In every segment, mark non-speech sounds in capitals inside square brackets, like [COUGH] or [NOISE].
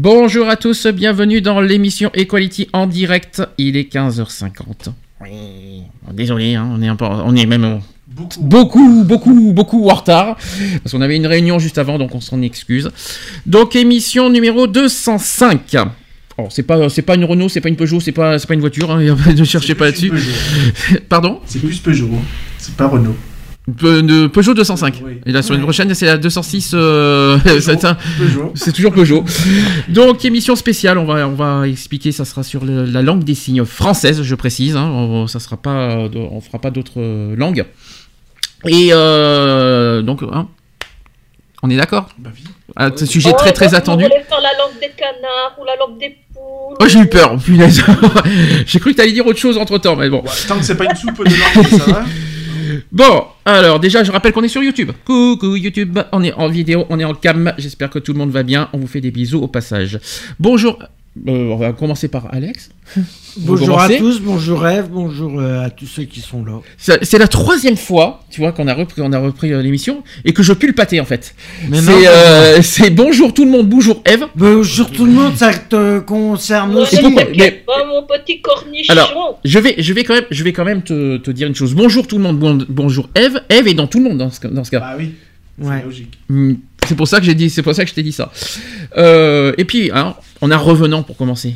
Bonjour à tous, bienvenue dans l'émission Equality en direct. Il est 15h50. Oui, désolé, hein, on est un peu, on est même beaucoup, beaucoup, beaucoup, en retard parce qu'on avait une réunion juste avant, donc on s'en excuse. Donc émission numéro 205. Oh, c'est pas, c'est pas une Renault, c'est pas une Peugeot, c'est pas, c'est pas une voiture. Hein, [LAUGHS] ne cherchez pas là-dessus. Pardon? C'est plus Peugeot, c'est pas Renault. Pe- de Peugeot 205. Oui. Et la semaine Oui. prochaine, c'est la 206. euh, [LAUGHS] c'est c'est toujours Peugeot. Donc émission spéciale, on va on va expliquer, ça sera sur le- la langue des signes française, je précise. Hein, on, ça sera pas, euh, on fera pas d'autres euh, langues. Et euh, donc, hein, on est d'accord? Bah oui. Un sujet très très attendu. On voulait faire la langue des canards ou la langue des poules. Oh, j'ai eu peur, punaise. [LAUGHS] j'ai cru que t'allais dire autre chose entre temps, mais bon. Tant que c'est pas une soupe de langue, ça va. [LAUGHS] Bon, alors déjà, je rappelle qu'on est sur YouTube. Coucou YouTube, on est en vidéo, on est en cam. J'espère que tout le monde va bien. On vous fait des bisous au passage. Bonjour. Euh, on va commencer par Alex. [LAUGHS] Bonjour à tous, bonjour Eve, bonjour euh, à tous ceux qui sont là. C'est la troisième fois, tu vois, qu'on a repris, on a repris euh, l'émission et que je pue le pâté en fait. Mais C'est euh, bonjour tout le monde, bonjour Eve. bonjour tout le monde, ça te concerne Ouais, aussi. T'inquiète pas, mon petit cornichon. Alors, Je vais, je vais quand même, je vais quand même te, te dire une chose. Bonjour tout le monde, bon- bonjour Eve. Eve est dans tout le monde dans ce, dans ce cas. Bah oui, c'est Ouais. logique. Hmm, C'est pour ça que j'ai dit, c'est pour ça que je t'ai dit ça. Euh, et puis, hein, on a revenant pour commencer.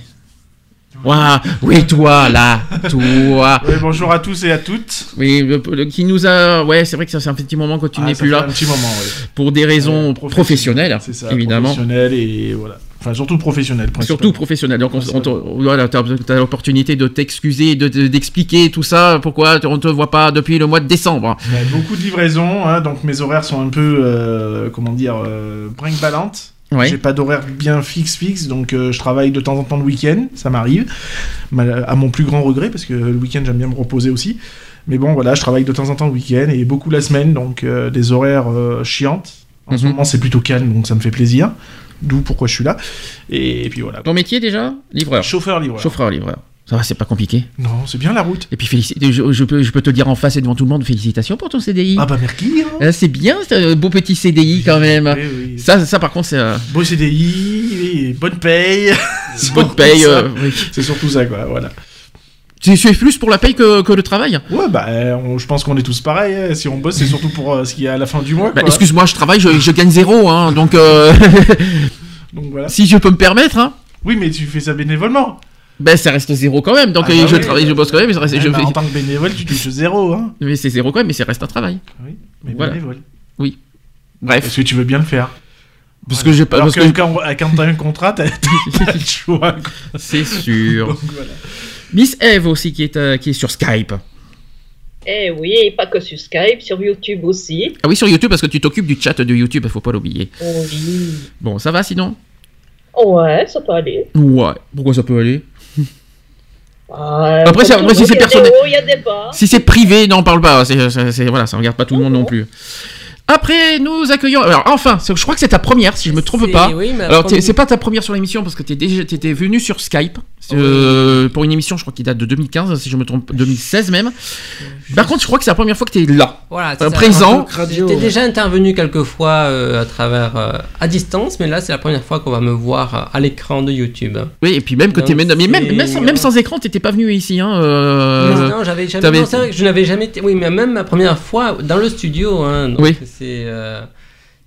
Ouah, oui, toi, là, toi. [LAUGHS] Bonjour à tous et à toutes. Oui, le- le- qui nous a. Ouais, c'est vrai que ça fait un petit moment que tu Ah, n'es plus là Un petit moment, ouais. pour des raisons Euh, professionnelles, C'est ça, évidemment. Professionnel et voilà. Enfin, surtout professionnel. Surtout professionnel. Donc, on, voilà, t'as as, l'opportunité de t'excuser, de- de- d'expliquer tout ça, pourquoi on ne te voit pas depuis le mois de décembre. Beaucoup de livraisons, hein, donc mes horaires sont un peu, euh, comment dire, euh, brinque-ballantes. Ouais. J'ai pas d'horaire bien fixe fixe, donc euh, je travaille de temps en temps le week-end, ça m'arrive, à mon plus grand regret parce que le week-end j'aime bien me reposer aussi. Mais bon voilà, je travaille de temps en temps le week-end et beaucoup la semaine, donc euh, des horaires euh, chiantes. En ce Mhm. moment c'est plutôt calme, donc ça me fait plaisir. D'où pourquoi je suis là. Et, puis voilà. Ton métier déjà? Livreur. Chauffeur livreur. Ça va, c'est pas compliqué. Non, c'est bien la route. Et puis félicitations, je, je peux, je peux te dire en face et devant tout le monde, félicitations pour ton CDI. Ah bah merci. Hein. Euh, c'est bien, c'est un beau petit CDI quand même. Oui, oui. Ça, ça par contre, c'est euh, Beau CDI, bonne paye. C'est [LAUGHS] bonne paye. euh. C'est surtout ça quoi, voilà. Tu es plus pour la paye que, que le travail? Ouais, bah, euh, on- je pense qu'on est tous pareils. hein. Si on bosse, c'est surtout pour euh, ce qui est à la fin du mois. Bah. Excuse-moi, je travaille, je, je gagne zéro, hein, donc euh, [LAUGHS] [LAUGHS] Donc voilà. si je peux me permettre, hein, Oui, mais tu fais ça bénévolement. Ben ça reste zéro quand même. Donc Ah euh, bah je oui. travaille, je bosse quand même, mais ça reste, Ouais, je bah, fais- En tant que bénévole, tu touches zéro. Hein. mais c'est zéro quand même, mais ça reste un travail. Oui, mais Voilà. bénévole. Bref, Parce que tu veux bien le faire. parce Voilà. que j'ai pas, Alors parce que, que quand, quand t'as un contrat, t'as t'as [LAUGHS] le choix. c'est sûr. Donc voilà. Miss Eve aussi qui est euh, qui est sur Skype. Eh oui, et pas que sur Skype, sur YouTube aussi. Ah oui, sur YouTube parce que tu t'occupes du chat de YouTube, faut pas l'oublier. Oui. Bon, ça va sinon? Ouais, ça peut aller. Ouais. Pourquoi ça peut aller? Après, si c'est personnel- hauts. Si c'est privé, n'en parle pas. C'est- voilà, ça regarde pas tout le monde non plus. Après, nous accueillons. Alors, enfin, je crois que c'est ta première, si je me trompe pas. Oui, mais Alors, t'es- c'est pas ta première sur l'émission parce que t'es déjà, t'étais venu sur Skype euh, pour une émission, je crois qui date de 2015, si je me trompe, 2016 même. Par contre, je crois que c'est la première fois que t'es là. Voilà, c'est Euh, présent. J'étais déjà intervenu quelques fois euh, à travers euh, à distance, mais là c'est la première fois qu'on va me voir à l'écran de YouTube. Oui, et puis même que Donc, t'es même, même, sans, même sans écran, t'étais pas venu ici. Hein, euh, non, j'avais jamais. non, vrai que je n'avais jamais. été- Oui, mais même ma première fois dans le studio. Hein, donc Oui. C'est euh,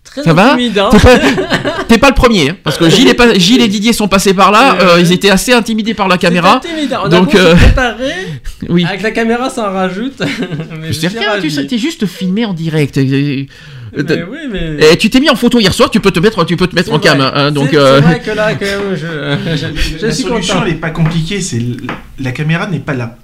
très Ça va intimidant. T'es pas, [LAUGHS] t'es pas le premier, hein, parce que Gilles et, pas- Gilles et Didier sont passés par là, euh, ils étaient assez intimidés par la caméra. C'est intimidant. On Donc, a euh, [LAUGHS] Oui. avec la caméra, ça en rajoute. [LAUGHS] mais Je sais suis rien, tu ravi. sais, t'es juste filmé en direct. Euh, Mais oui, mais. Et tu t'es mis en photo hier soir, tu peux te mettre, tu peux te mettre en cam. vrai. hein, donc, C'est- euh, vrai que là, quand même, je, je, je la suis solution, content. elle est pas compliquée. C'est la caméra n'est pas là.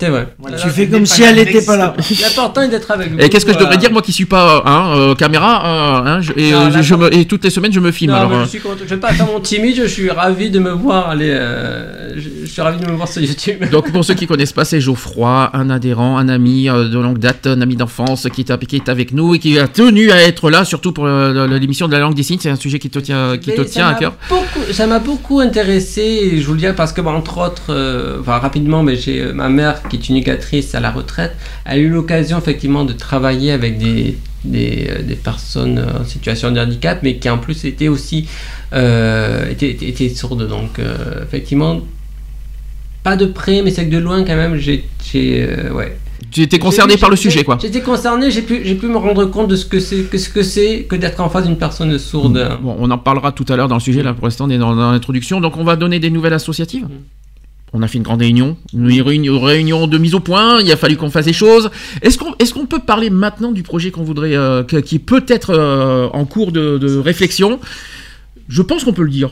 C'est vrai. Voilà. Tu fais comme si elle n'était pas là. L'important est d'être avec vous. Et qu'est-ce que je devrais voilà. dire moi qui suis pas hein, euh, caméra euh, hein, je- et, Non, euh, là, je non. me- et toutes les semaines je me filme Non, alors. mais euh, je suis content. Je vais pas faire mon timide, je suis ravi de me voir aller. euh, je, je suis ravi de me voir sur YouTube. Donc pour ceux qui connaissent pas, c'est Geoffroy, un adhérent, un ami euh, de longue date, un ami d'enfance qui est, qui est avec nous et qui a tenu à être là, surtout pour euh, l'émission de la langue des signes. C'est un sujet qui te tient, qui te tient ça à m'a cœur. beaucoup- ça m'a beaucoup intéressé, je vous le dis parce que, bah, entre autres, euh, enfin rapidement, mais j'ai euh, ma mère qui est une éducatrice à la retraite, a eu l'occasion effectivement de travailler avec des, des, euh, des personnes euh, en situation de handicap, mais qui en plus étaient aussi euh, étaient sourdes. Donc, euh, effectivement, pas de près, mais c'est que de loin quand même, j'ai. euh, ouais. Tu étais concerné par le sujet, quoi. J'étais concerné, j'ai pu, j'ai pu me rendre compte de ce que c'est que, ce que, c'est que d'être en face d'une personne sourde. Bon, on en parlera tout à l'heure dans le sujet. Là, pour l'instant, on est dans, dans l'introduction. Donc, on va donner des nouvelles associatives. On a fait une grande réunion, une réunion, de mise au point. Il a fallu qu'on fasse des choses. Est-ce qu'on est qu'on peut parler maintenant du projet qu'on voudrait, euh, qui peut être euh, en cours de, de réflexion? Je pense qu'on peut le dire.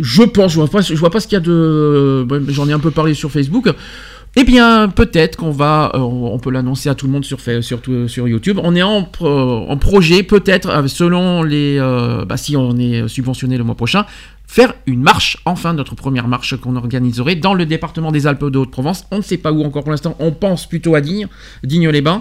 Je pense. Je vois pas, je vois pas ce qu'il y a de. J'en ai un peu parlé sur Facebook. Eh bien, peut-être qu'on va, euh, on peut l'annoncer à tout le monde sur, sur, sur YouTube. On est en, en projet, peut-être, selon les, euh, bah, si on est subventionné le mois prochain, faire une marche, enfin notre première marche qu'on organiserait dans le département des Alpes de Haute-Provence. On ne sait pas où encore pour l'instant. On pense plutôt à Digne, Digne-les-Bains.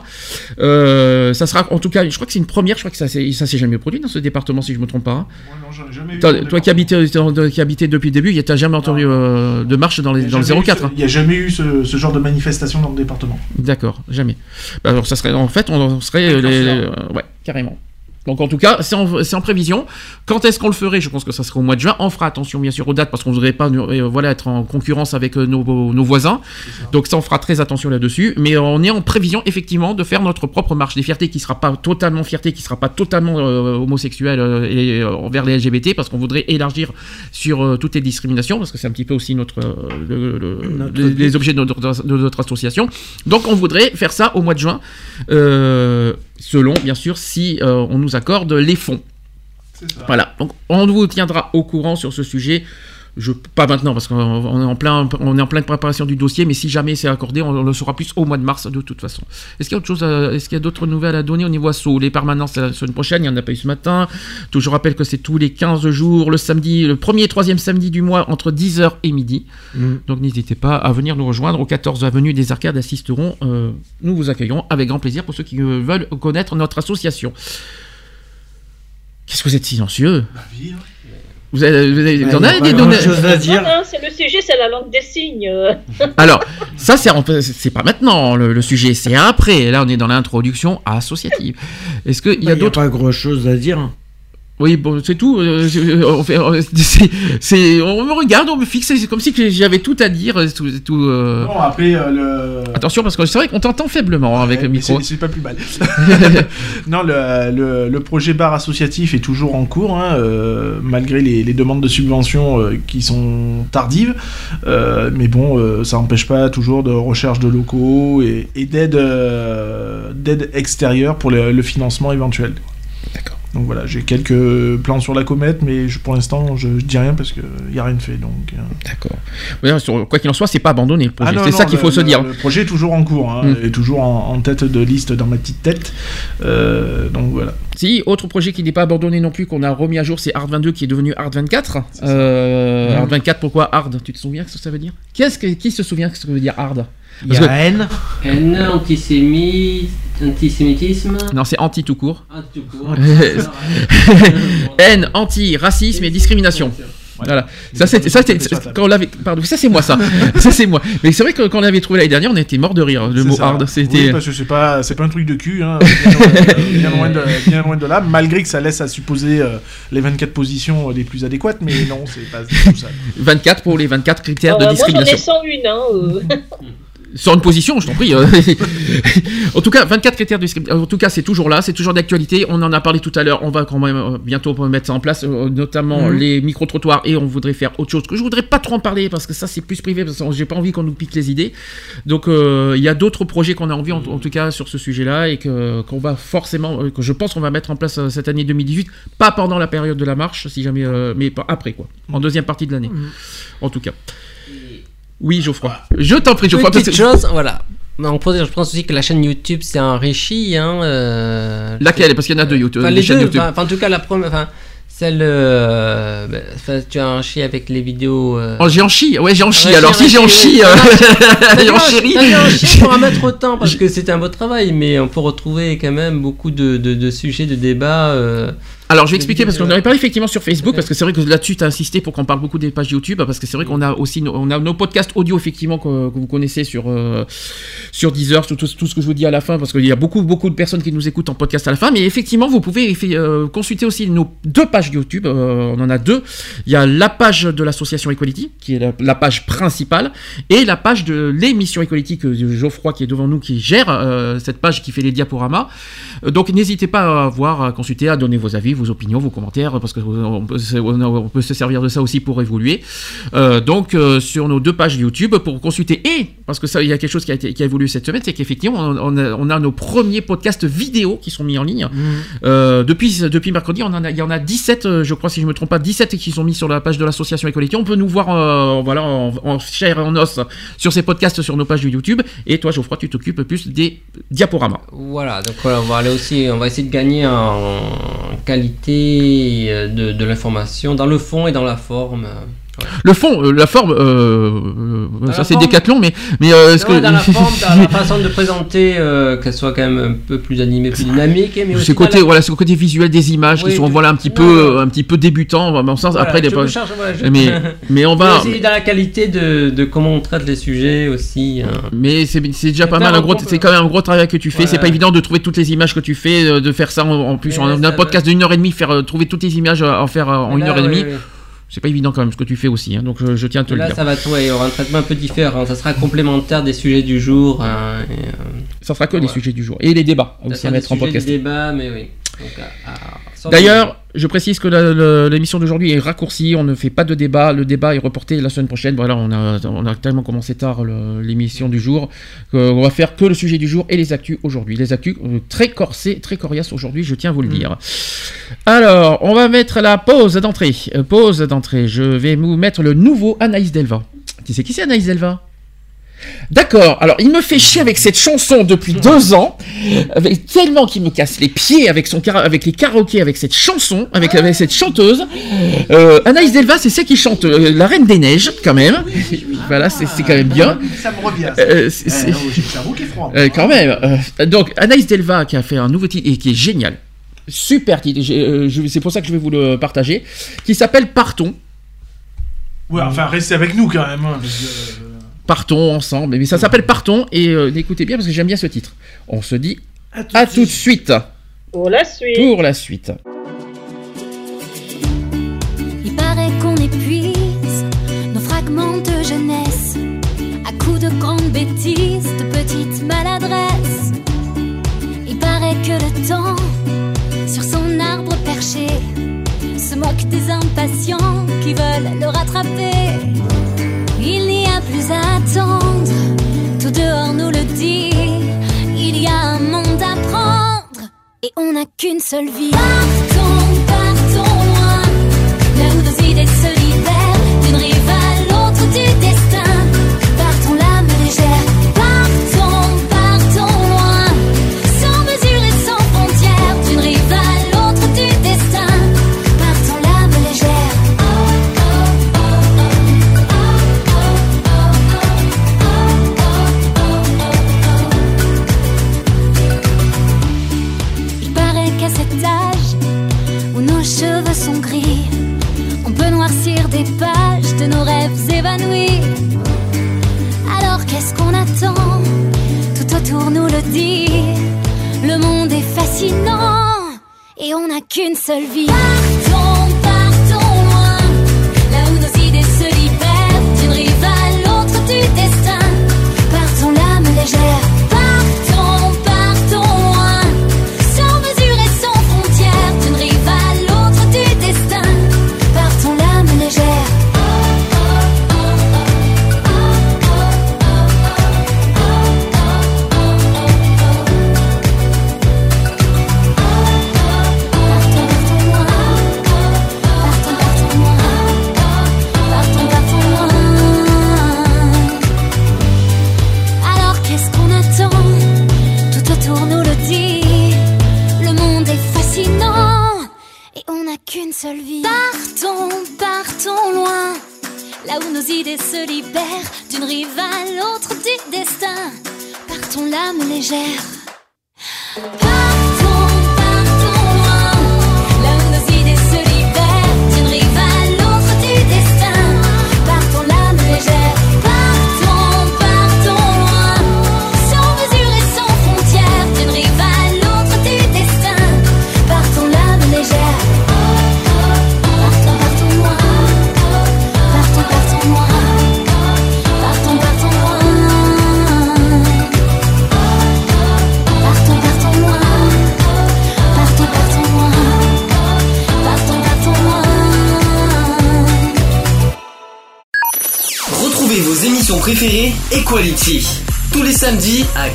Euh, ça sera, en tout cas, je crois que c'est une première. Je crois que ça, ça s'est jamais produit dans ce département, si je me trompe pas. hein. Moi, non, j'en ai jamais vu Toi, qui habitais, qui habitais depuis le début, t'as jamais entendu euh, de marche dans, les, dans le jamais eu 04 ce- hein. Il n'y a jamais eu ce, ce genre de manifestation dans le département. D'accord, jamais. Bah, alors ça serait en fait, on serait les, les- ouais, carrément. Donc en tout cas, c'est en, prévision. Quand est-ce qu'on le ferait? Je pense que ça sera au mois de juin. On fera attention bien sûr aux dates parce qu'on voudrait pas euh, voilà être en concurrence avec euh, nos, nos voisins. Donc ça, on fera très attention là-dessus. Mais on est en prévision effectivement de faire notre propre marche des fiertés qui sera pas totalement fierté, qui sera pas totalement euh, homosexuelle euh, et envers les LGBT parce qu'on voudrait élargir sur toutes les discriminations parce que c'est un petit peu aussi notre, le- le- Notre les, objets de notre, de notre association. Donc on voudrait faire ça au mois de juin, euh, selon bien sûr si euh, on nous accorde les fonds. C'est ça. Voilà, donc on vous tiendra au courant sur ce sujet. Je, pas maintenant parce qu'on on est en plein, on est en pleine préparation du dossier, mais si jamais c'est accordé, on, le saura plus au mois de mars de toute façon. Est-ce qu'il y a autre chose, à- est-ce qu'il y a d'autres nouvelles à donner au niveau assaut? Les permanences la semaine prochaine, il n'y en a pas eu ce matin. Tout, je rappelle que c'est tous les 15 jours, le samedi, le premier et troisième samedi du mois entre 10h et midi. Mm. Donc n'hésitez pas à venir nous rejoindre au 14 avenue des Arcades assisteront. euh, nous vous accueillons avec grand plaisir pour ceux qui euh, veulent connaître notre association. Qu'est-ce que vous êtes silencieux? Hein. Vous avez, vous avez- vous en avez des données à dire. Non, non, c'est le sujet, c'est la langue des signes. [LAUGHS] Alors, ça c'est pas maintenant le, le sujet, c'est après. Là, on est dans l'introduction associative. Est-ce qu'il y a d'autres pas grand chose à dire. Oui, bon, c'est tout. euh, on, fait, on- me regarde, on me fixe. C'est comme si j'avais tout à dire. euh, Tout, tout, euh. Bon, après, euh, le. Attention, parce que c'est vrai qu'on t'entend faiblement hein, avec le micro. c'est- pas plus mal. [LAUGHS] [LAUGHS] non, le, le, le projet bar associatif est toujours en cours, hein, euh, malgré les, les demandes de subventions euh, qui sont tardives. Euh, mais bon, euh, ça n'empêche pas toujours de recherche de locaux et, et d'aide euh, d'aide extérieure pour le, le financement éventuel. D'accord. Donc voilà, j'ai quelques plans sur la comète, mais je- pour l'instant, je, je dis rien parce qu'il n'y a rien de fait. Donc, euh. D'accord. Sur- quoi qu'il en soit, c'est pas abandonné le projet. Ah c'est ça qu'il le- faut se dire. Le projet est toujours en cours, hein, Mm. est toujours en, en tête de liste dans ma petite tête. Euh, donc voilà. Si, autre projet qui n'est pas abandonné non plus, qu'on a remis à jour, c'est Hard 22 qui est devenu Hard 24. Euh, Hard 24, pourquoi Hard? Tu te souviens ce que ça veut dire? Qu'est-ce que, Qui se souvient ce que veut dire Hard? Il y a haine. Haine, antisémitisme. Non, c'est anti tout court. Ah, tout court. Haine, [LAUGHS] [LAUGHS] anti, racisme et discrimination. Voilà. Ça, c'est, ça, quand on l'avait, pardon, ça c'est moi ça. [LAUGHS] ça c'est moi. Mais c'est vrai que quand on l'avait trouvé l'année dernière, on était mort de rire. Le C'est mot ça. hard, Oui, c'était. parce que c'est pas, c'est pas un truc de cul, hein, bien, loin, bien loin de, bien loin de là, malgré que ça laisse à supposer euh, les 24 positions les plus adéquates, mais non, c'est pas du tout ça. 24 pour les 24 critères Euh, de moi, j'en ai discrimination. 101. Hein, euh. Sur une position, je t'en prie. euh. [LAUGHS] en tout cas, 24 critères de. En tout cas, c'est toujours là, c'est toujours d'actualité. On en a parlé tout à l'heure. On va quand même euh, bientôt mettre ça en place, euh, notamment Mhm. les micro-trottoirs. Et on voudrait faire autre chose que je voudrais pas trop en parler parce que ça, c'est plus privé. Parce que j'ai pas envie qu'on nous pique les idées. Donc, euh, il y a d'autres projets qu'on a envie, en, en tout cas, sur ce sujet-là. Et que, qu'on va forcément, que je pense qu'on va mettre en place cette année 2018. Pas pendant la période de la marche, si jamais, euh, mais pas après, quoi. En deuxième partie de l'année. En tout cas. Oui, Geoffroy. Je t'en prie, Geoffroy. parce Petite que- chose, voilà. Je pense aussi que la chaîne YouTube s'est enrichie. Hein, euh, Laquelle? Parce qu'il y en a deux YouTube. Enfin, les deux, YouTube. enfin, en tout cas, la première. Enfin, celle. euh, ben, enfin, tu as enrichi avec les vidéos. euh, Oh, j'ai en chi. Ouais, j'ai en chi. Ouais, Alors, j'ai si j'ai en enrichi, chi, oui. euh, [LAUGHS] j'ai en T'as chéri. dit en chien pour en mettre autant parce que c'était un beau travail, mais on peut retrouver quand même beaucoup de, de, de sujets de débat. Euh, Alors, je vais expliquer parce qu'on en Ouais. avait parlé effectivement sur Facebook parce que c'est vrai que là-dessus, tu as insisté pour qu'on parle beaucoup des pages YouTube parce que c'est vrai qu'on a aussi nos, on a nos podcasts audio effectivement que, que vous connaissez sur euh, sur Deezer, sur tout, tout ce que je vous dis à la fin parce qu'il y a beaucoup beaucoup de personnes qui nous écoutent en podcast à la fin. Mais effectivement, vous pouvez euh, consulter aussi nos deux pages YouTube. euh, on en a deux. Il y a la page de l'association Equality qui est la, la page principale et la page de l'émission Equality que Geoffroy qui est devant nous qui gère euh, cette page qui fait les diaporamas. Euh, Donc n'hésitez pas à voir, à consulter, à donner vos avis, vos opinions, vos commentaires, parce qu'on peut, se- on peut se servir de ça aussi pour évoluer. Euh, donc euh, sur nos deux pages YouTube pour consulter et parce que ça il y a quelque chose qui a, été, qui a évolué cette semaine, c'est qu'effectivement on, on a, on a nos premiers podcasts vidéo qui sont mis en ligne. Euh, depuis, depuis mercredi, on en a, il y en a 17, euh, je crois si je me trompe pas, 17 qui sont mis sur la page de l'association Equality. On peut nous voir euh, voilà, en, en chair et en os sur ces podcasts sur nos pages de YouTube. Et toi Geoffroy, tu t'occupes plus des diaporamas. Voilà, donc voilà, on va aller aussi, on va essayer de gagner en qualité euh, de, de l'information, dans le fond et dans la forme. Le fond, euh, la forme, euh, euh, ça la c'est forme. décathlon, mais, mais euh, est-ce Non, que... dans la forme, dans la façon de présenter, qu'elle soit quand même un peu plus animée, plus dynamique, mais aussi ce côté, la- voilà, ce côté visuel des images Oui, qui sont voilà un petit non, peu, non. un petit peu débutant, mon sens. Voilà, Après, les pas- me charge, voilà, je- mais, mais on va. Mais [LAUGHS] aussi dans la qualité de, de comment on traite les sujets aussi. hein. Mais c'est c'est déjà pas mal, un gros, c'est quand même un gros travail que tu fais. C'est pas évident de trouver toutes les images que tu fais, de faire ça en, en plus Mais en un podcast d'une heure et demie, faire trouver toutes les images à en faire en Mais une heure et demie. C'est pas évident quand même ce que tu fais aussi. hein, donc je, je tiens à te le Là, dire. ça va ouais, il y aura un traitement un peu différent. Ça sera complémentaire des sujets du jour. hein, et, euh, Ça sera que les sujets du jour et les débats ça aussi à mettre en podcast. mais oui. Sans- D'ailleurs, je précise que l'émission d'aujourd'hui est raccourcie, on ne fait pas de débat, le débat est reporté la semaine prochaine. Voilà, on a, on a tellement commencé tard l'émission du jour qu'on va faire que le sujet du jour et les actus aujourd'hui. Les actus euh, très corsés, très coriaces aujourd'hui, je tiens à vous le Mm. dire. Alors, on va mettre la pause d'entrée. Euh, pause d'entrée, je vais vous mettre le nouveau Anaïs Delva. Qui c'est qui c'est Anaïs Delva? D'accord, alors il me fait chier avec cette chanson depuis deux ans, avec, tellement qu'il me casse les pieds avec, son, avec les karaokés, avec cette chanson, avec, avec cette chanteuse. Euh, Anaïs Delva, c'est celle qui chante euh, La Reine des Neiges, quand même. voilà, c'est c'est quand même bien. Ça me revient. ça. Euh, c'est- Eh, qui est froid. euh, quand même. euh, donc, Anaïs Delva qui a fait un nouveau titre et qui est génial. Super titre, euh, c'est pour ça que je vais vous le partager. Qui s'appelle Partons. Ouais, enfin, restez avec nous quand même. hein, parce que, euh, Partons ensemble. Mais ça s'appelle Partons et euh, écoutez bien parce que j'aime bien ce titre. On se dit à tout de suite Pour la suite. pour la suite. Il paraît qu'on épuise nos fragments de jeunesse à coups de grandes bêtises, de petites maladresses. Il paraît que le temps, sur son arbre perché, se moque des impatients qui veulent le rattraper. Il n'y a plus attendre, tout dehors nous le dit. Il y a un monde à prendre et on n'a qu'une seule vie. Partons, partons loin. Là où nos idées se libèrent d'une rive à l'autre du destin. Qu'une seule vie.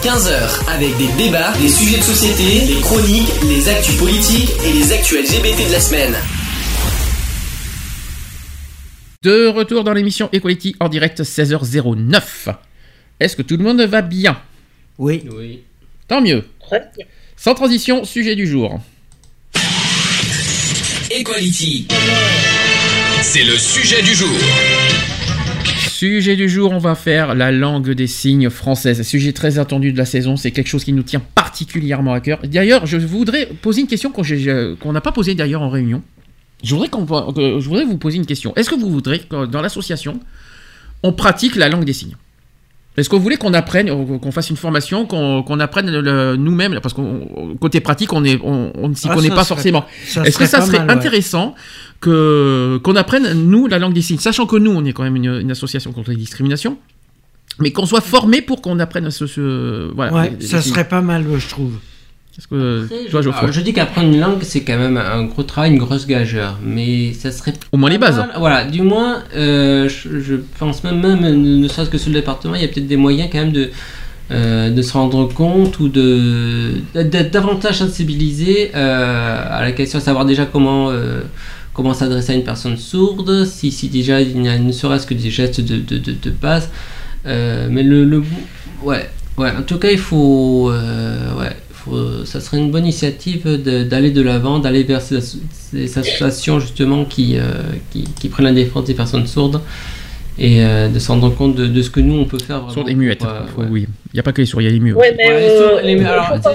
15h avec des débats, des sujets de société, des chroniques, les actus politiques et les actus LGBT de la semaine. De retour dans l'émission Equality en direct 16h09. Est-ce que tout le monde va bien? Oui. Oui. Tant mieux. Très bien. Sans transition, sujet du jour. Equality. C'est le sujet du jour. Sujet du jour, on va faire la langue des signes française. Sujet très attendu de la saison, c'est quelque chose qui nous tient particulièrement à cœur. D'ailleurs, je voudrais poser une question qu'on n'a pas posée d'ailleurs en réunion. Je voudrais, je voudrais vous poser une question. Est-ce que vous voudrez que dans l'association, on pratique la langue des signes? Est-ce vous voulez qu'on apprenne, qu'on fasse une formation, qu'on qu'on apprenne nous-mêmes Parce qu'au côté pratique, on est- on- on ne s'y Ah, connaît pas serait- forcément. Est-ce que ça serait mal, ouais. intéressant que qu'on apprenne nous la langue des signes, sachant que nous on est quand même une, une association contre les discriminations, mais qu'on soit formé pour qu'on apprenne ce, ce- voilà. Ouais, les- les ça signes. serait pas mal, je trouve. Est-ce que Après, toi, je, Geoffroy alors, je dis qu'apprendre une langue, c'est quand même un gros travail, une grosse gageure. Mais ça serait. Au moins les bases. mal. Voilà, du moins, euh, je, je pense même, même, ne serait-ce que sur le département, il y a peut-être des moyens quand même de, euh, de se rendre compte ou de d'être davantage sensibilisé euh, à la question, de savoir déjà comment. euh, Comment s'adresser à une personne sourde, si, si déjà il y a ne serait-ce que des gestes de, de, de, de base. Mais le, le ouais, ouais, en tout cas, il faut, ouais, faut, ça serait une bonne initiative d'aller de l'avant, d'aller vers ces, asso- ces associations justement qui, euh, qui, qui prennent la défense des personnes sourdes et euh, de se rendre compte de, de ce que nous on peut faire. Sourdes et muettes. pour, euh, Faut- ouais. Oui, il n'y a pas que les sourds, il y a les muets. Ouais, mais Ouais, les euh, sourds, les- il alors, c'est faut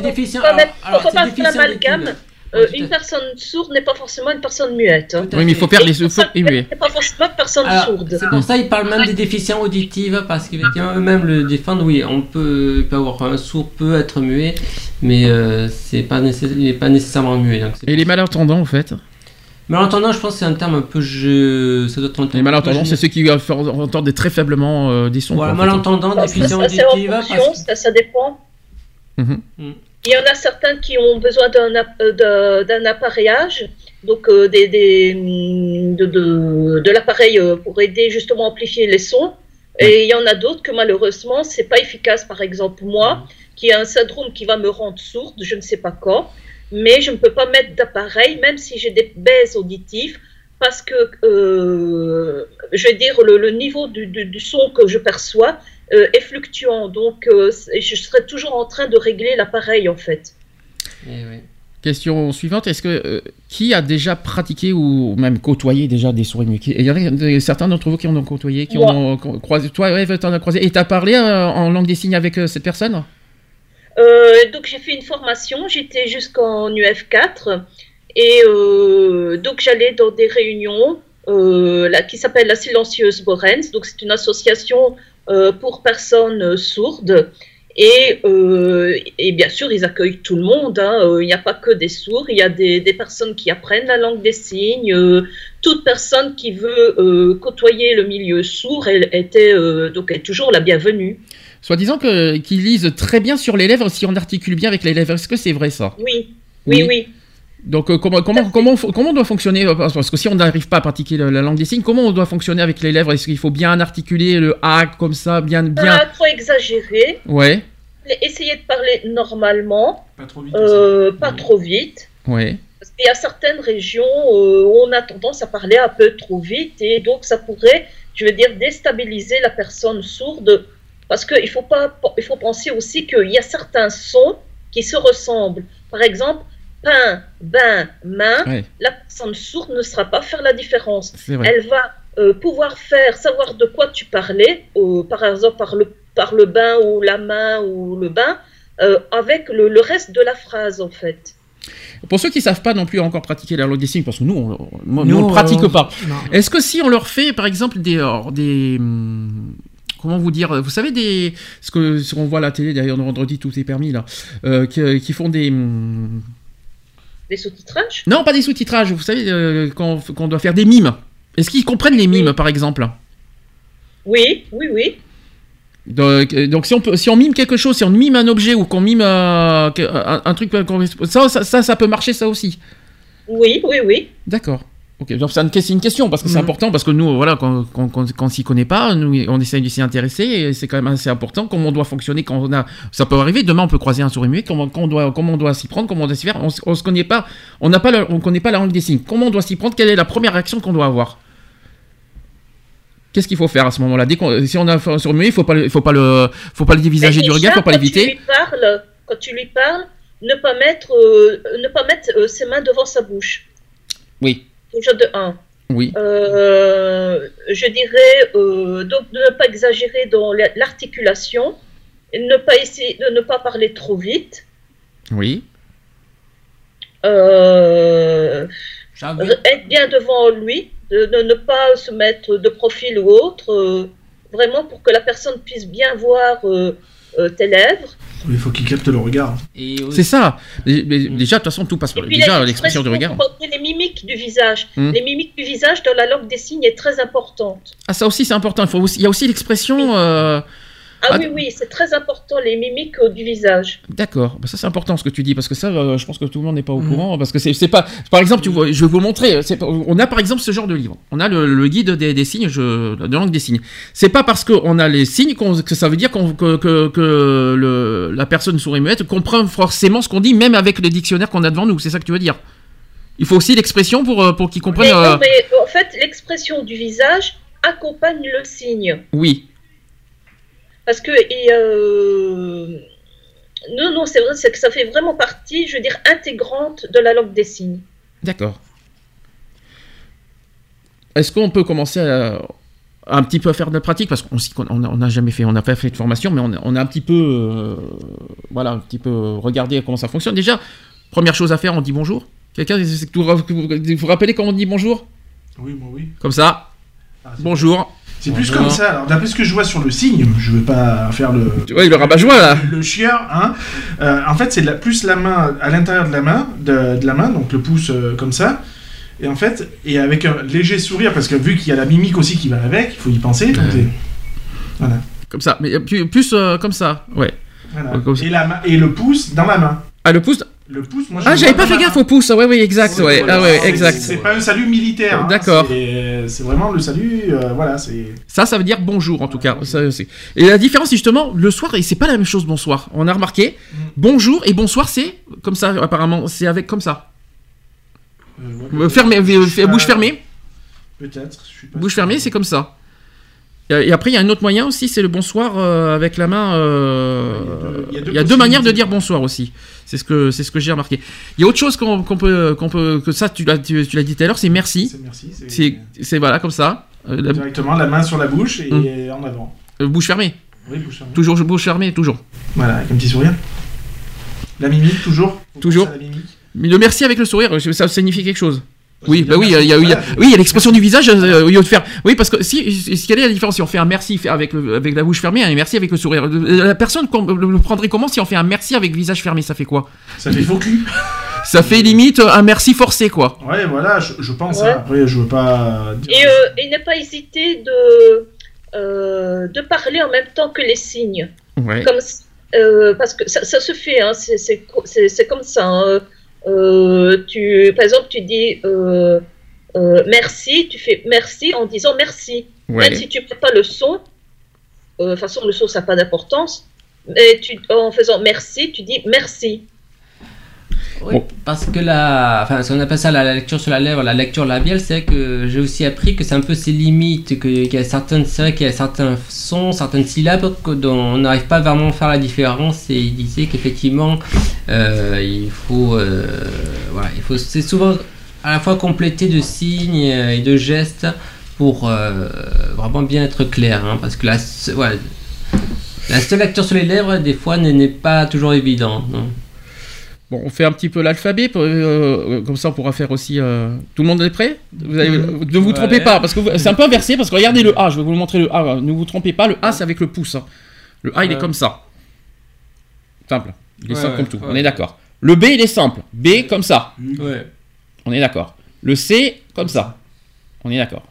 alors- alors, faut pas faire l'amalgame. Euh, une personne sourde n'est pas forcément une personne muette. hein. Oui, mais il faut faire les sourds et muets. n'est pas forcément une personne Alors, sourde. C'est pour ça qu'ils parlent même des déficients auditifs parce qu'effectivement eux-mêmes le défendent. Oui, on peut, il peut avoir un sourd peut être muet, mais euh, c'est pas nécessaire, il n'est pas nécessairement muet. Donc Et les malentendants, en fait Malentendant, je pense que c'est un terme un peu je, ça doit être un terme Les malentendants, c'est ceux qui entendre très faiblement euh, des sons. Voilà, quoi, en fait. malentendant, Ça, ça, déficients auditifs. ça, ça dépend. Mhm. Mm. Il y en a certains qui ont besoin d'un euh, appareillage, donc euh, mm, de, l'appareil euh, pour aider justement à amplifier les sons. Et il y en a d'autres que malheureusement, c'est pas efficace. Par exemple, moi, qui ai un syndrome qui va me rendre sourde, je ne sais pas quand, mais je ne peux pas mettre d'appareil, même si j'ai des baies auditives, parce que, je vais dire, le, niveau du son que je perçois euh, est fluctuant. Donc, euh, je serai toujours en train de régler l'appareil, en fait. Eh oui. Question suivante, est-ce que euh, qui a déjà pratiqué ou même côtoyé déjà des souris Qui- Il y en a certains d'entre vous qui en ont côtoyé, qui Moi. ont croisé. Toi, ouais, t'en as croisé. Et t'as parlé en langue des signes avec cette personne? Donc j'ai fait une formation, j'étais jusqu'en UF4 et donc j'allais dans des réunions euh, là, qui s'appelle la Silencieuse Borens, donc c'est une association pour personnes euh, sourdes et, euh, et bien sûr ils accueillent tout le monde, hein. Euh, il n'y a pas que des sourds, il y a des, des personnes qui apprennent la langue des signes, euh, toute personne qui veut euh, côtoyer le milieu sourd elle était euh, donc est toujours la bienvenue. Soit disant qu'ils lisent très bien sur les lèvres si on articule bien avec les lèvres. Est-ce que c'est vrai ça? Oui, oui, oui. Donc euh, comment comment comment comment on doit fonctionner euh, parce que si on n'arrive pas à pratiquer la, la langue des signes, comment on doit fonctionner avec les lèvres? Est-ce qu'il faut bien articuler le a comme ça, bien bien? Pas trop exagéré. Ouais, Essayez de parler normalement, Pas trop vite. euh, pas trop vite. ouais. Parce qu'il y a certaines régions euh, où on a tendance à parler un peu trop vite et donc ça pourrait, je veux dire, déstabiliser la personne sourde. Parce qu'il faut, pas, il faut penser aussi qu'il y a certains sons qui se ressemblent. Par exemple, pain, bain, main, la personne sourde ne saura pas faire la différence. Elle va euh, pouvoir faire, savoir de quoi tu parlais, par exemple par le, par le bain ou la main ou le bain, euh, avec le, le reste de la phrase en fait. Pour ceux qui ne savent pas non plus encore pratiquer la langue des signes, parce que nous, on, ne pratique euh, pas. Est-ce que si on leur fait, par exemple, des, des hum, comment vous dire, vous savez des, ce que ce qu'on voit à la télé d'ailleurs le vendredi tout est permis là, euh, qui, qui font des, hum, Des sous-titrages? Non pas des sous-titrages, vous savez euh, qu'on doit faire des mimes. Est-ce qu'ils comprennent les mimes par exemple? Oui, oui, oui. donc, euh, donc si on peut, si on mime quelque chose, si on mime un objet ou qu'on mime euh, un, un truc, ça, ça, ça peut marcher ça aussi. Oui, oui, oui. D'accord. Ok, donc c'est une, question parce que c'est Mhm. important parce que nous, voilà, quand, quand, quand, quand on s'y connaît pas, nous, on essaye de s'y intéresser et c'est quand même assez important comment on doit fonctionner quand on a. Ça peut arriver. Demain, on peut croiser un souris muet. Comment, comment on doit, comment on doit s'y prendre, comment on doit s'y faire. On, on se connaît pas. On n'a pas, le- on connaît pas la langue des signes. Comment on doit s'y prendre Quelle est la première réaction qu'on doit avoir? Qu'est-ce qu'il faut faire à ce moment-là? Dès qu'on, si on a un souris muet, il faut pas, le- il faut pas le, faut pas le dévisager du regard, faut pas quand Tu l'éviter. lui parles, quand tu lui parles, ne pas mettre, euh, ne pas mettre euh, ses mains devant sa bouche. Oui, Déjà de 1. oui, Euh, je dirais euh, donc de ne pas exagérer dans la- l'articulation, ne pas essayer de ne pas parler trop vite, oui. euh, être bien devant lui, de, de ne pas se mettre de profil ou autre, euh, vraiment pour que la personne puisse bien voir euh, euh, tes lèvres. Il faut qu'il capte le regard. C'est ça. Mais Déjà, de toute façon, tout passe par déjà les l'expression du regard. les mimiques du visage. Hmm. Les mimiques du visage dans la langue des signes est très importante. Ah, ça aussi, c'est important. Il, faut aussi, il y a aussi l'expression. euh, Ah Ah, oui, oui, c'est très important, les mimiques du visage. D'accord, Bah, ça c'est important ce que tu dis parce que ça, euh, je pense que tout le monde n'est pas au Mhm. courant parce que c'est c'est pas. Par exemple, tu vois, je vais vous montrer. On a par exemple ce genre de livre. On a le, le guide des, des signes, je, de langue des signes. C'est pas parce qu'on a les signes que ça veut dire que, que, que le, la personne souris muette comprend forcément ce qu'on dit, même avec le dictionnaire qu'on a devant nous. C'est ça que tu veux dire Il faut aussi l'expression pour, euh, pour qu'ils Mais, comprennent. non, euh, mais en fait, l'expression du visage accompagne le signe. Oui, Parce que, et, euh, non, non, c'est vrai, c'est que ça fait vraiment partie, je veux dire, intégrante de la langue des signes. d'accord. Est-ce qu'on peut commencer à, un petit peu à faire de la pratique? Parce qu'on n'a jamais fait, on n'a pas fait de formation, mais on a, on a un petit peu, euh, voilà, un petit peu regardé comment ça fonctionne. Déjà, première chose à faire, on dit bonjour. Quelqu'un, c'est que vous vous vous rappelez comment on dit bonjour? Oui, moi oui. Comme ça. Ah, Bonjour. C'est plus comme ça. Alors, d'après ce que je vois sur le signe, je veux pas faire le. Ouais, le rabat-joie là. Le chieur, hein. euh, en fait, c'est plus la main à l'intérieur de la main, de, de la main, donc le pouce euh, comme ça. Et en fait, et avec un léger sourire, parce que vu qu'il y a la mimique aussi qui va avec, il faut y penser. donc Voilà. Comme ça, mais euh, plus, plus, euh, comme ça. Ouais. voilà. Ouais, comme ça. Et, la et le pouce dans la main. Ah le pouce. Le pouce, moi je Ah j'avais pas fait gaffe au pouce. Ouais, ouais, exact. Ouais, voilà. ah ouais, exact. C'est pas un salut militaire. hein. D'accord. C'est c'est vraiment le salut. euh, voilà, c'est. Ça, ça veut dire bonjour en tout cas. Ça, et la différence, c'est justement, le soir, et c'est pas la même chose bonsoir. On a remarqué, Mm. bonjour et bonsoir, c'est comme ça apparemment. C'est avec comme ça. euh, ouais, Euh, Fermé, bouche fermée. Peut-être. je suis pas Bouche fermée, c'est comme ça. Et après, il y a un autre moyen aussi, c'est le bonsoir euh, avec la main. euh, Il y a deux- il y a deux Il y a deux manières de dire bonsoir aussi. C'est ce que c'est ce que j'ai remarqué. Il y a autre chose qu'on peut qu'on peut que ça tu l'as tu, tu l'as dit tout à l'heure, c'est merci. C'est merci. c'est- voilà comme ça. Euh, Directement la main sur la bouche et Mm. en avant. bouche fermée. Oui, bouche fermée. Toujours bouche fermée, toujours. Voilà, avec un petit sourire. La mimique, toujours. Toujours. la mimique? Mais le merci avec le sourire, ça signifie quelque chose. Oui, bah oui, il y a, il y a- il y a- merci. oui, il y a l'expression du visage euh, au lieu de faire. Oui, parce que si, si- quelle est la différence si on fait un merci avec le- avec la bouche fermée et un merci avec le sourire? Euh, La personne le le prendrait comment si on fait un merci avec le visage fermé? Ça fait quoi? Ça fait faux cul. Ça fait limite un merci forcé, quoi. Ouais, voilà, je, je pense. Ouais. hein. Après, je veux pas. dire- Et, euh, et ne pas hésiter de, euh, de parler en même temps que les signes. Ouais. Comme, euh, parce que ça, ça se fait, hein, c'est- c'est co- c'est c'est comme ça. hein. Euh, tu, par exemple, tu dis euh, euh, merci, tu fais merci en disant merci. Ouais. Même si tu ne fais pas le son, euh, de toute façon, le son, ça n'a pas d'importance. Mais tu, en faisant merci, tu dis merci. Parce que la, enfin, ce qu'on appelle ça la, lecture sur la lèvre, la lecture labiale, c'est vrai que j'ai aussi appris que c'est un peu ses limites, qu'il y a certaines, c'est vrai qu'il y a certains sons, certaines syllabes dont on n'arrive pas vraiment à faire la différence. Et il disait qu'effectivement, euh, il faut, euh, voilà, il faut, c'est souvent à la fois compléter de signes et de gestes pour euh, vraiment bien être clair, hein, parce que la, ouais, la seule lecture sur les lèvres, des fois, n'est n'est pas toujours évidente. Bon, on fait un petit peu l'alphabet, pour- euh, comme ça on pourra faire aussi. euh, Tout le monde est prêt? Vous avez- Ne vous Ouais. trompez pas, parce que c'est un peu inversé, parce que regardez le A, je vais vous le montrer le A. Ne vous trompez pas, le A c'est avec le pouce. hein. Le A il est comme ça. Simple. Il est Ouais, simple ouais, comme tout, ouais. on est d'accord. Le B il est simple. B comme ça, Ouais. on est d'accord. Le C comme ça, on est d'accord.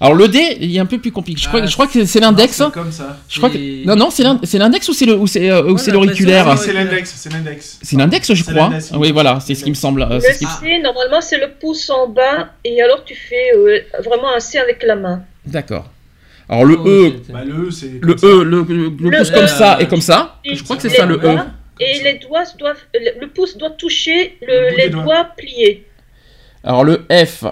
Alors le D il est un peu plus compliqué. Je crois, Ah, je crois que c'est l'index. C'est comme ça. Je crois que... Et- Non, non, c'est l'in- c'est l'index ou c'est le- ou c'est euh, ou Ouais, c'est j'ai l'auriculaire l'impression C'est l'index, c'est l'index. C'est l'index, je crois. Oui, voilà, c'est ce qui me semble. euh, Le normalement, c'est le pouce en bas, et alors tu fais euh, vraiment un C avec la main. D'accord. Alors le Oh, E, Bah, le E, c'est. le E, le, le- pouce E. comme ça et comme ça. Je crois que c'est ça le E. Et les doigts doivent, le pouce doit toucher les doigts pliés. Alors le F,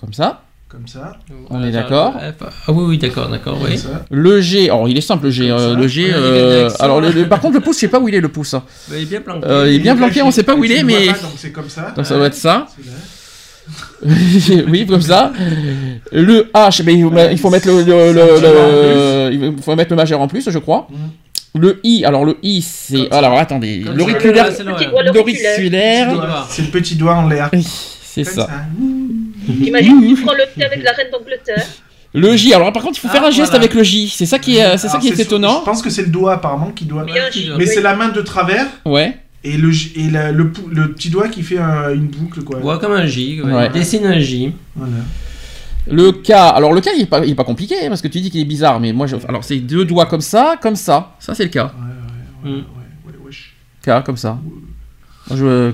comme ça. Ça. Comme ça. On est ça, d'accord. F. Ah oui, oui, d'accord, d'accord, oui. ça. Le G, alors il est simple le G. Euh, ça. le G. Euh, ça. alors le- le- par contre le pouce, je sais pas où il est le pouce. hein. Il est bien planqué. Euh, il est bien planqué, on sait pas où il est, mais pas, Donc c'est comme ça. donc ça doit être ça. [LAUGHS] Oui, comme ça. Le H, mais il faut, mettre le, le- le- le- il faut mettre le majeur en plus, je crois. Le I, alors le I, c'est alors attendez, l'auriculaire, ça, c'est le- Petit doigt, l'auriculaire. C'est le petit doigt en l'air. c'est Comme ça. Imagine, tu prends le thé avec la reine d'Angleterre. Le J, alors par contre, il faut Ah, faire un geste voilà. avec le J. C'est ça qui est, c'est ça qui est sur- étonnant. Je pense que c'est le doigt apparemment qui doit. J. Mais oui. c'est la main de travers Ouais. et le J- et la- le, le petit doigt qui fait un- une boucle quoi. Ouais, comme un J. ouais. Ouais. Dessine un J. Voilà. Le K, alors le K il est pas, il est pas compliqué hein, parce que tu dis qu'il est bizarre, mais moi, je, alors c'est deux doigts comme ça, comme ça. Ça c'est le K. Ouais, ouais, ouais, Mm. ouais, ouais, wesh. K comme ça. Je-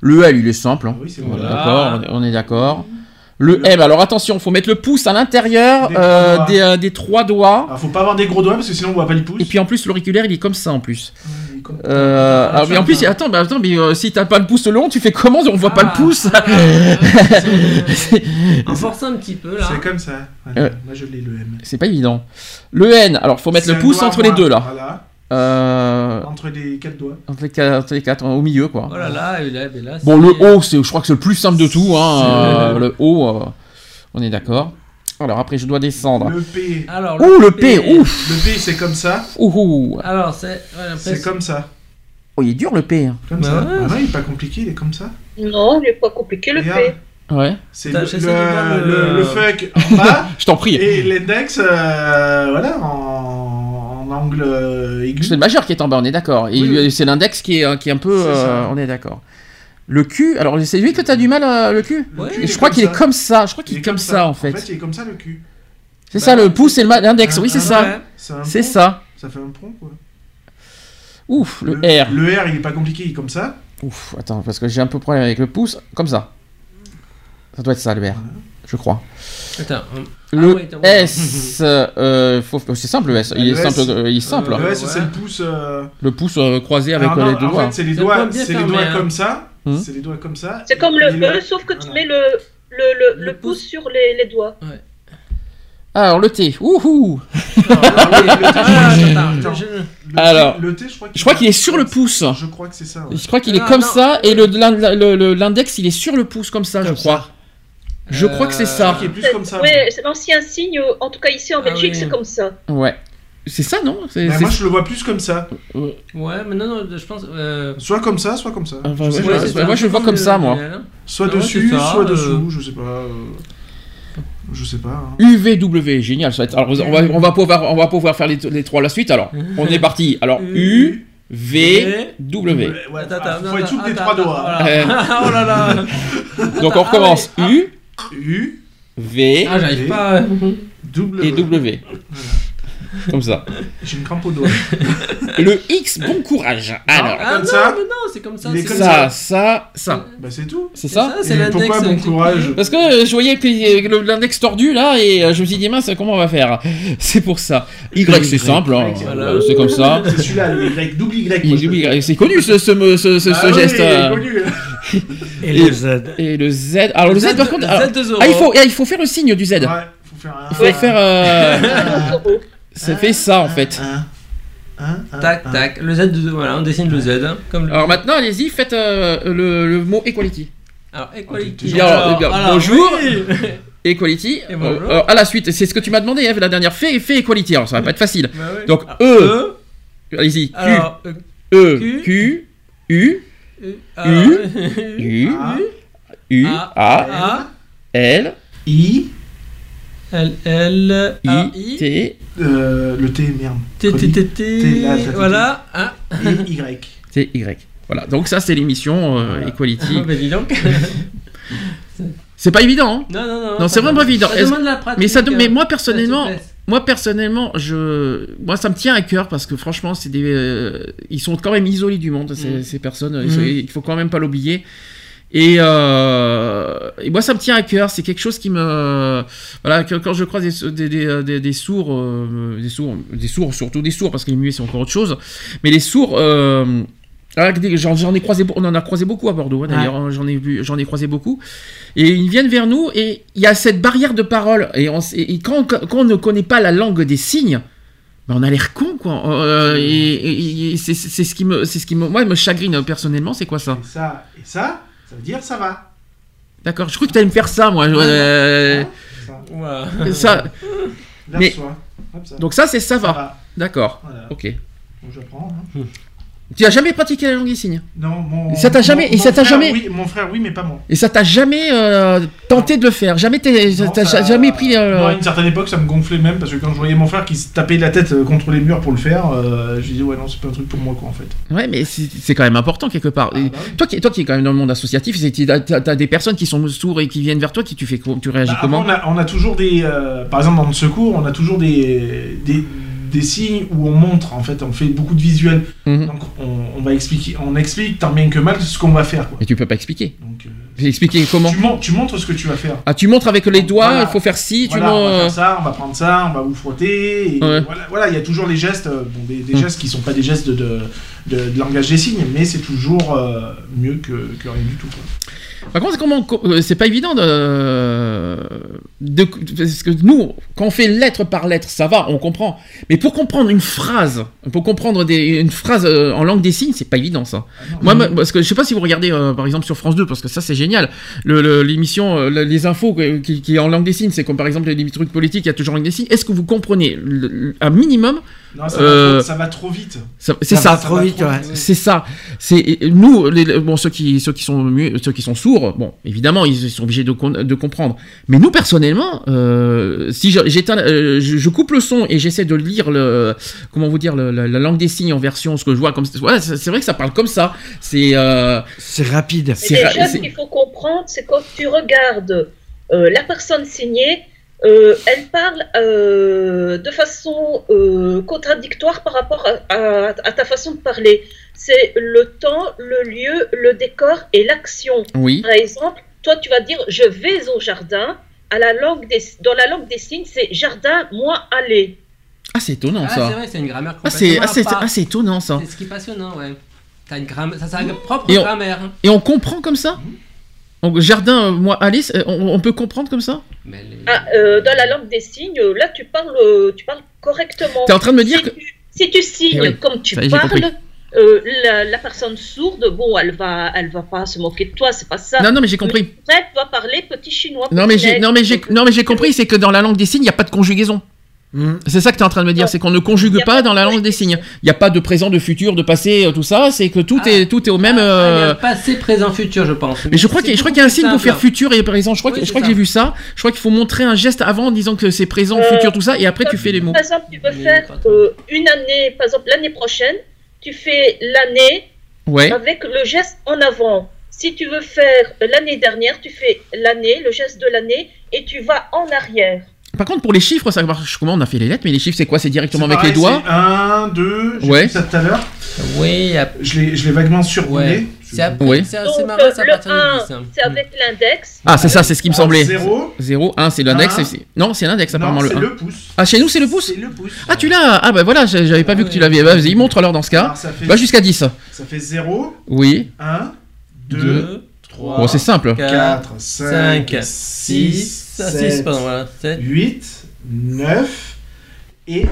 Le L il est simple. hein. Ah oui, est voilà. Est- on est d'accord. Le M, alors attention, faut mettre le pouce à l'intérieur Des euh, trois doigts. des, euh, des trois doigts. Alors faut pas avoir des gros doigts parce que sinon on voit pas le pouce. Et puis en plus l'auriculaire il est comme ça en plus. Comme- Euh, Ah, alors, mais en plus, attends, mais attends, mais euh, si t'as pas le pouce long, tu fais comment On voit pas le Ah. pouce? En forçant un petit peu là. C'est comme ça. Ouais. Moi je l'ai le M. C'est pas évident. Le N, alors faut mettre le pouce entre les deux là. Voilà. Euh, Entre les quatre doigts. entre, les quatre, entre les quatre, au milieu quoi. Oh là là, et là, et là, Bon, le O, c'est, je crois que c'est le plus simple de tout. Hein, euh, le O, euh, on est d'accord. Alors après, je dois descendre. Le P. Alors, Ouh, le P, ouf Le P c'est comme ça. ouh, ouh. Alors, c'est. ouais, après, C'est comme ça. Oh, il est dur le P. hein. Comme Bah ça. ouais. Ah ouais, il est pas compliqué, il est comme ça. Non, il n'est pas compliqué, le Regarde. P. Ouais, C'est le, le, le- le- le fuck en bas [LAUGHS] je t'en prie. et l'index euh, voilà en angle euh, aigu. C'est le majeur qui est en bas, on est d'accord. Et Oui, oui. c'est l'index qui est, qui est un peu. Euh, on est d'accord. Le Q, alors c'est lui que t'as du mal, euh, le cul, Je crois qu'il est comme ça. Je crois qu'il Il est comme ça en fait. En fait, il est comme ça le cul. C'est Bah, ça, le pouce et l'index. Oui, c'est Ah, ça. C'est ça. Ça fait un pont quoi. Ouf, le R. Le R, il est pas compliqué, il est comme ça. Ouf, attends, parce que j'ai un peu problème avec le pouce. Comme ça. Ça doit être ça, le R. Je crois. Attends. hum. Le Ah attends, S, euh, faut- c'est simple le S. Il est Le S. simple. euh, il est simple. Euh, Le ouais. S, c'est le pouce. euh, Le pouce euh, croisé avec euh, non, les deux en doigts. fait, c'est les doigts, c'est les doigts hein. comme ça. Hum. C'est les doigts comme ça. C'est comme le le- E, sauf que tu mets le, le, le, Le le pouce pouce. sur les, les doigts. Ah, alors le T. Ouhou. Alors, le- Ah, Attends. je- Le Alors, T, le T, je crois qu'il Je crois qu'il est sur le pouce. Je crois que c'est ça. ouais. Je crois qu'il est Ah, comme ça et le l'in- le- le- l'index il est sur le pouce comme ça, je crois. Je crois que c'est Euh, ça. Qui est plus comme ça. Oui, c'est l'ancien signe, euh, en tout cas ici en Ah Belgique, oui. c'est comme ça. Ouais. C'est ça, non? C'est- moi, je le vois plus comme ça. Ouais, mais non, non, je pense. euh, Soit comme ça, soit comme ça. Enfin, Je sais ouais, pas. ouais, c'est ouais, ça. moi, je le vois comme ça, moi. Soit Ouais, dessus, ça, soit euh. dessous, je sais pas. euh, Je sais pas. hein. UVW, génial. Ça va être- Alors, on va, on va pouvoir, on va pouvoir faire les, les trois à la suite. Alors, on est parti. Alors, U, V, W. Ouais, ouais, Attends, ah, faut être souple des trois doigts. voilà. [LAUGHS] oh là là Donc, on recommence. ah U, U, V Ah, j'arrive pas. W. et W. Comme ça. J'ai une crampe au doigt. Le X, bon courage. Alors, Ah Comme non, ça mais non, c'est comme ça. Il est c'est comme ça, ça, ça. Bah, c'est tout. C'est ça c'est Et l'index. pourquoi bon courage? Parce que euh, je voyais que euh, le- l'index tordu là et euh, je me suis dit mince comment on va faire? C'est pour ça. Y c'est simple, hein, Voilà. euh, c'est comme ça. C'est celui-là, le Y, double Y. Y, moi, je peux- Y, C'est connu ce, ce, ce, ce- ce Ah oui, geste. il est euh. connu. [LAUGHS] Et Et- le Z. Et le Z. Alors le Z, par contre. alors- Z de Zoro. ah, il faut, ah, il faut faire le signe du Z. Ouais, faut faire un. Il faut faire. euh, [LAUGHS] ça fait ça en fait. Un, un, un, Tac, un. tac. Le Z de. Voilà, on dessine le Z. hein, Comme le. Alors maintenant, allez-y, faites euh, le, le mot equality. Alors, equality. Bien, Alors, bien, alors, bonjour. oui. [LAUGHS] Equality. Et voilà. Euh, euh, à la suite, c'est ce que tu m'as demandé hein, la dernière. Fais, fais Equality. Alors ça va pas être facile. Bah. Donc Ah, E. Allez-y. Q. Alors, euh, E. Q. Q. U. U. A, U. A. L. I, L, L, A, I. T. euh, le T, merde. T, T, T, T, voilà. Ah, Et Y. T. Y. Voilà. Donc ça c'est l'émission euh. Equality. [LAUGHS] bah dis donc. C'est pas évident. Hein Non, non, non. Non, c'est vraiment demande- évident. Ça Est-ce- demande la pratique. mais ça, de- mais hein. moi personnellement. Moi personnellement, je, moi ça me tient à cœur parce que franchement, c'est des, euh, ils sont quand même isolés du monde ces, Mm. ces personnes. Mm. Il faut- quand même pas l'oublier. Et, euh, et moi, ça me tient à cœur. C'est quelque chose qui me, voilà, quand je croise des, des, des, des- des sourds, euh, des sourds, des sourds, surtout des sourds, parce que les muets c'est encore autre chose. Mais les sourds, euh, j'en j'en ai croisé, on en a croisé beaucoup à Bordeaux. hein, D'ailleurs, hein, j'en ai vu, j'en ai croisé beaucoup. Et ils viennent vers nous et il y a cette barrière de parole. Et, on s- et quand, quand on ne connaît pas la langue des signes, ben on a l'air con quoi. Euh, et et- et c'est ce qui me, c'est ce qui me, moi me chagrine personnellement. C'est quoi ça? Et ça, et ça, ça veut dire ça va. D'accord. Je crois que tu allais me faire ça moi. Euh, Ça. Mais- verse-toi. Hop, ça. Donc ça c'est ça ça va. va. D'accord. Voilà. Ok. Donc j'apprends. hein. Tu as jamais pratiqué la langue des signes Non, mon. Ça t'a jamais- mon- et ça t'a jamais- Oui, mon frère, oui, mais pas moi. Et ça t'a jamais euh, tenté de le faire? Jamais Non, t'as ça- jamais pris euh, Moi, à une certaine époque, ça me gonflait même parce que quand je voyais mon frère qui se tapait la tête euh, contre les murs pour le faire, euh, je disais ouais non, c'est pas un truc pour moi quoi en fait. Ouais, mais c'est quand même important quelque part. Ah, bah oui. toi, qui, toi qui es quand même dans le monde associatif, t'as t'as des personnes qui sont sourds et qui viennent vers toi, qui tu fais tu réagis Bah, comment on, a, on a toujours des, euh, par exemple dans le secours, on a toujours des, des, des signes où on montre en fait, on fait beaucoup de visuels. Mhm. Donc on, on va expliquer, on explique tant bien que mal ce qu'on va faire quoi. Mais tu peux pas expliquer. Donc, euh, J'ai expliqué comment tu, mon- tu montres ce que tu vas faire. Ah, tu montres avec les doigts, Voilà. il faut faire ci, tu Voilà, on va montres. faire ça, on va prendre ça, on va vous frotter. et Ouais. Voilà, voilà, il y a toujours les gestes, euh, bon, des, des Mm. gestes qui sont pas des gestes de, de, de- de langage des signes, mais c'est toujours euh, mieux que, que rien du tout. Quoi. Par contre, comment euh, c'est pas évident de, de parce que nous, quand on fait lettre par lettre, ça va, on comprend. Mais pour comprendre une phrase, pour comprendre des, une phrase en langue des signes, c'est pas évident ça. Ah Moi, moi, parce que je sais pas si vous regardez euh, par exemple sur France 2, parce que ça c'est génial. L'émission, euh, le- les infos qui, est en langue des signes, c'est comme par exemple les trucs politiques, il y a toujours en langue des signes. Est-ce que vous comprenez un minimum Non, ça, Euh, va trop, ça va trop vite. C'est Ça trop vite, ouais. C'est ça. C'est nous, les, bon ceux qui ceux qui sont ceux qui sont sourds, bon évidemment ils sont obligés de, con- de comprendre. Mais nous personnellement, euh, si je, j'éteins, euh, je, je coupe le son et j'essaie de lire le comment vous dire le- la, la langue des signes en version ce que je vois comme ouais, c'est c'est vrai que ça parle comme ça. C'est euh, C'est rapide. C'est ra- déjà, ce qu'il faut comprendre, c'est quand tu regardes euh, la personne signée, euh, elle parle euh, de façon euh, contradictoire par rapport à, à- à ta façon de parler. C'est le temps, le lieu, le décor et l'action. oui. Par exemple, toi, tu vas dire je vais au jardin. À la langue des, dans la langue des signes, c'est jardin, moi, aller. Ah c'est étonnant Ah, ça. c'est vrai, c'est une grammaire Ah c'est complètement ah, c'est ah, c'est étonnant ça. C'est ce qui est passionnant, ouais. T'as une grammaire, ça, sa propre Et on- grammaire. Et on comprend comme ça? Donc jardin, euh, moi Alice, euh, on, on peut comprendre comme ça? Mais les- Ah, euh, dans la langue des signes, là, tu parles, tu parles correctement. T'es en train de me dire si, que tu, si tu signes Eh oui, comme tu ça parles, euh, la, la personne sourde, bon, elle va, elle va pas se moquer de toi, c'est pas ça. non non mais j'ai compris. Après, tu vas parler petit chinois. Non mais j'ai non mais j'ai non mais j'ai compris c'est que dans la langue des signes il n'y a pas de conjugaison. Hmm. C'est ça que tu es en train de me dire, c'est qu'on ne conjugue pas dans la langue des signes. Il n'y a pas de présent, de futur, de passé, euh, tout ça. C'est que tout Ah. est tout est au même. Ah, il y a euh, passé, présent, futur, je pense. Mais je crois c'est qu'il je crois beaucoup qu'il y a un signe pour faire futur et présent. Je crois Oui, que je crois que j'ai vu ça. Je crois qu'il faut montrer un geste avant en disant que c'est présent, Euh, futur, tout ça, et après tu fais les mots. Par exemple, tu veux faire euh, une année, par exemple, l'année prochaine, tu fais l'année Ouais. avec le geste en avant. Si tu veux faire l'année dernière, tu fais l'année, le geste de l'année, et tu vas en arrière. Par contre pour les chiffres, ça marche comment On a fait les lettres, mais les chiffres c'est quoi C'est directement avec les doigts. c'est Un, deux, j'ai Ouais. vu ça tout à l'heure. Oui, ap- Je l'ai je l'ai vaguement survolé. ouais. C'est après- Oui. c'est- Donc, c'est marrant, c'est à le partir 1, 10. hein. c'est avec l'index. Ah c'est ça, c'est ce qui me semblait. Zéro. 0, 1 c'est l'index. Non c'est l'index apparemment Non, le c'est 1. le pouce. Ah chez nous c'est le pouce C'est le pouce. Ah tu l'as Ah bah voilà, j'avais pas Ah vu que tu l'avais. Bah, Vas-y, montre alors dans ce cas. Va jusqu'à 10. ça fait 0, Oui. 1, 2, Deux, 3, Bon c'est simple. 4, 5, 5, 6, 6, 6, 7, pardon, voilà, 7. 8, 9 et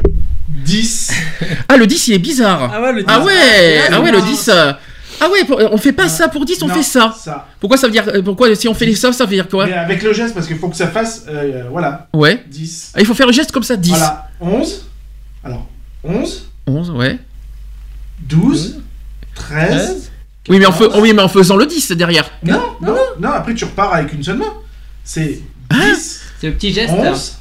10. [LAUGHS] Ah le 10 il est bizarre. Ah ouais, le Ah 10. ouais, Ah, ah ouais, le marrant. 10. euh, Ah ouais, pour- on fait pas ça pour 10, on Non, fait ça. Ça. Pourquoi ça veut dire euh, pourquoi si on fait les ça, ça veut dire quoi? Mais avec le geste, parce qu'il faut que ça fasse. euh, voilà. Ouais. 10. Ah, il faut faire le geste comme ça 10. Voilà. 11. Alors, 11, 11, ouais. 12, 13. Oui mais, en fais- 14. oui, mais en faisant le 10 derrière. Non, non, non, après tu repars avec une seule main. C'est Hein 10, C'est le petit geste. 11.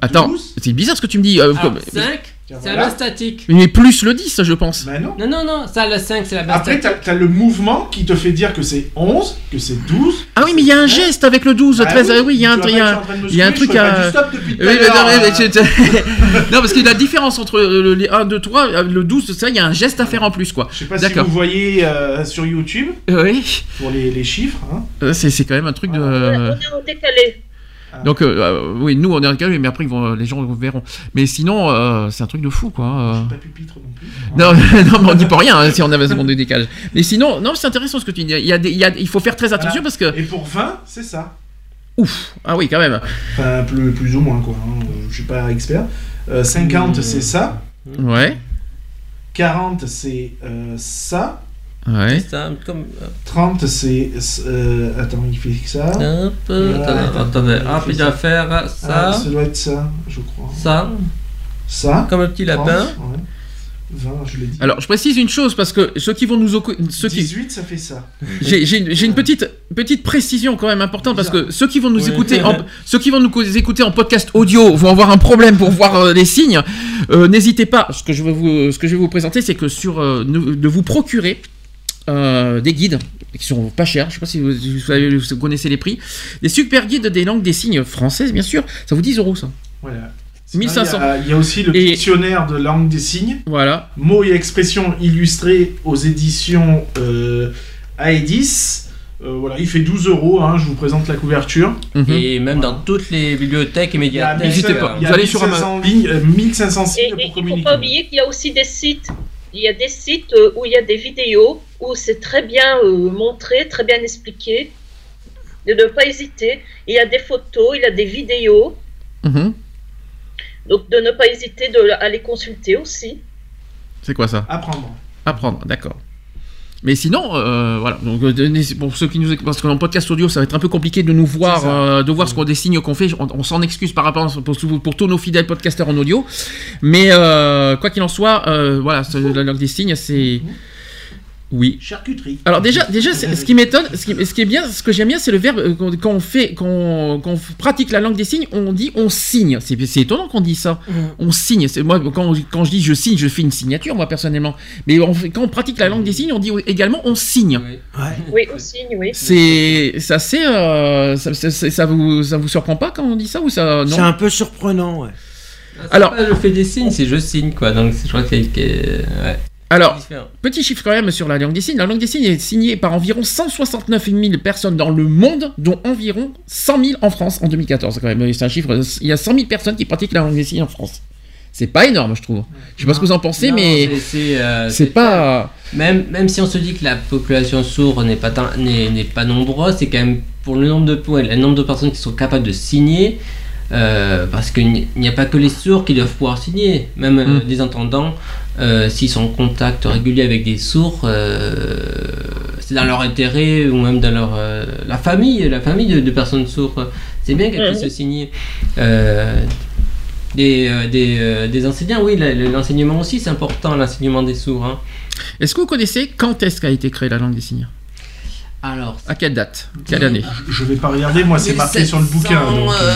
Attends, 12. c'est bizarre ce que tu me dis. euh, Alors, comme- 5, Tiens, c'est voilà. la base statique. Mais plus le 10, je pense. Ben non. Non, non, non, ça, le 5, c'est la base Après, statique. t'as as le mouvement qui te fait dire que c'est 11, que c'est 12. Ah oui, mais il y a un 13. geste avec le 12, Ah 13. ah oui, il y a un, y a y a un truc à. Oui, mais non, mais- euh. mais tu- [LAUGHS] non, parce que la différence entre le- les 1, 2, 3, euh, le 12, ça, il y a un geste à faire en plus, quoi. Je sais pas si D'accord. vous voyez euh, sur YouTube Oui, pour les, les chiffres. Hein. Euh, c'est c'est quand même un truc de. On est- on est en décalé. Donc, euh, euh, oui, nous on est calme, mais après ils vont, les gens verront. Mais sinon, euh, c'est un truc de fou, quoi. euh. Pas pupitre non plus. Non, [LAUGHS] non, mais on dit pas rien hein, si on avait un second de décalage. Mais sinon, non, c'est intéressant ce que tu dis. Il, y a des, il, y a- il faut faire très attention Voilà. parce que. Et pour 20, c'est ça. Ouf Ah oui, quand même. Enfin, plus, plus ou moins, quoi. hein. Euh, Je suis pas expert. Euh, 50, c'est ça. Ouais, 40, c'est euh, ça. Ouais. C'est ça, comme. 30, c'est. euh, attends, il fait que ça. Hop, Voilà. attendez, attendez. Hop, il doit faire Ah, ça, ça doit être ça, je crois. ça, Ça. comme le petit 30, lapin. ouais. 20, je l'ai dit. Alors, je précise une chose parce que ceux qui vont nous. Ceux qui, 18, ça fait ça. [LAUGHS] J'ai j'ai une, petite, petite précision quand même importante parce que ceux qui vont nous Oui. écouter, en, [LAUGHS] ceux qui vont nous co- écouter en podcast audio vont avoir un problème pour voir euh, les signes. Euh, N'hésitez pas. Ce que je vais vous, ce que je vais vous présenter, c'est que sur euh, de vous procurer euh, des guides qui sont pas chers. Je sais pas si vous, connaissez les prix. Des super guides des langues des signes françaises, bien sûr. Ça vous 10 euros ça. Voilà. Sinon, 1500. Il y, a, il y a aussi le Et- dictionnaire de langue des signes. Voilà. Mots et expressions illustrés aux éditions euh, Aedis. Euh, voilà, il fait 12 euros. hein, je vous présente la couverture. Mhm. Et même Voilà. dans toutes les bibliothèques et médiathèques. N'hésitez 1500 pas. Vous allez sur 1500 lignes, euh, 1500 signes Et, et pour il ne faut communiquer. pas oublier qu'il y a aussi des sites. Il y a des sites euh, où il y a des vidéos, où c'est très bien euh, montré, très bien expliqué. De ne pas hésiter. Il y a des photos, il y a des vidéos. Mhm. Donc de ne pas hésiter de, à les consulter aussi. C'est quoi ça? Apprendre. Apprendre, d'accord. Mais sinon, euh, voilà. Donc, euh, pour ceux qui nous écoutent, parce qu'en podcast audio, ça va être un peu compliqué de nous voir, euh, de voir ce qu'on des signes qu'on fait. On, on s'en excuse par rapport à- pour, pour tous nos fidèles podcasteurs en audio. Mais euh, quoi qu'il en soit, euh, voilà, ce- la langue des signes, c'est oui. Charcuterie. Alors déjà, déjà, c'est- ce qui m'étonne, ce qui, ce qui est bien, ce que j'aime bien, c'est le verbe euh, quand, on fait, quand, quand on pratique la langue des signes, on dit on signe. C'est c'est étonnant qu'on dise ça. On signe. C'est moi quand, quand je dis je signe, je fais une signature moi personnellement. Mais on quand on pratique la langue des signes, on dit également on signe. Oui. Ouais. Oui, au signe, oui. C'est c'est assez. euh, ça, ça- ça- ça vous ça vous surprend pas quand on dit ça ou ça C'est un peu surprenant, ouais. Alors- je fais des signes, c'est je signe quoi. Donc, je crois que c'est que- ouais, Alors. Petit chiffre quand même sur la langue des signes. La langue des signes est signée par environ 169 000 personnes dans le monde, dont environ 100 000 en France en 2014. Quand même, c'est un chiffre. Il y a 100 000 personnes qui pratiquent la langue des signes en France. C'est pas énorme, je trouve. Je sais pas ce que vous en pensez, Non, mais c'est- euh, pas. Même, même si on se dit que la population sourde n'est pas, n'est, pas nombreuse, c'est quand même pour le nombre de, le nombre de personnes qui sont capables de signer, euh, parce qu'il n'y a pas que les sourds qui doivent pouvoir signer, même euh, Mm. entendants, euh, s'ils sont en contact régulier avec des sourds, euh, c'est dans leur intérêt, ou même dans leur, euh, la famille, la famille de, de personnes sourdes. C'est bien qu'elles puissent se signer. Euh, des, des, des enseignants, oui, l'enseignement aussi, c'est important, l'enseignement des sourds. hein. Est-ce que vous connaissez quand est-ce qu'a été créée la langue des signes? Alors, À quelle date Quelle année Je vais pas regarder, moi c'est marqué sur le bouquin. 1700, donc, euh, euh,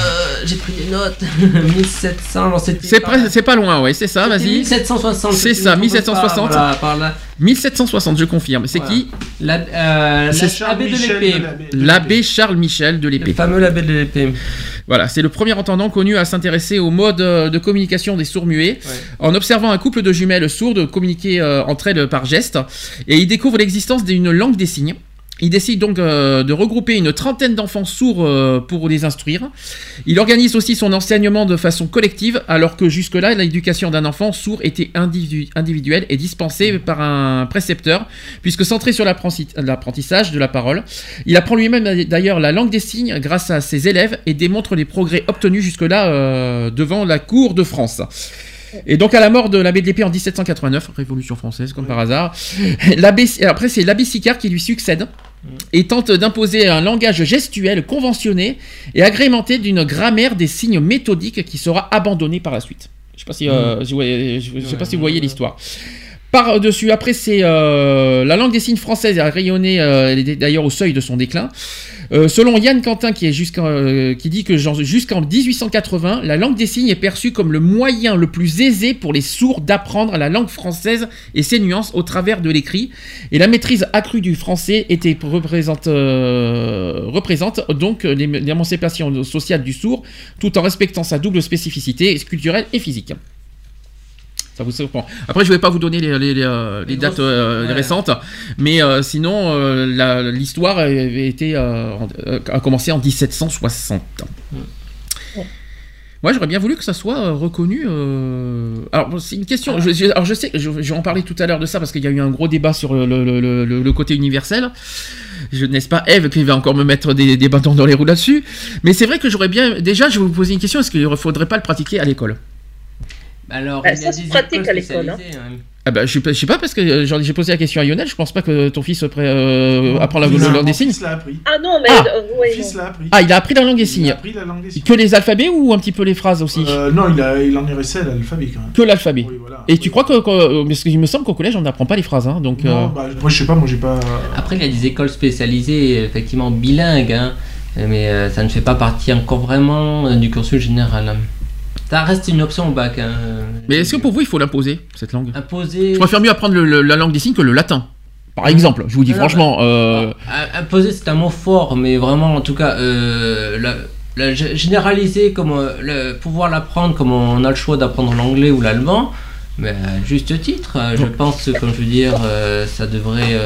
J'ai pris des notes. [LAUGHS] 1700, alors c'était. C'est par- pas, c'est pas loin, ouais, c'est ça, vas-y. 1760. C'est je ça, me trompe 1760. pas, Voilà, par là. 1760, je confirme. C'est Voilà. qui La- euh, C'est la- L'abbé de Charles l'épée. Michel de L'abbé Charles Michel de Le l'épée. fameux l'abbé de l'épée. Voilà, c'est le premier entendant connu à s'intéresser au mode euh, de communication des sourds-muets, Ouais. en observant un couple de jumelles sourdes communiquer euh, entre elles par geste, et il découvre l'existence d'une langue des signes. Il décide donc euh, de regrouper une trentaine d'enfants sourds euh, pour les instruire. Il organise aussi son enseignement de façon collective, alors que jusque-là, l'éducation d'un enfant sourd était individu- individuelle et dispensée par un précepteur, puisque centré sur l'apprenti- l'apprentissage de la parole. Il apprend lui-même d'ailleurs la langue des signes grâce à ses élèves et démontre les progrès obtenus jusque-là euh, devant la cour de France. Et donc à la mort de l'abbé de l'épée en 1789, Révolution française comme par hasard, l'abbé, après c'est l'abbé Sicard qui lui succède et tente d'imposer un langage gestuel conventionné et agrémenté d'une grammaire des signes méthodiques qui sera abandonnée par la suite. Je sais pas si, euh, je sais pas si vous voyez l'histoire. Par-dessus, après, c'est euh, la langue des signes française a rayonné, euh, elle était d'ailleurs au seuil de son déclin. Euh, selon Yann Quentin, qui, est euh, qui dit que jusqu'en 1880, la langue des signes est perçue comme le moyen le plus aisé pour les sourds d'apprendre la langue française et ses nuances au travers de l'écrit. Et la maîtrise accrue du français était, représente, euh, représente donc l'ém- l'émancipation sociale du sourd, tout en respectant sa double spécificité culturelle et physique. Ça vous surprend. Après, je ne vais pas vous donner les, les- les, euh, les dates euh, ouais. récentes, mais euh, sinon, euh, l'histoire avait été, en- a commencé en 1760. Moi, j'aurais bien voulu que ça soit reconnu. euh, Alors, c'est une question. Je, je- alors, je sais, je, je vais en parler tout à l'heure de ça parce qu'il y a eu un gros débat sur le, le- le- le- le côté universel. Je n'est-ce pas Eve qui va encore me mettre des, des bâtons dans les roues là-dessus. Mais c'est vrai que j'aurais bien. Déjà, je vais vous poser une question est-ce qu'il ne faudrait pas le pratiquer à l'école? Alors, Bah, il ça a se des pratique à l'école, hein. hein. ah bah, je, sais pas- je sais pas parce que euh, j'ai posé la question à Lionel. Je pense pas que ton fils pré- euh, apprend la, langue des signes. fils l'a appris. Ah non, mais Ah. euh, ouais, fils non. l'a appris. Ah, il a appris la langue des Il a signes. appris la langue des signes. Que les alphabets ou un petit peu les phrases aussi? Euh, non, il, a, il en est resté à l'alphabet quand même. Que l'alphabet. Oui, voilà. Et tu crois que, que- parce qu'il me semble qu'au collège on n'apprend pas les phrases, hein, donc. Non, euh, bah, moi je sais pas, moi j'ai pas. Après, il y a des écoles spécialisées, effectivement bilingues, hein, mais euh, ça ne fait pas partie encore vraiment euh, du cursus général. Ça reste une option au bac. hein. Mais est-ce que pour vous il faut l'imposer cette langue? Imposer. Je préfère mieux apprendre le- le- la langue des signes que le latin. Par exemple, je vous dis Non, franchement. euh, Euh, Imposer, c'est un mot fort, mais vraiment, en tout cas, euh, la, la gé- généraliser, comme euh, le, pouvoir l'apprendre comme on a le choix d'apprendre l'anglais ou l'allemand, mais à juste titre, je pense, comme je veux dire, ça devrait,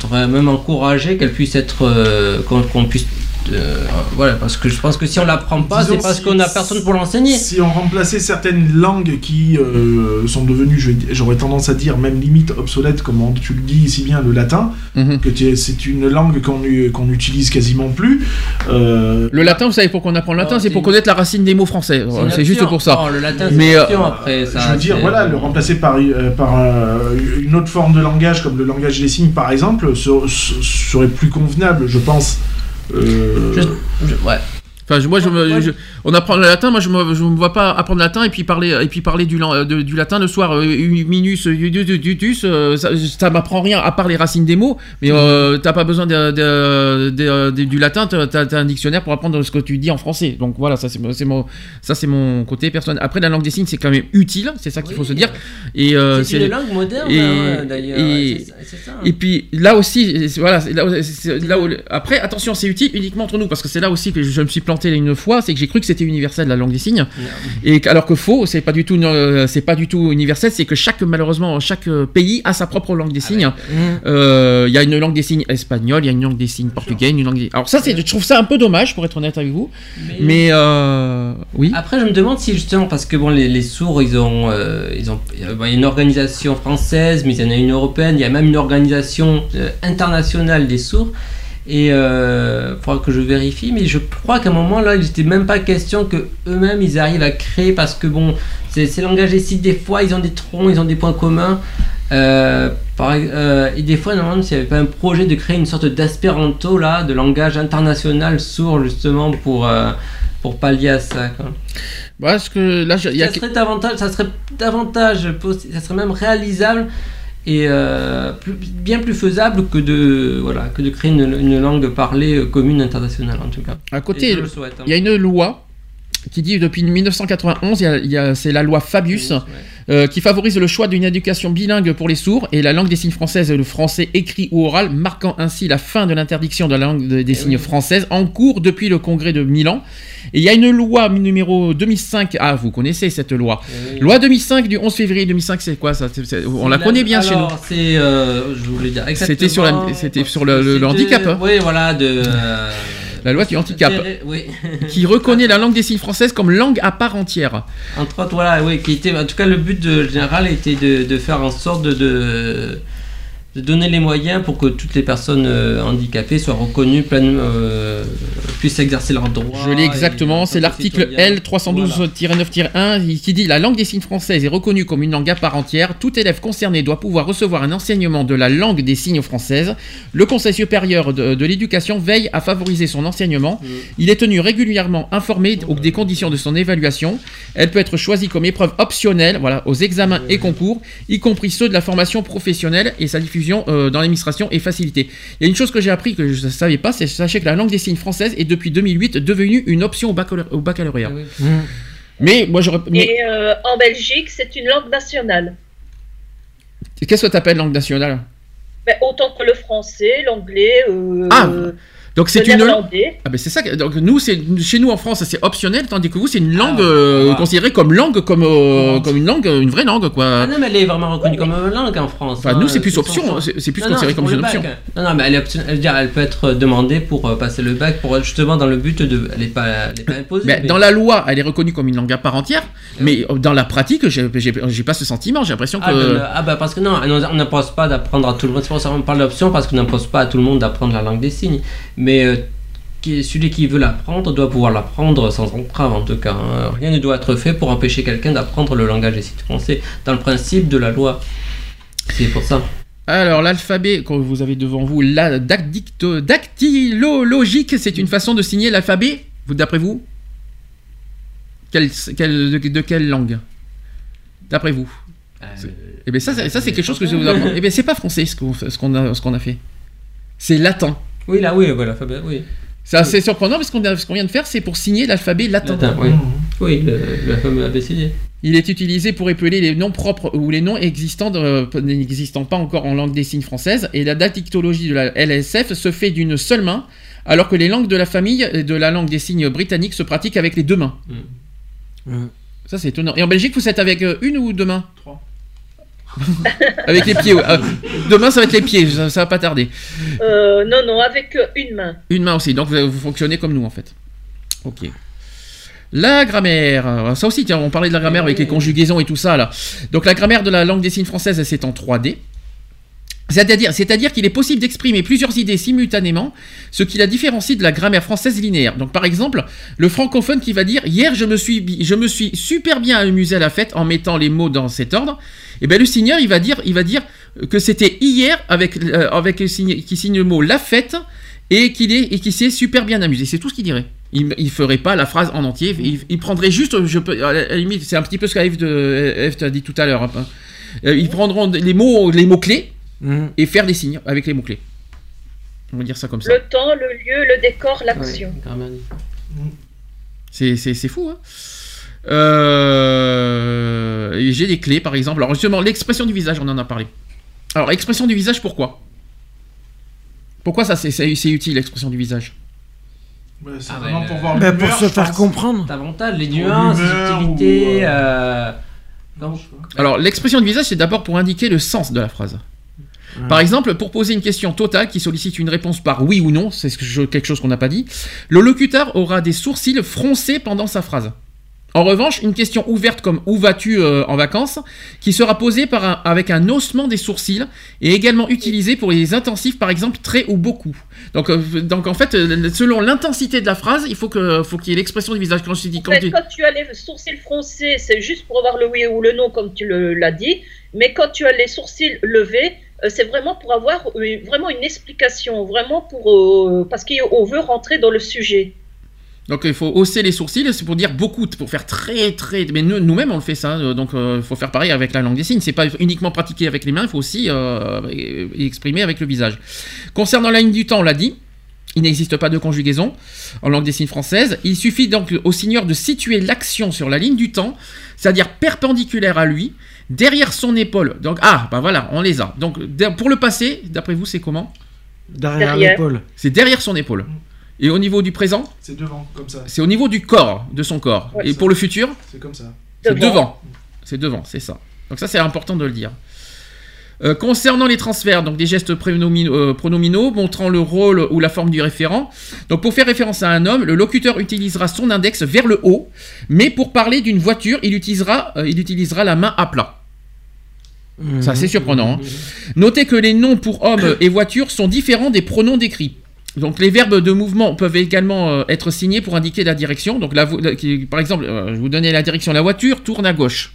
devrait même encourager qu'elle puisse être, qu'on qu'on puisse, euh, voilà, parce que je pense que si on l'apprend pas, c'est parce si- qu'on a personne pour l'enseigner. Si on remplaçait certaines langues qui euh, sont devenues, j'aurais tendance à dire, même limite obsolètes, comme tu le dis si bien, le latin, mhm. que c'est une langue qu'on qu'on n'utilise quasiment plus. euh, Le latin, vous savez pourquoi on apprend le latin Oh, C'est pour connaître la racine des mots français. Euh, C'est juste pour ça. Le latin, c'est Mais, euh, après. Ça, je veux dire, voilà, le remplacer par, euh, par euh, une autre forme de langage, comme le langage des signes par exemple, ser- ser- serait plus convenable, je pense. Euh, Je- je- ouais. Enfin, moi, je me- Moi, je- on apprend le latin. Moi, je me, je me vois pas apprendre le latin et puis parler et puis parler du, de- du latin le soir. euh, minus, euh, du- du- du- euh, ça, ça m'apprend rien à part les racines des mots. Mais euh, t'as pas besoin de, de- du latin. T'as un dictionnaire pour apprendre ce que tu dis en français. Donc voilà, ça c'est mon- ça c'est mon côté personnel. Après, la langue des signes, c'est quand même utile. C'est ça qu'il faut se dire. Et euh, c'est une langue moderne, hein, d'ailleurs. et- puis là aussi, voilà, là, où- après, attention, c'est utile uniquement entre nous parce que c'est là aussi que je me suis planté une fois, c'est que j'ai cru que c'était universel la langue des signes, et qu- alors que faux, c'est pas du tout, euh, c'est pas du tout universel, c'est que chaque malheureusement chaque euh, pays a sa propre langue des signes. Euh, Il y a une langue des signes espagnole, il y a une langue des signes portugais, une langue. Des... Alors ça, c'est, je trouve ça un peu dommage pour être honnête avec vous, Mais- mais euh, oui. Après, je me demande si justement, parce que bon, les, les sourds, ils ont, ils ont, il y a une organisation française, mais il y en a une européenne, il y a même une organisation internationale des sourds. Et il faudra que je vérifie, mais je crois qu'à un moment là, il n'était même pas question que eux-mêmes ils arrivent à créer, parce que bon, ces, ces langages des sites, des fois, ils ont des troncs, ils ont des points communs. Euh, par, euh, et des fois, demande s'il n'y avait pas un projet de créer une sorte d'espéranto là, de langage international sourd justement pour, euh, pour pallier à ça. Quoi. Parce que là, je- il y a Ça serait davantage, ça serait davantage, ça serait même réalisable et euh, plus- bien plus faisable que de voilà que de créer une, une langue parlée euh, commune internationale en tout cas. à côté, hein. il y a une loi qui dit depuis 1991, il y a- il y a- c'est la loi Fabius. Ouais. euh, qui favorise le choix d'une éducation bilingue pour les sourds et la langue des signes française et le français écrit ou oral, marquant ainsi la fin de l'interdiction de la langue de- des Eh signes oui. françaises en cours depuis le congrès de Milan. Et il y a une loi numéro 2005, ah vous connaissez cette loi. Oui. Loi 2005 du 11 février 2005, c'est quoi ça? On la connaît bien chez nous. c'est, euh, je voulais dire C'était sur la- exactement- c'était sur le- le- le c'était- handicap, hein. Oui, voilà, de. euh, La loi du handicap. Oui. [LAUGHS] qui reconnaît la langue des signes française comme langue à part entière. Entre autres, voilà, oui, qui était, en tout cas, le but de, général était de, de faire en sorte de, de, de donner les moyens pour que toutes les personnes euh, handicapées soient reconnues, euh, puissent exercer leurs droits. Je l'ai exactement, c'est l'article citoyens. L312-9-1 qui dit la langue des signes française est reconnue comme une langue à part entière. Tout élève concerné doit pouvoir recevoir un enseignement de la langue des signes française. Le Conseil supérieur de, de l'éducation veille à favoriser son enseignement. Il est tenu régulièrement informé des conditions de son évaluation. Elle peut être choisie comme épreuve optionnelle voilà, aux examens et concours, y compris ceux de la formation professionnelle et sa diffusion euh, dans l'administration est facilitée. Il y a une chose que j'ai appris que je ne savais pas, c'est sachez que la langue des signes française est depuis 2008 devenue une option au, baccalauréat. au baccalauréat. Ah oui. Mais moi j'aurais. Mais Et euh, en Belgique, c'est une langue nationale. qu'est-ce que tu appelles langue nationale? Mais autant que le français, l'anglais, euh, Ah, Donc c'est une. néerlandais. Ah ben c'est ça. que- Donc nous c'est chez nous en France c'est optionnel tandis que vous c'est une langue Ah, euh, voilà. considérée comme langue comme euh, comme une langue une vraie langue quoi. Ah non, mais elle est vraiment reconnue comme une langue en France. Enfin hein, nous c'est plus option, hein, c'est plus Non, non, considéré c'est comme une option. Non, non, mais elle, est option- elle, veut dire, elle peut être demandée pour euh, passer le bac, pour justement dans le but de. Elle n'est pas, elle est pas imposée. Mais mais- dans la loi, elle est reconnue comme une langue à part entière, mais euh, dans la pratique, j'ai pas ce sentiment. J'ai l'impression que Ah, ben, ah, bah parce que non, on on n'impose pas d'apprendre à tout le monde. C'est pour ça qu'on parle d'option parce qu'on n'impose pas à tout le monde d'apprendre la langue des signes. Mais euh, celui qui veut l'apprendre doit pouvoir l'apprendre sans entrave en tout cas. hein. Rien ne doit être fait pour empêcher quelqu'un d'apprendre le langage des signes français dans le principe de la loi. C'est pour ça. Alors, l'alphabet, quand vous avez devant vous, la dactylologique, c'est une façon de signer l'alphabet, d'après vous? De, quelle langue? D'après vous? Eh bien, ça, ça c'est quelque chose que je vous apprendre. Eh bien, c'est pas français a, ce qu'on a fait. C'est latin. Oui, là, oui, voilà, l'alphabet, oui. C'est assez surprenant parce qu'on ce qu'on vient de faire, c'est pour signer l'alphabet latin. Latin, oui. Oui, le, le fameux ABCD. Il est utilisé pour épeler les noms propres ou les noms existants n'existant pas encore en langue des signes française. Et la dactyctologie de la LSF se fait d'une seule main, alors que les langues de la famille et de la langue des signes britanniques se pratiquent avec les deux mains. Mm. Ça, c'est étonnant. Et en Belgique, vous êtes avec euh, une ou deux mains? Trois. [LAUGHS] Avec les pieds. ouais. Euh, demain, ça va être les pieds, ça, ça va pas tarder. Euh, non, non, avec euh, une main. Une main aussi, donc vous, vous fonctionnez comme nous en fait. Ok. La grammaire, ça aussi, tiens, on parlait de la grammaire avec les conjugaisons et tout ça là. Donc la grammaire de la langue des signes française, c'est en 3D. C'est-à-dire, qu'il est possible d'exprimer plusieurs idées simultanément, ce qui la différencie de la grammaire française linéaire. Donc par exemple, le francophone qui va dire hier je me suis, je me suis super bien amusé à la fête en mettant les mots dans cet ordre. Et ben le signeur il va dire, il va dire que c'était hier avec euh, avec qui signe le mot la fête et qu'il est et qu'il s'est super bien amusé. C'est tout ce qu'il dirait. Il, il ferait pas la phrase en entier. Il, prendrait juste, je peux, à la limite, c'est un petit peu ce qu'Eve t'a dit tout à l'heure. hein. Euh, ils prendront les mots, les mots clés Mm. et faire des signes avec les mots clés. On va dire ça comme ça. Le temps, le lieu, le décor, l'action. Ouais, grammaire. C'est, fou, hein Euh, J'ai des clés, par exemple. Alors, justement, l'expression du visage, on en a parlé. Alors, expression du visage, pourquoi? Pourquoi ça, c'est, utile, l'expression du visage? Ouais, c'est Ah, vraiment ouais, pour le- voir Bah, pour se faire comprendre. Davantage, les nuances, les ou, euh, euh, Non. Alors, l'expression du visage, c'est d'abord pour indiquer le sens de la phrase. Par exemple, pour poser une question totale qui sollicite une réponse par oui ou non, c'est quelque chose qu'on n'a pas dit, le locuteur aura des sourcils froncés pendant sa phrase. En revanche, une question ouverte comme où vas-tu euh, en vacances, qui sera posée par un- avec un haussement des sourcils, est également utilisée pour les intensifs, par exemple très ou beaucoup. Donc, euh, donc en fait, euh, selon l'intensité de la phrase, il faut qu'il y ait l'expression du visage. Quand je dis En quand fait, tu- quand tu as les sourcils froncés, c'est juste pour avoir le oui ou le non, comme tu le- l'as dit. Mais quand tu as les sourcils levés, c'est vraiment pour avoir euh, vraiment une explication, vraiment pour euh, parce qu'on veut rentrer dans le sujet. Donc il faut hausser les sourcils, c'est pour dire beaucoup, pour faire très très. Mais nous- nous-mêmes on le fait ça, euh, donc il faut faire pareil avec la langue des signes. C'est pas uniquement pratiquer avec les mains, il faut aussi euh, exprimer avec le visage. Concernant la ligne du temps, on l'a dit. Il n'existe pas de conjugaison en langue des signes française. Il suffit donc au signeur de situer l'action sur la ligne du temps, c'est-à-dire perpendiculaire à lui, derrière son épaule. Donc ah, bah voilà, on les a. Donc pour le passé, d'après vous, c'est comment Derrière Derrière. l'épaule. C'est derrière son épaule. Et au niveau du présent, C'est devant, comme ça. c'est au niveau du corps, de son corps. Ouais, Et ça. pour le futur, C'est comme ça. c'est Devant. devant. C'est devant, c'est ça. Donc ça, c'est important de le dire. Euh, concernant les transferts, donc des gestes euh, pronominaux montrant le rôle ou la forme du référent. Donc pour faire référence à un homme, le locuteur utilisera son index vers le haut, mais pour parler d'une voiture, il utilisera, euh, il utilisera la main à plat. C'est assez surprenant. hein. Notez que les noms pour hommes et voitures sont différents des pronoms décrits. Donc les verbes de mouvement peuvent également être signés pour indiquer la direction. Donc la vo- la- qui- par exemple, je vous donnais la direction, la voiture tourne à gauche.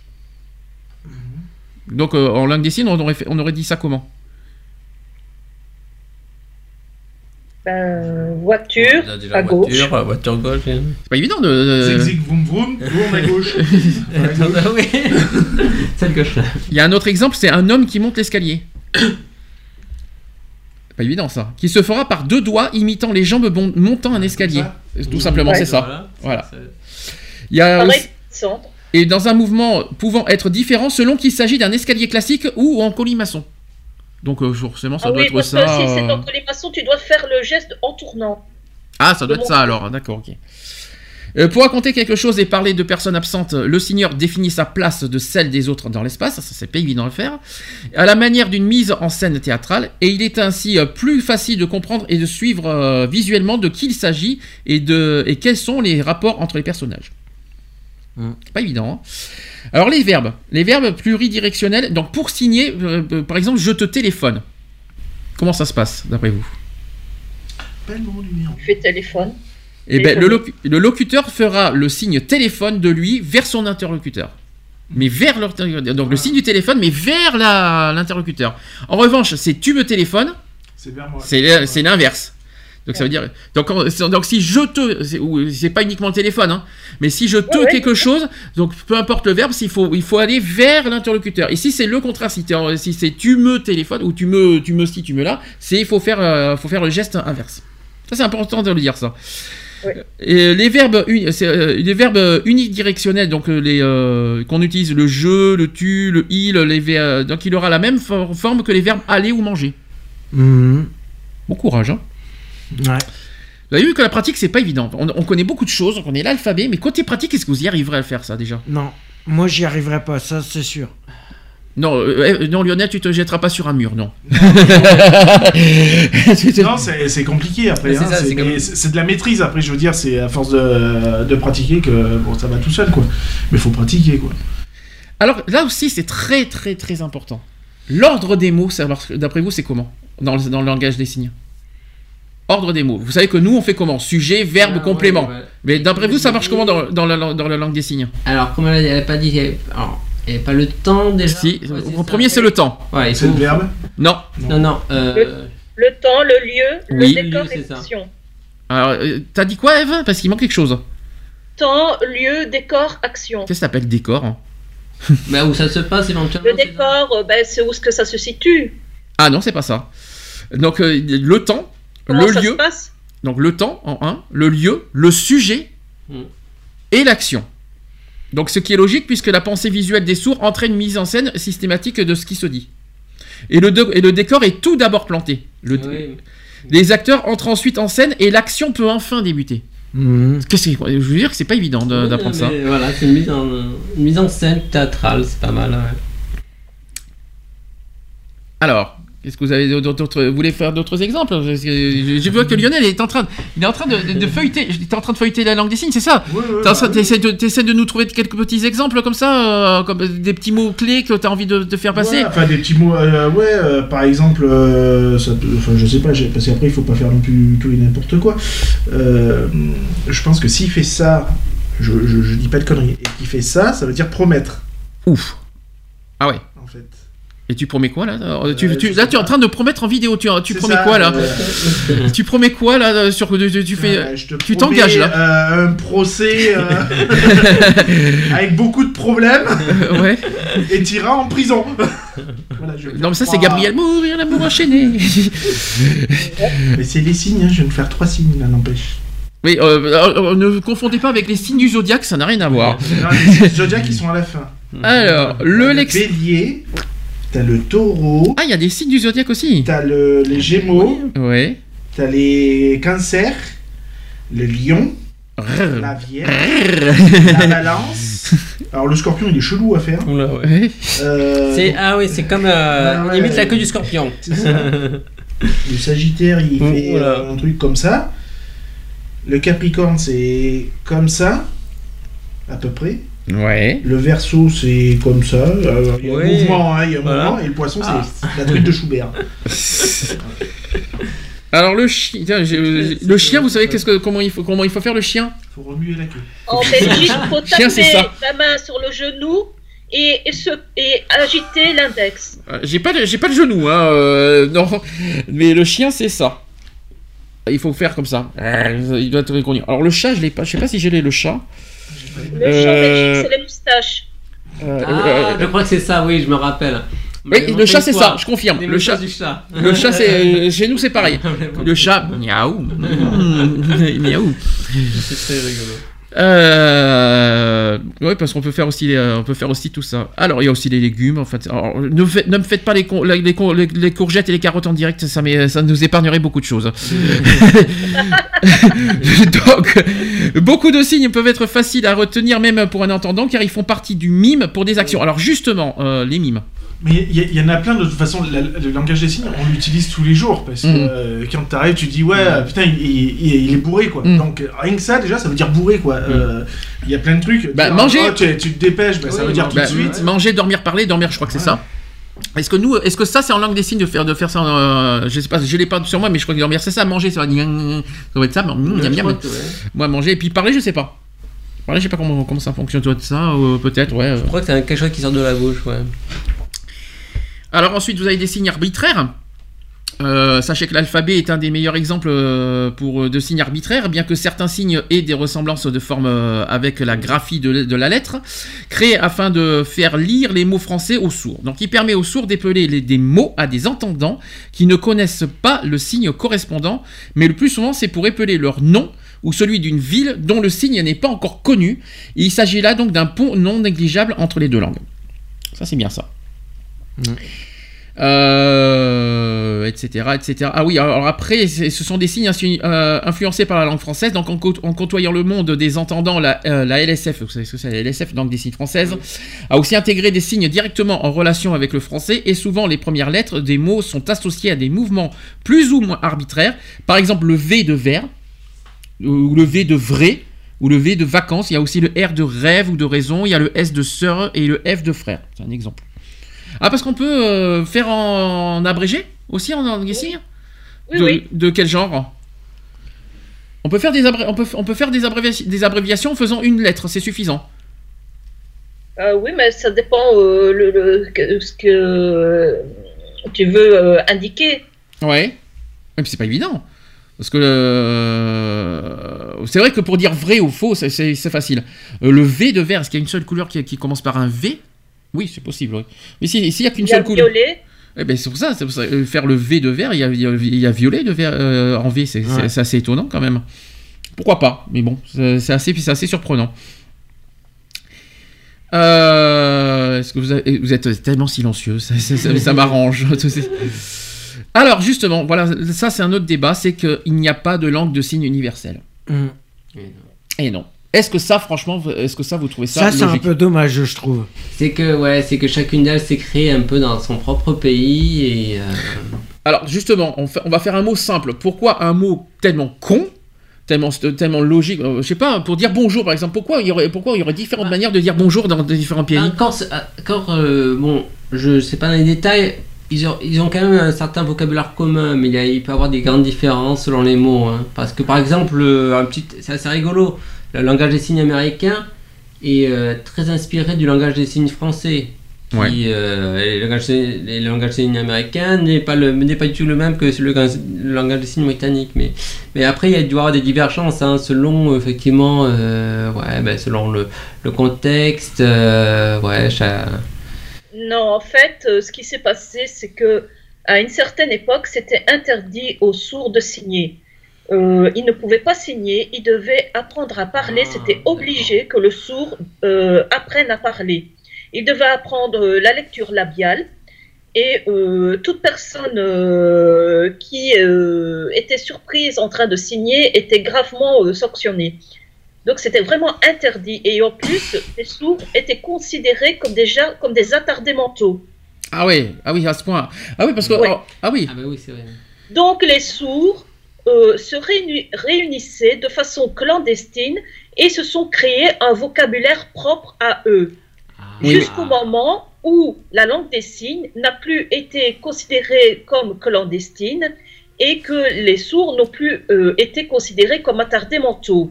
Donc euh, en langue des signes, on aurait, fait- on aurait dit ça comment? Ben, voiture, On a à gauche. voiture, voiture gauche. hein. C'est pas évident de... Zig zig vroom vroom, tourne à gauche. [LAUGHS] Ah oui. Celle gauche là. Il y a un autre exemple, c'est un homme qui monte l'escalier. C'est pas évident ça. Qui se fera par deux doigts imitant les jambes bon- montant un escalier. Tout simplement, Ouais. c'est ça. Voilà. C'est- Il y a Pareil, aussi- centre. Et dans un mouvement pouvant être différent selon qu'il s'agit d'un escalier classique ou en colimaçon. Donc euh, forcément, ça Ah doit oui, être parce ça. que si c'est euh, les maçons, tu dois faire le geste en tournant. Ah, ça doit être ça alors. D'accord, ok. Euh, pour raconter quelque chose et parler de personnes absentes, le signeur définit sa place de celle des autres dans l'espace, ça c'est pas évident à le faire, à la manière d'une mise en scène théâtrale, et il est ainsi plus facile de comprendre et de suivre euh, visuellement de qui il s'agit et, de, et quels sont les rapports entre les personnages. Mm. C'est pas évident. hein. Alors les verbes, les verbes pluridirectionnels, donc pour signer, euh, euh, par exemple, je te téléphone. Comment ça se passe d'après vous? Fais téléphone. Eh ben, le, locu- le locuteur fera le signe téléphone de lui vers son interlocuteur. Mais vers leur donc le signe du téléphone, mais vers l'interlocuteur. En revanche, c'est tu me téléphones, C'est vers moi. c'est c'est l'inverse. Donc ça veut dire donc, en- c'est- donc si je te c'est pas uniquement le téléphone hein, mais si je te Ouais, ouais. quelque chose donc peu importe le verbe s'il faut il faut aller vers l'interlocuteur. Ici c'est le contraire si, c'est tu me téléphones ou tu me tu me si tu me là, c'est il faut faire euh, faut faire le geste inverse. Ça c'est important de le dire ça. Et les verbes euh, les verbes unidirectionnels donc euh, les euh, qu'on utilise le je, le tu, le il, les ver- donc il aura la même for- forme que les verbes aller ou manger. Mhm. Bon courage hein. Ouais. Vous avez vu que la pratique, c'est pas évident. On, on connaît beaucoup de choses, on connaît l'alphabet, mais côté pratique, est-ce que vous y arriverez à le faire, ça, déjà? Non, moi j'y arriverai pas, ça c'est sûr. non, euh, euh, non, Lionel, tu te jetteras pas sur un mur, non. Non, [LAUGHS] c'est compliqué après. Hein, c'est comme- de la maîtrise. Après, je veux dire, c'est à force de, de pratiquer que bon, ça va tout seul, quoi. Mais faut pratiquer, quoi. Alors, là aussi, c'est très, très, très important. L'ordre des mots, d'après vous, c'est comment? Dans le, dans le langage des signes Ordre des mots. Vous savez que nous, on fait comment? Sujet, verbe, Ah, complément. ouais, ouais. Mais d'après vous, ça marche comment dans, dans la, dans la langue des signes? Alors, comme elle n'avait pas dit, il n'y avait, alors, il y avait pas le temps déjà. Si, Ouais, en ça. premier, c'est le temps. Ouais, C'est le verbe? Non. Non, non. euh, Le temps, le lieu, Oui. le décor ça. l'action. Alors, euh, t'as dit quoi, Eve? Parce qu'il manque quelque chose. Temps, lieu, décor, action. Qu'est-ce que t'appelles décor hein? [LAUGHS] Bah, où ça se passe éventuellement. Le ça? décor, euh, ben, c'est où est-ce que ça se situe Ah non, c'est pas ça. Donc, euh, le temps, Comment le ça lieu. se passe? Donc le temps en 1, le lieu, le sujet Mm. et l'action. Donc ce qui est logique puisque la pensée visuelle des sourds entraîne une mise en scène systématique de ce qui se dit. Et le, de- et le décor est tout d'abord planté. Le- Oui. Les acteurs entrent ensuite en scène et l'action peut enfin débuter. Que- je veux dire que c'est pas évident Oui, d'apprendre ça. Voilà, c'est une mise, en, une mise en scène théâtrale, c'est pas mal. ouais. Alors, qu'est-ce que vous avez d'autres Vous voulez faire d'autres exemples? Je je vois que Lionel est en train de, il est en train de, de- de feuilleter. Il est en train de feuilleter la langue des signes, c'est ça? Ouais, bah, T'essaies de, t'essaies de nous trouver quelques petits exemples comme ça, euh, comme des petits mots clés que t'as envie de, faire passer? Ouais, enfin, des petits mots. euh, ouais, euh, par exemple, ça je sais pas, parce qu'après, il faut pas faire non plus tout et n'importe quoi. Je pense que s'il fait ça, je, je, je dis pas de conneries, et qu'il fait ça, ça veut dire promettre, Ouf. Ah ouais. Et tu promets quoi là Euh, tu, Euh, tu- Là, tu es en train de promettre en vidéo. Tu, promets ça, quoi là euh, [LAUGHS] Tu promets quoi là sur tu, tu fais euh, te tu t'engages, là. euh, un procès [LAUGHS] [LAUGHS] avec beaucoup de problèmes Ouais. et t'iras en prison. Voilà, vais Non mais ça c'est Gabriel Mourir l'amour enchaîné. Mais c'est les signes, hein, je viens de faire trois signes là, n'empêche. Oui, ne confondez pas avec les signes du zodiaque, ça n'a rien à voir. Non, les signes zodiaques qui sont à la fin. Alors, le lex. bélier, t'as le taureau, Ah, il y a des signes du zodiaque aussi. t'as le, les gémeaux, Ouais. t'as les cancers, le lion, la vierge, la balance. [LAUGHS] Alors le scorpion il est chelou à faire. Oula, ouais. Euh, C'est, ah oui, c'est comme euh, Ah ouais. limite la queue du scorpion. [LAUGHS] c'est ça. Le sagittaire il fait oula. euh, un truc comme ça. Le capricorne c'est comme ça, à peu près. Ouais. Le verso, c'est comme ça. euh, Il y a un mouvement, hein, il y a un Voilà. mouvement. Et le poisson, Ah. c'est la truite de Schubert. [LAUGHS] Alors le chien, tiens, le chien, vous savez qu'est-ce que comment il faut comment il faut faire le chien? Faut remuer la queue. En Belgique, il faut Chien, c'est taper ça. la main sur le genou et, et, se, et agiter l'index. Euh, J'ai pas de, j'ai pas de genou, hein, euh, non, mais le chien c'est ça. Il faut faire comme ça. Euh, Il doit être reconnu. Alors le chat, je l'ai pas. Je sais pas si j'ai les- le chat. Le chien Euh, Belgique, c'est les moustaches. Euh, Ah, euh, je crois que c'est ça, oui, je me rappelle. oui, le chat c'est ça. Je confirme. Le chat. du chat. Le chat c'est [LAUGHS] chez nous c'est pareil. Le chat, miaou, [LAUGHS] [LAUGHS] miaou. C'est très rigolo. Euh, ouais, parce qu'on peut faire aussi, euh, on peut faire aussi tout ça. Alors, il y a aussi les légumes. En fait, Alors, ne, me faites pas les, con- les, les con- les- les courgettes et les carottes en direct. Ça, ça nous épargnerait beaucoup de choses. [LAUGHS] [LAUGHS] Donc, beaucoup de signes peuvent être faciles à retenir même pour un entendant, car ils font partie du mime pour des actions. Alors, justement, euh, les mimes. Mais il y, y en a plein de toute façon. la- le langage des signes, on l'utilise tous les jours parce que Mhm. euh, quand t'arrives, tu dis ouais, putain, il, il- il est bourré quoi. Mhm. Donc rien que ça, déjà, ça veut dire bourré quoi. Euh, Il y a plein de trucs. Bah, Dire, manger- oh, tu, tu te dépêches, bah, ça veut dire tout Bah, de suite. Manger, dormir, parler, dormir, je crois que c'est ça. Est-ce que nous, est-ce que ça c'est en langue des signes de faire de faire ça euh, Je sais pas, je l'ai pas sur moi, mais je crois que dormir c'est ça, manger ça va, ça va être ça. mais, mm, miam, miam. Moi manger et puis parler, je sais pas. Parler, je sais pas comment, comment ça fonctionne toi de ça, peut-être ouais. euh. Je crois que c'est quelque chose qui sort de la bouche, ouais. Alors ensuite, vous avez des signes arbitraires. Euh, sachez que l'alphabet est un des meilleurs exemples euh, pour, euh, de signes arbitraires, bien que certains signes aient des ressemblances de forme avec la graphie de, la lettre, créé afin de faire lire les mots français aux sourds. Donc il permet aux sourds d'épeler des mots à des entendants qui ne connaissent pas le signe correspondant, mais le plus souvent c'est pour épeler leur nom ou celui d'une ville dont le signe n'est pas encore connu. Il s'agit là donc d'un pont non négligeable entre les deux langues. Ça c'est bien ça. Euh, etc., etc. Ah oui, alors après, ce sont des signes euh, influencés par la langue française. Donc en, cô- en côtoyant le monde des entendants, la, euh, la LSF, vous savez ce que c'est la LSF, langue des signes française, a aussi intégré des signes directement en relation avec le français. Et souvent, les premières lettres des mots sont associées à des mouvements plus ou moins arbitraires. Par exemple, le V de vert, ou le V de vrai, ou le V de vacances. Il y a aussi le R de rêve ou de raison. Il y a le S de sœur et le F de frère. C'est un exemple. Ah, parce qu'on peut euh, faire en, en abrégé aussi en langue des signes Oui, de, oui. de quel genre? On peut faire des, abré- on peut, on peut faire des, abréviations, des abréviations en faisant une lettre, c'est suffisant? Euh, oui, mais ça dépend euh, le, ce que tu veux indiquer. Ouais. Si c'est pas évident. Parce que euh, c'est vrai que pour dire vrai ou faux, c'est- facile. Euh, le V de vert, est-ce qu'il y a une seule couleur qui, qui commence par un V? Oui, c'est possible. oui. Mais si- s'il n'y a qu'une Il y a seule couleur. violet. Eh ben, c'est pour ça, c'est pour ça. Euh, Faire le V de vert, il y a, il y violet de vert, euh, en V, c'est Ouais. assez étonnant quand même. Pourquoi pas Mais bon, c'est assez, c'est assez surprenant. Euh, Est-ce que vous, avez- vous êtes tellement silencieux, ça, ça- ça- ça m'arrange. [LAUGHS] Alors justement, voilà, ça c'est un autre débat, c'est qu'il n'y a pas de langue de signe universelle. Mm. Et non. Est-ce que ça, franchement, est-ce que ça, vous trouvez ça, Ça, c'est un peu dommage, je trouve. C'est que, ouais, c'est que chacune d'elles s'est créée un peu dans son propre pays et. euh, Alors justement, on, fait- on va faire un mot simple. Pourquoi un mot tellement con, tellement, tellement logique euh, Je sais pas, pour dire bonjour par exemple, pourquoi il y aurait, pourquoi il y aurait différentes manières de dire bonjour dans des différents pays encore euh, bon, je sais pas dans les détails, ils ont, ils ont quand même un certain vocabulaire commun, mais il, y a- il peut y avoir des grandes différences selon les mots. hein. Parce que par exemple, euh, un petit, c'est assez rigolo, le langage des signes américain est euh, très inspiré du langage des signes français. Qui, Ouais. euh, le langage, des- le langage des signes américain n'est pas, le, n'est pas du tout le même que le, le langage des signes britannique. Mais, mais après, il y a dû y avoir des divergences hein, selon, effectivement, euh, ouais, ben, selon le, le contexte. euh, ouais, ça- Non, en fait, ce qui s'est passé, c'est que à une certaine époque, c'était interdit aux sourds de signer. Euh, ils ne pouvaient pas signer, ils devaient apprendre à parler. Ah, c'était obligé que le sourd euh, apprenne à parler. Il devait apprendre euh, la lecture labiale. Et euh, toute personne euh, qui euh, était surprise en train de signer était gravement euh, sanctionnée. Donc c'était vraiment interdit. Et en plus, les sourds étaient considérés comme déjà comme des attardés mentaux. Ah oui, ah oui, à ce point. Ah oui, parce que Ouais. oh, ah oui, Ah bah oui, c'est vrai. Donc les sourds euh, se réuni- réunissaient de façon clandestine et se sont créés un vocabulaire propre à eux. Oui. Jusqu'au moment où la langue des signes n'a plus été considérée comme clandestine et que les sourds n'ont plus euh, été considérés comme attardés mentaux.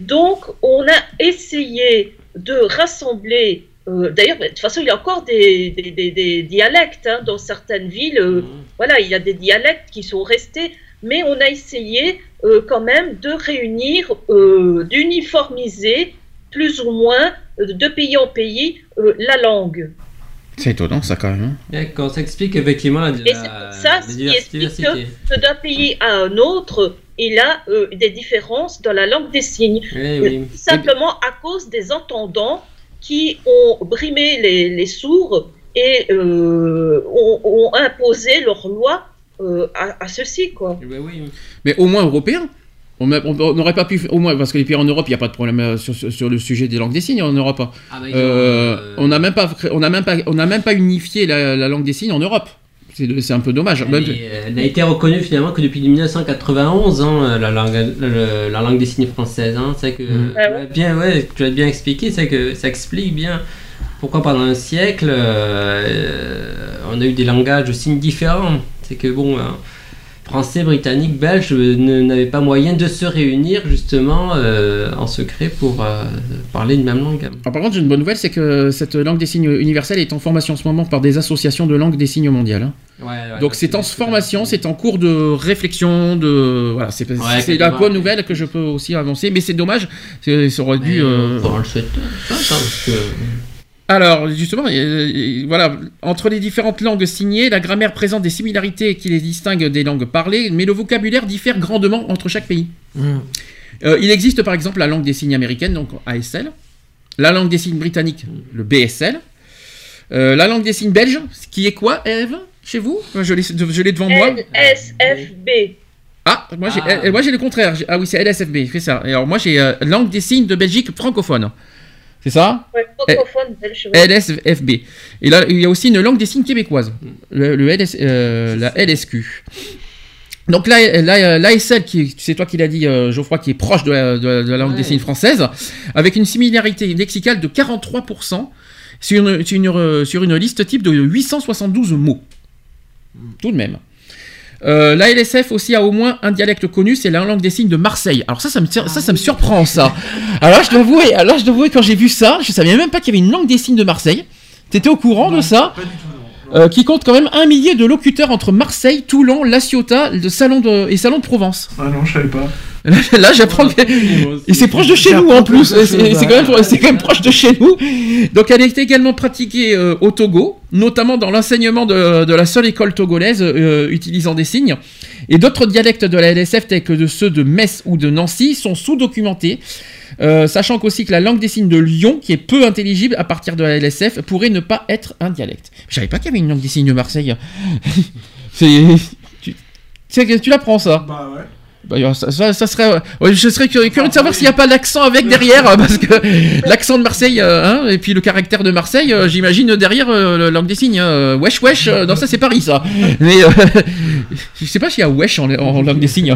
Donc, on a essayé de rassembler. euh, D'ailleurs, de toute façon, il y a encore des, des- des- des dialectes hein, dans certaines villes. euh, Voilà, il y a des dialectes qui sont restés, mais on a essayé euh, quand même de réunir, euh, d'uniformiser plus ou moins euh, de pays en pays euh, la langue. C'est étonnant ça quand même. hein. D'accord, ça explique effectivement la, Et c'est pour ça la ce qui explique que, d'un pays à un autre, il a euh, des différences dans la langue des signes. Oui, oui. Tout Simplement à cause des entendants qui ont brimé les, les sourds et euh, ont, ont imposé leurs lois euh, à, à ceux-ci. Quoi. Eh ben oui. Mais au moins européen. On a- n'aurait pas pu, au moins, parce que les pays en Europe, il n'y a pas de problème euh, sur, sur- sur le sujet des langues des signes en Europe. hein. Ah bah, Euh, euh, on n'a même pas, on n'a même pas, on n'a même pas unifié la, la langue des signes en Europe. C'est un peu dommage. Elle, Même- est- elle n'a été reconnue finalement que depuis 1991, hein, la, langue, le- la langue des signes française. Hein. C'est que Mm. tu l'as bien, ouais, tu l'as bien expliqué, c'est que ça explique bien pourquoi pendant un siècle euh, on a eu des langages de signes différents. C'est que bon, hein, français, britannique, belge euh, ne- n'avaient pas moyen de se réunir justement euh, en secret pour euh, parler une même langue. Alors, par contre, une bonne nouvelle, c'est que cette langue des signes universelle est en formation en ce moment par des associations de langue des signes mondiales. hein. Ouais, ouais, Donc c'est en formation, c'est en cours de réflexion, de voilà, c'est la bonne nouvelle que je peux aussi avancer, mais c'est dommage, c'est- ça aurait dû. Euh, faudra le souhaiter, parce que- Alors, justement, euh, voilà, entre les différentes langues signées, la grammaire présente des similarités qui les distinguent des langues parlées, mais le vocabulaire diffère grandement entre chaque pays. Mm. Euh, il existe par exemple la langue des signes américaine, donc ASL, la langue des signes britannique, le BSL, euh, la langue des signes belge, qui est quoi, Eve, chez vous? Je l'ai devant moi. LSFB. Ah, moi j'ai Ah. moi j'ai le contraire. Ah oui, c'est LSFB, c'est ça. Et alors moi j'ai euh, langue des signes de Belgique francophone. C'est ça Ouais, francophone belge. ouais. LSFB. Et là, il y a aussi une langue des signes québécoise, le, le LS, euh, la LSQ. Donc là, là, l'ASL, qui c'est toi qui l'as dit, euh, Geoffroy, qui est proche de la, de la- de la langue Ouais. des signes française, avec une similarité lexicale de 43% sur une, sur une, sur une liste type de 872 mots. Tout de même. Euh, la LSF aussi a au moins un dialecte connu, c'est la langue des signes de Marseille. Alors ça, ça me, ça, ça me surprend ça. Alors je dois avouer, alors je dois avouer quand j'ai vu ça, je savais même pas qu'il y avait une langue des signes de Marseille. T'étais au courant de ça Euh, Qui compte quand même un millier de locuteurs entre Marseille, Toulon, La Ciotat, le salon de, et Salon de Provence. Ah non, je savais pas. Là, là, j'apprends que... Et c'est proche de chez nous en plus, c'est c'est quand, même- c'est quand même proche de chez nous. Donc elle est également pratiquée euh, au Togo, notamment dans l'enseignement de, de la seule école togolaise euh, utilisant des signes. Et d'autres dialectes de la LSF, tels que de ceux de Metz ou de Nancy, sont sous-documentés. Euh, sachant qu'aussi que la langue des signes de Lyon, qui est peu intelligible à partir de la LSF, pourrait ne pas être un dialecte. Je savais pas qu'il y avait une langue des signes de Marseille. [LAUGHS] C'est... Tu, tu, l'apprends ça Bah ouais. bah, ça, ça- ça serait, ouais, je serais curieux, curieux de savoir s'il n'y a pas l'accent avec derrière, euh, parce que [LAUGHS] l'accent de Marseille, euh, hein, et puis le caractère de Marseille, j'imagine derrière euh, la langue des signes. hein, wesh wesh, euh, non ça c'est Paris ça. Mais euh, [LAUGHS] je sais pas s'il y a wesh en, en langue des signes.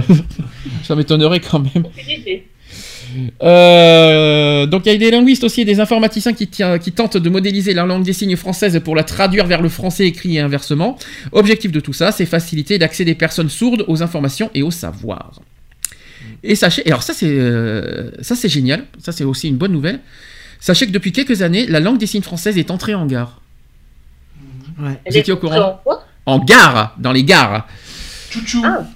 ça m'étonnerait quand même. Euh, donc il y a des linguistes aussi et des informaticiens qui, tient- qui tentent de modéliser la langue des signes française pour la traduire vers le français écrit et inversement. Objectif de tout ça, c'est faciliter l'accès des personnes sourdes aux informations et au savoir. Et sachez, et alors ça c'est euh, ça c'est génial, ça c'est aussi une bonne nouvelle. Sachez que depuis quelques années, la langue des signes française est entrée en gare. Ouais. Vous étiez au courant En gare, dans les gares. Tchou-tchou. Ah.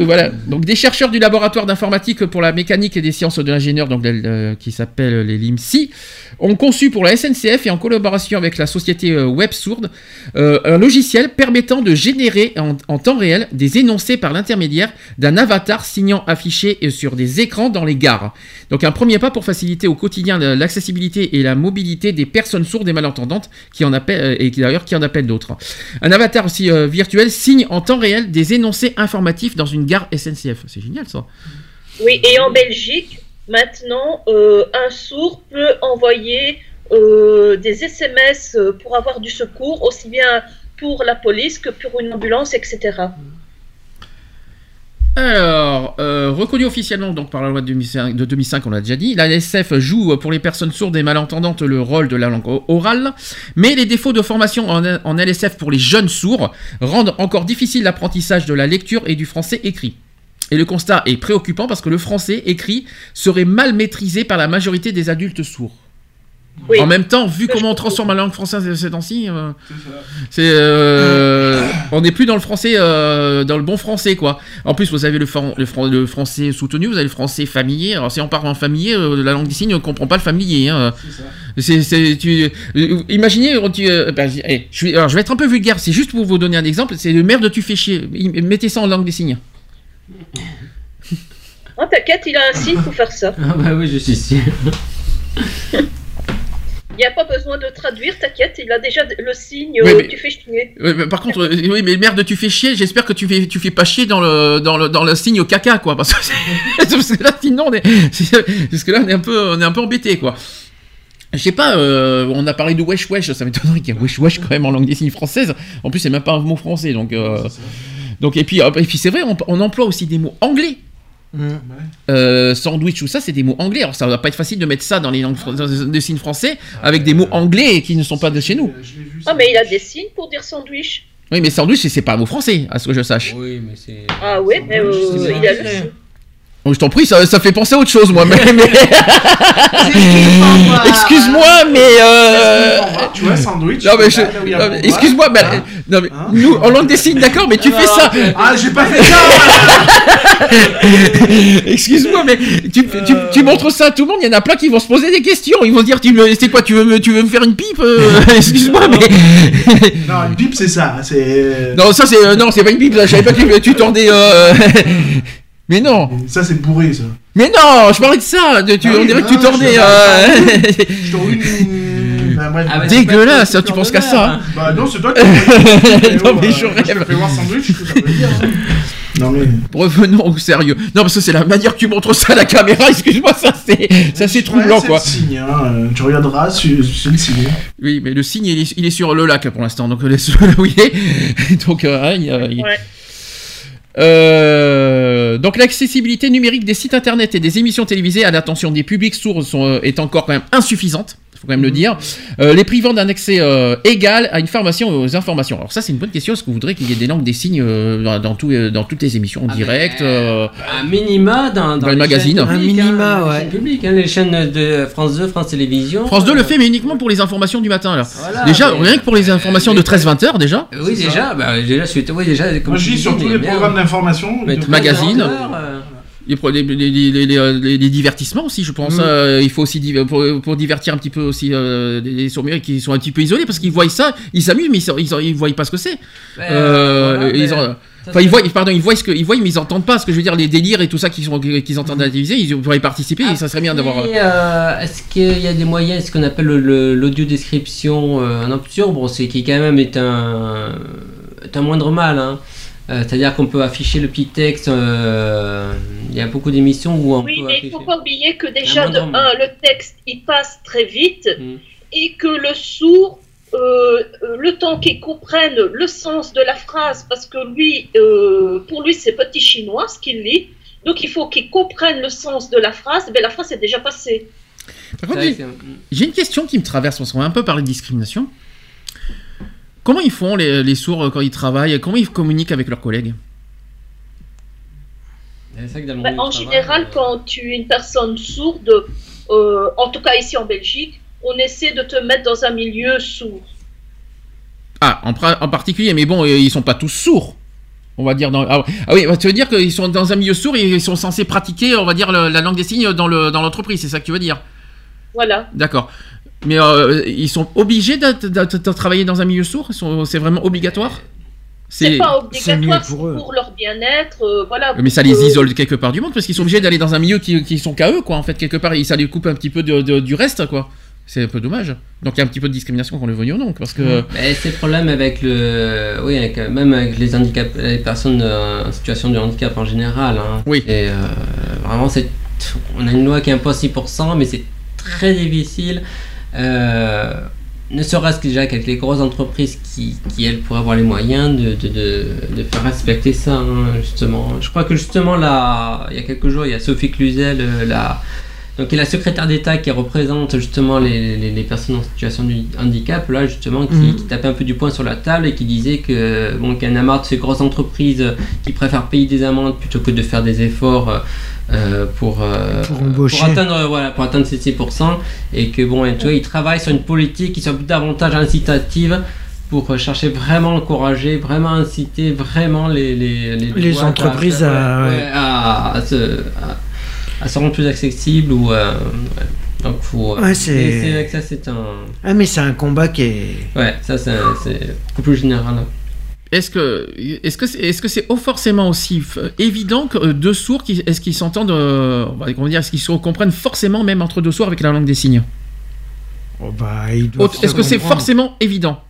Et voilà. Donc des chercheurs du laboratoire d'informatique pour la mécanique et des sciences de l'ingénieur, donc euh, qui s'appelle les LIMSI, ont conçu pour la SNCF et en collaboration avec la société euh, Web Sourde euh, un logiciel permettant de générer en, en temps réel des énoncés par l'intermédiaire d'un avatar signant affiché euh, sur des écrans dans les gares. Donc un premier pas pour faciliter au quotidien la- l'accessibilité et la mobilité des personnes sourdes et malentendantes qui en appellent euh, et qui d'ailleurs qui en appellent d'autres. Un avatar aussi euh, virtuel signe en temps réel des énoncés informatifs dans une gare SNCF. C'est génial ça. Oui, et en Belgique, maintenant, euh, un sourd peut envoyer euh, des SMS euh, pour avoir du secours, aussi bien pour la police que pour une ambulance, etc. Alors, euh, reconnu officiellement donc par la loi de 2005, de 2005 on l'a déjà dit, la LSF joue pour les personnes sourdes et malentendantes le rôle de la langue orale, mais les défauts de formation en LSF pour les jeunes sourds rendent encore difficile l'apprentissage de la lecture et du français écrit. Et le constat est préoccupant parce que le français écrit serait mal maîtrisé par la majorité des adultes sourds. Oui. En même temps, vu comment on transforme la langue française ces temps-ci, euh, c'est euh, on n'est plus dans le français, euh, dans le bon français quoi. En plus, vous avez le, fran- le, fran- le français soutenu, vous avez le français familier. Alors si on parle en familier, euh, la langue des signes ne comprend pas le familier. Hein. C'est, c'est- tu, euh, imaginez, tu, euh, ben, eh, je, alors, je vais être un peu vulgaire. C'est juste pour vous donner un exemple. C'est le merde tu fais chier. Mettez ça en langue des signes. Oh, T'inquiète, il a un signe pour faire ça. Ah bah oui, je suis sûr. [LAUGHS] Il n'y a pas besoin de traduire, t'inquiète, il a déjà le signe, Oui, euh, mais- tu fais chier. Mais par contre, euh, oui, mais merde, tu fais chier. J'espère que tu fais, tu fais pas chier dans le, dans le, dans le signe au caca, quoi. Parce que, c'est- [LAUGHS] parce que là, sinon, on est, c'est- [LAUGHS] parce que là, on est un peu, on est un peu embêté, quoi. Je sais pas, euh, on a parlé de wesh wesh, ça m'étonnerait qu'il y ait wesh wesh quand même en langue des signes française. En plus, c'est même pas un mot français, donc, euh, donc et puis, et puis c'est vrai, on, on emploie aussi des mots anglais. Euh, sandwich ou ça, c'est des mots anglais. Alors ça va pas être facile de mettre ça dans les langues fran- dans des signes français avec des mots anglais qui ne sont pas de chez nous. Ah, mais il a des signes pour dire sandwich. Oui, mais sandwich, c'est- pas un mot français, à ce que je sache. Oui, mais c'est. Ah, oui, mais euh, c'est il a le. Oh, je t'en prie, ça, ça fait penser à autre chose, moi. Mais, mais- Excuse-moi, [LAUGHS] mais. euh, Tu vois, sandwich. Non, mais je- excuse-moi, mais, Hein non, mais Hein nous, en langue des signes, d'accord, mais tu fais ça. Ah, j'ai pas fait ça [LAUGHS] Excuse-moi, mais tu, tu, tu montres ça à tout le monde, il y en a plein qui vont se poser des questions. Ils vont se dire, tu me- c'est quoi, tu veux, me, tu veux me faire une pipe euh, [LAUGHS] Excuse-moi, mais. Non, une pipe, c'est ça. Non, ça, c'est. euh, non, c'est pas une pipe, je savais pas que tu, tu tordais. euh, Mais non, Ça, c'est bourré, ça. mais non, je parlais de ça. De, tu, Ah on dirait que tu je- euh, [LAUGHS] Je une. [LAUGHS] Bah, bref. Ah, bah, Dégueulasse, pas tu penses qu'à ça. hein. Bah, non, c'est toi qui. [LAUGHS] Non, mais je rêve. fais voir sandwich, je peux te le dire. hein. Non, mais. Revenons au sérieux. Non, parce que c'est la manière que tu montres ça à la caméra, excuse-moi, ça c'est, ça c'est troublant Ouais, quoi. C'est le signe, hein. euh, Tu regarderas, c'est c'est le signe. Oui, mais le signe il est, il est sur le lac pour l'instant, donc laisse-le là où il est. donc, euh, hein, il. Euh, donc l'accessibilité numérique des sites internet et des émissions télévisées à l'attention des publics sourds euh, est encore quand même insuffisante. Faut quand même le dire, Euh, les privant d'un accès euh, égal à une formation et aux informations. Alors ça c'est une bonne question. Est-ce que vous voudrez qu'il y ait des langues des signes euh, dans, dans, tout, euh, dans toutes les émissions en Ah, direct euh, Un minima dans, Dans le les magazine. chaînes Un minima, hein, ouais. chaînes publiques, hein, les chaînes de France 2, France Télévisions. France 2 le fait, mais uniquement pour les informations du matin voilà, déjà, mais- rien que pour les informations de 13-20 heures déjà. Oui, déjà, bah, déjà, suite, oui, déjà, comme Moi, je dis sur tous les programmes d'information. Magazine. Les, pro- les, les, les, les, les- les divertissements aussi, je pense. Mm. euh, il faut aussi div- pour, pour divertir un petit peu aussi euh, les, les sourds qui sont un petit peu isolés parce qu'ils voient ça, ils s'amusent, mais ils, ils, voient pas ce que c'est. Euh, voilà, ils ont- Enfin, voient, pardon, ils voient ce que, ils voient, mais ils entendent pas ce que je veux dire, les délires et tout ça qu'ils qu'ils entendent à la télévision, ils pourraient y participer, et ça serait bien d'avoir. euh, Est-ce qu'il y a des moyens, ce qu'on appelle le- le- l'audio description euh, en bon, c'est qui quand même est un, est un moindre mal. hein. Euh, C'est-à-dire qu'on peut afficher le petit texte. euh, Il y a beaucoup d'émissions où on Oui, peut mais il afficher. faut pas oublier que déjà, Un de moindre un, le texte, il passe très vite Mm. et que le sourd, euh, le temps qu'il comprenne le sens de la phrase, parce que lui, euh, pour lui, c'est petit chinois ce qu'il lit, donc il faut qu'il comprenne le sens de la phrase, mais la phrase est déjà passée. Par contre, C'est j'ai- une question qui me traverse, parce qu'on va un peu parler de discrimination. Comment ils font les, les sourds quand ils travaillent? Comment ils communiquent avec leurs collègues? Bah, en général, travail, quand tu es une personne sourde, euh, en tout cas ici en Belgique, on essaie de te mettre dans un milieu sourd. Ah, en, particulier, mais bon, euh, ils sont pas tous sourds. On va dire dans. Ah, ah oui, bah, tu veux dire qu'ils sont dans un milieu sourd et ils sont censés pratiquer, on va dire, le- la langue des signes dans le dans l'entreprise, c'est ça que tu veux dire? Voilà. D'accord. Mais euh, ils sont obligés de, de- de- de travailler dans un milieu sourd? C'est vraiment obligatoire? C'est pas mieux obligatoire pour pour, eux. pour leur bien-être. euh, voilà. Mais ça les isole quelque part du monde parce qu'ils sont obligés d'aller dans un milieu qui, qui sont qu'à eux, quoi, en fait, quelque part. Et ça les coupe un petit peu de- de- du reste, quoi. C'est un peu dommage. Donc il y a un petit peu de discrimination qu'on le veuille ou non, parce que. Mais c'est le problème avec le, oui, avec, euh, même avec les handicap, les personnes en situation de handicap en général. Hein. Oui. Et euh, vraiment, c'est, on a une loi qui impose 6%, mais c'est très difficile. Euh, ne serait-ce que déjà qu'avec les grosses entreprises qui, qui, elles pourraient avoir les moyens de, de, de, de faire respecter ça hein, justement. Je crois que justement là, il y a quelques jours, il y a Sophie Cluzel, euh, la donc y a la secrétaire d'État qui représente justement les, les, les, personnes en situation de handicap, là justement, qui, Mhm. qui tapait un peu du poing sur la table et qui disait que bon, qu'il y en a marre de ces grosses entreprises qui préfèrent payer des amendes plutôt que de faire des efforts euh, pour, euh, Pour atteindre, euh, voilà, pour atteindre ces 6%, et que bon, tu vois, ils travaillent sur une politique qui soit davantage incitative pour euh, chercher vraiment encourager, vraiment inciter vraiment les, les, Les entreprises à- ouais, à, à se, à, se rendre plus accessibles ou euh, ouais. donc faut Ouais, c'est- ça c'est un Ah, mais c'est un combat qui est. ouais ça c'est c'est beaucoup plus général Est-ce que est-ce que c'est est-ce que c'est forcément aussi f- évident que euh, deux sourds qui est-ce qu'ils s'entendent euh, on va comment dire est-ce qu'ils se comprennent forcément même entre deux sourds avec la langue des signes? Oh, bah, Est-ce que c'est forcément évident?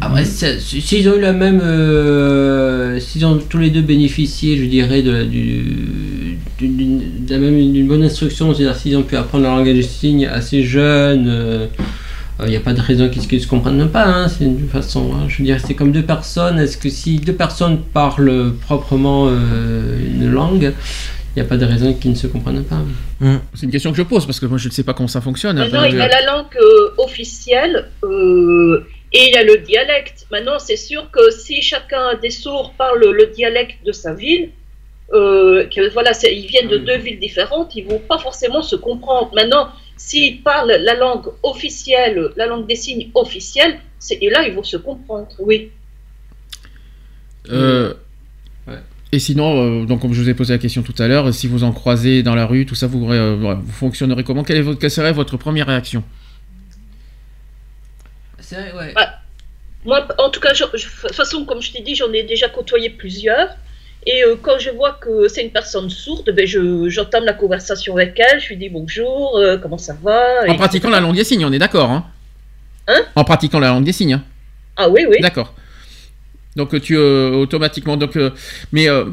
Après, ça- si- s'ils ont eu la même, euh, s'ils ont tous les deux bénéficié, je dirais, de, du, d'une- d'une de la même- d'une bonne instruction, c'est-à-dire s'ils ont pu apprendre le langage des signes assez jeunes, il n'y a pas de raison qu'ils ne se comprennent pas. Hein, c'est une façon, hein, je veux dire, c'est comme deux personnes. Est-ce que si deux personnes parlent proprement euh, une langue, il n'y a pas de raison qu'ils ne se comprennent pas. C'est une question que je pose parce que moi je ne sais pas comment ça fonctionne. Maintenant, Enfin, il y a la langue euh, officielle euh, et il y a le dialecte. Maintenant, c'est sûr que si chacun des sourds parle le dialecte de sa ville, euh, que voilà, ils viennent de deux villes différentes, ils vont pas forcément se comprendre. Maintenant, s'ils parlent la langue officielle, la langue des signes officielle, c'est- et là, ils vont se comprendre, oui. Euh, Ouais. Et sinon, euh, donc comme je vous ai posé la question tout à l'heure, si vous en croisez dans la rue, tout ça, vous, euh, vous fonctionnerez comment? Quelle, est votre- quelle serait votre première réaction? C'est vrai, ouais. Moi, en tout cas, je- je- de toute façon, comme je t'ai dit, j'en ai déjà côtoyé plusieurs. Et euh, quand je vois que c'est une personne sourde, ben je, j'entame la conversation avec elle, je lui dis bonjour, euh, comment ça va En pratiquant la langue des signes, on est d'accord hein Hein En pratiquant la langue des signes. hein Ah oui, oui. D'accord. Donc euh, tu euh, automatiquement donc mais euh,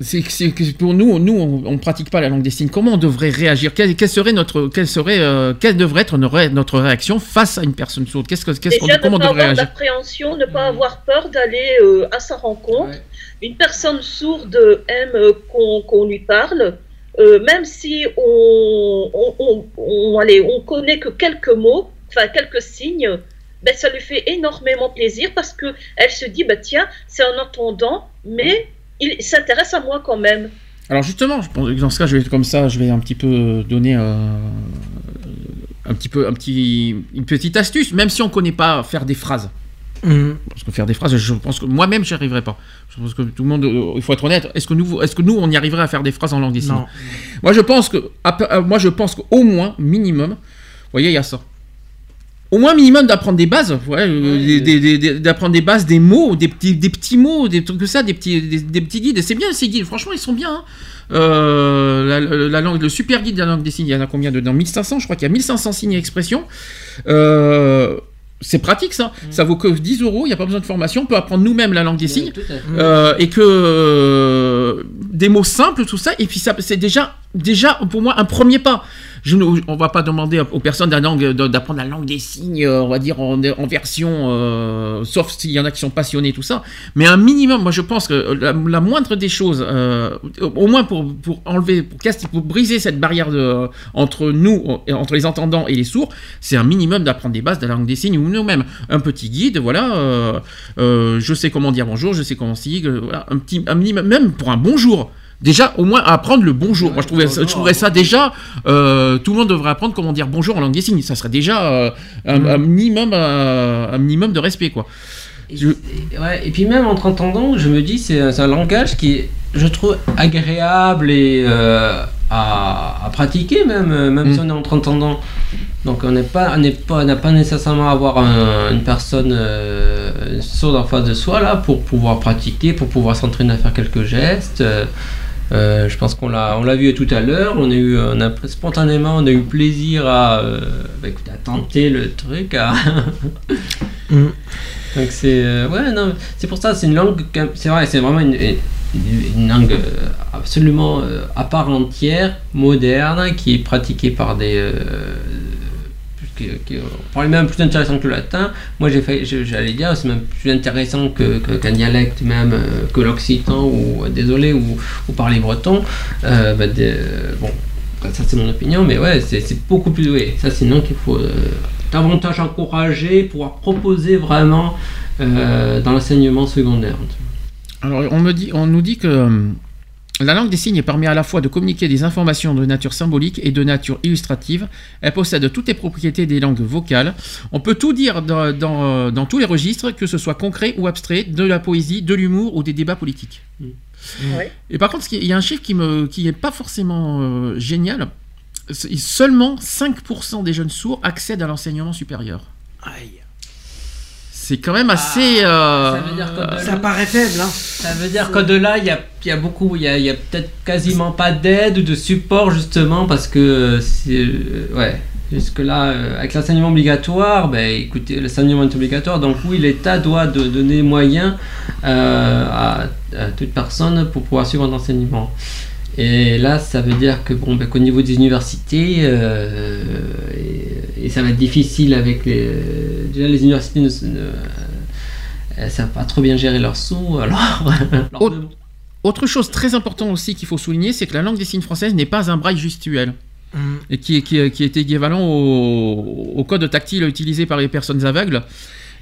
c'est que pour nous nous on, on pratique pas la langue des signes. Comment on devrait réagir? Quelle, quelle serait notre quelle serait euh, quelle devrait être notre, ré- notre réaction face à une personne sourde? Qu'est-ce que qu'est-ce qu'on Déjà, comment on ne pas devrait avoir réagir? d'appréhension, ne Mm. pas avoir peur d'aller euh, à sa rencontre. Ouais. Une personne sourde aime euh, qu'on qu'on lui parle, euh, même si on, on, on, on- allez, on connaît que quelques mots, enfin quelques signes, ben, ça lui fait énormément plaisir parce que elle se dit, bah, tiens, c'est un entendant, mais il s'intéresse à moi quand même. Alors justement, je pense que dans ce cas, je vais comme ça, je vais un petit peu donner euh, un petit peu un petit une petite astuce, même si on connaît pas faire des phrases. Mhm. Parce que faire des phrases, je pense que moi-même, j'y arriverai pas. Je pense que tout le monde, euh, il faut être honnête. Est-ce que nous, est-ce que nous, on y arriverait à faire des phrases en langue des signes? Non. Moi, je pense que, à euh, moi, je pense qu'au moins, minimum, vous voyez, il y a ça. Au moins minimum d'apprendre des bases, ouais, euh, d'apprendre des bases, des mots, des petits, des petits mots, des trucs comme ça, des petits, des, des petits guides. C'est bien ces guides, franchement, ils sont bien. hein. Euh, la, la- la langue, le super guide de la langue des signes, il y en a combien dedans 1500, je crois qu'il y a 1500 signes et expressions. Euh, c'est pratique ça. Ça vaut que 10 euros, il n'y a pas besoin de formation, on peut apprendre nous-mêmes la langue des signes. Euh, et que des mots simples, tout ça, et puis ça, c'est déjà, déjà pour moi un premier pas. Je ne, va pas demander aux personnes d'apprendre la langue des signes, euh, on va dire en, version, euh, sauf s'il y en a qui sont passionnés, tout ça. Mais un minimum, moi je pense que la, la moindre des choses, euh, au moins pour, enlever, pour, briser cette barrière entre nous, entre les entendants et les sourds, c'est un minimum d'apprendre des bases de la langue des signes ou nous-mêmes. Un petit guide, voilà. euh, euh, je sais comment dire bonjour, je sais comment si, euh, voilà, un petit, un minimum, même pour un bonjour. Déjà, au moins apprendre le bonjour. Moi, je trouvais, je trouverais ça déjà. euh, tout le monde devrait apprendre comment dire bonjour en langue des signes. Ça serait déjà euh, un, un minimum, euh, un minimum de respect, quoi. Et, Je- et- ouais, et puis même entre entendants, je me dis c'est un, langage qui est, je trouve, agréable et euh, à, à pratiquer même, même Mm. si on est entre entendants. Donc on n'est pas, on n'est pas, n'a pas nécessairement à avoir un- une personne sourde en face de soi là pour pouvoir pratiquer, pour pouvoir s'entraîner à faire quelques gestes. Euh, je pense qu'on l'a, on l'a vu tout à l'heure. On a eu, on a spontanément, on a eu plaisir à, euh, bah, écoute, à tenter le truc, à [LAUGHS] Mm. Donc c'est euh, ouais non c'est pour ça c'est une langue c'est vrai c'est vraiment une, langue absolument à part entière moderne qui est pratiquée par des qui, qui pour lui-même plus intéressant que le latin. Moi, j'allais dire, c'est même plus intéressant que, que- qu'un dialecte, même euh, que l'occitan, ou euh, désolé, ou, ou parler breton. Euh, bah, bon, ça c'est mon opinion, mais ouais, c'est, beaucoup plus. Oui, ça c'est non qu'il faut davantage encourager, pouvoir proposer vraiment dans l'enseignement secondaire. Alors, on, me dit, on nous dit que euh, la langue des signes permet à la fois de communiquer des informations de nature symbolique et de nature illustrative. Elle possède toutes les propriétés des langues vocales. On peut tout dire dans, dans, dans tous les registres, que ce soit concret ou abstrait, de la poésie, de l'humour ou des débats politiques. Ouais. Et par contre, il y a un chiffre qui me, qui est pas forcément euh, génial. Seulement 5% des jeunes sourds accèdent à l'enseignement supérieur. Aïe. C'est quand même assez. euh, Ah, ça veut dire Ça paraît faible, hein. Ça veut dire qu'au-delà, il y a, il y a beaucoup, il y a, il y a peut-être quasiment pas d'aide ou de support justement parce que euh, ouais, jusque-là, euh, avec l'enseignement obligatoire, ben écoutez, l'enseignement est obligatoire, donc oui, l'État doit de- donner moyens euh, à, à toute personne pour pouvoir suivre un enseignement. Et là, ça veut dire que bon, ben, qu'au niveau des universités, euh, et, et ça va être difficile avec les. Déjà, les universités ne, ne elles savent pas trop bien gérer leurs sous, [LAUGHS] alors. leur Autre- chose très importante aussi qu'il faut souligner, c'est que la langue des signes française n'est pas un braille gestuel. Mm. Et qui, est- qui, est- qui est équivalent au, au code tactile utilisé par les personnes aveugles.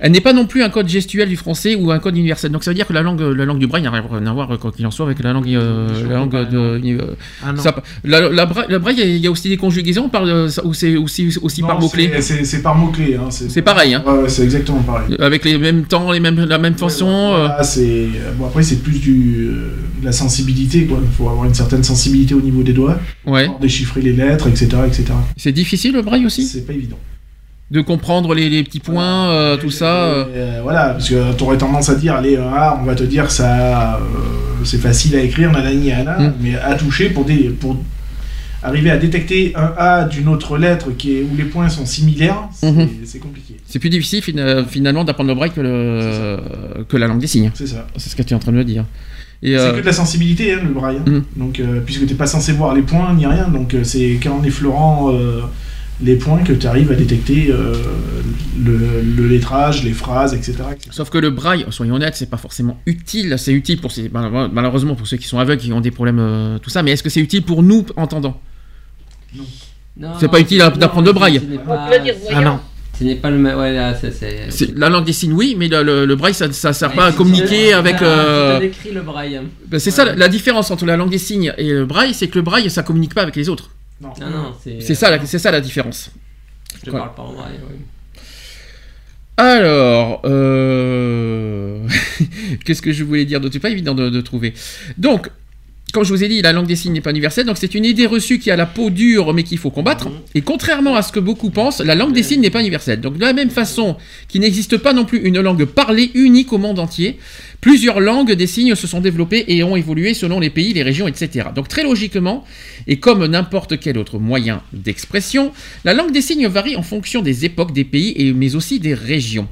Elle n'est pas non plus un code gestuel du français ou un code universel. Donc ça veut dire que la langue, la langue du braille n'a rien à voir, quoi qu'il en soit, avec la langue, euh, la langue de. euh, Ah non. ça- la, la bra- la braille, il y a- aussi des conjugaisons, on parle, ça- ou c'est aussi, aussi par mots-clés. c'est- par mots-clés. Hein, C'est pareil, hein. Ouais, ouais, c'est exactement pareil. Avec les mêmes temps, les mêmes, la même euh, Voilà, c'est bon après c'est plus du euh, de la sensibilité quoi. Il faut avoir une certaine sensibilité au niveau des doigts, ouais. pour déchiffrer les lettres, etc., etc. C'est difficile le braille aussi? C'est pas évident. De comprendre les, les petits points, euh, tout ça. euh. Euh, voilà, parce que t'aurais tendance à dire, allez, ah, on va te dire ça, euh, c'est facile à écrire, nanani, nanana, Mm. mais à toucher pour des, pour arriver à détecter un A d'une autre lettre qui est où les points sont similaires, c'est Mhm. compliqué. C'est plus difficile fina- finalement d'apprendre le braille que, le, que la langue des signes. C'est ça. C'est ce que tu es en train de me dire. C'est que de la sensibilité, hein, le braille. hein. Mhm. Donc, euh, puisque t'es pas censé voir les points ni rien, donc euh, c'est qu'en effleurant les points que tu arrives à détecter euh, le, le lettrage, les phrases, etc. etc. Sauf que le braille, soyons honnêtes, c'est pas forcément utile. C'est utile pour ces, mal- malheureusement pour ceux qui sont aveugles, qui ont des problèmes, euh, tout ça. Mais est-ce que c'est utile pour nous entendants Non, C'est pas utile d'apprendre le braille. pas- Ah non. Ce n'est pas le même. Ouais, là, ça, c'est. La langue des signes, oui, mais le, le- le braille, ça, ça sert Ouais, pas à communiquer avec. c'est- euh, le braille. ben, c'est ça la, la différence entre la langue des signes et le braille, c'est que le braille, ça communique pas avec les autres. Non. Non, non, c'est. C'est ça, la- c'est ça la différence. Je parle pas en oui. Alors, euh... [LAUGHS] qu'est-ce que je voulais dire d'autre? C'est pas évident de, de trouver. Donc, comme je vous ai dit, la langue des signes n'est pas universelle, donc c'est une idée reçue qui a la peau dure mais qu'il faut combattre. Et contrairement à ce que beaucoup pensent, la langue des signes n'est pas universelle. Donc de la même façon qu'il n'existe pas non plus une langue parlée unique au monde entier, plusieurs langues des signes se sont développées et ont évolué selon les pays, les régions, etc. Donc très logiquement, et comme n'importe quel autre moyen d'expression, la langue des signes varie en fonction des époques, des pays, et, mais aussi des régions.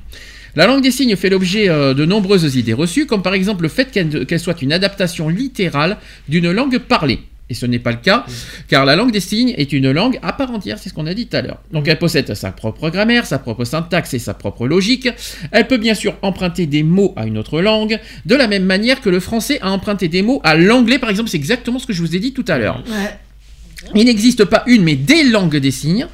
La langue des signes fait l'objet euh, de nombreuses idées reçues, comme par exemple le fait qu'elle qu'elle soit une adaptation littérale d'une langue parlée. Et ce n'est pas le cas, car la langue des signes est une langue à part entière, c'est ce qu'on a dit tout à l'heure. Donc elle possède sa propre grammaire, sa propre syntaxe et sa propre logique. Elle peut bien sûr emprunter des mots à une autre langue, de la même manière que le français a emprunté des mots à l'anglais, par exemple. C'est exactement ce que je vous ai dit tout à l'heure. Il n'existe pas une, mais des langues des signes.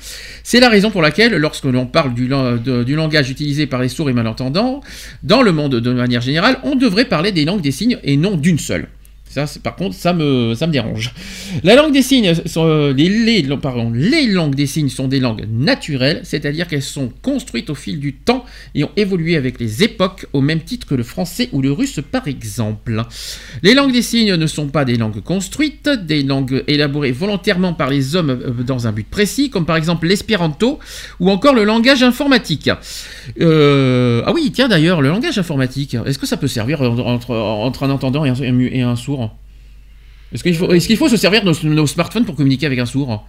C'est la raison pour laquelle, lorsque l'on parle du, langage utilisé par les sourds et malentendants, dans le monde de manière générale, on devrait parler des langues des signes et non d'une seule. Ça, par contre, ça me, ça me dérange. La langue des signes, sont, euh, les, les- langues des signes sont des langues naturelles, c'est-à-dire qu'elles sont construites au fil du temps et ont évolué avec les époques, au même titre que le français ou le russe, par exemple. Les langues des signes ne sont pas des langues construites, des langues élaborées volontairement par les hommes euh, dans un but précis, comme par exemple l'espéranto ou encore le langage informatique. Euh, ah oui, tiens d'ailleurs, le langage informatique, est-ce que ça peut servir entre, entre un entendant et un, et un sourd Est-ce qu'il faut, se servir de nos, nos smartphones pour communiquer avec un sourd?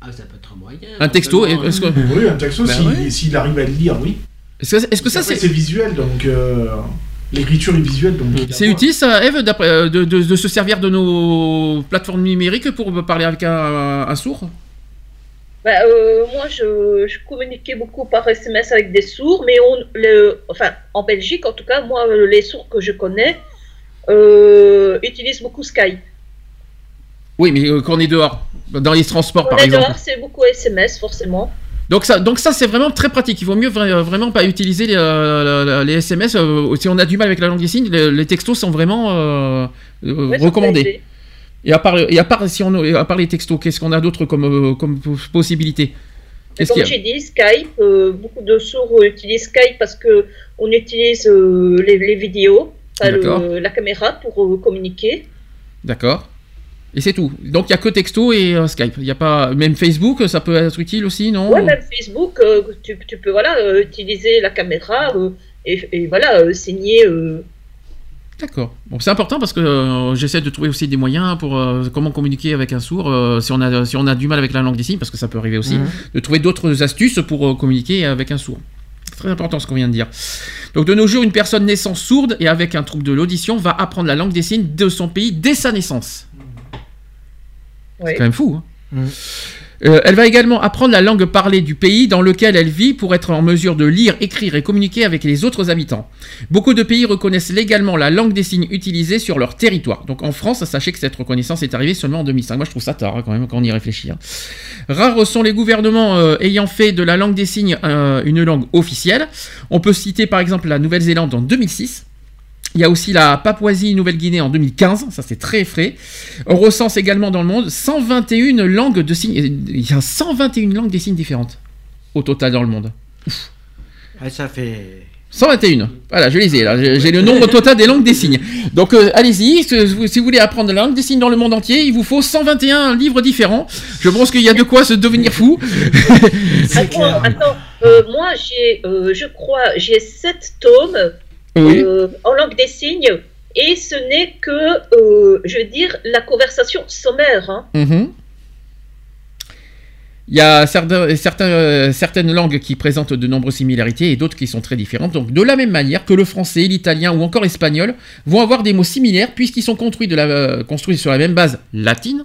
Ah, ça peut être un moyen. Un texto que, Oui, un texto, Bah s'il ouais. s'il arrive à le lire, oui. est-ce que, ça c'est... c'est visuel, donc euh, l'écriture est visuelle, donc. C'est utile ça, Eve, d'après- euh, de, de- de se servir de nos plateformes numériques pour parler avec un, un sourd? Bah, euh, moi, je, je communiquais beaucoup par SMS avec des sourds, mais on, le, enfin, en Belgique, en tout cas, moi, les sourds que je connais euh, utilisent beaucoup Skype. Oui, mais euh, quand on est dehors, dans les transports On par est exemple. dehors, c'est beaucoup SMS, forcément. Donc ça, donc ça c'est vraiment très pratique. Il vaut mieux vra- vraiment pas utiliser les, euh, les SMS. euh, si on a du mal avec la langue des signes, les, les textos sont vraiment euh, euh, recommandés. Et à part, et à part si on, à part les textos, qu'est-ce qu'on a d'autre comme, euh, comme possibilité? Qu'est-ce comme j'ai dit, Skype, euh, beaucoup de sourds utilisent Skype parce que on utilise euh, les, les vidéos, le- la caméra pour euh, communiquer. D'accord. Et c'est tout. Donc il y a que texto et euh, Skype. Il y a pas même Facebook, ça peut être utile aussi, non? Ouais, même Facebook, euh, tu, tu peux voilà, euh, utiliser la caméra et, et voilà, signer. D'accord. Bon, c'est important parce que j'essaie de trouver aussi des moyens pour comment communiquer avec un sourd si on a si on a du mal avec la langue des signes parce que ça peut arriver aussi Mhm. de trouver d'autres astuces pour communiquer avec un sourd. C'est très important ce qu'on vient de dire. Donc de nos jours, une personne naissant sourde et avec un trouble de l'audition va apprendre la langue des signes de son pays dès sa naissance. C'est quand même fou. hein. Mhm. Euh, elle va également apprendre la langue parlée du pays dans lequel elle vit pour être en mesure de lire, écrire et communiquer avec les autres habitants. Beaucoup de pays reconnaissent légalement la langue des signes utilisée sur leur territoire. Donc en France, sachez que cette reconnaissance est arrivée seulement en 2005. Moi je trouve ça tard hein, quand même quand on y réfléchit. hein. Rares sont les gouvernements euh, ayant fait de la langue des signes euh, une langue officielle. On peut citer par exemple la Nouvelle-Zélande en 2006. Il y a aussi la Papouasie-Nouvelle-Guinée en 2015, ça c'est très frais. On recense également dans le monde 121 langues de signes. Il y a 121 langues des signes différentes au total dans le monde. Ouais, ça fait. 121. Voilà, je les ai là. J'ai le nombre total des langues des signes. Donc euh, allez-y, si vous si vous voulez apprendre la langue des signes dans le monde entier, il vous faut 121 livres différents. Je pense qu'il y a de quoi se devenir fou. Attends, attends, euh, moi j'ai, euh, je crois, j'ai sept tomes Oui. euh, en langue des signes et ce n'est que, euh, je veux dire, la conversation sommaire. hein. Mhm. Il y a certains, certains, euh, certaines langues qui présentent de nombreuses similarités et d'autres qui sont très différentes. Donc, de la même manière que le français, l'italien ou encore l'espagnol vont avoir des mots similaires puisqu'ils sont construits, de la, construits sur la même base latine,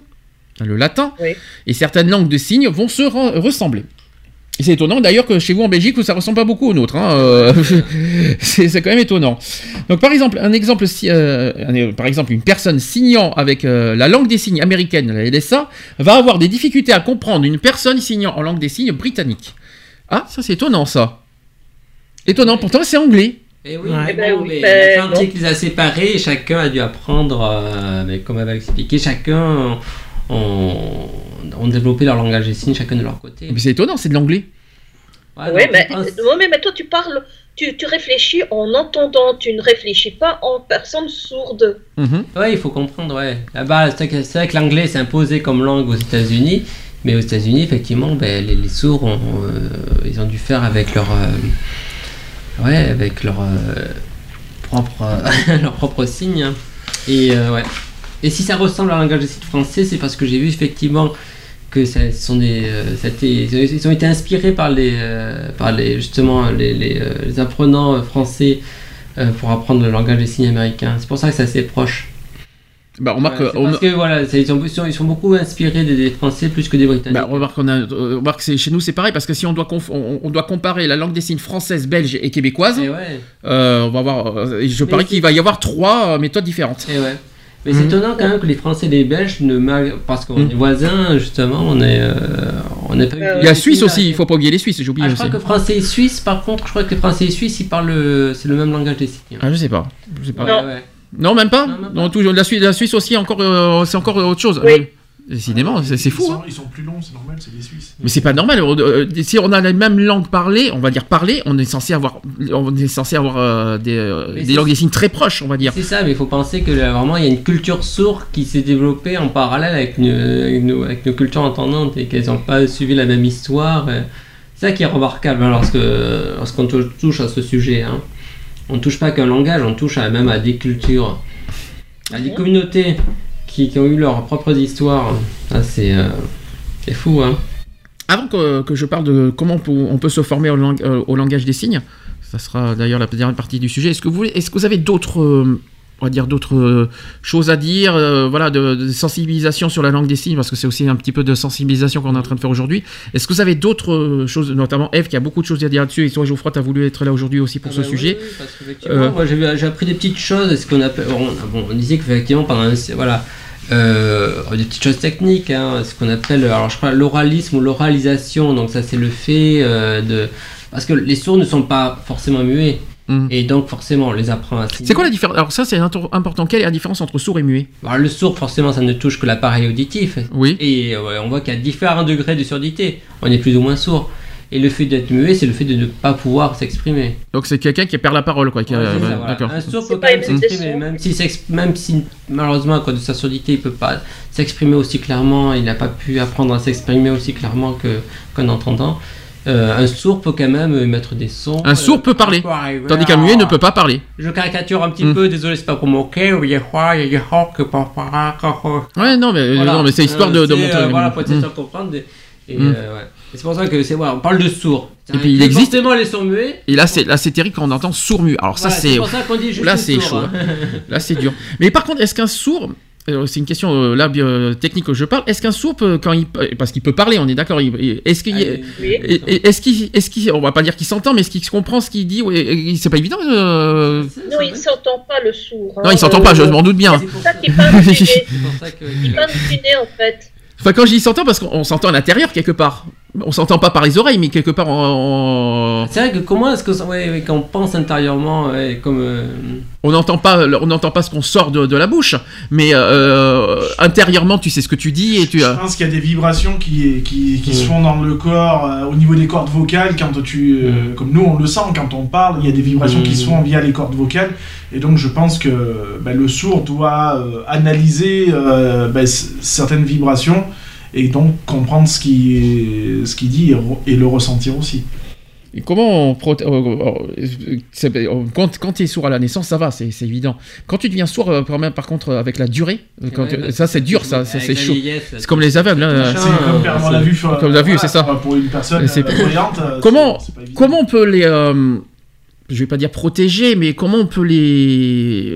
le latin, Oui. et certaines langues de signes vont se re- ressembler. C'est étonnant d'ailleurs que chez vous en Belgique, ça ressemble pas beaucoup aux nôtres. hein, euh, [LAUGHS] c'est quand même étonnant. Donc par exemple, un exemple, si- euh, un- par exemple, une personne signant avec euh, la langue des signes américaine, la LSA, va avoir des difficultés à comprendre une personne signant en langue des signes britannique. Ah, ça c'est étonnant ça. Étonnant, pourtant c'est anglais. Et oui, Ouais. mais Eh ben bon, oui, mais ben qui les a séparés et chacun a dû apprendre, euh, mais comme elle va expliqué, chacun ont, ont développé leur langage des signes, chacun de leur côté. Mais c'est étonnant, c'est de l'anglais. Ouais, Oui, mais, ouais, mais, mais toi tu parles, tu, tu réfléchis en entendant, tu ne réfléchis pas en personne sourde. Ouais, il faut comprendre, ouais. Là-bas, c'est vrai que- l'anglais s'est imposé comme langue aux États-Unis, mais aux États-Unis, effectivement, ben, les, les sourds, ont, euh, ils ont dû faire avec leur. euh, ouais, avec leur euh, propre, euh, [LAUGHS] leur propre signe. hein. Et euh, ouais. Et si ça ressemble à un langage des signes français, c'est parce que j'ai vu effectivement que ça, sont des, euh, ça été- ils ont été inspirés par les, euh, par les justement les, les, euh, les apprenants français euh, pour apprendre le langage des signes américain. C'est pour ça que c'est assez proche. Bah remarque, on- parce que voilà, ils, sont, ils beaucoup inspirés des, des Français plus que des Britanniques. Bah, remarque, on a, remarque chez nous c'est pareil parce que si on doit, conf- on, on doit comparer la langue des signes française, belge et québécoise, Et ouais, euh, on va voir. je Mais parie qu'il va y avoir trois méthodes différentes. et ouais. Mais c'est Mhm. étonnant quand même que les Français et les Belges ne mal- parce qu'on Mhm. est voisins justement, on est euh, on pas. Euh, Il y a Suisse aussi, là. il faut pas oublier les Suisses, j'ai oublié Ah, je crois que Français et Suisse, par contre, je crois que les Français et Suisses, ils parlent le... c'est le même langage des signes. Ah, je sais pas. Je sais pas. Ouais, Non. ouais. Non, même pas Non, même pas. Non, toujours, la, Suisse, la Suisse aussi, encore, euh, c'est encore autre chose. Oui. Euh, Décidément, c'est c'est fou. sont, hein. ils sont plus longs, c'est normal, c'est des Suisses. Mais c'est pas normal. euh, euh, si on a la même langue parlée, on va dire parlée, on est censé avoir, on est censé avoir euh, des, euh, des langues des signes très proches, on va dire. C'est ça, mais il faut penser que là, vraiment il y a une culture sourde qui s'est développée en parallèle avec, une- avec nos, avec nos cultures entendantes et qu'elles n'ont pas suivi la même histoire. C'est ça qui est remarquable hein, lorsque lorsqu'on tou- touche à ce sujet. Hein. On ne touche pas qu'un langage, on touche à, même à des cultures, à des communautés qui, qui ont eu leur propre histoire. Ça, c'est euh, c'est fou. Hein. Avant que, que je parle de comment on peut, on peut se former au, lang- euh, au langage des signes, ça sera d'ailleurs la dernière partie du sujet. Est-ce que vous, voulez- est-ce que vous avez d'autres euh, on va dire d'autres choses à dire, voilà, de, de sensibilisation sur la langue des signes, parce que c'est aussi un petit peu de sensibilisation qu'on est en train de faire aujourd'hui. Est-ce que vous avez d'autres choses, notamment Eve qui a beaucoup de choses à dire là-dessus, et toi Geoffroy, tu as voulu être là aujourd'hui aussi pour Ah ce bah sujet. oui, parce qu'effectivement, moi j'ai appris des petites choses, ce qu'on appelle, on, bon, on disait qu'effectivement pendant un- voilà, euh, des petites choses techniques, hein, ce qu'on appelle, alors je crois l'oralisme ou l'oralisation, donc ça c'est le fait euh, de, parce que les sourds ne sont pas forcément muets, Mhm. et donc forcément on les apprend à C'est quoi la différence Alors ça c'est important, quelle est la différence entre sourd et muet? Alors, le sourd, forcément, ça ne touche que l'appareil auditif. Oui. Et euh, on voit qu'il y a différents degrés de surdité. On est plus ou moins sourd. Et le fait d'être muet, c'est le fait de ne pas pouvoir s'exprimer. Donc c'est quelqu'un qui perd la parole, quoi. qui a- Ouais, c'est ça, ouais, voilà. D'accord. Un sourd peut quand pas même s'exprimer, même si, s'ex- même si malheureusement à cause de sa surdité, il peut pas s'exprimer aussi clairement, il n'a pas pu apprendre à s'exprimer aussi clairement que qu'un entendant. Euh, un sourd peut quand même émettre des sons. Un sourd peut parler, peut arriver Tandis qu'un muet ne peut pas parler. Je caricature un petit Mm. peu, désolé, c'est pas pour moquer. a a Ouais, non, mais, Voilà. non, mais c'est histoire de, Euh, de montrer. euh, voilà, pour Mm. de comprendre. Et, Mm. euh, ouais. Et c'est pour ça que c'est voilà, on parle de sourds. Et puis, il existe- Forcément, les sourds muets. Et là, c'est là, c'est terrible quand on entend sourd-mu. Alors ça, Voilà, c'est pour ça qu'on dit juste là, c'est sourd, chaud. hein. Là, c'est dur. Mais par contre, est-ce qu'un sourd, euh, c'est une question euh, là technique que je parle, est-ce qu'un sourd peut, quand il, parce qu'il peut parler, on est d'accord, est-ce qu'il, et- est-ce qu'il, est-ce qu'il, on va pas dire qu'il s'entend, mais est-ce qu'il comprend ce qu'il dit ouais, C'est pas évident. euh, Non, il ne s'entend pas le sourd. Non, hein. il s'entend pas, je m'en doute bien. C'est pour ça ça qui parle du nez. c'est pour ça que. Il parle du nez, en fait. Enfin, quand je dis s'entend, parce qu'on s'entend à l'intérieur quelque part. On s'entend pas par les oreilles, mais quelque part en- en- C'est vrai que comment est-ce que ça- ouais, ouais, quand on pense intérieurement, ouais, comme euh, on n'entend pas, on n'entend pas ce qu'on sort de, de la bouche, mais euh, intérieurement, tu sais ce que tu dis et tu. Je euh, pense qu'il y a des vibrations qui, qui, qui se font dans le corps euh, au niveau des cordes vocales quand tu euh, Mm. comme nous on le sent quand on parle il y a des vibrations qui se font via les cordes vocales et donc je pense que bah, le sourd doit euh, analyser euh, bah, c- certaines vibrations et donc comprendre ce qui ce qu'il dit et, re- et le ressentir aussi Et Comment on proté- euh, euh, c'est- euh, quand, quand tu es sourd à la naissance, ça va, c'est c'est évident. Quand tu deviens sourd, euh, par, contre, euh, avec la durée, quand- ouais, ça c'est dur, ça, c'est chaud. vieillesse, C'est comme les aveugles. hein. C'est comme perdre la vue comme la vue, c'est ça. pour- une personne voyante Comment-. Comment on peut les, euh, je vais pas dire protéger, mais comment on peut les,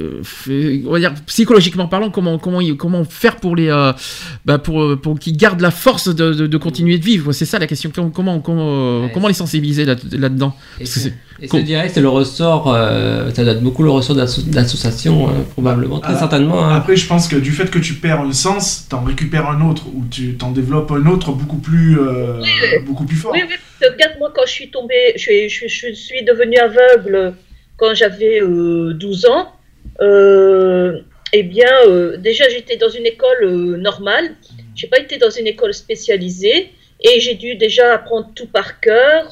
euh, on va dire psychologiquement parlant, comment comment comment faire pour les, euh, bah, pour euh, pour qu'ils gardent la force de, de, de continuer de vivre. C'est ça la question. Comment comment comment, Ouais, comment les sensibiliser là, dedans Et Parce que c'est- c'est- et com- je dirais que c'est le ressort, euh, ça doit être beaucoup le ressort d'asso- d'association, euh, probablement, très Ah, certainement. hein. Après, je pense que du fait que tu perds un sens, t'en récupères un autre, ou tu t'en développes un autre beaucoup plus, euh, Oui, oui. beaucoup plus fort. Oui, oui, parce que regarde, moi, quand je suis tombée, je, suis- je, suis- je suis devenue aveugle quand j'avais euh, 12 ans. Euh, eh bien, euh, déjà, j'étais dans une école euh, normale. J'ai pas été dans une école spécialisée. Et j'ai dû déjà apprendre tout par cœur.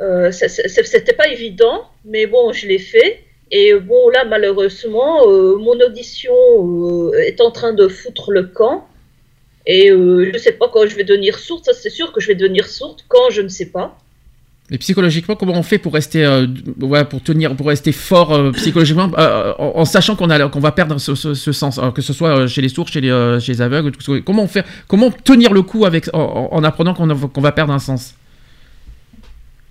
Euh, C'était pas évident, mais bon, je l'ai fait. Et bon, là, malheureusement, euh, mon audition euh, est en train de foutre le camp. Et euh, je sais pas quand je vais devenir sourde, ça c'est sûr que je vais devenir sourde quand je ne sais pas. Et psychologiquement, comment on fait pour rester, pour tenir, pour rester fort psychologiquement, en, sachant qu'on va perdre ce, sens, que ce soit chez les sourds, chez les, chez les aveugles, comment on fait, comment tenir le coup avec, en, en- en apprenant qu'on va perdre un sens?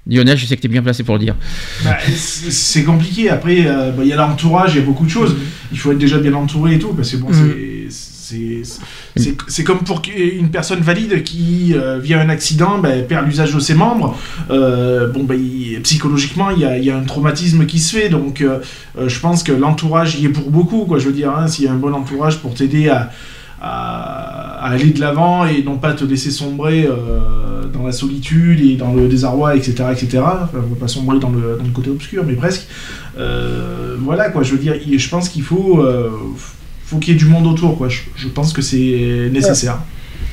Lionel, je sais que tu es bien placé pour le dire. Bah, c'est compliqué. Après, euh, bah, il y a l'entourage, il y a beaucoup de choses. Il faut être déjà bien entouré et tout, parce que bon, Mhm. c'est- comme pour une personne valide qui euh, via un accident bah, perd l'usage de ses membres. Euh, bon, il- psychologiquement, il y a, il y a un traumatisme qui se fait. Donc, je pense que l'entourage y est pour beaucoup. Quoi, je veux dire, hein, s'il y a un bon entourage pour t'aider à, à, à aller de l'avant et non pas te laisser sombrer euh, dans la solitude et dans le désarroi, etc., etc. Enfin, on va pas sombrer dans le, dans le côté obscur, mais presque. Euh, voilà, quoi. Je veux dire, je pense qu'il faut, euh, faut qu'il y ait du monde autour, quoi. Je, je pense que c'est nécessaire.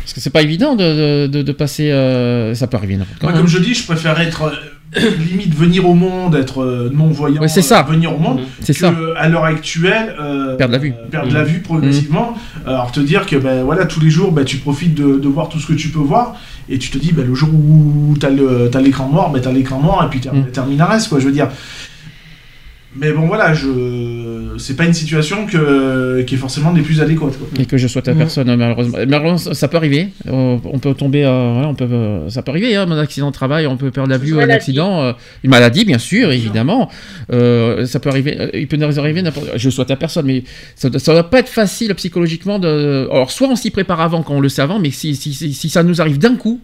Parce que c'est pas évident de, de, de- de passer. euh, ça peut arriver. Moi, hein. comme je dis, je préfère être [COUGHS] limite venir au monde, être non voyant, Ouais, c'est ça. venir au monde, C'est que ça. à l'heure actuelle euh, Perdre la vue. perdre la Mhm. vue progressivement. Alors te dire que ben voilà tous les jours ben, tu profites de, de voir tout ce que tu peux voir et tu te dis ben, le jour où t'as le t'as l'écran noir ben t'as l'écran noir et puis t'as Mhm. terminares quoi je veux dire. Mais bon, voilà, je... c'est pas une situation que... qui est forcément des plus adéquates. Quoi. Et que je souhaite à Mhm. personne, malheureusement. Malheureusement, ça peut arriver. On peut tomber, euh, voilà, on peut, euh, ça peut arriver, hein, un accident de travail, on peut perdre la vue, un Maladie. accident, euh, une maladie, bien sûr, évidemment. Euh, ça peut arriver, il peut nous arriver n'importe. Je souhaite à personne, mais ça, doit- ça doit pas être facile psychologiquement de. Alors, soit on s'y prépare avant, quand on le sait avant, mais si, si, si, si ça nous arrive d'un coup.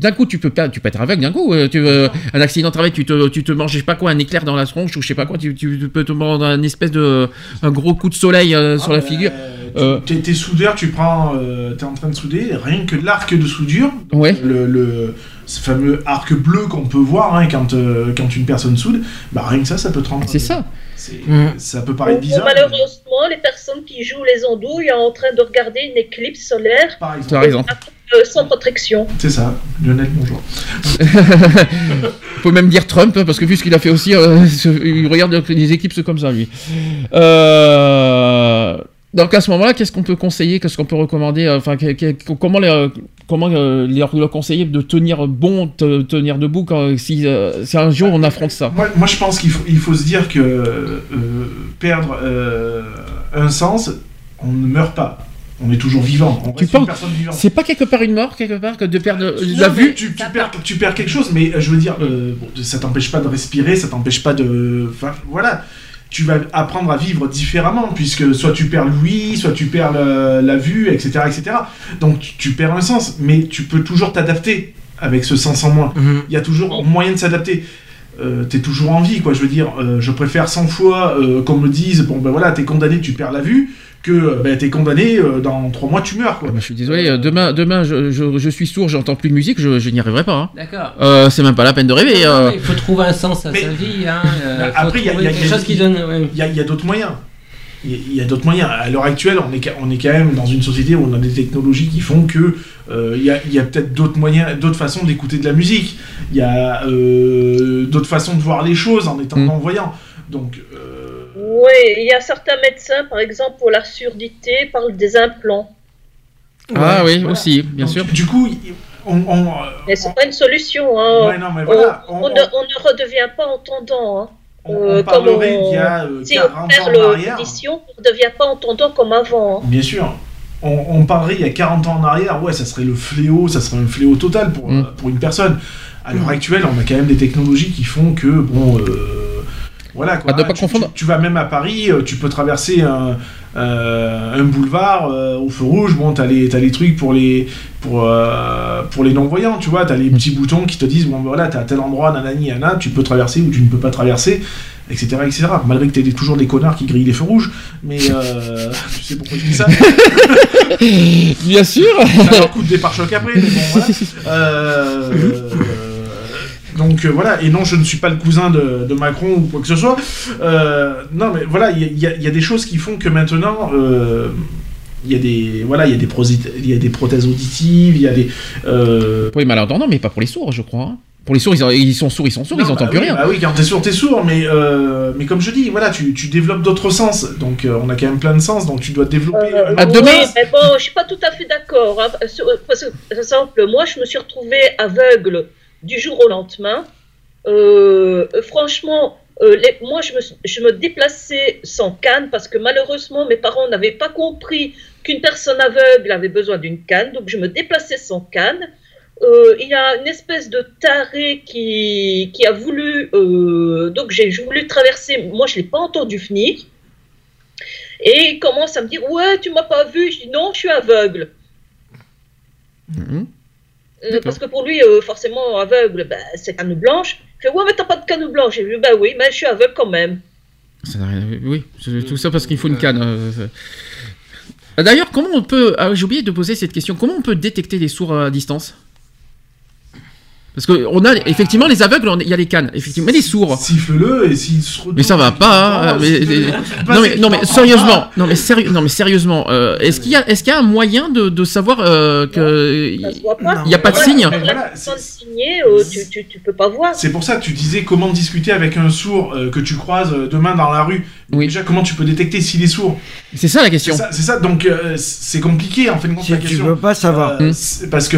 D'un coup, tu peux pas, tu peux être aveugle d'un coup. euh, Tu, euh, un accident de travail, tu te, tu te manges, je sais pas quoi, un éclair dans la tronche ou je sais pas quoi, tu, tu peux te prendre un espèce de, un gros coup de soleil euh, sur la Ah, figure. tu- Euh. T'es, soudeur, tu prends, euh, t'es en train de souder, rien que l'arc de soudure, Ouais. le, le- ce fameux arc bleu qu'on peut voir hein, quand, euh, quand une personne soude, bah rien que ça, ça peut te rendre. C'est ça. c'est- Mm. Ça peut paraître bizarre. mais- malheureusement, les personnes qui jouent les andouilles en train de regarder une éclipse solaire Par exemple. Euh, sans protection. C'est ça, Lionel, bonjour. [LAUGHS] On peut même dire Trump, hein, parce que vu ce qu'il a fait aussi, euh, il regarde les équipes comme ça, lui. Euh, donc à ce moment-là, qu'est-ce qu'on peut conseiller, qu'est-ce qu'on peut recommander, euh, enfin, que- que- comment, les, comment leur, conseiller de tenir bon, te- tenir debout quand, si, si un jour on affronte ça? Moi, moi, je pense qu'il faut, il faut se dire que euh, perdre euh, un sens, on ne meurt pas. On est toujours vivant. On Tu penses- personne vivante. C'est pas quelque part une mort, quelque part, que de perdre euh, Non, la vue tu, tu perds, tu perds quelque chose, mais euh, je veux dire, euh, bon, ça t'empêche pas de respirer, ça t'empêche pas de. Enfin, voilà. Tu vas apprendre à vivre différemment, puisque soit tu perds l'ouïe, soit tu perds le- la vue, etc., etc. Donc tu, tu perds un sens, mais tu peux toujours t'adapter avec ce sens en moins. Mhm. Il y a toujours moyen de s'adapter. Euh, t'es toujours en vie, quoi. Je veux dire, euh, je préfère 100 fois euh, qu'on me dise, bon ben voilà, t'es condamné, tu perds la vue, que ben, t'es condamné, euh, dans 3 mois tu meurs, quoi. Ah bah, Je suis désolé, euh, demain, demain je, je- je suis sourd, j'entends plus de musique, je, je n'y arriverai pas. hein. D'accord. Euh, c'est même pas la peine de rêver. Non, euh. Il faut trouver un sens à Mais- sa vie. Hein. euh, [LAUGHS] Bah, après, il y a- y a- donne. ouais. Y a, il y a d'autres moyens. Il y a- d'autres moyens. À l'heure actuelle, on est, on est quand même dans une société où on a des technologies qui font que euh, il y a, il y a peut-être d'autres moyens, d'autres façons d'écouter de la musique. Il y a euh, d'autres façons de voir les choses en étant Mm. non-voyant. Donc, euh, Oui, il y a certains médecins, par exemple, pour la surdité, parlent des implants. Ah oui, voilà. aussi, bien donc, sûr. Du coup, il- on, on, euh, Mais c'est on- pas une solution. Hein. ouais, non, mais voilà, on, on, on ne, on ne redevient pas entendant. Hein. on- euh, on parlerait comme on- d'il y a euh, Si 40 on ans en arrière. l'audition, on ne devient pas entendant comme avant. hein. Bien sûr. On, on parlerait il y a 40 ans en arrière, ouais, ça serait le fléau, ça serait un fléau total pour, Mm. euh, pour une personne. À l'heure actuelle, on a quand même des technologies qui font que, bon, euh, voilà quoi. Ah, de pas tu, confondre. tu- tu vas même à Paris, euh, tu peux traverser un, euh, un boulevard euh, au feu rouge, bon, t'as les, les trucs pour les, pour, euh, pour les non-voyants, tu vois, t'as les petits boutons qui te disent, bon, voilà, t'es à tel endroit, nanani, nana, tu peux traverser ou tu ne peux pas traverser, etc., etc. Malgré que t'aies toujours des connards qui grillent les feux rouges, mais euh, [LAUGHS] tu sais pourquoi je dis ça Bien sûr ça leur coûte des pare-chocs après, mais bon, voilà. [LAUGHS] Donc euh, voilà, et non, je ne suis pas le cousin de, de Macron ou quoi que ce soit. Euh, non, mais voilà, il y, a- y y des choses qui font que maintenant, euh, il y a des voilà, il y a des il y a des prothèses auditives, il y a des. euh, Pour les malentendants, mais pas pour les sourds, je crois. hein. Pour les sourds, ils, ils sont sourds, ils sont sourds, non, ils entendent bah plus oui, rien. Bah oui, quand t'es sourd, t'es sourd, mais euh, mais comme je dis, voilà, tu, tu développes d'autres sens. Donc euh, on a quand même plein de sens, donc tu dois développer. Euh, À demain- Oui, mais bon, je suis pas tout à fait d'accord. hein, sur- parce que, par exemple, moi, je me suis retrouvée aveugle du jour au lendemain. Euh, franchement, euh, moi, je me, déplaçais sans canne parce que malheureusement, mes parents n'avaient pas compris qu'une personne aveugle avait besoin d'une canne. Donc, je me déplaçais sans canne. Euh, il y a une espèce de taré qui, a voulu. donc, j'ai voulu traverser. Moi, je ne l'ai pas entendu venir. Et il commence à me dire Ouais, tu m'as pas vu. Je dis Non, je suis aveugle. Mhm. Euh, parce que pour lui, euh, forcément, aveugle, ben, c'est canne blanche. Je fais Ouais, mais t'as pas de canne blanche. J'ai dit Bah oui, mais je suis aveugle quand même. Ça n'a rien- Oui, tout ça parce qu'il faut une canne. euh, D'ailleurs, comment on peut. ah, J'ai oublié de poser cette question. Comment on peut détecter les sourds à distance? Parce qu'on a effectivement les aveugles, il y a les cannes, effectivement, mais les sourds. Siffle-le et s'il se retourne. Mais ça va pas. hein, [LAUGHS] mais- non mais, non mais sérieusement, non mais sérieux, non mais sérieusement, euh, est-ce qu'il y a, est-ce qu'il y a un moyen de, de savoir euh, que il y a pas de signe voilà, signée, euh, tu, tu, tu peux pas voir. C'est pour ça que tu disais comment discuter avec un sourd euh, que tu croises euh, demain dans la rue. Oui. Déjà, comment tu peux détecter s'il est sourd? C'est ça la question. c'est ça, donc euh, c'est compliqué en fait Si la tu question. veux pas savoir. Euh, Mm. c'est- parce que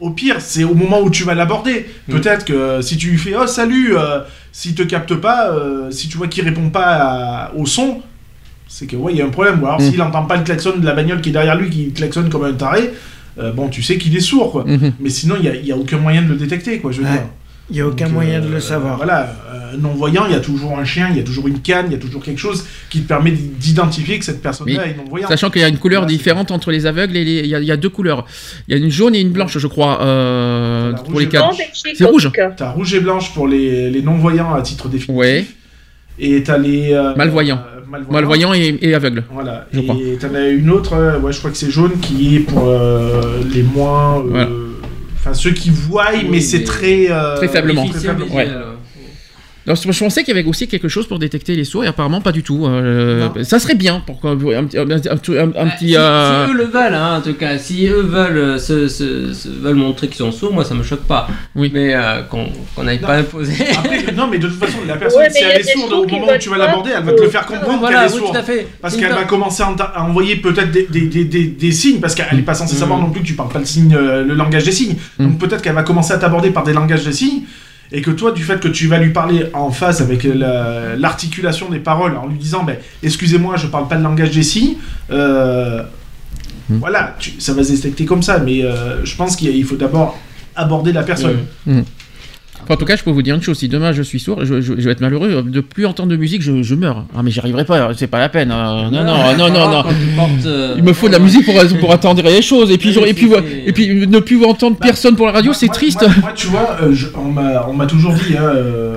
au pire, c'est au moment où tu vas l'aborder. Mm. Peut-être que si tu lui fais oh salut, euh, s'il te capte pas, euh, si tu vois qu'il répond pas à- au son, c'est que ouais, il y a un problème. Ou alors Mm. s'il entend pas le klaxon de la bagnole qui est derrière lui, qui klaxonne comme un taré, euh, bon, tu sais qu'il est sourd, quoi. Mhm. Mais sinon, il y a, a aucun moyen de le détecter, quoi. Je veux Ouais. dire. Il n'y a aucun Donc, moyen de euh, le savoir. Voilà, euh, non-voyant, il y a toujours un chien, il y a toujours une canne, il y a toujours quelque chose qui te permet d'identifier que cette personne-là est non-voyante. Sachant qu'il y a une couleur Voilà, différente entre les aveugles et les. Il y, a, il y a deux couleurs. Il y a une jaune et une blanche, je crois, euh, La pour rouge les C'est rouge? T'as rouge et blanche pour les, les non-voyants à titre définitif. Ouais. Et t'as les. euh, Malvoyants. euh, malvoyants. Malvoyant et, et aveugle. Voilà. Je et crois. t'en as une autre, ouais, je crois que c'est jaune, qui est pour euh, les moins. euh, Voilà. Enfin, ceux qui voient, Oui, mais c'est très. euh, Très faiblement. très faiblement. Ouais. Alors, je pensais qu'il y avait aussi quelque chose pour détecter les sourds et apparemment pas du tout. Euh, ça serait bien pour qu'on- un, petit- un, un- un- un Bah, petit. si, euh, si eux le veulent, hein, en tout cas, si eux veulent, euh, se, se- se- veulent montrer qu'ils sont sourds, moi ça me choque pas. Oui. Mais euh, qu'on qu'on n'aille Non. pas imposer. Après, [LAUGHS] non, mais de toute façon, la personne, Ouais, si elle est sourde au moment où tu vas l'aborder, elle va te le faire comprendre voilà, qu'elle est oui, sourde. tout à fait. Parce qu'elle va commencer à, envoyer peut-être des, des, des, des, des signes, parce qu'elle n'est pas censée Mm. savoir non plus que tu parles pas le, signe, le langage des signes. Mm. Donc peut-être qu'elle va commencer à t'aborder par des langages des signes, et que toi, du fait que tu vas lui parler en face avec la- l'articulation des paroles, en lui disant ben, Excusez-moi, je parle pas le langage des signes euh, Mm. Voilà, tu- ça va se détecter comme ça, mais euh, je pense qu'il faut d'abord aborder la personne. Enfin, en tout cas, je peux vous dire une chose si demain je suis sourd, je, je- je vais être malheureux. De plus entendre de musique, je, je meurs. Ah, mais j'y arriverai pas, c'est pas la peine. euh, non, non, non, non, portes, euh, Il me faut de la musique pour, pour attendre les choses. Et puis, et et ne plus entendre personne pour la radio, c'est triste. Moi, moi, tu vois, euh, je- on m'a toujours dit, hein, euh,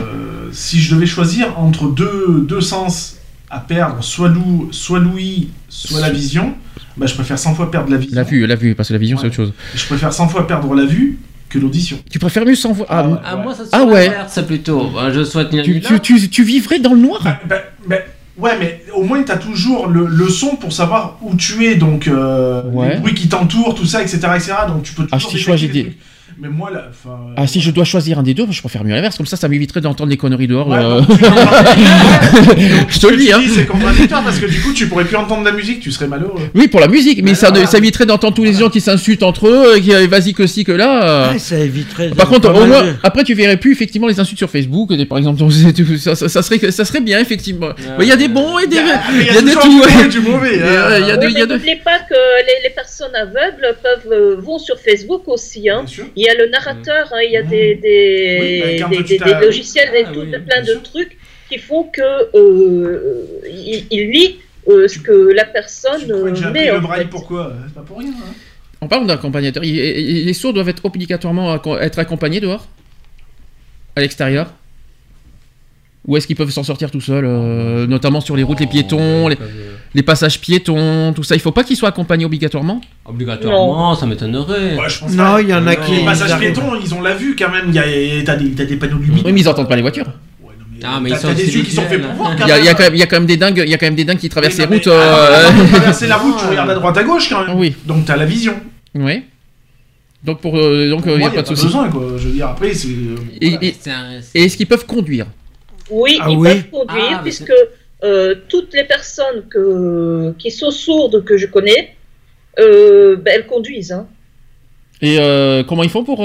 si je devais choisir entre deux, deux sens à perdre, soit l'ou- soit l'ouïe, soit la vision, bah, je préfère 100 fois perdre la vision. La vue, la vue, parce que la vision, c'est autre chose. Je préfère 100 fois perdre la vue que l'audition. Tu préfères mieux sans voix. Ah, Ah ouais. Ah, moi ça Ah ouais. l'inverse, plutôt. Ben, je souhaite tu, tu, tu, tu vivrais dans le noir Bah, bah, bah, ouais, mais au moins, tu as toujours le, le son pour savoir où tu es, donc euh, Ouais. les bruits qui t'entourent, tout ça, etc., etc. Donc tu peux toujours Ah, si je trucs. Mais moi, là, enfin... euh, Ah, si je dois choisir un des deux, je préfère mieux l'inverse. Comme ça, ça m'éviterait d'entendre des conneries dehors. Ouais, euh. donc, [LAUGHS] Je te le dis, hein. C'est contradictoire parce que du coup, tu pourrais plus entendre la musique, tu serais malheureux. Oui, pour la musique, mais ça, éviterait d'entendre tous les gens qui s'insultent entre eux, qui euh, vas-y que si, que là. Ouais, ça éviterait. Par contre, au moins, de- après, tu verrais plus effectivement les insultes sur Facebook, et par exemple, [LAUGHS] ça, ça, ça serait, ça serait bien, effectivement. Mais Il y a des bons et des. Il y a, il y a des tout, du bon ouais. et du mauvais. Il y a- hein. il y a de- Oui, il y a mais de- n'oubliez pas que les, les personnes aveugles peuvent euh, vont sur Facebook aussi. Hein. Bien sûr. Il y a le narrateur, hein, il y a des, des, Oui, bah, des, des- des logiciels, et Ah, tout, oui, plein de trucs qui font que euh, il, il lit euh, ce que la personne Tu crois que j'ai euh, met. le en braille fait. pourquoi? C'est pas pour rien. hein. En parlant d'accompagnateur, les sourds doivent être obligatoirement être accompagnés dehors? À l'extérieur? Ou est-ce qu'ils peuvent s'en sortir tout seuls, euh, notamment sur les routes, les piétons, les, les passages piétons, tout ça Il faut pas qu'ils soient accompagnés obligatoirement? Obligatoirement, ça m'étonnerait. Ouais, Non, il y en a Non. qui. Les passages piétons, ils ont la vue quand même. Il y a, t'as des, t'as des panneaux lumineux. Oui, mais ils entendent pas les voitures. Non, Ah, mais t'as- ils sont t'as des yeux qui sont faits pour voir. Il y, a, il y a quand même, il y a quand même des dingues, il y a quand même des dingues qui traversent les routes. Euh, traverser la route, tu regardes à droite à gauche quand même. Oui. Donc t'as la vision. Oui. Donc pour, euh, donc il n'y moi, a pas de souci. besoin quoi. Je veux dire après c'est. euh, Et, voilà. et- C'est un- et est-ce qu'ils peuvent conduire? Oui, Ah ils oui. peuvent conduire Ah, mais puisque euh, toutes les personnes qui sont sourdes que je connais, euh, ben, elles conduisent. Hein. Et euh, comment ils font pour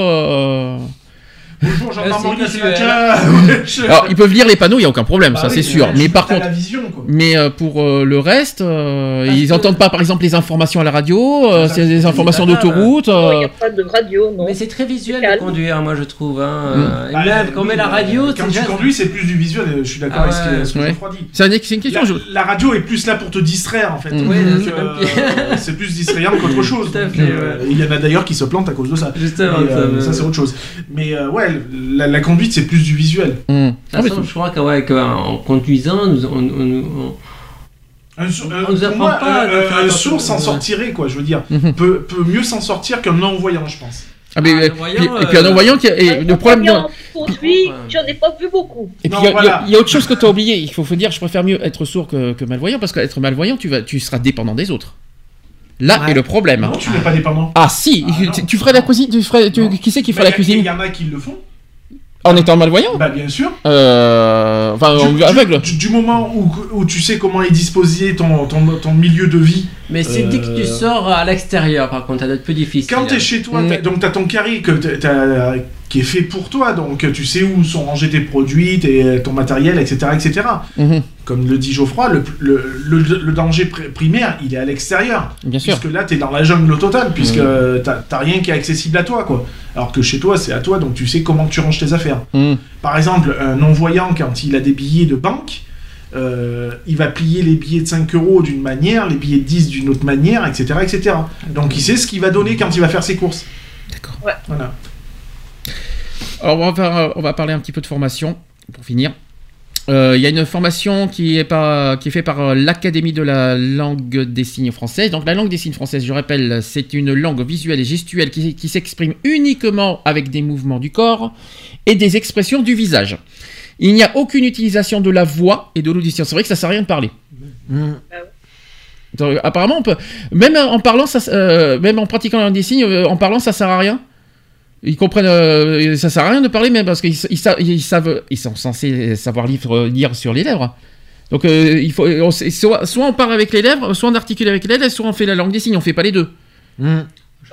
Bonjour, Ah. Sébastien. Ouais, [LAUGHS] je- Alors ils peuvent lire les panneaux, il y a aucun problème, Bah ça oui, c'est sûr. Mais par contre, la vision quoi. mais euh, pour euh, le reste, euh, ils que- entendent pas par exemple les informations à la radio, euh, Ça, c'est des informations pas grave. d'autoroute. Non, Il n'y a pas de radio, non. Mais c'est très visuel de conduire, moi je trouve. Hein. Mm. Euh, Bah, même quand on met la bah, radio, Quand tu conduis, c'est plus du visuel. Je suis d'accord Ah avec ce que- ouais. Ouais. C'est une, question. La, je- la radio est plus là pour te distraire en fait. Donc, [LAUGHS] c'est plus distrayant qu'autre chose. Ouais. Il y en a d'ailleurs qui se plantent à cause de ça. Ça c'est autre chose. Mais euh, la, la conduite c'est plus du visuel. Hmm. Ah, façon, je crois que, ouais, que, en conduisant, nous, on, on- on- Un, sourd- euh, On nous apprend moi, pas euh, un sourd s'en sortirait quoi. Je veux dire, Mhm. peut, peut mieux s'en sortir qu'un non-voyant, je pense. Ah, mais, Ah, euh, et puis un euh, non-voyant qui a- et Un le problème. compagnon conduit, j'en ai pas vu beaucoup. Et puis Non, il y a- y, y autre chose que tu as oublié. Il faut, faut dire, je préfère mieux être sourd que, que malvoyant parce qu'être malvoyant, tu vas, tu seras dépendant des autres. Là Ouais. est le problème. Non, tu n'es pas dépendant. Ah si, Ah, tu, tu ferais la cuisine, tu ferais, tu- qui c'est qui ferait la Il cuisine y en a qui le font. en étant malvoyant Bah bien sûr. euh, Enfin, en- Du, aveugle. du- du moment où, où tu sais comment est disposé ton, ton, ton milieu de vie, Mais c'est dès que Euh, tu sors à l'extérieur, par contre, ça doit être plus difficile. quand t'es chez toi, Mm. t'as- donc t'as ton carré, que t'as qui est fait pour toi. Donc tu sais où sont rangés tes produits, tes- ton matériel, etc. etc. Mhm. Comme le dit Geoffroy, le, le- le- le danger pr- primaire, il est à l'extérieur. Bien sûr. Puisque là, tu es dans la jungle totale, puisque euh, t'as rien qui est accessible à toi. quoi. Alors que chez toi, c'est à toi, donc tu sais comment tu ranges tes affaires. Mhm. Par exemple, un non-voyant, quand il a des billets de banque, euh, il va plier les billets de 5 euros d'une manière, les billets de 10 d'une autre manière, etc., etc. Donc il sait ce qu'il va donner quand il va faire ses courses. D'accord. Ouais. Voilà. Alors on va, faire- on va parler un petit peu de formation pour finir. Euh, Il y a une formation qui est, par, qui est faite par euh, l'Académie de la langue des signes française. Donc la langue des signes française, je rappelle, c'est une langue visuelle et gestuelle qui, qui s'exprime uniquement avec des mouvements du corps et des expressions du visage. Il n'y a aucune utilisation de la voix et de l'audition. C'est vrai que ça sert à rien de parler. Mm. Donc, apparemment, on peut, même en parlant, ça, euh, même en pratiquant la langue des signes, euh, en parlant, ça sert à rien. Ils comprennent, euh, ça sert à rien de parler, même parce qu'ils ils sa- ils savent, ils sont censés savoir lire, lire sur les lèvres. Donc, euh, il faut, on soit, soit on parle avec les lèvres, soit on articule avec les lèvres, soit on fait la langue des signes. On fait pas les deux. Mm.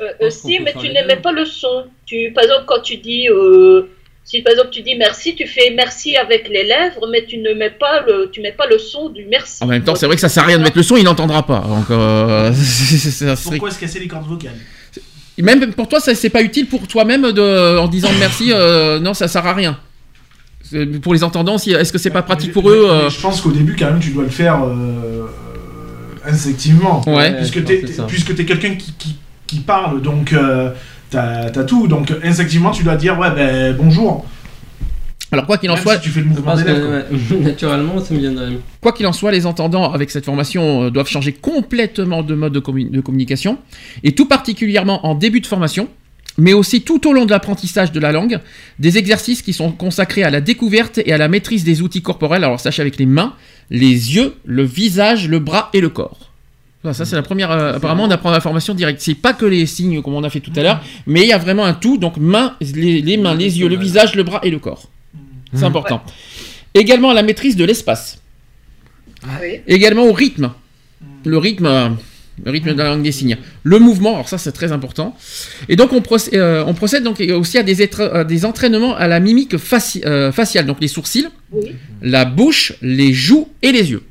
Euh, euh, si, mais tu n'émets pas le son. Tu, par exemple, quand tu dis, euh, si par exemple tu dis merci, tu fais merci avec les lèvres, mais tu ne mets pas le, tu mets pas le son du merci. En même temps, c'est vrai que ça sert à rien de mettre le son, il n'entendra pas. Donc, euh, [LAUGHS] Pourquoi se casser les cordes vocales? Même pour toi, c'est pas utile pour toi-même de, en disant merci. euh, non, ça sert à rien. Pour les entendants, est-ce que c'est pas pratique pour eux euh, Je pense qu'au début, quand même, tu dois le faire euh, instinctivement. Ouais. Puisque puisque t'es quelqu'un qui, qui, qui parle, donc euh, t'as as tout. Donc instinctivement, tu dois dire ouais, ben bonjour. Alors quoi qu'il en Même soit, si tu fais le mouvement que ouais, [LAUGHS] naturellement, ça me viendrait. Quoi qu'il en soit, les entendants avec cette formation euh, doivent changer complètement de mode de, commu- de communication, et tout particulièrement en début de formation, mais aussi tout au long de l'apprentissage de la langue, des exercices qui sont consacrés à la découverte et à la maîtrise des outils corporels, alors sachez avec les mains, les yeux, le visage, le bras et le corps. Ça, c'est la première. euh, apparemment, on apprend la formation directe. C'est pas que les signes comme on a fait tout à l'heure, mais il y a vraiment un tout. Donc, mains, les, les mains, les yeux, le visage, le bras et le corps. C'est important. Également la maîtrise de l'espace. Oui. Également au rythme. Le rythme, le rythme de la langue des signes. Le mouvement, alors ça c'est très important. Et donc on, procè- euh, on procède donc aussi à des, à entraînements à la mimique faci- euh, faciale, donc les sourcils, Oui. la bouche, les joues et les yeux.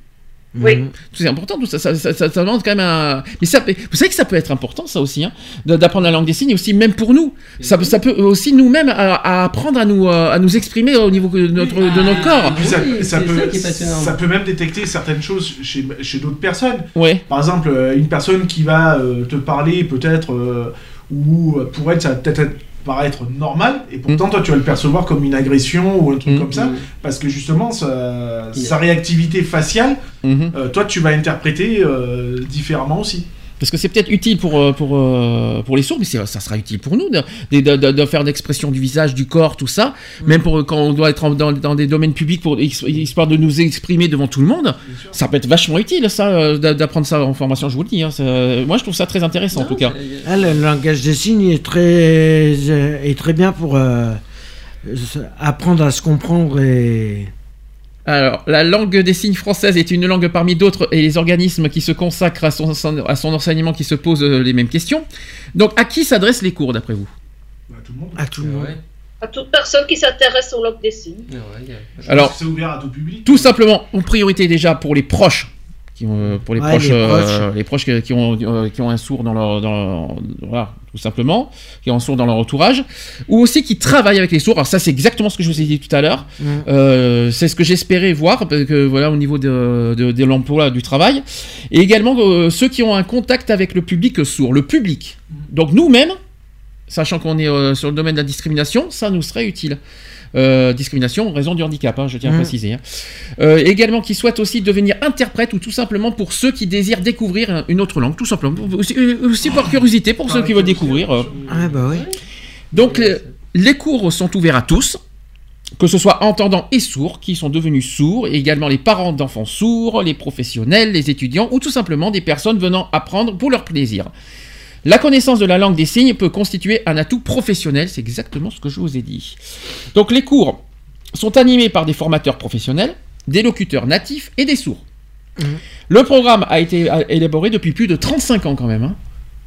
Oui. Mm. C'est important tout ça, ça, ça- ça- ça demande quand même un... Mais ça, vous savez que ça peut être important ça aussi, hein, d'apprendre la langue des signes, et aussi même pour nous. Ça, peut- ça peut aussi nous-mêmes à, à apprendre à nous, euh, à nous exprimer au niveau de notre, de notre corps. Et puis ça, ça peut, ça même détecter certaines choses chez, chez d'autres personnes. Ouais. Par exemple, euh, une personne qui va euh, te parler peut-être, euh, ou euh, pour elle, ça va peut-être être- paraître normal, et pourtant toi tu vas le percevoir comme une agression ou un truc Mm. comme ça, Mm. parce que justement sa, réactivité faciale, euh, toi tu vas interpréter euh, différemment aussi. Parce que c'est peut-être utile pour, euh, pour, euh, pour les sourds, mais ça sera utile pour nous de, de, de- de faire d'expression du visage, du corps, tout ça. Même pour euh, quand on doit être en- dans, dans des domaines publics, pour, histoire de nous exprimer devant tout le monde. Ça peut être vachement utile, ça, d'a- d'apprendre ça en formation, je vous le dis. hein. Ça- moi, je trouve ça très intéressant, en tout cas. Ah, le langage des signes est très, est très bien pour euh, apprendre à se comprendre et. Alors, la langue des signes française est une langue parmi d'autres et les organismes qui se consacrent à son, à son enseignement qui se posent euh, les mêmes questions. Donc, à qui s'adressent les cours, d'après vous? Bah, tout le monde. à tout le monde. Ouais. À toute personne qui s'intéresse aux langues des signes. Ouais, Alors- c'est ouvert à tout public. Tout simplement, en priorité déjà pour les proches, qui ont, pour les Ouais, proches, les euh, proches. les proches qui, qui ont, euh, qui ont un sourd dans leur, dans, voilà, tout simplement, qui ont un sourd dans leur entourage, ou aussi qui travaillent avec les sourds. Alors ça, c'est exactement ce que je vous ai dit tout à l'heure. Euh, c'est ce que j'espérais voir, parce que voilà, au niveau de, de, de l'emploi, du travail, et également euh, ceux qui ont un contact avec le public sourd, le public. Donc nous-mêmes, sachant qu'on est euh, sur le domaine de la discrimination, ça nous serait utile. Euh, discrimination en raison du handicap, hein, je tiens à Mm. préciser. hein. Euh, également qui souhaitent aussi devenir interprète ou tout simplement pour ceux qui désirent découvrir une autre langue, tout simplement. Aussi, euh, aussi par curiosité pour ceux qui veulent découvrir. Ah bah oui. Donc les cours sont ouverts à tous, que ce soit entendants et sourds, qui sont devenus sourds, et également les parents d'enfants sourds, les professionnels, les étudiants, ou tout simplement des personnes venant apprendre pour leur plaisir. La connaissance de la langue des signes peut constituer un atout professionnel, c'est exactement ce que je vous ai dit. Donc les cours sont animés par des formateurs professionnels, des locuteurs natifs et des sourds. Mhm. Le programme a été euh, élaboré depuis plus de 35 ans quand même. hein.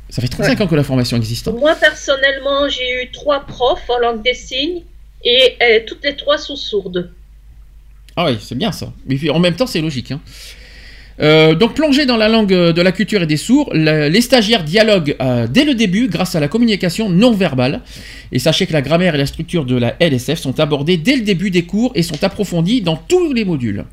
Ça fait 35 ans que la formation existe. hein. Moi, personnellement, j'ai eu trois profs en langue des signes et euh, toutes les trois sont sourdes. Ah oui, c'est bien ça. Mais en même temps, c'est logique. hein. Euh, donc plongé dans la langue euh, de la culture et des sourds, la- les stagiaires dialoguent euh, dès le début grâce à la communication non verbale. Et sachez que la grammaire et la structure de la LSF sont abordées dès le début des cours et sont approfondies dans tous les modules.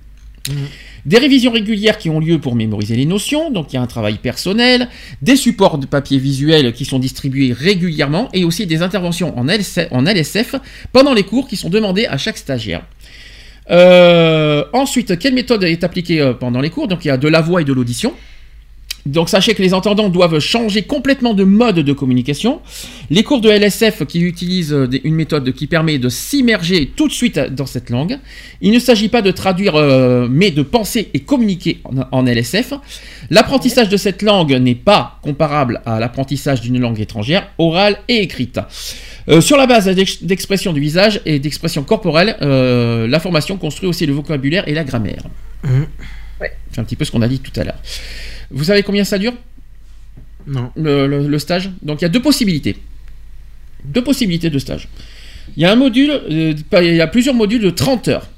Des révisions régulières qui ont lieu pour mémoriser les notions, donc il y a un travail personnel, des supports de papier visuel qui sont distribués régulièrement et aussi des interventions en LSF, en LSF pendant les cours qui sont demandés à chaque stagiaire. Euh, ensuite, quelle méthode est appliquée euh, pendant les cours? Donc il y a de la voix et de l'audition. Donc sachez que les entendants doivent changer complètement de mode de communication. Les cours de LSF qui utilisent euh, une méthode qui permet de s'immerger tout de suite dans cette langue. Il ne s'agit pas de traduire, mais de penser et communiquer en LSF. L'apprentissage de cette langue n'est pas comparable à l'apprentissage d'une langue étrangère, orale et écrite. Euh, sur la base d'ex- d'expression du visage et d'expression corporelle, euh, la formation construit aussi le vocabulaire et la grammaire. Mhm. C'est un petit peu ce qu'on a dit tout à l'heure. Vous savez combien ça dure? Non. le, le- le stage? Donc il y a deux possibilités. Deux possibilités de stage. Il y a un module, euh, il y a plusieurs modules de 30 heures.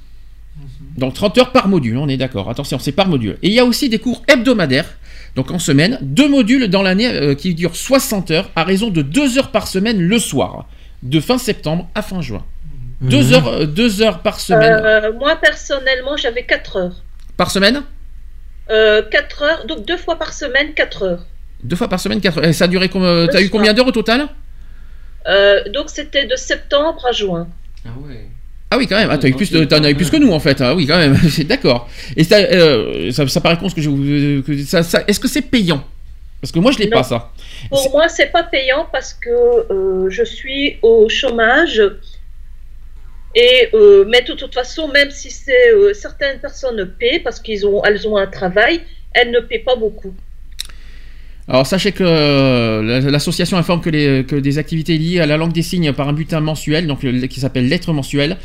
Donc 30 heures par module, on est d'accord. Attention, c'est par module. Et il y a aussi des cours hebdomadaires, donc en semaine, deux modules dans l'année euh, qui durent 60 heures à raison de 2 heures par semaine le soir, de fin septembre à fin juin. Deux Mhm. heures, euh, deux heures par semaine. Euh, moi, personnellement, j'avais 4 heures. Par semaine Euh, 4 heures, donc deux fois par semaine, 4 heures. Deux fois par semaine, quatre heures. Et ça a duré combien T'as eu combien d'heures au total? Euh, donc c'était de septembre à juin. Ah ouais. Ah oui, quand même. Ah, t'as eu plus, de- t'en as eu plus que nous en fait. Ah oui, quand même. C'est [LAUGHS] d'accord. Et ça, euh, ça, ça paraît con ce que je vous. ça- Est-ce que c'est payant? Parce que moi, je l'ai Non. pas ça. Pour moi, c'est pas payant parce que euh, je suis au chômage. Et euh, mais de toute façon, même si c'est euh, certaines personnes paient parce qu'ils ont elles ont un travail, elles ne paient pas beaucoup. Alors sachez que euh, la- l'association informe que, les, que des activités liées à la langue des signes par un bulletin mensuel, donc qui s'appelle lettre mensuelle,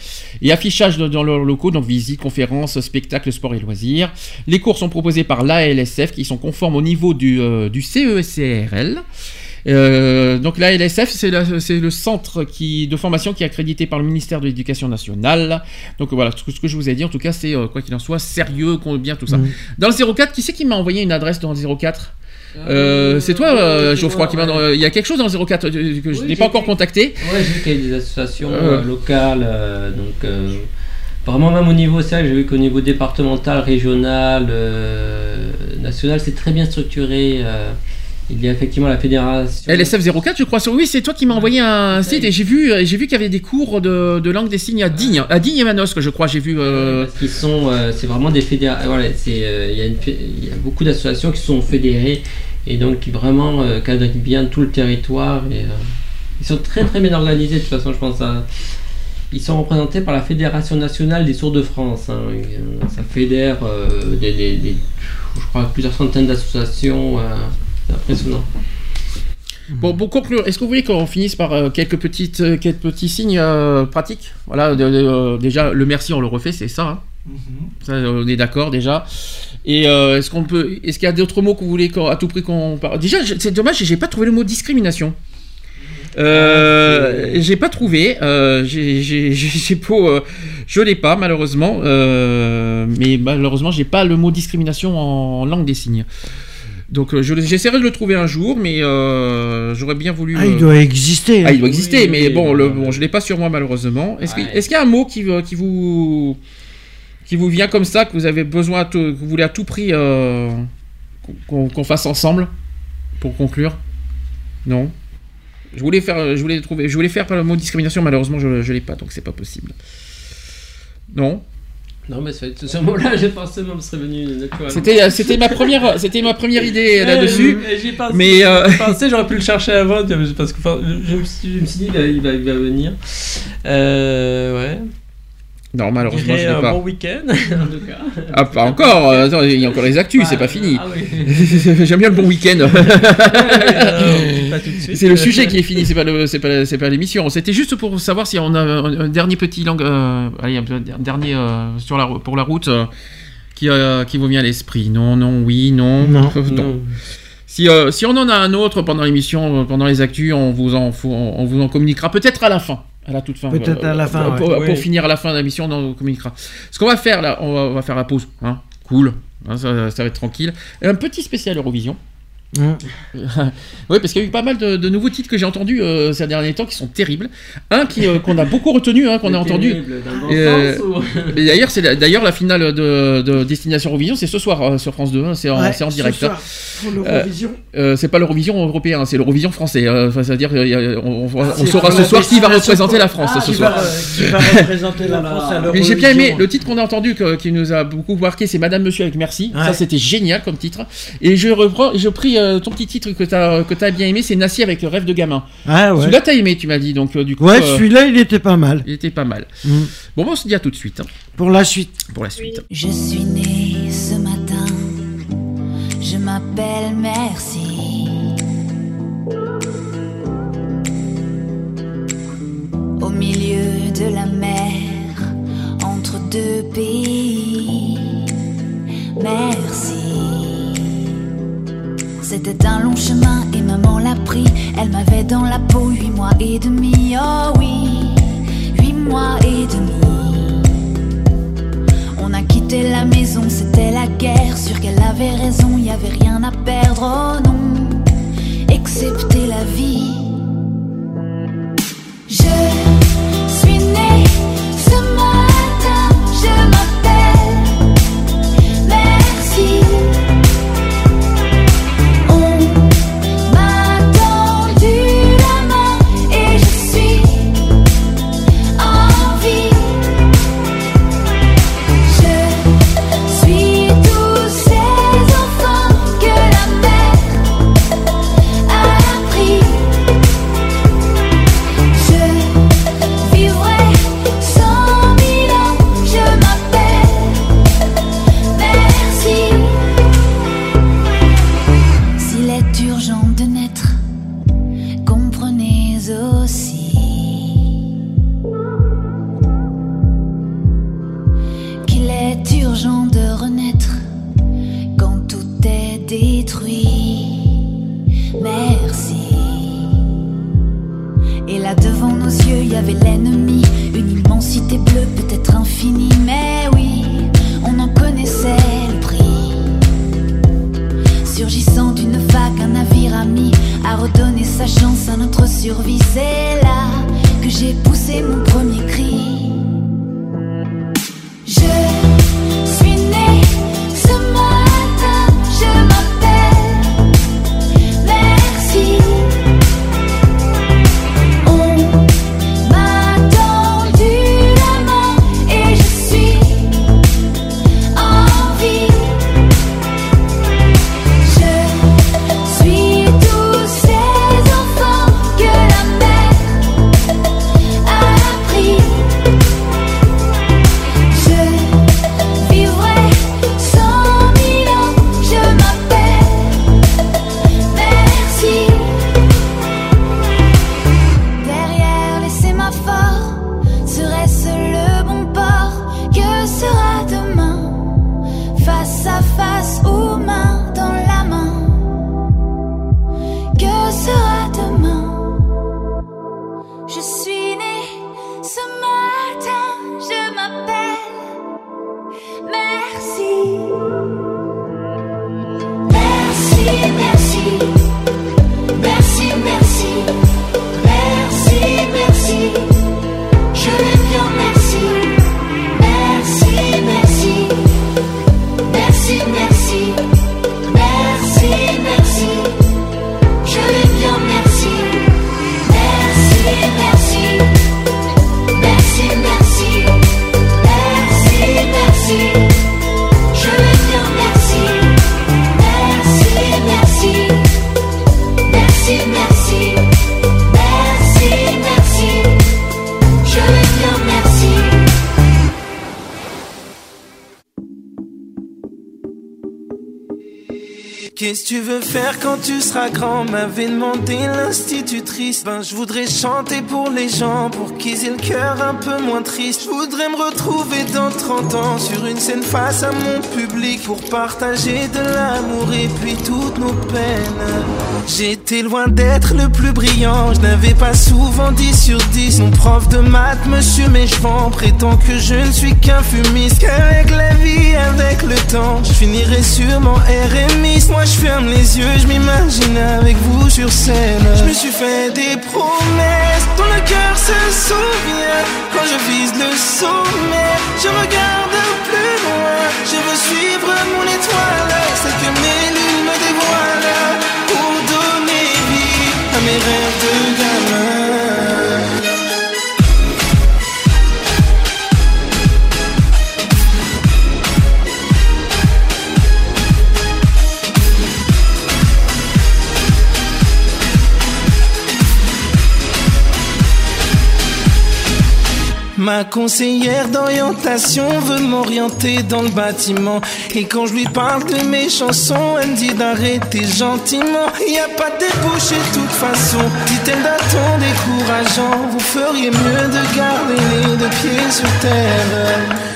et affichage dans leurs locaux, donc visites, conférences, spectacles, sport et loisirs. Les cours sont proposés par l'ALSF qui sont conformes au niveau du, euh, du CECRL. Euh, donc l'ALSF, c'est la- c'est le centre qui, de formation qui est accrédité par le ministère de l'Éducation nationale. Donc voilà, tout ce que je vous ai dit, en tout cas, c'est euh, quoi qu'il en soit, sérieux, bien tout ça. Mhm. Dans le 04, qui c'est qui m'a envoyé une adresse dans le 04 euh, c'est toi, euh, Geoffroy, qui m'a. Il y a quelque chose dans le 04 euh, que je Oui, n'ai pas encore contacté. Ouais, j'ai vu qu'il y a des associations Euh. locales, donc vraiment même au niveau, que j'ai vu qu'au niveau départemental, régional, national, c'est très bien structuré. Il y a effectivement la fédération. LSF 04, je crois. Sur... Oui, c'est toi qui m'as envoyé un site et j'ai vu, j'ai vu qu'il y avait des cours de, de langue des signes à Digne, à Digne et Manosque, je crois. J'ai vu. euh, Parce qu'ils sont, euh, c'est vraiment des fédérations. Voilà, c'est, euh, il y a y beaucoup d'associations qui sont fédérées et donc qui vraiment euh, cadrent bien tout le territoire. Et, ils sont très très bien organisés. De toute façon, je pense. à- ils sont représentés par la Fédération nationale des sourds de France. hein. Ça fédère des, des- des- je crois plusieurs centaines d'associations. C'est impressionnant. Bon, pour conclure, est-ce que vous voulez qu'on finisse par euh, quelques petites, euh, quelques petits signes euh, pratiques? Voilà, de- de- déjà le merci, on le refait, c'est ça. hein. Ça, on est d'accord déjà. Et euh, est-ce qu'on peut, est-ce qu'il y a d'autres mots que vous voulez qu'on- à tout prix qu'on parle Déjà, c'est dommage, j'ai pas trouvé le mot discrimination. Euh, j'ai pas trouvé. Euh, j'ai, [LAUGHS] euh, je l'ai pas malheureusement. Euh, mais malheureusement, j'ai pas le mot discrimination en langue des signes. Donc, euh, je, j'essaierai de le trouver un jour, mais euh, j'aurais bien voulu. Ah, il euh, doit exister. ah, il doit exister, Oui, mais oui, bon, oui, le, oui. bon, je l'ai pas sur moi malheureusement. Est-ce, qu'il y a un mot qui, vous qui vous vient comme ça, que vous avez besoin, que vous voulez à tout prix euh, qu'on, fasse ensemble pour conclure? Non? Je voulais faire, je voulais trouver, je voulais faire par le mot discrimination, malheureusement je, je l'ai pas, donc c'est pas possible. Non? Non, mais ce, ce mot-là, [LAUGHS] j'ai pensé même serait venu naturellement. C'était, c'était ma première, c'était ma première idée là-dessus. Ai pensé, Mais, euh, pensé, j'aurais pu le chercher avant, parce que je, me suis, je me suis dit, il va, il venir. Euh, ouais. Non, malheureusement je un bon week-end, [LAUGHS] en tout cas. Ah, pas encore. euh, attends, il y a encore les actus, c'est pas fini. Ah oui. [LAUGHS] J'aime bien le bon week-end. Alors, pas tout de suite. C'est le sujet qui est fini, c'est pas le, c'est pas, c'est pas l'émission. C'était juste pour savoir si on a un, un dernier petit langue, euh, allez, un, dernier euh, sur la, pour la route euh, qui, euh, qui vous vient à l'esprit. Non, non, oui, non. Non. non. Si, euh, si on en a un autre pendant l'émission, pendant les actus, on vous en, on vous en communiquera peut-être à la fin. À la toute fin. Peut-être à la fin, Pour, ouais. pour- pour Oui. finir à la fin de l'émission, on en communiquera. Ce qu'on va faire là, on va, on va faire la pause. Hein. Cool. Hein, ça, ça va être tranquille. Un petit spécial Eurovision. [LAUGHS] Hum. oui, parce qu'il y a eu pas mal de, de nouveaux titres que j'ai entendus euh, ces derniers temps qui sont terribles. Un qui euh, qu'on a beaucoup retenu, hein, qu'on a [LAUGHS] entendu. Euh, [LAUGHS] d'ailleurs, c'est la, d'ailleurs la finale de, de Destination Eurovision, c'est ce soir euh, sur France 2, hein, c'est en, Ouais, c'est en ce direct. soir, pour l'Eurovision. Euh, c'est pas l'Eurovision européen, c'est l'Eurovision français. euh, enfin, c'est-à-dire, on, C'est saura ce soir qui va représenter la France Ah, ce qui soir. va, qui va représenter la France à l'Eurovision. Mais j'ai bien aimé le titre qu'on a entendu que- qui nous a beaucoup marqué, c'est Madame Monsieur avec Merci. Ouais. Ça c'était génial comme titre. Et je reprends, je pris euh, ton petit titre que t'as que t'as bien aimé, c'est Nassi avec Rêve de gamin. Ah ouais. Celui-là t'as aimé, tu m'as dit donc euh, du coup. Ouais, euh, celui-là, il était pas mal. il était pas mal. Mm. Bon, bon, on se dit à tout de suite hein, Pour la suite. pour la suite. Je suis née ce matin, je m'appelle Merci. Au milieu de la mer, entre deux pays. Merci. C'était un long chemin et maman l'a pris. Elle m'avait dans la peau huit mois et demi. Oh oui, huit mois et demi. On a quitté la maison, c'était la guerre. Sûr qu'elle avait raison, y avait rien à perdre, oh non, excepté la vie. Je Ben, je voudrais chanter pour les gens, pour qu'ils aient le cœur un peu moins triste. Je voudrais me retrouver dans 30 ans sur une scène face à mon public pour partager de l'amour et puis toutes nos peines. Loin d'être le plus brillant, je n'avais pas souvent 10 sur 10. Mon prof de maths, monsieur Méchevant, prétend que je ne suis qu'un fumiste. Qu'avec la vie, avec le temps, je finirai sûrement RMiste. Moi, je ferme les yeux, je m'imagine avec vous sur scène. Je me suis fait des promesses dont le cœur se souvient. Quand je vise le sommet, je regarde plus loin. Je veux suivre mon étoile, Ma conseillère d'orientation veut m'orienter dans le bâtiment. Et quand je lui parle de mes chansons, elle me dit d'arrêter gentiment. Y a pas de débouché de toute façon. Dit-elle d'un ton décourageant. Vous feriez mieux de garder les deux pieds sur terre.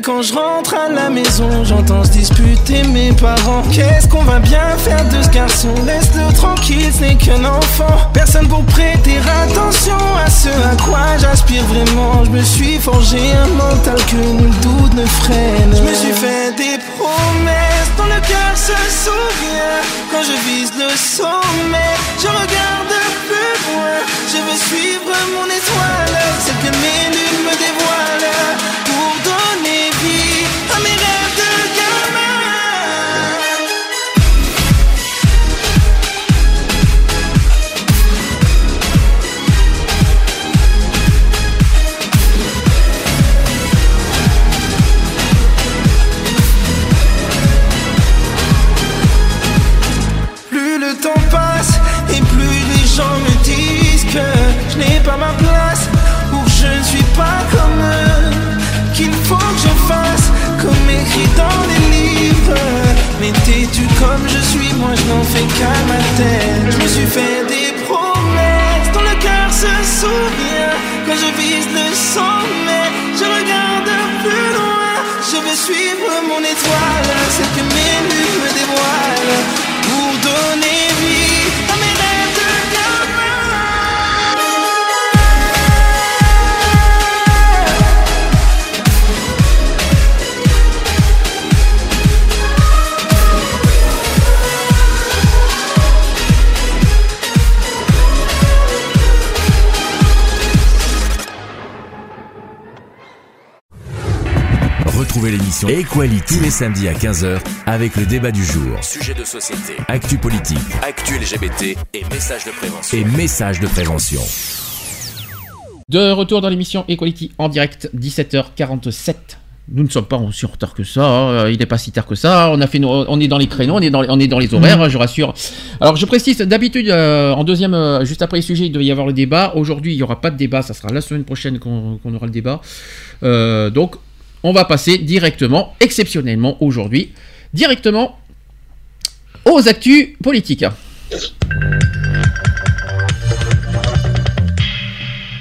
Quand je rentre à la maison, j'entends se disputer mes parents. Qu'est-ce qu'on va bien faire de ce garçon? Laisse-le tranquille, ce n'est qu'un enfant. Personne pour prêter attention à ce à quoi j'aspire vraiment. Je me suis forgé un mental que nul doute ne freine. Je me suis fait des promesses dont le cœur se souvient. Quand je vise le sommet, je regarde plus loin. Je veux suivre mon étoile, celle que mes lunes me dévoilent. Écrit dans les livres. Mais t'es-tu comme je suis, moi je n'en fais qu'à ma tête. Je me suis fait des promesses dont le cœur se souvient. Quand je vise le sommet, je regarde plus loin. Je veux suivre mon étoile, celle que mes lunes me dévoilent. Pour donner l'émission Equality tous les samedis à 15h avec le débat du jour. Sujet de société, Actu politique actu LGBT et messages de prévention. et messages de prévention. De retour dans l'émission Equality en direct, 17h47. Nous ne sommes pas aussi en retard que ça, hein, il n'est pas si tard que ça, on, a fait nos- on est dans les créneaux, on est dans, on est dans les horaires, hein, je rassure. Alors je précise, d'habitude, euh, en deuxième, euh, juste après les sujets, il devait y avoir le débat. Aujourd'hui, il n'y aura pas de débat, ça sera la semaine prochaine qu'on qu'on aura le débat. Euh, donc, on va passer directement, exceptionnellement aujourd'hui, directement aux actus politiques.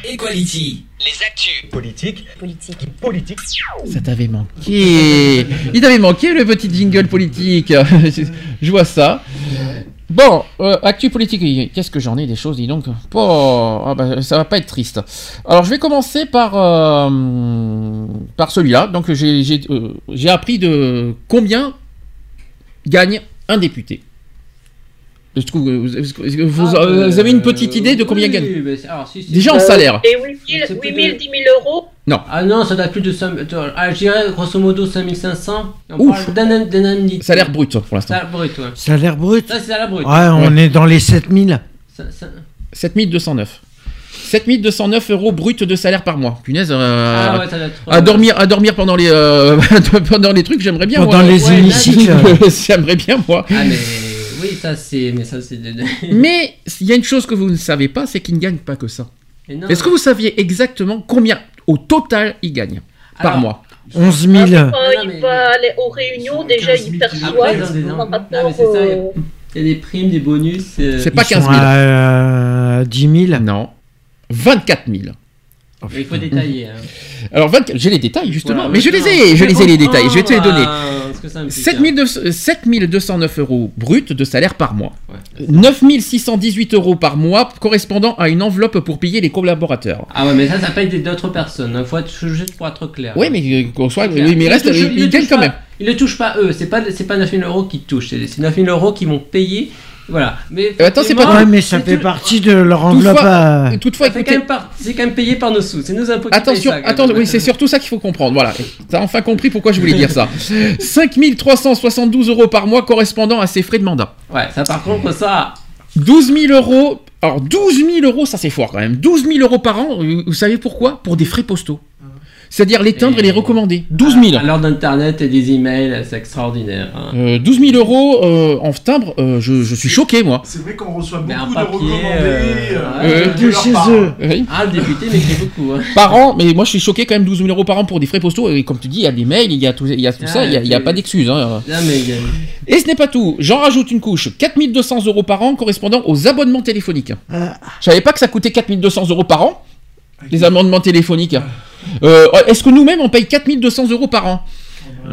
Equality. Les actus. Politique. Politique. Politique. Ça t'avait manqué. Il t'avait manqué le petit jingle politique. [LAUGHS] Je vois ça. Bon, euh, actu politique, qu'est-ce que j'en ai des choses, dis donc. Oh, ah bah, ça va pas être triste. Alors je vais commencer par, euh, par celui-là. Donc j'ai j'ai, euh, j'ai appris de combien gagne un député. Est-ce que vous, vous- vous- Ah, vous avez une euh, petite idée de combien oui, gagne alors, si, si. Déjà en Euh, salaire. Et 8 000, C'est 8 000, peut-être- 10 000 euros. Ah non, ça doit être plus de 5 Ah, je dirais grosso modo 5500. On Ouf. parle d'un d'un indemnité. Salaire brut pour l'instant. Salaire brut, ouais. Salaire brut Ça, c'est salaire brut. Ouais, on est dans les 7000. Ça- ça- 7209. 7209 euros brut de salaire par mois. Punaise. euh, Ah ouais, ça doit être. À dormir, à dormir pendant les, euh, [LAUGHS] pendant les trucs, j'aimerais bien. Pendant moi. les ouais, hémicycles. [LAUGHS] j'aimerais bien moi. Ah, mais oui, ça c'est. Mais ça c'est. Mais il y a une chose que vous ne savez pas, c'est qu'il ne gagne pas que ça. Est-ce que vous saviez exactement combien au total il gagne par Alors, mois 11 000. Quand non, il mais- va aller aux réunions, déjà, il perçoit il y a- des primes, des bonus. euh, C'est pas Ils 15 sont 000. à euh, 10 000. Non. 24 000. Mais il faut détailler. hein. [LAUGHS] Alors, 24 j'ai les détails justement, Voilà, mais je les ai, je les ai les détails, je vais te les donner. euh, ce que ça implique, 7200 7209 euros brut de salaire par mois. Ouais. 9618 euros par mois correspondant à une enveloppe pour payer les collaborateurs. Ah ouais, mais ça, ça paye d'autres personnes. Il faut être juste pour être clair. Oui, mais euh, qu'on soit, clair. oui, mais Ils reste, le gagnent touchent quand pas- même. Ils ne touchent pas eux, c'est pas, pas 9000 euros qui touchent, c'est c'est 9000 euros qui vont payer. Voilà. Mais Euh, attends, c'est pas- Ouais, mais ça fait tout- partie de leur enveloppe Toutefois, à... toutefois, quand par- C'est quand même payé par nos sous. C'est nos impôts qui Attention, ça, quand attends, oui, c'est surtout ça qu'il faut comprendre. Voilà, t'as enfin compris pourquoi je voulais dire ça. [LAUGHS] 5372 euros par mois correspondant à ses frais de mandat. Ouais, ça par contre, ça. 12 000 euros. Alors 12 000 euros, ça c'est fort quand même. 12 000 euros par an. Vous savez pourquoi? Pour des frais postaux. C'est-à-dire les timbres et, Et- les recommander. 12 000. À l'heure d'internet et des emails, c'est extraordinaire. hein. Euh, 12 000 euros euh, en timbre, euh, je, je suis choqué moi. C'est vrai qu'on reçoit Mais beaucoup de papier, recommandés euh, euh, de de leur chez eux. Oui. Ah, le député m'écrit beaucoup. hein. [LAUGHS] Par an, mais moi je suis choqué quand même 12 000 euros par an pour des frais postaux. Et comme tu dis, il y a des mails, il y a tout, il y a tout Ah, ça, il y a, y a pas d'excuses. hein. Et ce n'est pas tout. J'en rajoute une couche. 4200 euros par an correspondant aux abonnements téléphoniques. Ah. Je savais pas que ça coûtait 4200 euros par an, les abonnements téléphoniques. Euh, Est-ce que nous-mêmes on paye 4200 euros par an?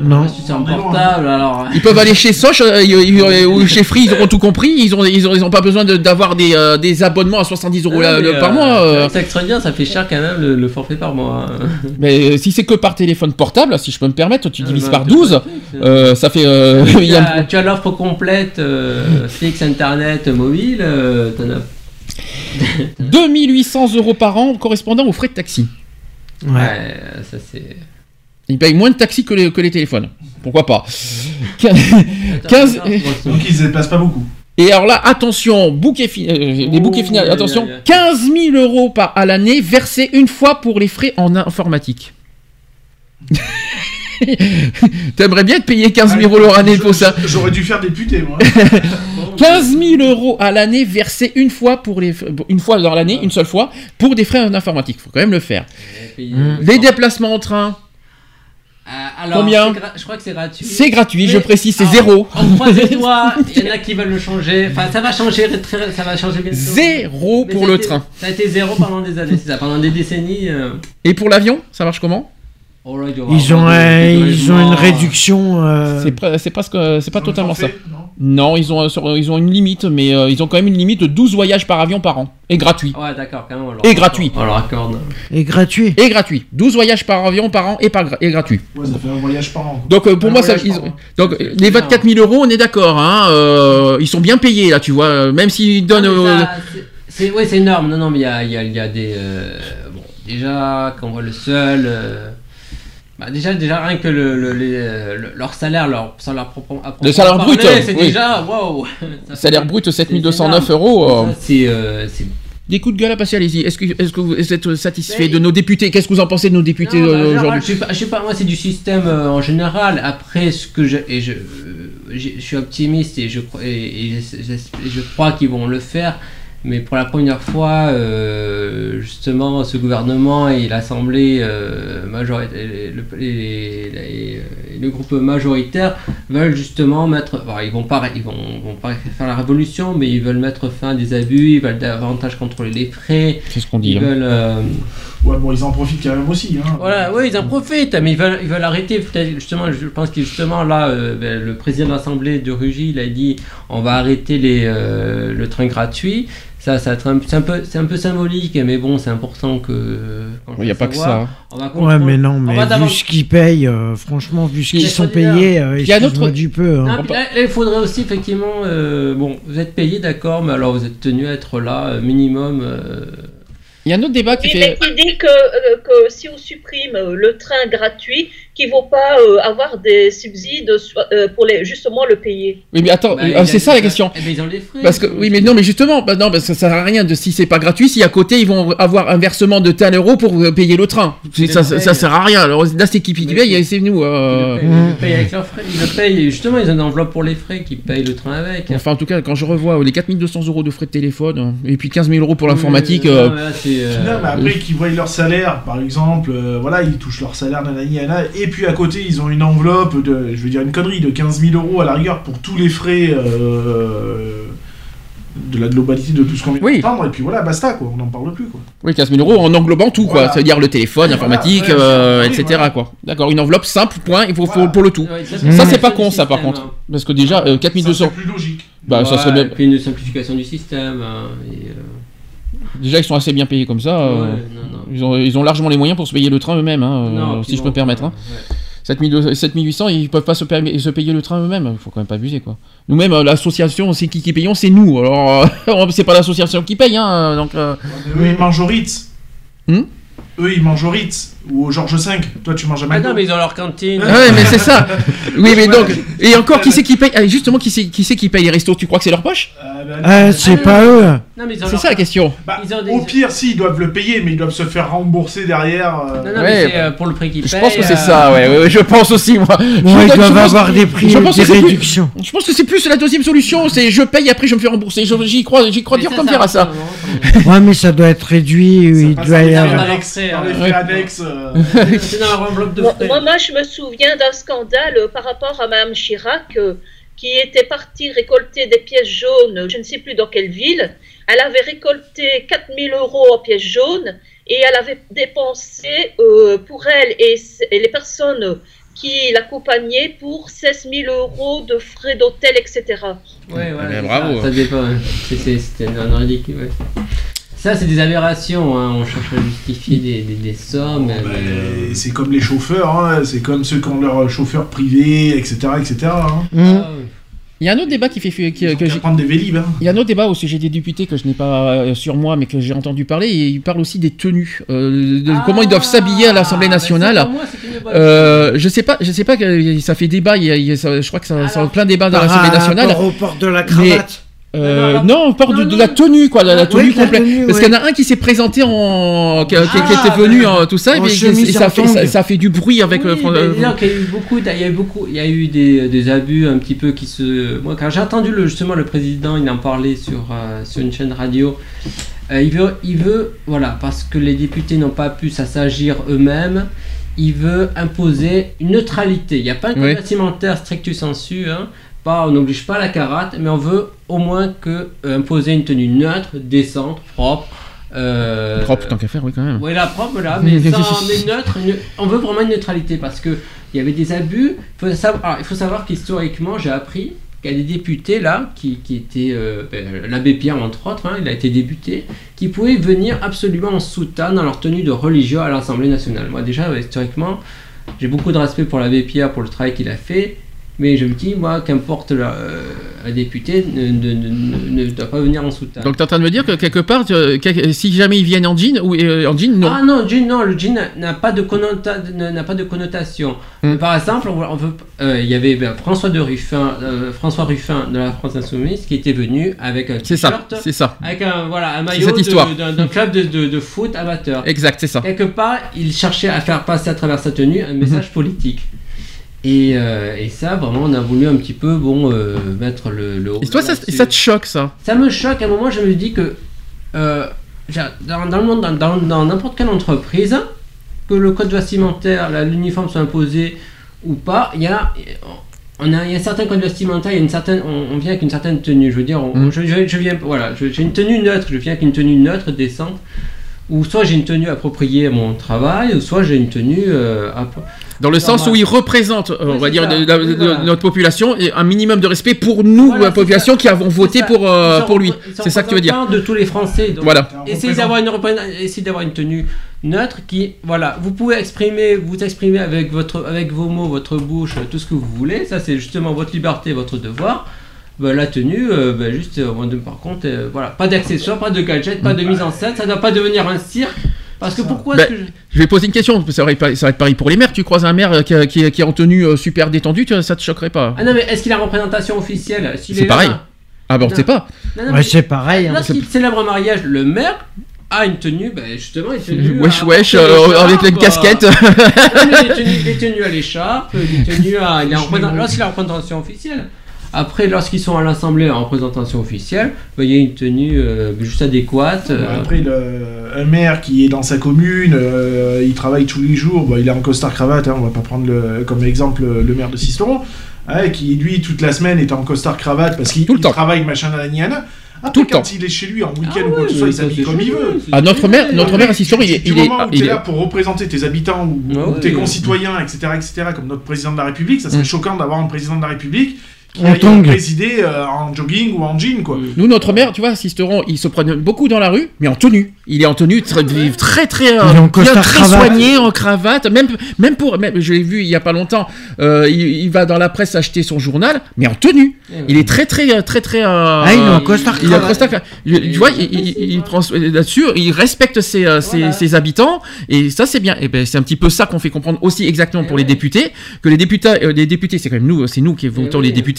Non. si c'est un portable, alors. Ils peuvent aller chez Soch euh, ils- ou chez Free, ils auront tout compris. Ils ont, ils ont, ils ont pas besoin de- d'avoir des, euh, des abonnements à 70 euros Ah, par euh, mois. euh. C'est extraordinaire, ça fait cher quand même le, le forfait par mois. [LAUGHS] Mais euh, si c'est que par téléphone portable, si je peux me permettre, tu Ah, divises bah, par c'est 12. pratique, ça. euh, ça fait. euh, [LAUGHS] il Tu y a- as, tu as l'offre complète euh, fixe, internet, mobile. euh, t'en as- [LAUGHS] 2800 euros par an correspondant aux frais de taxi. Ouais. Ouais, ça c'est. Ils payent moins de taxi que les, que les téléphones. Pourquoi pas [LAUGHS] 15 Attends, attends, Donc ils se déplacent pas beaucoup. Et alors là, attention, bouquet fi- euh, les bouquets finaux, attention, aïe, aïe. 15 000 euros par, à l'année versés une fois pour les frais en informatique. [LAUGHS] [LAUGHS] T'aimerais bien te payer 15 000 euros l'année pour ça J'aurais dû faire député, moi. [LAUGHS] 15 000 euros à l'année versés une fois pour les une fois dans l'année, une seule fois, pour des frais en informatique. Faut quand même le faire. Mmh. Les déplacements en train, Euh, alors, Combien Je crois que c'est gratuit. c'est gratuit, Mais- je précise, c'est zéro. On croise [LAUGHS] les doigts, il y en a qui veulent le changer. Enfin, ça va changer, très- ça va changer bientôt. Zéro Mais pour le été- train. Ça a été zéro pendant des années, c'est ça. Pendant des décennies. euh, Et pour l'avion, ça marche comment? Ils ont, un- ils ont une réduction. euh, C'est pre- c'est presque, c'est pas totalement ça. non Non, ils ont, un- sur- ils ont une limite, mais euh, ils ont quand même une limite de 12 voyages par avion par an. Et gratuit. Ouais, d'accord, quand même. on leur Et gratuit. On leur accorde. est gratuit. Et gratuit. 12 voyages par avion par an et, par, et gratuit. Ouais, ça fait un voyage par an. Donc euh, pour Un moi, ça, ils donc euh, les 24 000 euros, on est d'accord. Hein, euh, ils sont bien payés là, tu vois. euh, Même s'ils donnent. Euh, c'est- ouais, c'est énorme. Non, non, mais il y a, il y a- y a des. euh, bon, déjà, quand on voit le seul. Bah déjà, déjà, rien que le, le- les, euh, le- leur salaire, leur salaire propre. à Le salaire brut, C'est oui. déjà. Waouh salaire brut c'est 7209 énorme. euros. euh, C'est. euh, c'est- Des coups de gueule à passer, allez-y. Est-ce que, est que vous êtes satisfait de nos députés? Qu'est-ce que vous en pensez de nos députés euh, aujourd'hui? je sais pas, je sais pas, moi c'est du système euh, en général. Après, ce que je et je, euh, je suis optimiste et je crois et, et je, je- je crois qu'ils vont le faire. Mais pour la première fois, euh, justement, ce gouvernement et l'Assemblée euh, majoritaire, et le, et- et- et le groupe majoritaire veulent justement mettre. bon, ils vont pas, ils vont, vont pas faire la révolution, mais ils veulent mettre fin à des abus. Ils veulent davantage contrôler les frais. C'est ce qu'on dit. Ils hein. veulent. Ouais, bon, ils en profitent quand même aussi. Hein. voilà, oui, ils en profitent, mais ils veulent, ils veulent arrêter. Peut-être, justement, je pense que justement, là, euh, ben, le président de l'Assemblée de Rugy, il a dit on va arrêter les, euh, le train gratuit. Ça, ça c'est un, peu, c'est un peu symbolique, mais bon, c'est important que. Il n'y a pas que ça. On va Ouais, mais non, on mais va vu ce qu'ils payent, euh, franchement, vu ce qu'ils sont payés, euh, il y a autre- du peu. hein. Non, là, il faudrait aussi effectivement, euh, bon, vous êtes payé, d'accord, mais alors vous êtes tenu à être là euh, minimum. Il y a un autre débat qui Oui, fait. dit que, euh, que si on supprime euh, le train gratuit, qu'il ne vaut pas euh, avoir des subsides euh, pour les, justement le payer. Oui, mais attends, bah, euh, il y a c'est ça la question. Eh ben, ils ont les frais. Parce que oui, mais non, mais justement, bah non, parce que ça sert à rien de si c'est pas gratuit, si à côté ils vont avoir un versement de tel euro pour euh, payer le train. Ça, ça, ça sert à rien. Alors là, c'est qui qui paye, c'est- nous. euh, Ils le payent, avec leurs frais. Ils le payent, et justement, ils ont une enveloppe pour les frais qui payent le train avec. Enfin, en tout cas, quand je revois les 4200 euros de frais de téléphone et puis 15 000 euros pour l'informatique, Oui, euh, non, mais là, c'est, euh, Non, mais après qu'ils voient leur salaire, par exemple, euh, voilà, ils touchent leur salaire, nanani, et et puis à côté, ils ont une enveloppe de, je veux dire une connerie, de 15 000 euros à la rigueur pour tous les frais euh, de la globalité de tout ce qu'on vient Oui. d'entendre, et puis voilà, basta, quoi, on n'en parle plus, quoi. Oui, 15 000 euros en englobant tout, quoi. C'est-à-dire le téléphone, l'informatique, voilà, ouais, euh, etc. voilà. quoi. D'accord, une enveloppe simple, point, il faut, pour le tout. Ouais, ça, c'est pas con, ça, par contre. hein. Parce que déjà, euh, Ça, 4200. c'est plus logique. Bah, ça serait et puis une simplification du système. hein, et, euh, Déjà, ils sont assez bien payés comme ça. euh, ouais. Ils, ont, ils ont largement les moyens pour se payer le train eux-mêmes, hein, euh, Non, si je peux me permettre. Hein. ouais. 7200 7800, ils peuvent pas se, payer le train eux-mêmes. Il faut quand même pas abuser, quoi. Nous-mêmes, euh, l'association, c'est qui qui payons C'est nous. Alors, euh, [LAUGHS] c'est pas l'association qui paye, hein. Donc, euh, Eux, ils mangent au Ritz. Hmm? Eux, ils mangent au Ritz. Ou au Georges V. Toi, tu manges à Ah McDo. non, mais ils ont leur cantine. Ah ouais, mais c'est ça. [LAUGHS] Oui, mais donc, et encore, qui c'est qui paye ah, Justement, qui c'est qui, c'est qui paye les restos Tu crois que c'est leur poche? Euh, bah, Ah, c'est Ah, pas eux. Non, mais ils ont C'est leur- ça la question. bah, ils ont des- Au pire, si, ils doivent le payer, mais ils doivent se faire rembourser derrière. euh, Non, non, Ouais, mais c'est euh, pour le prix qu'ils Je payent. pense que c'est euh, ça, ouais, ouais, ouais, je pense aussi, moi. Ils je doivent pense- avoir des prix, je pense des que c'est plus- réductions. Je pense que c'est plus la deuxième solution, c'est je paye après je me fais rembourser. Je- J'y crois, j'y crois mais dur ça, comme ça dire à ça. [LAUGHS] Ouais, mais ça doit être réduit. Il passe doit dans y les avoir. frais avoir- annexes, dans les Ouais. frais annexes. euh, [LAUGHS] C'est dans leur enveloppe de Moi, frais. moi, moi, je me souviens d'un scandale euh, par rapport à Mme Chirac euh, qui était partie récolter des pièces jaunes, je ne sais plus dans quelle ville. Elle avait récolté 4000 euros en pièces jaunes et elle avait dépensé euh, pour elle et, les personnes qui l'accompagnaient pour 16 000 euros de frais d'hôtel, etc. Ouais, voilà, ben, c'est bravo. Ça, ça dépend. hein. C'était un ridicule. ouais. Ça, c'est des aberrations. hein. On cherche à justifier des, des, des sommes. Bon, bah, euh, c'est comme les chauffeurs, hein, c'est comme ceux qui ont leur chauffeur privé, etc. etc. hein. Mmh. ah, ouais. Il y a un autre débat qui fait qui- Ils que ont qu'à j'ai- prendre des vélib. Hein. il y a un autre débat au sujet des députés que je n'ai pas euh, sur moi mais que j'ai entendu parler et il parle aussi des tenues, euh, de comment ils doivent s'habiller à l'Assemblée Ah, bah, nationale. moi, bonne Euh, je sais pas, je sais pas que ça fait débat. Il y a, il y a- ça- je crois que ça, ça a Alors, plein de débats dans Par l'Assemblée rapport nationale. au port de la cravate. Euh, Non, non, on parle de, non, de non. la tenue, quoi, la, la Oui, tenue de la complète. tenue, Parce qu'il y en a un qui s'est présenté en, qui, Ah, était venu, bah, en tout ça, et, en puis, chemise et ça, fait, ça, ça fait du bruit avec. Oui, euh, euh, y a eu beaucoup, il y a eu beaucoup, il y a eu des, des abus un petit peu qui se. Moi, quand j'ai entendu le, justement le président, il en parlait sur euh, sur une chaîne radio. euh, il veut, il veut, voilà, parce que les députés n'ont pas pu s'assagir eux-mêmes. Il veut imposer une neutralité. Il n'y a pas Oui. vestimentaire strictus sensu. Hein. Pas, on n'oblige pas la carate, mais on veut au moins que euh, imposer une tenue neutre, décente, propre. euh, Propre, tant qu'à faire, oui, quand même. oui, la propre là, mais [LAUGHS] sans mais neutre. une- on veut vraiment une neutralité parce que il y avait des abus. Faut savoir, alors, il faut savoir qu'historiquement, j'ai appris qu'il y a des députés là qui, qui étaient euh, ben, l'abbé Pierre entre autres, hein, il a été député, qui pouvaient venir absolument en soutane dans leur tenue de religieux à l'Assemblée nationale. Moi déjà, historiquement, j'ai beaucoup de respect pour l'abbé Pierre pour le travail qu'il a fait. Mais je me dis, moi, qu'importe la, euh, un député, ne, ne- ne- ne- ne doit pas venir en soutane. Donc, t'es en train de me dire que quelque part, si jamais ils viennent en jean, ou euh, en jean, non. Ah non, jean, non, le jean n'a- pas de n'a pas de connotation. Hmm. Par exemple, on, on veut, euh, il y avait ben, François de Ruffin, euh, François Ruffin de la France Insoumise qui était venu avec un t-shirt, c'est ça. avec un voilà un maillot d'un club de, de- de foot amateur. Exact, c'est ça. Quelque part, il cherchait à faire passer à travers sa tenue un message politique. Et, euh, et ça, vraiment, on a voulu un petit peu, bon, euh, mettre le, le haut Et toi, ça, te choque, ça? Ça me choque. À un moment, je me dis que euh, dans, n'importe quelle entreprise, que le code vestimentaire, l'uniforme soit imposé ou pas, il y a, on a, il y a un certain code vestimentaire, il y a une certaine, on, on vient avec une certaine tenue. Je veux dire, on- Mm. je, je- je viens, voilà, j'ai une tenue neutre, je viens avec une tenue neutre, décente. Ou soit j'ai une tenue appropriée à mon travail, ou soit j'ai une tenue Dans le sens où ils représentent, euh, on va dire, notre population et un minimum de respect pour nous, Voilà, la population ça. qui avons voté pour, euh, pour lui. C'est ça que tu veux dire. de tous les Français. donc. Voilà. Essayez d'avoir une tenue neutre qui voilà vous pouvez exprimer vous exprimer avec votre avec vos mots votre bouche tout ce que vous voulez. Ça c'est justement votre liberté votre devoir. Ben, la tenue euh, ben, juste euh, par contre euh, voilà. Pas d'accessoires pas de gadgets pas de mise en scène. Ça ne doit pas devenir un cirque parce que pourquoi est-ce Ben, que je- Je vais poser une question, ça va, être, ça va être pareil pour les maires. Tu croises un maire euh, qui, qui- qui est en tenue euh, super détendue, tu- ça te choquerait pas ah non mais est-ce qu'il a une représentation officielle C'est est là- pareil. Ah ben on Non. sait pas. Ouais, c'est pareil. hein. lorsqu'il célèbre un mariage le maire a une tenue ben, justement une tenue Wesh wesh, euh, avec une euh, casquette. [LAUGHS] Il est tenu, à l'écharpe, il est tenu à. Lorsqu'il a une représentation officielle. Après, lorsqu'ils sont à l'Assemblée en représentation officielle, bah, il y a une tenue euh, juste adéquate. euh, Après, le- un maire qui est dans sa commune, euh, il travaille tous les jours, bah, il est en costard cravate, hein, on va pas prendre le- comme exemple le, maire de Sisteron, hein, qui lui toute la semaine est en costard cravate parce qu'il il travaille machin à la niana. Après, Tout le quand temps. il est chez lui en week-end Ah ou quoi que ce soit, il s'habille comme il veut. Ah, notre maire, notre maire à Sisteron, il est, Du il est, moment où il t'es est- là pour représenter tes habitants ou, Ah ou ouais. tes concitoyens, etc., etc., comme notre président de la République, ça serait Mm. choquant d'avoir un président de la République qui En aille tongs. présider euh, en jogging ou en jean, quoi. Nous, notre maire, tu vois, Sisteron, il se promène beaucoup dans la rue, mais en tenue. Il est en tenue très, très, très, euh, Il est en bien, costard très cravate. soigné, en cravate. Même, même pour, même, je l'ai vu il y a pas longtemps, euh, il, il va dans la presse acheter son journal, mais en tenue. Il est très, très, très, très. euh, Ah, il est en costard il cravate. costard cravate. Tu vois, il, il- il prend là-dessus, il respecte ses, euh, ses, ses habitants, et ça, c'est bien. Et ben, c'est un petit peu ça qu'on fait comprendre aussi exactement pour les députés, que les députés, euh, les députés, c'est quand même nous, c'est nous qui votons les députés,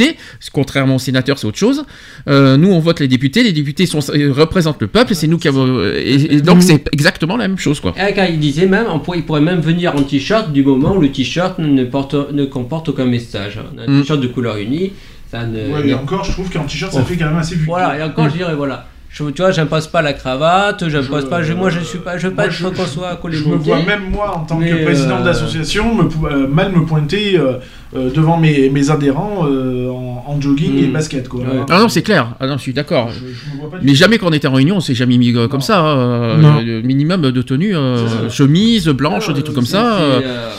contrairement aux sénateurs, c'est autre chose. Euh, nous, on vote les députés, les députés sont, euh, représentent le peuple, et c'est nous qui avons, euh, et, et donc c'est exactement la même chose, quoi. Et quand il disait même, on pourrait, il pourrait même venir en t-shirt du moment où le t-shirt ne, porte, ne comporte aucun message. Un Mm. t-shirt de couleur unie, ça ne. Ouais, et encore, je trouve qu'en t-shirt, ça Bon. fait quand même assez vulgaire. Voilà, et encore, je dirais, voilà. Je, tu vois, j'impose pas la cravate, j'impose pas. Je, moi, je suis pas. Je veux pas Moi, être je- qu'on soit collé Je me vois même moi, en tant que président euh, d'association, me euh, mal me pointer euh, euh, devant mes, mes adhérents euh, en, en jogging et Mm. basket. Quoi. Ouais. Ah non, c'est clair. Ah non, je suis d'accord. Me Mais jamais quand on était en réunion, on s'est jamais mis euh, comme ça. hein. Euh. Le minimum de tenue, euh, chemise, blanche, Ah, des trucs comme ça. euh. euh,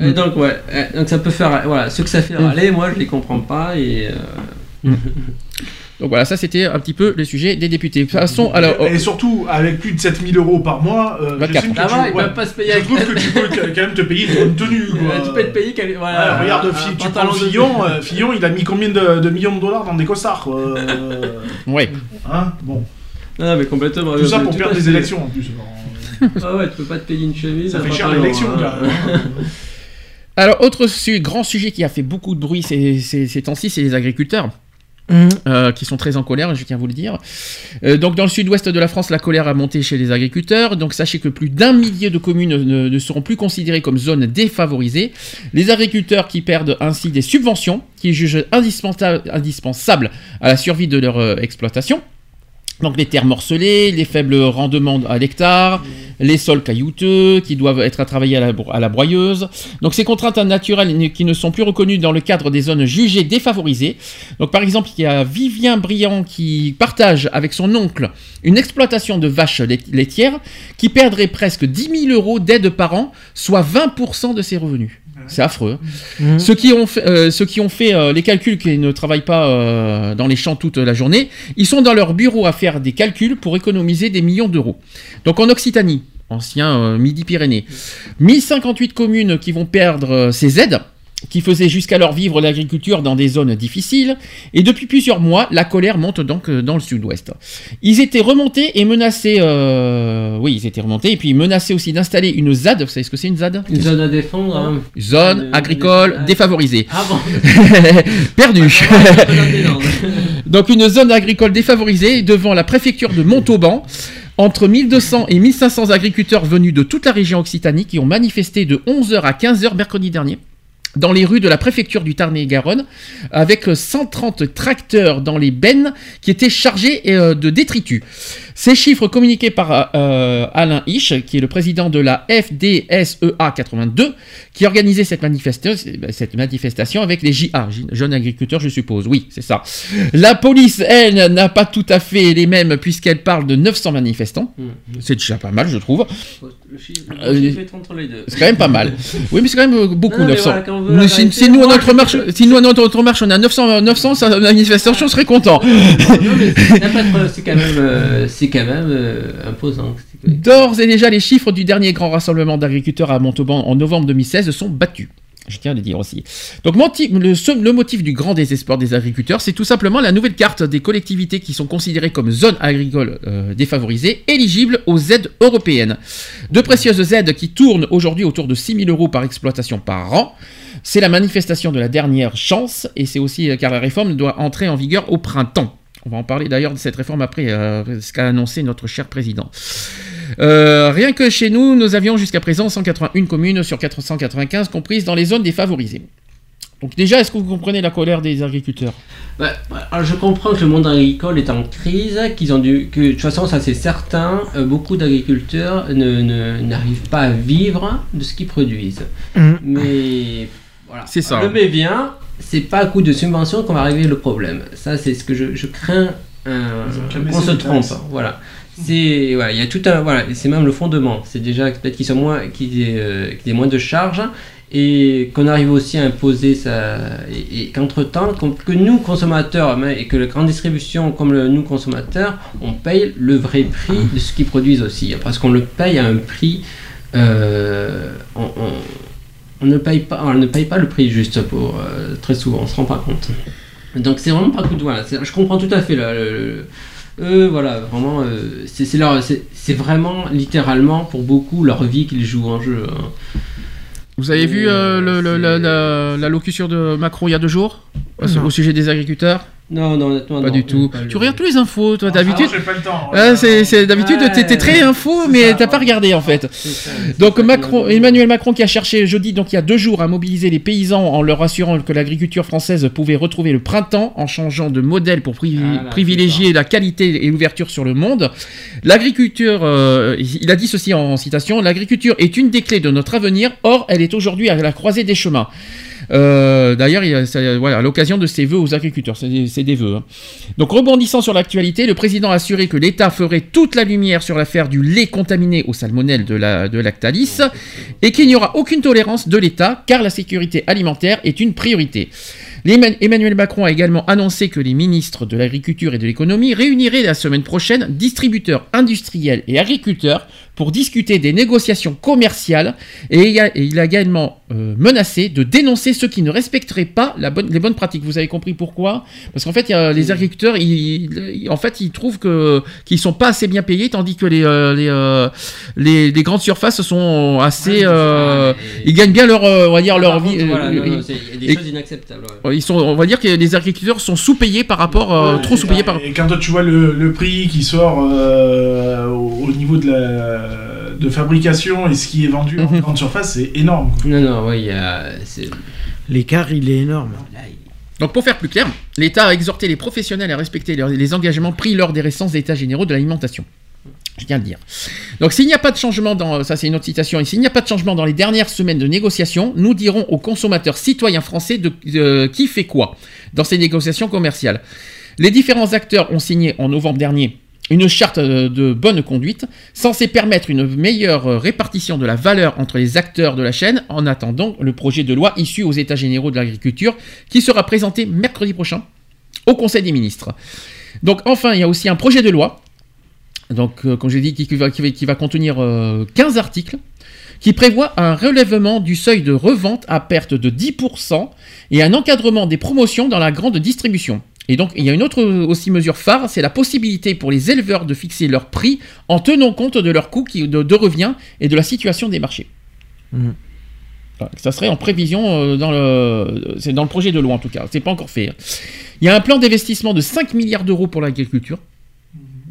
euh, donc ouais, euh, donc ça peut faire, voilà, ce que ça fait Mm. râler, moi je les comprends pas et euh, [LAUGHS] Donc voilà, ça c'était un petit peu le sujet des députés. Passons alors. oh, Et surtout, avec plus de 7000 euros par mois, euh, 24. j'estime que Ça tu- ouais, peuvent pas se payer je trouve que tu peux quand même te payer une bonne tenue. quoi. euh, tu peux être payé quel- voilà, Ouais, regarde, un- Fi- un tu prends de- Fillon, euh, Fillon, il a mis combien de, de millions de dollars dans des costards quoi, euh, [LAUGHS] Ouais. hein Bon, Non, mais complètement. tout ça pour perdre des élections en plus. [LAUGHS] Ah ouais, tu peux pas te payer une chemise. Ça fait cher l'élection, même. hein. [LAUGHS] Alors, autre su- grand sujet qui a fait beaucoup de bruit ces, ces- ces temps-ci, c'est les agriculteurs. Euh, qui sont très en colère, je tiens à vous le dire. Euh, donc dans le sud-ouest de la France, la colère a monté chez les agriculteurs. Donc sachez que plus d'un millier de communes ne, seront plus considérées comme zones défavorisées. Les agriculteurs qui perdent ainsi des subventions, qui jugent indispensable- indispensables à la survie de leur euh, exploitation. Donc les terres morcelées, les faibles rendements à l'hectare, les sols caillouteux qui doivent être à travailler à la, à la broyeuse. Donc ces contraintes naturelles qui ne sont plus reconnues dans le cadre des zones jugées défavorisées. Donc par exemple, il y a Vivien Briand qui partage avec son oncle une exploitation de vaches lait- laitières qui perdrait presque 10 000 euros d'aide par an, soit 20% de ses revenus. C'est affreux. hein. Hum. Ceux qui ont fait, euh, ceux qui ont fait euh, les calculs, qui ne travaillent pas euh, dans les champs toute la journée, ils sont dans leur bureau à faire des calculs pour économiser des millions d'euros. Donc en Occitanie, ancien euh, Midi-Pyrénées, 1058 communes qui vont perdre ces aides qui faisaient jusqu'alors vivre l'agriculture dans des zones difficiles, et depuis plusieurs mois, la colère monte donc euh, dans le sud-ouest. Ils étaient remontés et menacés, euh, oui, ils étaient remontés, et puis menacés aussi d'installer une ZAD, vous savez ce que c'est une ZAD? Une zone à défendre. hein. Zone Euh, agricole ah. défavorisée. Ah bon [LAUGHS] Perdu. Ouais, dans des Landes. Donc une zone agricole défavorisée devant la préfecture de Montauban. Entre 1200 et 1500 agriculteurs venus de toute la région Occitanie qui ont manifesté de 11h à 15h mercredi dernier dans les rues de la préfecture du Tarn-et-Garonne, avec 130 tracteurs dans les bennes qui étaient chargés euh, de détritus. Ces chiffres communiqués par euh, Alain Hisch, qui est le président de la FDSEA 82, qui organisait cette, manifesta- cette manifestation avec les JA, jeunes agriculteurs, je suppose. Oui, c'est ça. La police, elle, n'a pas tout à fait les mêmes, puisqu'elle parle de 900 manifestants. Hum. C'est déjà pas mal, je trouve. Le chiffre, Euh. C'est quand même pas mal. Oui, mais c'est quand même euh, beaucoup, Non, mais 900. voilà, quand on veut la Mais si, nous, à notre marche, si nous, à notre, marche, on a 900, 900 sa manifestation, je serais content. Non, mais c'est quand même, euh, c'est quand même euh, imposant. D'ores et déjà, les chiffres du dernier grand rassemblement d'agriculteurs à Montauban en novembre 2016 sont battus. Je tiens à le dire aussi. Donc le motif du grand désespoir des agriculteurs, c'est tout simplement la nouvelle carte des collectivités qui sont considérées comme zones agricoles euh, défavorisées, éligibles aux aides européennes. De précieuses aides qui tournent aujourd'hui autour de 6 000 euros par exploitation par an. C'est la manifestation de la dernière chance, et c'est aussi euh, car la réforme doit entrer en vigueur au printemps. On va en parler d'ailleurs de cette réforme après euh, ce qu'a annoncé notre cher président. Euh, rien que chez nous, nous avions jusqu'à présent 181 communes sur 495 comprises dans les zones défavorisées. Donc déjà, est-ce que vous comprenez la colère des agriculteurs? Bah, alors je comprends que le monde agricole est en crise, qu'ils ont dû, que de toute façon ça c'est certain, euh, beaucoup d'agriculteurs ne- ne- n'arrivent pas à vivre de ce qu'ils produisent. Mhm. Mais voilà, C'est ça. Le mais bien, c'est pas à coup de subvention qu'on va régler le problème. Ça c'est ce que je, je crains euh, qu'on se trompe. Voilà. C'est voilà, il y a tout un voilà, c'est même le fondement. C'est déjà peut-être qu'ils sont moins qu'ils aient, euh, qu'ils aient moins de charges et qu'on arrive aussi à imposer ça et, et qu'entre-temps qu'on- que nous consommateurs mais- et que la grande distribution comme le, nous consommateurs on paye le vrai prix de ce qu'ils produisent aussi parce qu'on le paye à un prix euh, on, on- on ne paye pas on ne paye pas le prix juste pour euh, très souvent on se rend pas compte donc c'est vraiment pas coup de voilà je comprends tout à fait là, le- eux, voilà, vraiment, euh, c'est vraiment littéralement pour beaucoup leur vie qu'ils jouent en jeu. hein. Vous avez vu euh, le- la, la- la locution de Macron il y a deux jours Non. au sujet des agriculteurs? Non, non, honnêtement, Pas non, du tout. pas Tu regardes tous les infos, toi, Ah, d'habitude. non, j'ai pas le temps. Ah, c'est d'habitude, Ouais. t'es t'es très info, mais t'as pas regardé en fait. Ça, Donc Macron, Emmanuel Macron qui a cherché jeudi, donc il y a deux jours, à mobiliser les paysans en leur assurant que l'agriculture française pouvait retrouver le printemps en changeant de modèle pour pri- Ah là, privilégier la qualité et l'ouverture sur le monde. L'agriculture, euh, il a dit ceci en citation, l'agriculture est une des clés de notre avenir, or elle est aujourd'hui à la croisée des chemins. Euh, D'ailleurs, voilà, à l'occasion de ses vœux aux agriculteurs, c'est des, vœux. hein. Donc, rebondissant sur l'actualité, le président a assuré que l'État ferait toute la lumière sur l'affaire du lait contaminé au salmonelle de, la, de Lactalis et qu'il n'y aura aucune tolérance de l'État car la sécurité alimentaire est une priorité. Emmanuel Macron a également annoncé que les ministres de l'Agriculture et de l'Économie réuniraient la semaine prochaine distributeurs industriels et agriculteurs pour discuter des négociations commerciales et il a, et il a également euh, menacé de dénoncer ceux qui ne respecteraient pas la bonne, les bonnes pratiques. Vous avez compris pourquoi? Parce qu'en fait, il y a les agriculteurs, ils, ils- en fait, ils trouvent que qu'ils sont pas assez bien payés, tandis que les euh, les, euh, les, les grandes surfaces sont assez, euh, ils gagnent bien leur, euh, on va dire Ah, leur vie. contre, voilà, non, non, ils- c'est- il y a des choses inacceptables. ouais. ils sont, on va dire que les agriculteurs sont sous-payés par rapport, euh, trop et- sous-payés par. Et quand toi, tu vois le, le prix qui sort euh, au, au niveau de la de fabrication et ce qui est vendu en Mhm. grande surface, c'est énorme. quoi. Non, non, ouais, il y a. c'est- L'écart, il est énorme. Donc pour faire plus clair, l'État a exhorté les professionnels à respecter leurs- les engagements pris lors des récents états généraux de l'alimentation. Je viens de dire. Donc s'il n'y a pas de changement dans ça c'est une autre citation et s'il n'y a pas de changement dans les dernières semaines de négociations, nous dirons aux consommateurs citoyens français de, euh, qui fait quoi dans ces négociations commerciales. Les différents acteurs ont signé en novembre dernier une charte euh, de bonne conduite censée permettre une meilleure euh, répartition de la valeur entre les acteurs de la chaîne en attendant le projet de loi issu aux États généraux de l'agriculture qui sera présenté mercredi prochain au Conseil des ministres. Donc enfin, il y a aussi un projet de loi, donc euh, comme j'ai dit, qui, va contenir euh, 15 articles, qui prévoit un relèvement du seuil de revente à perte de 10% et un encadrement des promotions dans la grande distribution. Et donc, il y a une autre aussi mesure phare, c'est la possibilité pour les éleveurs de fixer leur prix en tenant compte de leurs coûts qui- de, de revient et de la situation des marchés. Mhm. Ça serait en prévision euh, dans le, c'est dans le projet de loi en tout cas. C'est pas encore fait. hein. Il y a un plan d'investissement de 5 milliards d'euros pour l'agriculture.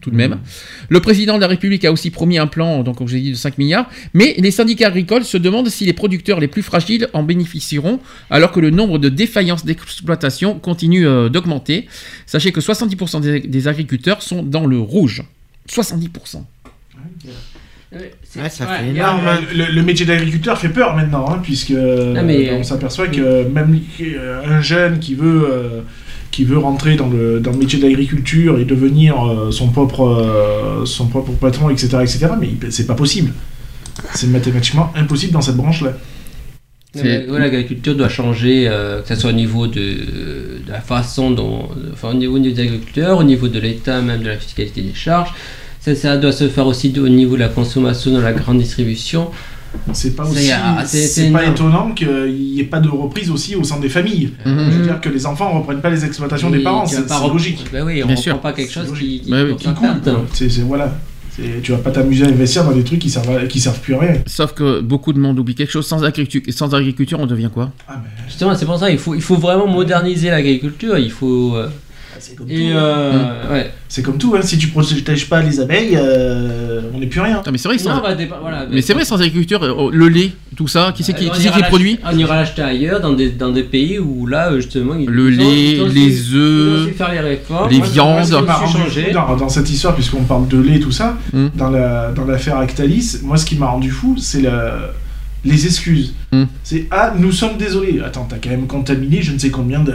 Tout de même. Le président de la République a aussi promis un plan, donc comme j'ai dit, de 5 milliards. Mais les syndicats agricoles se demandent si les producteurs les plus fragiles en bénéficieront, alors que le nombre de défaillances d'exploitation continue euh, d'augmenter. Sachez que 70% des, des agriculteurs sont dans le rouge. 70%. Ouais, c'est- Ouais, ça ouais, fait il y a- énorme. Ah, le, le métier d'agriculteur fait peur maintenant, hein, puisque mais- on s'aperçoit que même euh, un jeune qui veut euh, qui veut rentrer dans le, dans le métier d'agriculture et devenir euh, son propre euh, son propre patron, etc., etc., mais c'est pas possible. C'est mathématiquement impossible dans cette branche-là. L'agriculture doit changer, euh, que ce soit au niveau de, de la façon dont. Enfin, au niveau des agriculteurs, au niveau de l'État, même de la fiscalité des charges. Ça, ça doit se faire aussi de- au niveau de la consommation dans la grande distribution. C'est pas aussi, ah, c'est- pas étonnant qu'il n'y ait pas de reprise aussi au sein des familles. Mhm. Je veux dire que les enfants ne reprennent pas les exploitations des parents, tu vas c'est pas logique. Bah oui, on Bien ne sûr. reprend pas quelque chose qui, qui, Bah oui, Qui. C'est- voilà. Tu vas pas t'amuser à investir dans des trucs qui servent, à- qui servent plus à rien. Sauf que beaucoup de monde oublie quelque chose. Sans agriculture, sans agriculture on devient quoi? Ah, mais- Justement, c'est pour ça il faut, il faut vraiment moderniser l'agriculture. Il faut. euh, C'est comme tout. euh, Mmh. ouais. C'est comme tout, hein. si tu protèges pas les abeilles, euh, on n'est plus rien. Non, mais c'est vrai, sans... voilà, mais c'est vrai sans agriculture, euh, le lait, tout ça, qui c'est qui, on qui, produit On ira l'acheter ailleurs, dans des, dans des pays où là, euh, justement, ils Le ils ont- lait, ont les ils ont œufs, les les viandes. Dans, dans cette histoire, puisqu'on parle de lait, tout ça, Mm. dans la dans l'affaire Actalis, moi, ce qui m'a rendu fou, c'est le- les excuses. Mm. C'est ah, nous sommes désolés. Attends, t'as quand même contaminé je ne sais combien de,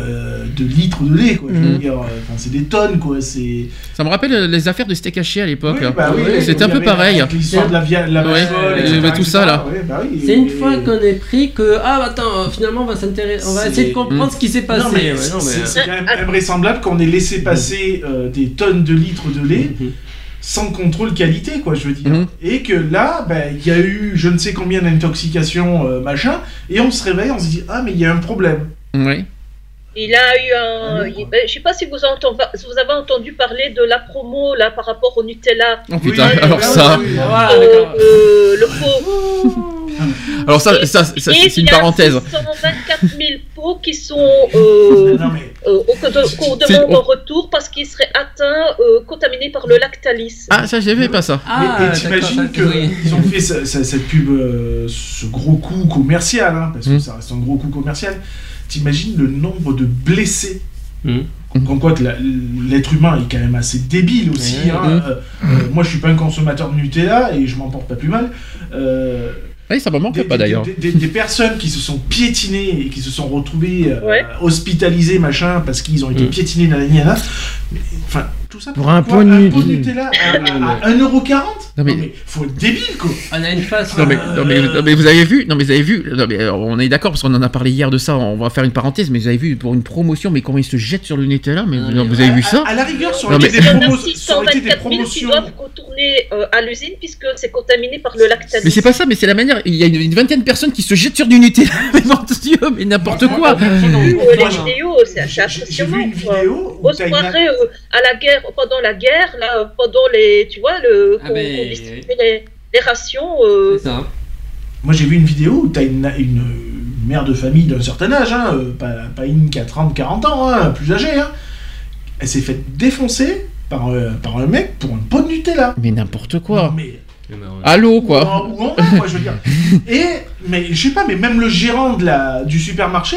de litres de lait, quoi. Mm. dire, euh, enfin, c'est des tonnes, quoi. C'est. Ça me rappelle euh, les affaires de steak haché à l'époque. Oui, là. bah oui, C'était un peu pareil. L'histoire de la, via- la Ouais, euh, bah, tout ça, là. Ouais, bah oui, C'est et- une fois qu'on est pris que ah attends finalement on va s'intéresser on va essayer de comprendre Mm. ce qui s'est passé Non, mais Ouais, c'est non, mais- c'est quand même invraisemblable qu'on ait laissé passer euh, des tonnes de litres de lait Mhm. Sans contrôle qualité, quoi, je veux dire. Mhm. Et que là, ben, il y a eu je ne sais combien d'intoxications, euh, machin, et on se réveille, on se dit, ah, mais il y a un problème. Oui. Il a eu un. il- ben, je sais pas si vous, entend- vous avez entendu parler de la promo là par rapport au Nutella. Oh putain, Oui, alors ça. Euh, euh, le pot. [LAUGHS] Alors ça, ça, ça, Et c'est il une y a parenthèse. 624 000 pots qui sont euh, [LAUGHS] Non, mais euh, au cours de, cours de C'est- monde en retour parce qu'ils seraient atteints, euh, contaminés par le lactalis. Ah, ça, j'avais pas ça. Ah, mais, et t'imagines qu'ils ont fait ce- ce- cette pub, euh, ce gros coup commercial, hein, parce que Mhm. ça reste un gros coup commercial. T'imagines le nombre de blessés Mhm. Comme quoi que l'être humain est quand même assez débile aussi. Hein. Euh, euh, moi, je suis pas un consommateur de Nutella et je m'en porte pas plus mal. Euh, Oui, ça me manque des, pas d'ailleurs. des- des- des personnes qui se sont piétinées et qui se sont retrouvées euh, Ouais. hospitalisées, machin, parce qu'ils ont été Mm. piétinés, nanana. Enfin, tout ça Pour un quoi pot de un nu- pot de Nutella à, à, à 1,40€ Non, mais- Non, mais faut être débile, quoi on a une face Non mais, Euh, non, mais, non, mais vous avez vu, non mais vous avez vu, non mais euh, on est d'accord parce qu'on en a parlé hier de ça, on va faire une parenthèse, mais vous avez vu pour une promotion, mais comment ils se jettent sur le Nutella, mais, Ah, non, mais vous avez vu À- ça à, la rigueur, mais- été des, Il y en a promos- été des 624 000 qui promotions. doivent retourner euh, à l'usine puisque c'est contaminé par le lactalis. Mais c'est pas ça, mais c'est la manière. Il y a une, une vingtaine de personnes qui se jettent sur du Nutella. [LAUGHS] Mais mon Dieu, mais n'importe quoi. Euh, les c'est j'ai- vu une vidéo se t'as une- croirait euh, à la guerre, pendant la guerre, là, pendant les, tu vois, le, Ah qu'on ben, qu'on distribuait les, les rations. euh, c'est ça Moi, j'ai vu une vidéo où t'as une, une mère de famille d'un certain âge, hein, euh, pas, pas une qui a 30, 40 ans, hein, plus âgée. Hein. Elle s'est faite défoncer par, euh, par un mec pour un pot de Nutella. Mais n'importe Non, quoi. mais, Allô, ou quoi. en- ou en vrai, quoi, je veux dire. [LAUGHS] Et, mais je sais pas, mais même le gérant de la, du supermarché,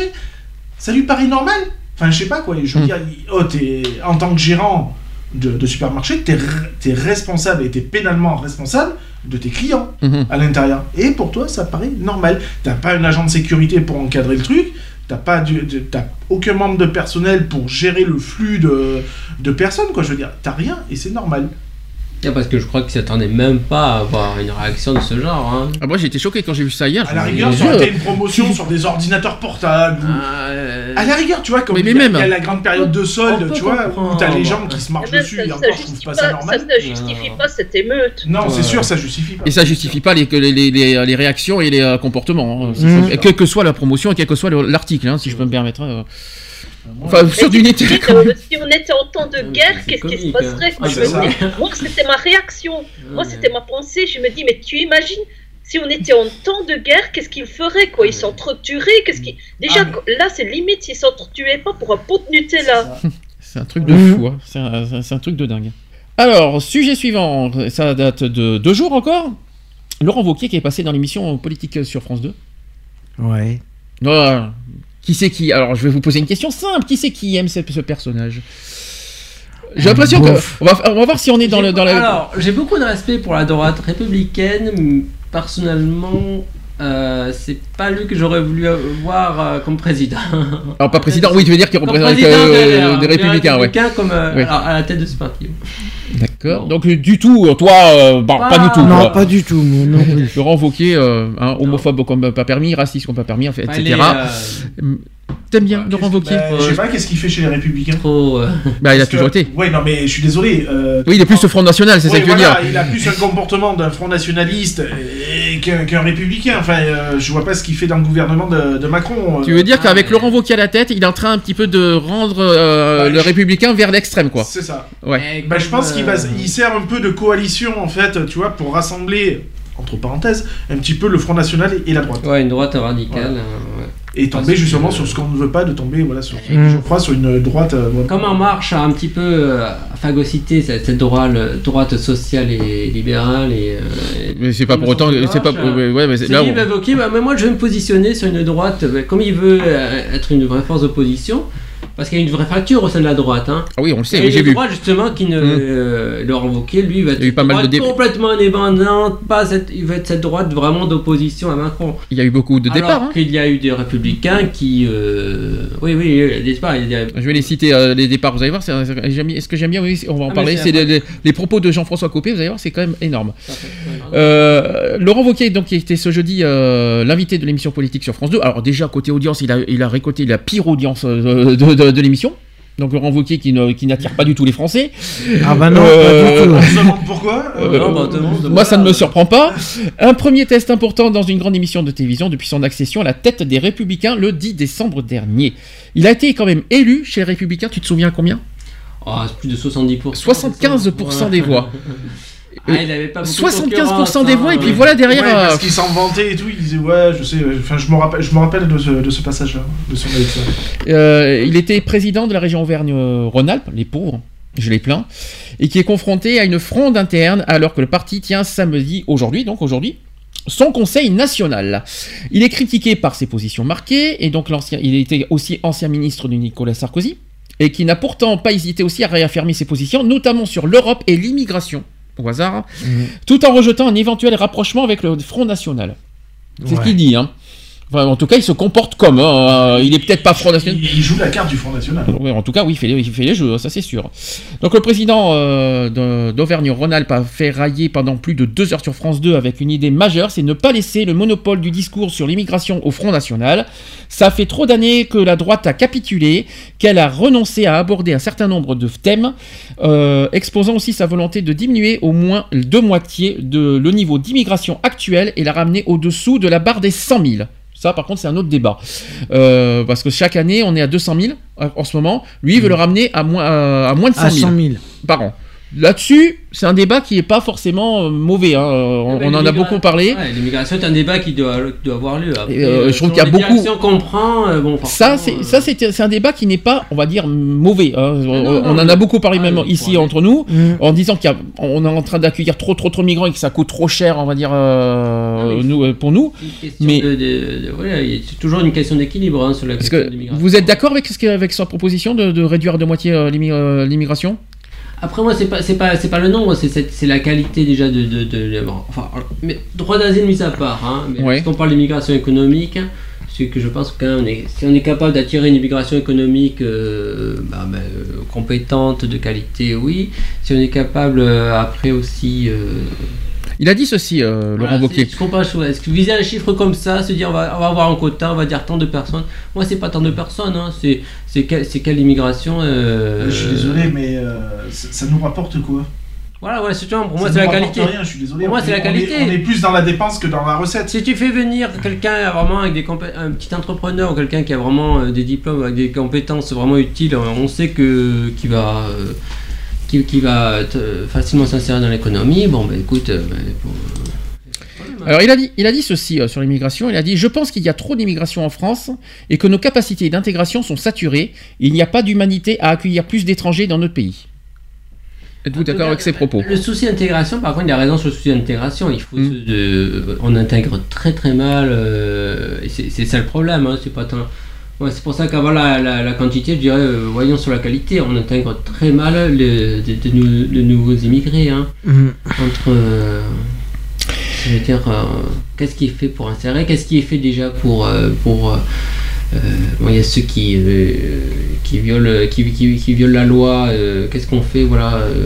ça lui paraît normal. Enfin, je sais pas, quoi. Je veux Hmm. dire, oh, t'es- en tant que gérant de, de supermarché, t'es es responsable et t'es pénalement responsable de tes clients Mhm. à l'intérieur. Et pour toi, ça paraît normal. T'as pas un agent de sécurité pour encadrer le truc. T'as pas du, aucun membre de personnel pour gérer le flux de, de personnes, quoi. Je veux dire, t'as rien et c'est normal. Parce que je crois qu'ils s'attendaient même pas à avoir une réaction de ce genre hein. Ah, moi j'ai été choqué quand j'ai vu ça hier. À la rigueur, ça aurait été une promotion sur des ordinateurs portables. Ah, euh, À la rigueur, tu vois, comme il, y a, même. il y a la grande période de solde, tu vois, où t'as les gens qui se marchent même dessus, ça, et ça encore, je trouve pas pas, ça ça normal. ne justifie Non. pas cette émeute. Non, c'est sûr, ça justifie pas. Et ça justifie pas les, les, les, les, les réactions et les euh, comportements. hein. Je- Quelle que soit la promotion et quel que soit le- l'article, hein, si je peux me permettre. Enfin, sur du euh, si on était en temps de guerre, qu'est-ce qui se passerait hein. quoi, Ah, je c'est me ça. dis, Moi, c'était ma réaction. Moi, Ouais. c'était ma pensée. Je me dis, mais tu imagines si on était en temps de guerre, qu'est-ce qu'ils feraient quoi? Ils s'entretueraient Qu'est-ce qui Déjà, Ah, mais- là, c'est limite s'ils s'entretuaient pas pour un pot de Nutella. C'est [LAUGHS] un truc de Mhm. fou, hein. c'est un, truc de dingue. Alors, sujet suivant, ça date de deux jours encore. Laurent Wauquiez qui est passé dans l'émission politique sur France 2. Ouais. Voilà. Qui c'est qui Alors, je vais vous poser une question simple. Qui c'est qui aime ce, ce personnage? J'ai l'impression que on va, on va voir si on est dans le dans la. Alors, j'ai beaucoup de respect pour la droite républicaine. mais Personnellement, euh, c'est pas lui que j'aurais voulu voir euh, comme président. Alors pas président. Oui, tu veux dire qu'il représente euh, des, des républicains, ouais. comme euh, Oui. alors, à la tête de ce parti. D'accord. Donc du tout, toi, euh, bah, pas, Pas- du tout. Non, quoi. pas du tout, moi non. Laurent [LAUGHS] Wauquiez, euh, hein, homophobe comme pas permis, raciste comme pas permis, en fait, Enfin, etc. euh, T'aimes bien Bah, Laurent qu'est-ce- Wauquiez bah, Je sais pas qu'est-ce qu'il fait chez les Républicains. trop. euh, Bah, il a Parce toujours que- été. Ouais, non, mais je suis désolé. euh, Oui, il est plus le Front National, c'est ouais, ça que tu veux voilà, dire. Il a plus un comportement d'un front nationaliste et qu'un qu'un républicain. Enfin, euh, je vois pas ce qu'il fait dans le gouvernement de, de Macron. Tu euh, veux dire Ah, qu'avec Laurent Wauquiez à la tête, il est en train un petit peu de rendre euh, Bah, le je- républicain vers l'extrême, quoi. C'est ça. Ouais. Bah, je pense qu'il va, euh, il sert un peu de coalition en fait, tu vois, pour rassembler entre parenthèses un petit peu le Front National et, la droite. Ouais, une droite radicale. Voilà. euh, ouais. Et tomber Parce justement que- sur ce qu'on ne veut pas de tomber, voilà, sur, Mm. je crois, sur une droite. euh, voilà. Comme En Marche a un petit peu euh, phagocyté cette, cette droite, droite sociale et libérale et. euh, Mais c'est pas pour autant. C'est pas. ouais, ouais, mais là, on- bah, ok, bah, mais moi je vais me positionner sur une droite, bah, comme il veut euh, être une vraie force d'opposition, parce qu'il y a une vraie fracture au sein de la droite. Hein. Ah oui, on le sait, oui, j'ai vu. droite justement qui ne. Mm. euh, Laurent Wauquiez, lui, va être Il y a eu pas mal de complètement indépendante, pas cette, il va être cette droite vraiment d'opposition à Macron. Il y a eu beaucoup de départs. hein. qu'il y a eu des républicains qui. euh, Oui, oui, des départs. il y a des- Je vais les citer, euh, les départs, vous allez voir. c'est- c'est- j'aime bien- Ce que j'aime bien, oui, on va en Ah, parler, c'est les propos de Jean-François Copé, vous allez voir, c'est quand même énorme. Euh, Laurent Wauquiez, donc, qui était ce jeudi euh, l'invité de l'émission politique sur France 2. Alors, déjà, côté audience, il a, il a récolté la pire audience euh, de, de- de l'émission. Donc, Laurent Wauquiez qui, n'attire pas du tout les Français. Ah bah non, Euh, pas du tout. On se demande pourquoi. Euh, Non, bah, moi, ça ne me surprend pas. Un premier test important dans une grande émission de télévision depuis son accession à la tête des Républicains le 10 décembre dernier. Il a été quand même élu chez les Républicains, tu te souviens combien? Oh, c'est plus de 70%. 75% des voix. [LAUGHS] Ah, il avait pas beaucoup de 75% des voix, et puis voilà derrière. Ouais, parce euh, qu'il s'en vantait et tout, il disait ouais, je sais, euh, enfin je me rappelle, je me rappelle de ce, de ce passage-là, de son élection. Euh, il était président de la région Auvergne-Rhône-Alpes, les pauvres, je les plains, et qui est confronté à une fronde interne alors que le parti tient samedi, aujourd'hui, donc aujourd'hui, son conseil national. Il est critiqué par ses positions marquées, et donc l'ancien, il était aussi ancien ministre de Nicolas Sarkozy, et qui n'a pourtant pas hésité aussi à réaffirmer ses positions, notamment sur l'Europe et l'immigration, au hasard, hein, tout en rejetant un éventuel rapprochement avec le Front National. C'est ce qu'il dit, hein. Enfin, en tout cas, il se comporte comme. hein. Il est peut-être pas Front National. Il, joue la carte du Front National. Ouais, en tout cas, oui, il fait les, il fait les jeux, ça c'est sûr. Donc le président euh, d'Auvergne-Rhône-Alpes a fait railler pendant plus de deux heures sur France 2 avec une idée majeure, c'est ne pas laisser le monopole du discours sur l'immigration au Front National. Ça fait trop d'années que la droite a capitulé, qu'elle a renoncé à aborder un certain nombre de thèmes, euh, exposant aussi sa volonté de diminuer au moins de moitié de, le niveau d'immigration actuel et la ramener au-dessous de la barre des 100 000. Ça, par contre, c'est un autre débat. Euh, parce que chaque année, on est à 200 000 euh, en ce moment. Lui, il veut le ramener à moins, à, à moins de 100 À 000, 100 000. par an. Là-dessus, c'est un débat qui n'est pas forcément euh, mauvais. hein. Euh, On, Eh ben, on en a beaucoup parlé. Ouais, L'immigration est un débat qui doit, avoir lieu. Après, Et, euh, je trouve qu'il y a beaucoup- directions qu'on prend, euh, bon, Ça, c'est euh, ça, c'est c'est un débat qui n'est pas, on va dire, mauvais. hein. on non, on en mais- a beaucoup parlé Ah, même ici entre nous, Mm. en disant qu'on est en train d'accueillir trop, trop, trop de migrants et que ça coûte trop cher, on va dire, euh, Ah oui. nous, euh, pour nous. mais- de- de- de- voilà, il y a- c'est toujours une question d'équilibre hein, sur la Parce question que de l'immigration. vous êtes d'accord avec, sa proposition de, de réduire de moitié euh, l'immi- euh, l'immigration? Après moi c'est pas c'est pas c'est pas le nombre c'est c'est c'est la qualité déjà de de, enfin mais droit d'asile mis à part hein mais Ouais. quand on parle d'immigration économique c'est que je pense que quand même on est- si on est capable d'attirer une immigration économique euh, bah, bah, euh, compétente de qualité oui si on est capable euh, après aussi euh, Il a dit ceci, euh, Laurent voilà, Wauquiez. je comprends pas, est-ce que viser un chiffre comme ça se dire on va, on va avoir un quota on va dire tant de personnes moi c'est pas tant de personnes hein, c'est c'est quelle immigration euh, Je suis désolé, mais euh, ça, ça nous rapporte quoi? Voilà ouais c'est pour moi Ça c'est la rapporte qualité rien, je suis désolé. Pour moi, On c'est est- la on est- qualité. On est, plus dans la dépense que dans la recette. Si tu fais venir quelqu'un vraiment avec des compé- un petit entrepreneur ou quelqu'un qui a vraiment euh, des diplômes avec des compétences vraiment utiles, on sait que qui va euh, qui, qui va facilement s'insérer dans l'économie. Bon, ben écoute, euh, ben, bon, euh, Alors il a dit, il a dit ceci euh, sur l'immigration. Il a dit Je pense qu'il y a trop d'immigration en France et que nos capacités d'intégration sont saturées. Il n'y a pas d'humanité à accueillir plus d'étrangers dans notre pays. Êtes-vous d'accord avec ces propos? Le souci d'intégration, par contre, il a raison sur le souci d'intégration. Il faut Mm. se- de- on intègre très très mal. euh, c'est ça le problème. hein, c'est pas tant- Ouais, c'est pour ça qu'avant la, la, la quantité, je dirais, euh, voyons sur la qualité. On intègre très mal le- de, de nou- de nouveaux immigrés. hein. Mm. entre euh, je veux dire euh, qu'est-ce qui est fait pour insérer qu'est-ce qui est fait déjà pour euh, pour bon, il y a ceux qui euh, qui violent qui, qui, qui violent la loi euh, qu'est-ce qu'on fait voilà euh,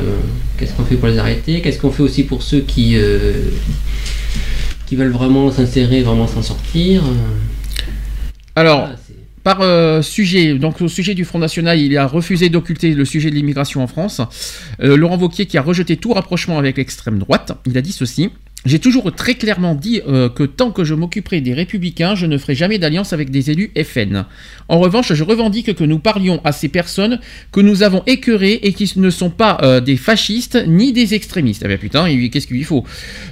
qu'est-ce qu'on fait pour les arrêter qu'est-ce qu'on fait aussi pour ceux qui euh, qui veulent vraiment s'insérer vraiment s'en sortir Alors, par euh, sujet, donc au sujet du Front National, il a refusé d'occulter le sujet de l'immigration en France. Euh, Laurent Wauquiez, qui a rejeté tout rapprochement avec l'extrême droite, il a dit ceci J'ai toujours très clairement dit euh, que tant que je m'occuperai des républicains, je ne ferai jamais d'alliance avec des élus FN. En revanche, je revendique que nous parlions à ces personnes que nous avons écœurées et qui ne sont pas euh, des fascistes ni des extrémistes. Ah ben putain, qu'est-ce qu'il lui faut?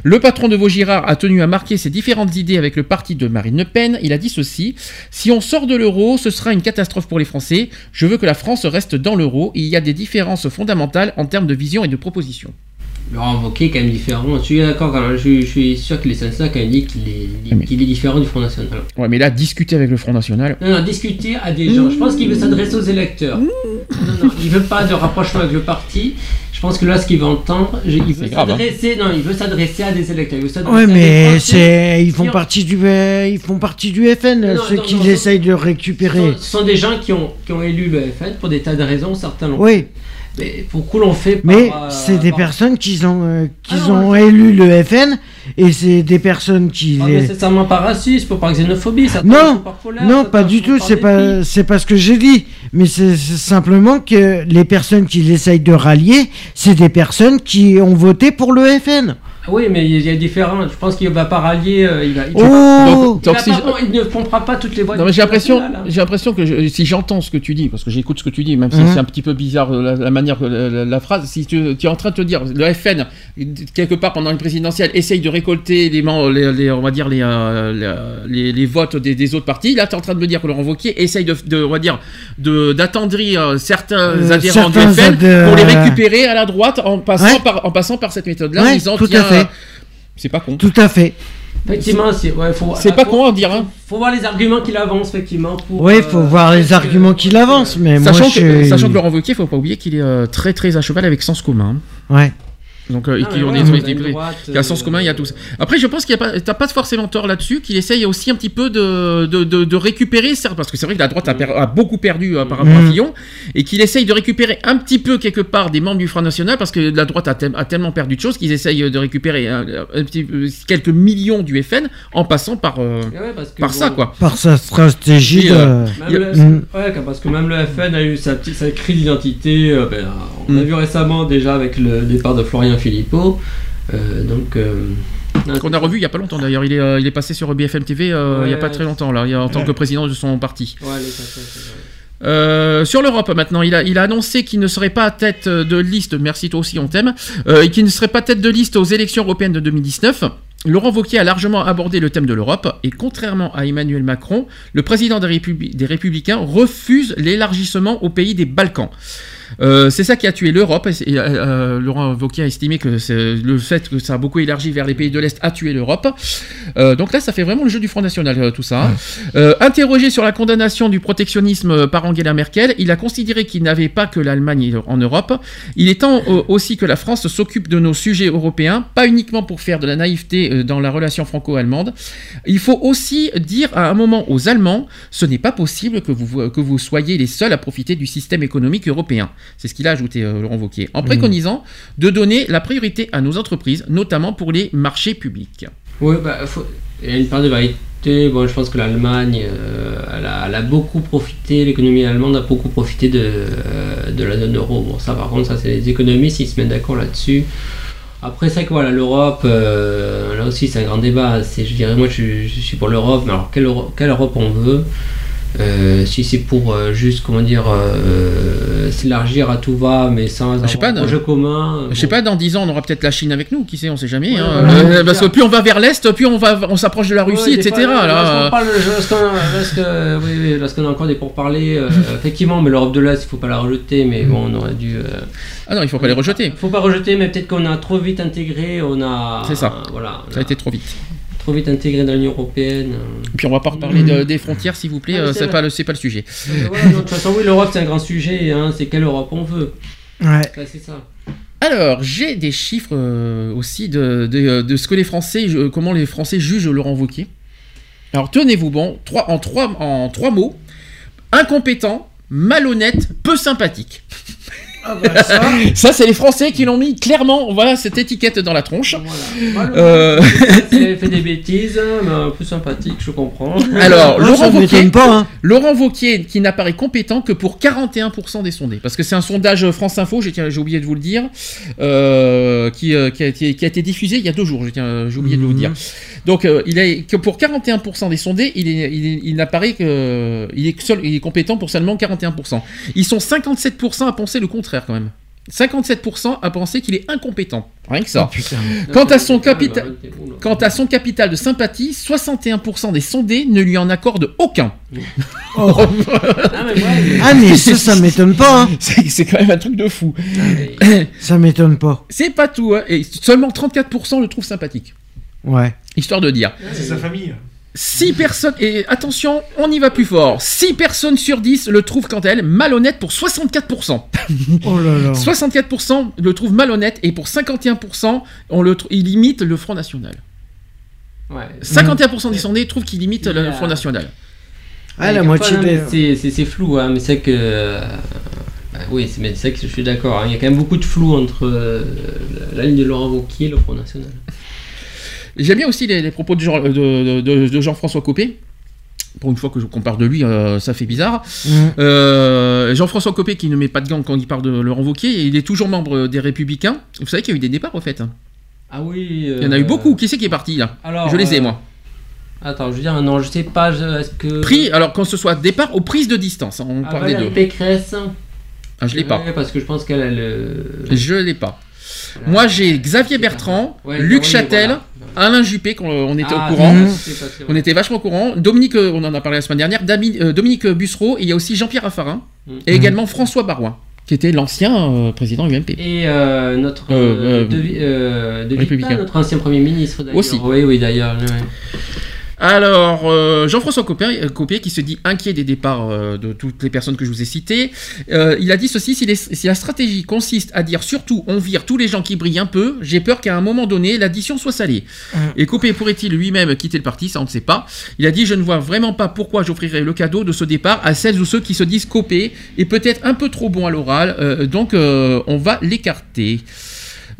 Le patron de Vaugirard a tenu à marquer ses différentes idées avec le parti de Marine Le Pen. Il a dit ceci Si on sort de l'euro, ce sera une catastrophe pour les Français. Je veux que la France reste dans l'euro. Il y a des différences fondamentales en termes de vision et de proposition. Laurent Wauquiez est quand même différent. Je suis d'accord. Je, je suis sûr qu'il est sincère quand il dit qu'il est, qu'il est différent du Front National. Ouais, mais là, discuter avec le Front National. Non, non, discuter à des gens. Je pense qu'il veut s'adresser aux électeurs. Non, non, il veut pas de rapprochement avec le parti. Je pense que là, ce qu'il veut entendre, je- il veut hein. s'adresser. Non, il veut s'adresser à des électeurs. Il Ouais, mais c'est ils font ont- partie du ils font partie du FN, Non, ceux non, qui non, essayent de récupérer. Ce sont des gens qui ont, qui ont élu le FN pour des tas de raisons, certains l'ont Oui. Mais beaucoup l'ont fait Mais euh, c'est des par- personnes qui ont euh, qui Ah non, ont élu le FN et c'est des personnes qui Pas nécessairement par racisme, pas par xénophobie. certains Non, par colère, non, pas du tout. C'est pas, c'est pas ce que j'ai dit. Mais c'est c'est simplement que les personnes qui essayent de rallier, c'est des personnes qui ont voté pour le FN. Oui, mais il y a différents. Je pense qu'il va pas rallier. euh, il, va, il, Oh Donc- il donc va si pas- je- il ne pompera pas toutes les voix. Non, mais j'ai l'impression, hein. j'ai l'impression que je- si j'entends ce que tu dis, parce que j'écoute ce que tu dis, même si Mhm. c'est un petit peu bizarre euh, la, la manière que la, la- la phrase, si tu, tu es en train de te dire, le FN quelque part pendant une présidentielle essaye de récolter les, membres- les, les- on va dire les, euh, les, les- les votes des, des autres partis. Là, tu es en train de me dire que Laurent Wauquiez essaye de, de- on va dire, de d'attendrir euh, certains Euh, adhérents certains du FN ad- pour les euh, récupérer à la droite en passant Ouais. par en passant par cette méthode-là, en Ouais, disant tout à tiens, fait. c'est pas con. Tout à fait. Effectivement, c'est ouais, faut. C'est pas con à dire, hein. Faut voir les arguments qu'il avance effectivement. Pour, Oui, il euh, faut voir les arguments qu'il avance, mais Sachant, moi que, je sachant que Laurent Wauquiez, faut pas oublier qu'il est euh, très très à cheval avec Sens commun. Ouais. Donc, euh, Ah, qui ont des- a il y a Sens euh, commun, il y a tout ça. Après, je pense qu'il y a pas, t'as pas forcément tort là-dessus, qu'il essaye aussi un petit peu de, de, de, de récupérer, certes, parce que c'est vrai que la droite a, per- a beaucoup perdu euh, par rapport à Mm. Fillon, et qu'il essaye de récupérer un petit peu quelque part des membres du Front National, parce que la droite a, tel- a tellement perdu de choses qu'ils essayent de récupérer un, un petit, quelques millions du FN en passant par, euh, Ouais, parce que par ça, quoi. Par sa stratégie Et, de... Même Il y a- le- Mm. ouais, parce que même le FN a eu sa, petite, sa crise d'identité. euh, ben, on l'a Mm. vu récemment déjà avec le départ de Florian Philippot. Euh, donc. euh, Qu'on a revu il y a pas longtemps d'ailleurs, il est, euh, il est passé sur BFM TV euh, il y a pas très longtemps là, en tant que président de son parti. Ouais. Euh, sur l'Europe maintenant, il a, il a annoncé qu'il ne serait pas tête de liste, merci toi aussi on t'aime, euh, et qu'il ne serait pas tête de liste aux élections européennes de 2019. Laurent Wauquiez a largement abordé le thème de l'Europe et contrairement à Emmanuel Macron, le président des, Républi- des Républicains refuse l'élargissement aux pays des Balkans. Euh, c'est ça qui a tué l'Europe. Et, euh, Laurent Wauquiez a estimé que le fait que ça a beaucoup élargi vers les pays de l'Est a tué l'Europe. Euh, donc là, ça fait vraiment le jeu du Front National, tout ça. interrogé sur la condamnation du protectionnisme par Angela Merkel, il a considéré qu'il n'avait pas que l'Allemagne en Europe. Il est temps aussi que la France s'occupe de nos sujets européens, pas uniquement pour faire de la naïveté dans la relation franco-allemande. Il faut aussi dire à un moment aux Allemands, ce n'est pas possible que vous, que vous soyez les seuls à profiter du système économique européen. C'est ce qu'il a ajouté, euh, Laurent Wauquiez, en préconisant de donner la priorité à nos entreprises, notamment pour les marchés publics. Oui, bah, il y a une part de vérité. Bon, je pense que l'Allemagne, euh, elle, a, beaucoup profité, l'économie allemande a beaucoup profité de, euh, de la zone euro. Bon, ça, par contre, ça, c'est les économistes, ils se mettent d'accord là-dessus. Après, c'est que voilà, l'Europe, là aussi, c'est un grand débat. Je dirais, moi, je, suis pour l'Europe, mais alors, quelle Europe on veut? Euh, si c'est pour euh, juste comment dire euh, s'élargir à tout va mais sans Je sais pas, un projet commun Je sais pas, dans 10 ans, on aura peut-être la Chine avec nous, qui sait, on sait jamais. Ouais, hein. voilà, parce que plus on va vers l'Est, plus on, va, on s'approche de la Russie, Ouais, etc. fois, là. Lorsqu'on oui, a encore des pourparlers, [LAUGHS] effectivement, mais l'Europe de l'Est, il faut pas la rejeter, mais bon, on aurait dû. Ah non, il faut pas les rejeter. faut pas rejeter, mais peut-être qu'on a trop vite intégré, on a. C'est ça. Voilà. Ça a été trop vite. Trop vite intégré dans l'Union européenne. Et puis on va pas reparler de- des frontières, s'il vous plaît, Ah, euh, c'est pas, le- c'est pas le sujet. Euh, de toute façon, oui, l'Europe, c'est un grand sujet, hein, c'est quelle Europe on veut. Ouais. Ça, c'est ça. Alors, j'ai des chiffres euh, aussi de, de, de ce que les Français, comment les Français jugent Laurent Wauquiez. Alors, tenez-vous bon, trois, en, trois, en trois mots incompétent, malhonnête, peu sympathique. Bah, [LAUGHS] ça. Ça, c'est les Français qui l'ont mis clairement, voilà, cette étiquette dans la tronche. Voilà. Euh, Il [LAUGHS] avait fait des bêtises, mais un peu sympathique, je comprends. Alors, Laurent pas, hein. Laurent Wauquiez qui n'apparaît compétent que pour 41% des sondés. Parce que c'est un sondage France Info, j'ai oublié de vous le dire, euh, qui, euh, qui, a été, qui a été diffusé il y a deux jours, j'ai oublié de vous le dire. Donc, euh, il est, que pour 41% des sondés, il, est, il, est- il n'apparaît que. Il est, seul, il est compétent pour seulement 41%. Ils sont 57% à penser le contraire quand même. 57% à penser qu'il est incompétent. Rien que ça. Quant à son capital. Quant à son capital de sympathie, 61% des sondés ne lui en accordent aucun. Oh. [LAUGHS] Ah, mais Ah, mais ça, ça m'étonne pas. hein. [LAUGHS] C'est c'est quand même un truc de fou. [COUGHS] Ça m'étonne pas. C'est pas tout, hein, et seulement 34% le trouvent sympathique. Ouais. Histoire de dire. C'est sa famille. 6 personnes, et attention, on y va plus fort. 6 personnes sur 10 le trouvent quant à elles malhonnête pour 64%. Oh là là. [LAUGHS] 64% le trouvent malhonnête et pour 51%, on le il imite le Front National. Ouais. 51% des sondés trouvent qu'il imite le Front National. Ah, la moitié des. c'est- flou, hein, mais c'est que. euh, bah oui, c'est mais c'est que je suis d'accord. hein, Il y a quand même beaucoup de flou entre euh, la ligne de Laurent Wauquiez et le Front National. J'aime bien aussi les, les propos de, Jean- de- de- de- de Jean-François Copé. Pour une fois que je compare de lui, euh, ça fait bizarre. Mm. Euh, Jean-François Copé qui ne met pas de gants quand il parle de Laurent Wauquiez, il est toujours membre des Républicains. Vous savez qu'il y a eu des départs au fait. Ah oui. Il y en a eu beaucoup. Qui c'est qui est parti là? Alors, Je les ai euh, moi. Attends, je veux dire, non, je sais pas, je- est-ce que. Pris, alors quand ce soit départ ou prise de distance, hein, on Ah, parle des deux. Pécresse. Ah, je l'ai pas. Parce que je pense qu'elle a le. Je l'ai pas. Moi j'ai Xavier Bertrand, Ouais, Luc oui, Châtel, voilà. Alain Juppé, qu'on on était Ah, au courant. pas sûr. On était vachement au courant. Dominique, euh, on en a parlé la semaine dernière, Dami- euh, Dominique Bussereau, et il y a aussi Jean-Pierre Raffarin, Mm. et également François Barouin, qui était l'ancien euh, président UMP. Et euh, notre. Euh, Euh, euh, de, euh, de républicain. Villepin, notre ancien Premier ministre d'ailleurs. Aussi. Oui, oui, d'ailleurs. Alors, euh, Jean-François Copé, euh, Copé, qui se dit inquiet des départs euh, de toutes les personnes que je vous ai citées, euh, il a dit ceci si, les- si la stratégie consiste à dire surtout on vire tous les gens qui brillent un peu, j'ai peur qu'à un moment donné l'addition soit salée. Et Copé pourrait-il lui-même quitter le parti? Ça, on ne sait pas. Il a dit Je ne vois vraiment pas pourquoi j'offrirais le cadeau de ce départ à celles ou ceux qui se disent Copé est peut-être un peu trop bon à l'oral, euh, donc euh, on va l'écarter.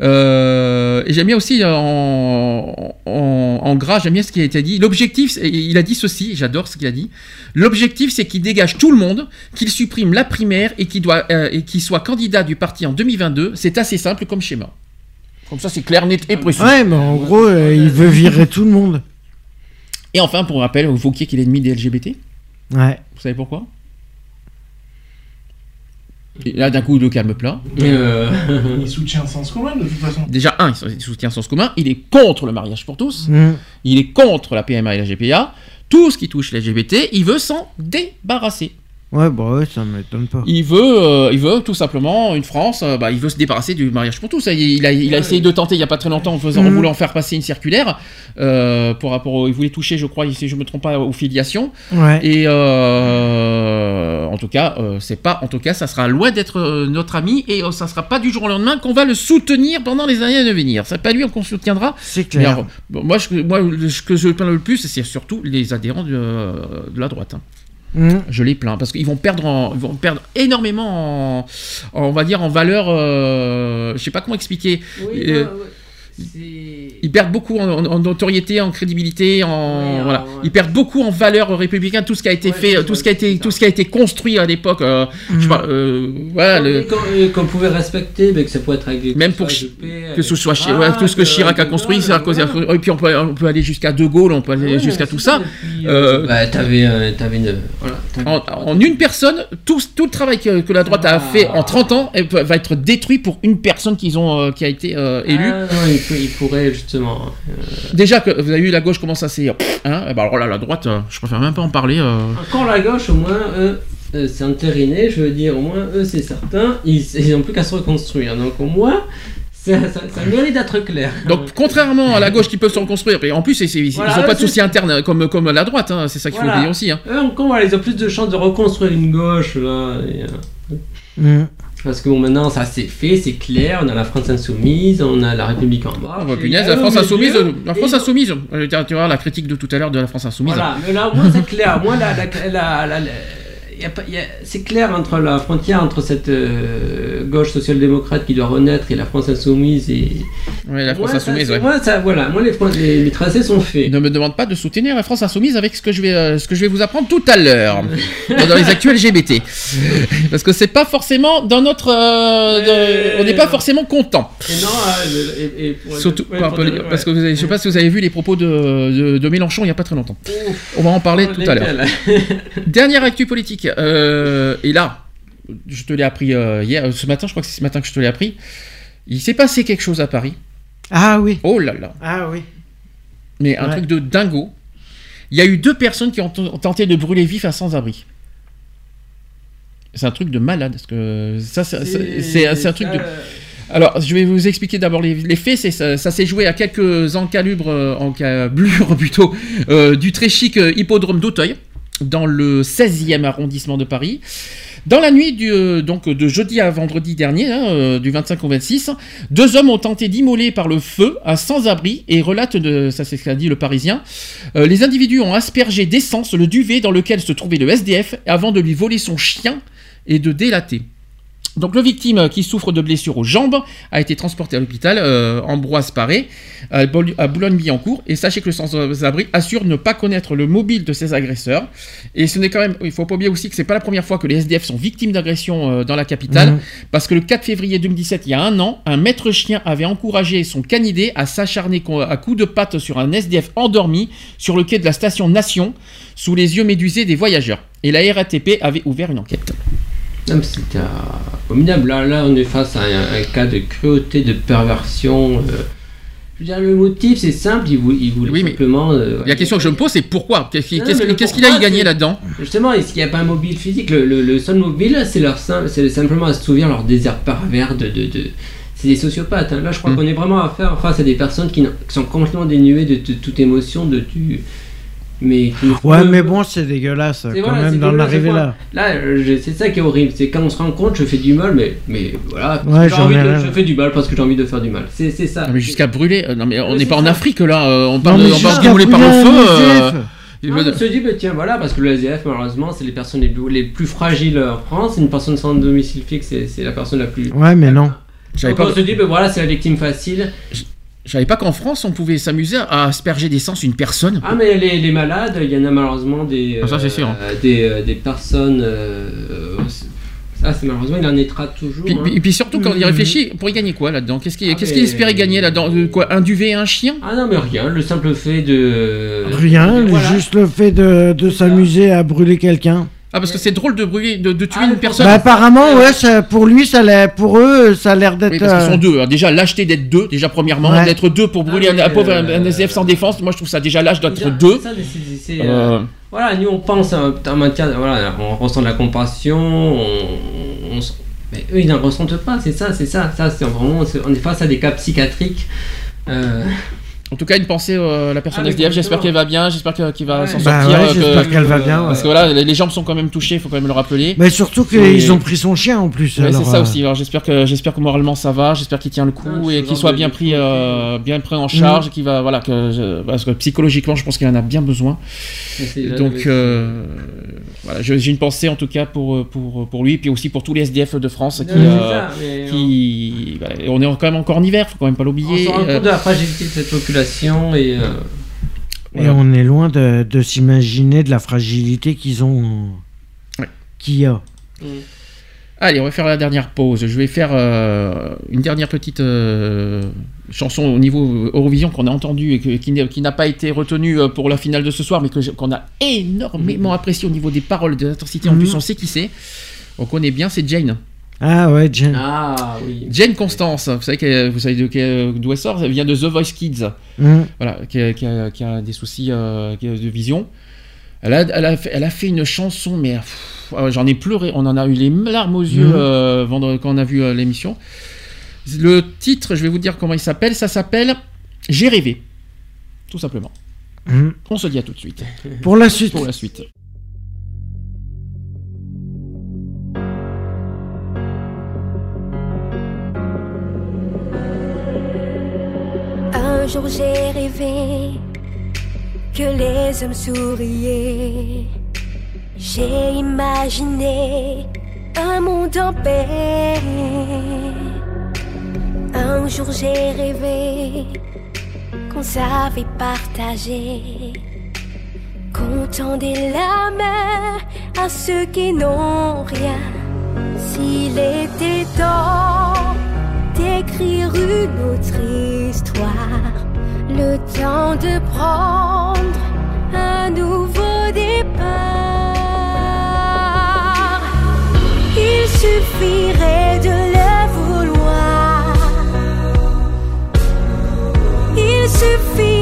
Euh, et j'aime bien aussi euh, en, en, en gras, j'aime bien ce qui a été dit. L'objectif, il a dit ceci, j'adore ce qu'il a dit. L'objectif, c'est qu'il dégage tout le monde, qu'il supprime la primaire et qu'il doit euh, et qu'il soit candidat du parti en 2022. C'est assez simple comme schéma. Comme ça, c'est clair, net et précis. Ouais, mais en gros, euh, il veut virer tout le monde. Et enfin, pour rappel, Vauquier qu'il est ennemi des LGBT. Ouais. Vous savez pourquoi? Et Là, d'un coup, le calme plat. Euh, [LAUGHS] Il soutient le sens commun de toute façon. Déjà, un, il soutient Sens commun. Il est contre le mariage pour tous. Mm. Il est contre la PMA et la GPA. Tout ce qui touche les LGBT, il veut s'en débarrasser. Ouais, bah ouais, ça m'étonne pas. Il veut, euh, il veut tout simplement une France. euh, bah, il veut se débarrasser du mariage pour tous. Il, il a, il a essayé de tenter il y a pas très longtemps en, faisant, en Mhm. voulant faire passer une circulaire euh, pour rapport. au- il voulait toucher, je crois, si je me trompe pas, aux filiations. Ouais. Et euh, en tout cas, euh, c'est pas. En tout cas, ça sera loin d'être euh, notre ami et euh, ça sera pas du jour au lendemain qu'on va le soutenir pendant les années à venir. C'est pas lui qu'on soutiendra. C'est clair. alors, bon, moi, je, moi, ce que je plains le plus, c'est surtout les adhérents de, de la droite. hein. Mm. Je les plains parce qu'ils vont perdre, en- ils vont perdre énormément, en, en- on va dire en valeur. Euh, je sais pas comment expliquer. oui, Euh, ouais. Ils perdent beaucoup en, en- en notoriété, en crédibilité, en Ouais, voilà. ouais. Ils perdent beaucoup en valeur républicaine. Tout ce qui a été Ouais, fait, tout ce qui a été, tout ce qui a été construit à l'époque. euh, je Mhm. parle, euh, voilà. le- Et qu'on pouvait respecter, mais que ça pouvait être avec Même pour Chi- que ce soit Chi- tout ce que Chirac, Chirac a euh, construit, cause. voilà. Et puis on peut, on peut aller jusqu'à De Gaulle, on peut aller Ouais, jusqu'à tout ça. Euh, bah, euh, une. Voilà, En, en une personne, tout, tout le travail que, que la droite a fait en 30 ans eh, va être détruit pour une personne qu'ils ont, euh, qui a été euh, élue. Ah, non, il, pour- il pourrait justement. Euh, Déjà que vous avez vu la gauche comment ça s'est. Hein, eh ben alors là, la droite, euh, je préfère même pas en parler. euh. Encore la gauche, au moins, eux, euh, c'est entériné, je veux dire, au moins, eux, c'est certain, ils ils n'ont plus qu'à se reconstruire. Donc, au moins, ça, ça, ça mérite d'être clair. Donc, contrairement à la gauche qui peut se reconstruire, et en plus, ils Voilà, n'ont pas de soucis internes comme, comme la droite, hein, c'est ça qu'il faut dire aussi. hein. Eux, encore, voilà, ils ont plus de chances de reconstruire une gauche, là. et, euh, Mm. Parce que bon, maintenant, ça c'est fait, c'est clair, on a la France Insoumise, on a la République en marche. Ah bah, et punaise, la a eux France Insoumise, la France Insoumise, tu tu vois la critique de tout à l'heure de la France Insoumise. Voilà, mais là, au moins, c'est clair. Moi, la, la, la, c'est clair entre la frontière entre cette euh, gauche social-démocrate qui doit renaître et la France insoumise et. Ouais, la France Moi, insoumise, ça, ouais. Moi, ça, voilà, moi les, fron- les, les tracés sont faits. Ne me demande pas de soutenir la France insoumise avec ce que je vais, euh, ce que je vais vous apprendre tout à l'heure [LAUGHS] dans les actus LGBT, parce que c'est pas forcément dans notre, euh, de- on n'est pas forcément content. Et non, et, et pour- Surtout, ouais, quoi, pour- parce ouais. que vous avez, je sais pas si vous avez vu les propos de, de, de Mélenchon il y a pas très longtemps. On va en parler Oh, tout à l'heure. Dernière actu politique. Euh, et là, je te l'ai appris euh, hier, euh, ce matin, je crois que c'est ce matin que je te l'ai appris. Il s'est passé quelque chose à Paris. Ah oui. Oh là là. Ah oui. Mais un Ouais. truc de dingo. Il y a eu deux personnes qui ont tenté de brûler vif un sans-abri. C'est un truc de malade. Parce que ça, c'est- un truc de. Alors, je vais vous expliquer d'abord les, les faits. Ça, ça s'est joué à quelques encalubres, euh, encablures [LAUGHS] plutôt, euh, du très chic hippodrome d'Auteuil, dans le 16e arrondissement de Paris. Dans la nuit euh, de jeudi à vendredi dernier, hein, euh, du 25 au 26, deux hommes ont tenté d'immoler par le feu un sans-abri et relate, de, ça c'est ce qu'a dit le Parisien, euh, les individus ont aspergé d'essence le duvet dans lequel se trouvait le SDF avant de lui voler son chien et de délater. Donc le victime euh, qui souffre de blessures aux jambes a été transporté à l'hôpital euh, Ambroise Paré à Boulogne-Billancourt et sachez que le sans-abri assure ne pas connaître le mobile de ses agresseurs et ce n'est quand même il faut pas oublier aussi que c'est pas la première fois que les SDF sont victimes d'agressions euh, dans la capitale Mhm. parce que le 4 février 2017 il y a un an un maître chien avait encouragé son canidé à s'acharner à coups de patte sur un SDF endormi sur le quai de la station Nation sous les yeux médusés des voyageurs et la RATP avait ouvert une enquête. Non, mais c'était euh, abominable. Là, là, on est face à un, un cas de cruauté, de perversion. euh. Je veux dire, le motif, c'est simple. Il voulait, il voulait Oui, simplement. euh, La question que je me pose, c'est pourquoi? Qu'est-ce qu'il qu'est-ce qu'il a gagné là-dedans? Justement, est-ce qu'il n'y a pas un mobile physique? Le, le- le seul mobile, c'est leur sim- c'est simplement assouvir leur désir pervers de. de, de- C'est des sociopathes. hein. Là, je crois Mm. qu'on est vraiment à faire face à des personnes qui, sont complètement dénuées de, de toute émotion, de tu. Mais Ouais, mais bon, c'est dégueulasse C'est quand voilà, c'est même d'en arriver là. Là, euh, c'est ça qui est horrible. C'est quand on se rend compte, je fais du mal, mais, mais voilà. Ouais, envie de- je fais du mal parce que j'ai envie de faire du mal. C'est c'est ça. Non, mais jusqu'à brûler. euh, Non, mais on n'est pas en. Afrique là. euh, On Non, parle, mais on parle jusqu'à de brûler par le feu. Euh, Non, on se dit, bah, tiens, voilà, parce que le SDF, malheureusement, c'est les personnes les plus, les plus fragiles en France. Une personne sans domicile fixe, c'est c'est la personne la plus. Ouais, mais non. Donc, pas, on se dit, bah, voilà, c'est la victime facile. Je savais pas qu'en France on pouvait s'amuser à asperger d'essence une personne. Ah, mais les, les malades, il y en a malheureusement des. Ah, ça, c'est sûr. euh, des, euh, des personnes. euh, ça, c'est malheureusement, il en étera toujours. Puis, hein. puis- et puis surtout quand on y Mhm. réfléchit, pour y gagner quoi là-dedans? Qu'est-ce qu'il Ah, qu'est-ce mais- qu'il espérait gagner là-dedans? Euh, Quoi Un duvet et un chien? Ah non, mais rien, le simple fait de. Rien, voilà. juste le fait de, de s'amuser à brûler quelqu'un. Ah parce que c'est drôle de brûler, de, de tuer Ah, une personne. Bah, apparemment, ouais, ça, pour lui, ça l'a- pour eux, ça a l'air d'être. Oui, parce qu'ils euh, sont deux. Alors, déjà, lâcheté d'être deux, déjà premièrement, Ouais. d'être deux pour brûler Ah, un, un pauvre un- euh, un SDF sans défense, moi je trouve ça déjà lâche d'être deux. ça, Euh, euh, Voilà, nous on pense en, en matière, voilà, on ressent de la compassion, on, mais eux ils n'en ressentent pas, c'est ça, c'est ça, ça c'est vraiment, c'est- on est face à des cas psychiatriques. euh, En tout cas, une pensée euh, à la personne Ah, SDF. J'espère qu'elle va bien. J'espère que- qu'il va Ouais. s'en Bah sortir. ouais, euh, j'espère qu'elle va bien. ouais. Parce que voilà, les, les jambes sont quand même touchées. Il faut quand même le rappeler. Mais surtout Et- qu'ils ont pris son chien en plus. Ouais, c'est ça euh, aussi. Alors j'espère que j'espère que moralement ça va. J'espère qu'il tient le coup Ah, et qu'il soit bien pris, euh, bien pris en charge. et Qu'il va voilà que je- parce que psychologiquement, je pense qu'il en a bien besoin. Donc euh, voilà, j'ai une pensée en tout cas pour pour pour lui, puis aussi pour tous les SDF de France qui. Euh, ça, on- voilà, on est quand même encore en hiver, faut quand même pas on, l'oublier. se rend Euh, compte de la fragilité de cette population et euh, Et Voilà. on est loin de, de s'imaginer de la fragilité qu'ils ont. Ouais. Qu'il y a. Allez, on va faire la dernière pause. Je vais faire euh, une dernière petite euh, chanson au niveau Eurovision qu'on a entendue et que- qui, n'a pas été retenue euh, pour la finale de ce soir, mais qu'on a énormément apprécié au niveau des paroles, de l'intensité. En Mhm. plus, on sait qui c'est. On connaît bien, c'est Jane. Ah ouais, Jen. ah oui. Jane Constance, vous savez, qu'elle- vous savez d'où elle sort? Elle vient de The Voice Kids, Hum. voilà, qui, a, qui a- qui a des soucis euh, de vision. Elle a, elle, a fait, elle a fait une chanson, mais ah j'en ai pleuré, on en a eu les larmes aux yeux Mhm. euh, quand on a vu euh, l'émission. Le titre, je vais vous dire comment il s'appelle, ça s'appelle J'ai rêvé, tout simplement. Hum. On se dit à tout de suite [LAUGHS] Pour la suite. pour la suite. Un jour j'ai rêvé que les hommes souriaient. J'ai imaginé un monde en paix. Un jour j'ai rêvé qu'on savait partager. Qu'on tendait la main à ceux qui n'ont rien. S'il était temps d'écrire une autre histoire, le temps de prendre un nouveau départ. Il suffirait de le vouloir. Il suffirait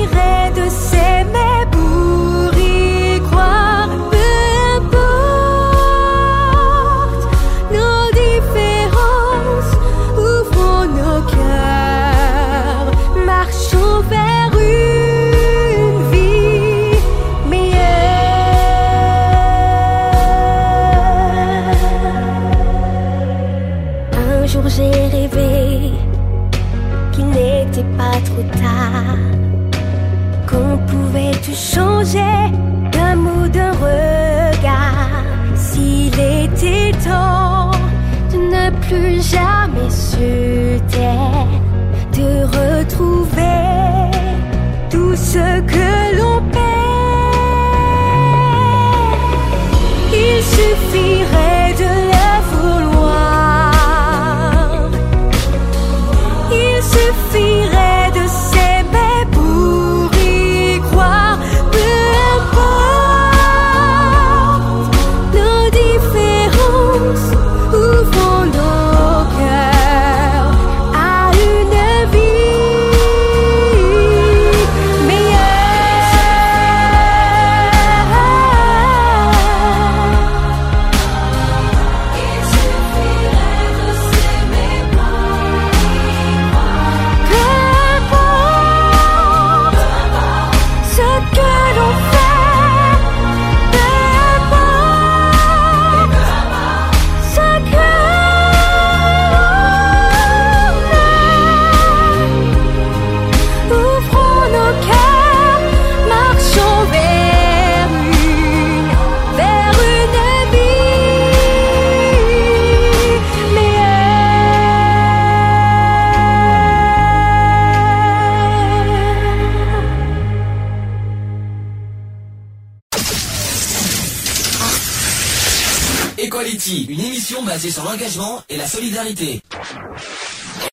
basée sur l'engagement et la solidarité.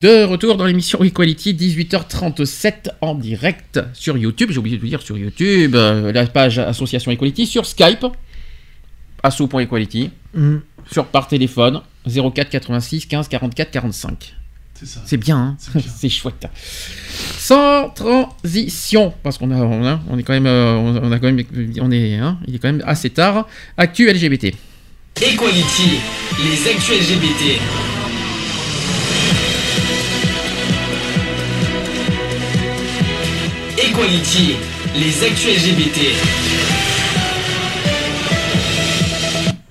De retour dans l'émission Equality, 18h37 en direct sur YouTube. J'ai oublié de vous dire sur YouTube, euh, la page Association Equality, sur Skype, asso.equality, Mm. sur par téléphone 04 86 15 44 45. C'est ça. C'est bien, hein C'est [LAUGHS] c'est chouette. Sans transition, parce qu'on a, on a- on est quand même, on on a quand même, on est, hein, il est quand même assez tard. Actu LGBT. Equality, les actus LGBT. Equality, les actus LGBT.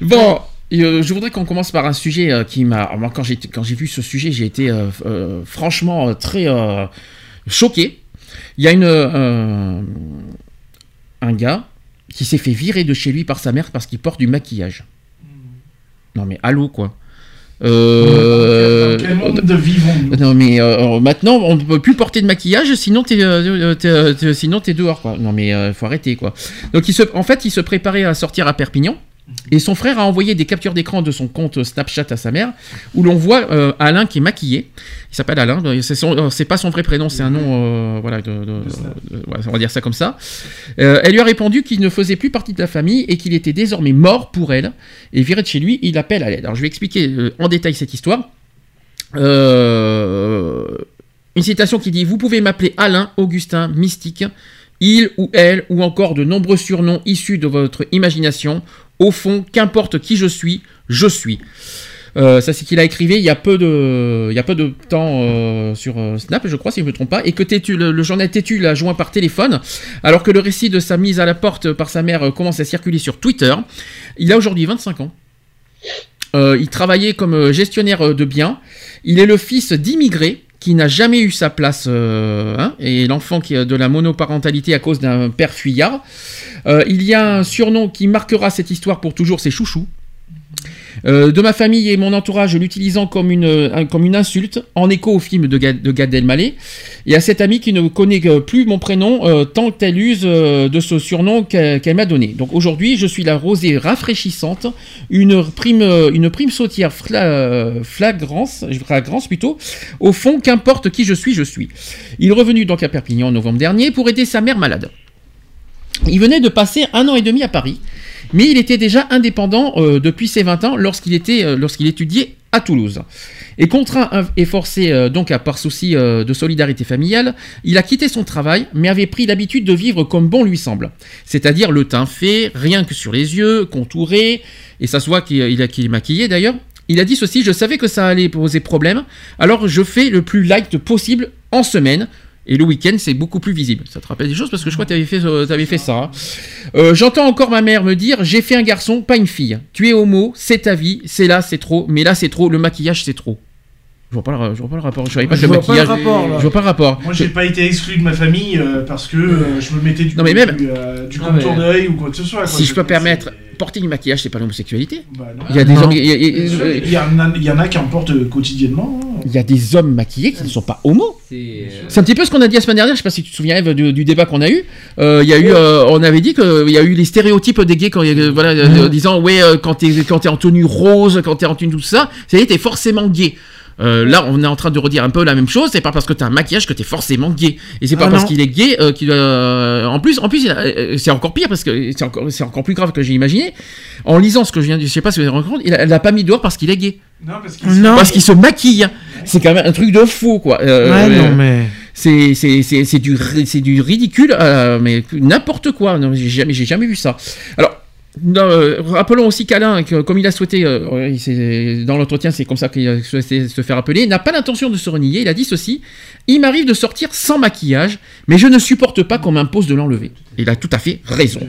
Bon, euh, je voudrais qu'on commence par un sujet euh, qui m'a. Quand j'ai quand j'ai vu ce sujet, j'ai été euh, franchement très choqué. Il y a une un gars qui s'est fait virer de chez lui par sa mère parce qu'il porte du maquillage. Non mais allô quoi. Euh, Dans quel monde de vivons-nous non mais euh, maintenant on ne peut plus porter de maquillage sinon t'es euh, euh, sinon t'es dehors quoi. Non mais euh, faut arrêter quoi. Donc il se, en fait il se préparait à sortir à Perpignan et son frère a envoyé des captures d'écran de son compte Snapchat à sa mère où l'on voit euh, Alain qui est maquillé. Il s'appelle Alain. euh, C'est euh, pas son vrai prénom, c'est un nom euh, voilà de, de- de- voilà, on va dire ça comme ça. Elle lui a répondu qu'il ne faisait plus partie de la famille et qu'il était désormais mort pour elle et viré de chez lui. Il appelle à l'aide. Alors je vais expliquer en détail cette histoire. Une citation qui dit Vous pouvez m'appeler Alain, Augustin, Mystique, il ou elle, ou encore de nombreux surnoms issus de votre imagination. Au fond, qu'importe qui je suis, je suis. Euh, ça, c'est qu'il a écrivé il y a peu de, il y a peu de temps euh, sur euh, Snap, je crois, si je ne me trompe pas, et que le, le journal Tétu l'a joint par téléphone, alors que le récit de sa mise à la porte par sa mère commence à circuler sur Twitter. Il a aujourd'hui 25 ans. Il travaillait comme gestionnaire de biens. Il est le fils d'immigrés qui n'a jamais eu sa place, euh, hein, et l'enfant qui a de la monoparentalité à cause d'un père fuyard. Euh, il y a un surnom qui marquera cette histoire pour toujours, c'est Chouchou. Euh, de ma famille et mon entourage l'utilisant comme une, un- comme une insulte, en écho au film de, Ga- de Gad Elmaleh, et à cette amie qui ne connaît euh, plus mon prénom euh, tant qu'elle use euh, de ce surnom qu'elle m'a donné. Donc aujourd'hui, je suis la rosée rafraîchissante, une prime, euh, sautière fla- euh, flagrance, flagrance plutôt. Au fond, qu'importe qui je suis, je suis. Il est revenu donc à Perpignan en novembre dernier pour aider sa mère malade. Il venait de passer un an et demi à Paris, mais il était déjà indépendant euh, depuis ses 20 ans lorsqu'il était, euh, étudiait à Toulouse. Et contraint et forcé euh, donc à par souci de solidarité familiale, il a quitté son travail, mais avait pris l'habitude de vivre comme bon lui semble. C'est-à-dire le teint fait, rien que sur les yeux, contouré, et ça se voit qu'il est maquillé d'ailleurs. Il a dit ceci, je savais que ça allait poser problème, alors je fais le plus light possible en semaine. Et le week-end, c'est beaucoup plus visible. Ça te rappelle des choses parce que je crois que tu avais fait, euh, t'avais fait ça. hein. Euh, J'entends encore ma mère me dire J'ai fait un garçon, pas une fille. Tu es homo, c'est ta vie, c'est là, c'est trop, mais là, c'est trop, le maquillage, c'est trop. Je vois pas le, je vois pas le rapport. Je savais pas Je que le vois pas le rapport, là. je vois pas le rapport. Moi, j'ai pas été exclu de ma famille euh, parce que euh, je me mettais du, Non, mais même- du, euh, contour mais- d'œil ou quoi que ce soit. quoi. Si je peux permettre, porter du maquillage, c'est pas l'homosexualité. non. Il y a des Non. hommes. il y a- il y a- Bien sûr, Il y, en a, il y en a qui en portent euh, quotidiennement. hein. Il y a des hommes maquillés qui ne sont pas homos. C'est C'est un petit peu ce qu'on a dit la semaine dernière. Je sais pas si tu te souviens Eve, du, du débat qu'on a eu. Euh, Il y a eu, euh, on avait dit qu'il y a eu les stéréotypes des gays quand voilà, euh, disant ouais euh, quand t'es quand t'es en tenue rose, quand t'es en tenue tout ça, ça y est t'es forcément gay. Euh, là, on est en train de redire un peu la même chose. C'est pas parce que t'as un maquillage que t'es forcément gay. Et c'est pas Ah parce qu'il est gay euh, qu'il. euh, en plus, en plus, euh, c'est encore pire parce que c'est encore, c'est encore plus grave que j'ai imaginé. En lisant ce que je viens de, je sais pas si vous avez rendu compte, il a- elle l'a pas mis dehors parce qu'il est gay. Non, parce qu'il Non. Parce qu'il se maquille. C'est quand même un truc de fou, quoi. Euh, Ouais, non, mais. c'est c'est c'est c'est du c'est du ridicule euh, mais n'importe quoi non j'ai jamais j'ai jamais vu ça alors non, euh, rappelons aussi qu'Alain, que, comme il a souhaité, euh, il dans l'entretien, c'est comme ça qu'il a souhaité se faire appeler, n'a pas l'intention de se renier. Il a dit ceci Il m'arrive de sortir sans maquillage, mais je ne supporte pas qu'on m'impose de l'enlever. Il a tout à fait raison.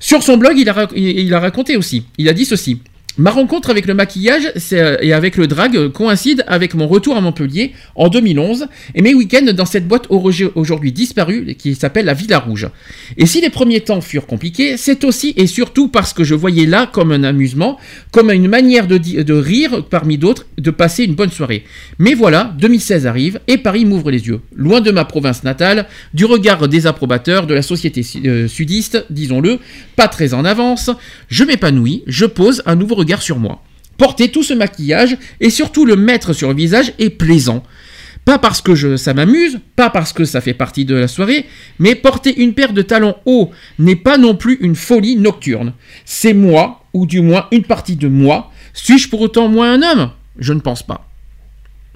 Sur son blog, a, il a raconté aussi. Il a dit ceci. Ma rencontre avec le maquillage euh, et avec le drag euh, coïncide avec mon retour à Montpellier en 2011 et mes week-ends dans cette boîte aujourd'hui disparue qui s'appelle la Villa Rouge. Et si les premiers temps furent compliqués, c'est aussi et surtout parce que je voyais là comme un amusement, comme une manière de, de rire parmi d'autres, de passer une bonne soirée. Mais voilà, 2016 arrive et Paris m'ouvre les yeux. Loin de ma province natale, du regard désapprobateur de la société euh, sudiste, disons-le, pas très en avance, je m'épanouis, je pose un nouveau regard sur moi. Porter tout ce maquillage et surtout le mettre sur le visage est plaisant. Pas parce que je, ça m'amuse, pas parce que ça fait partie de la soirée, mais porter une paire de talons hauts n'est pas non plus une folie nocturne. C'est moi, ou du moins une partie de moi. Suis-je pour autant moi un homme? Je ne pense pas.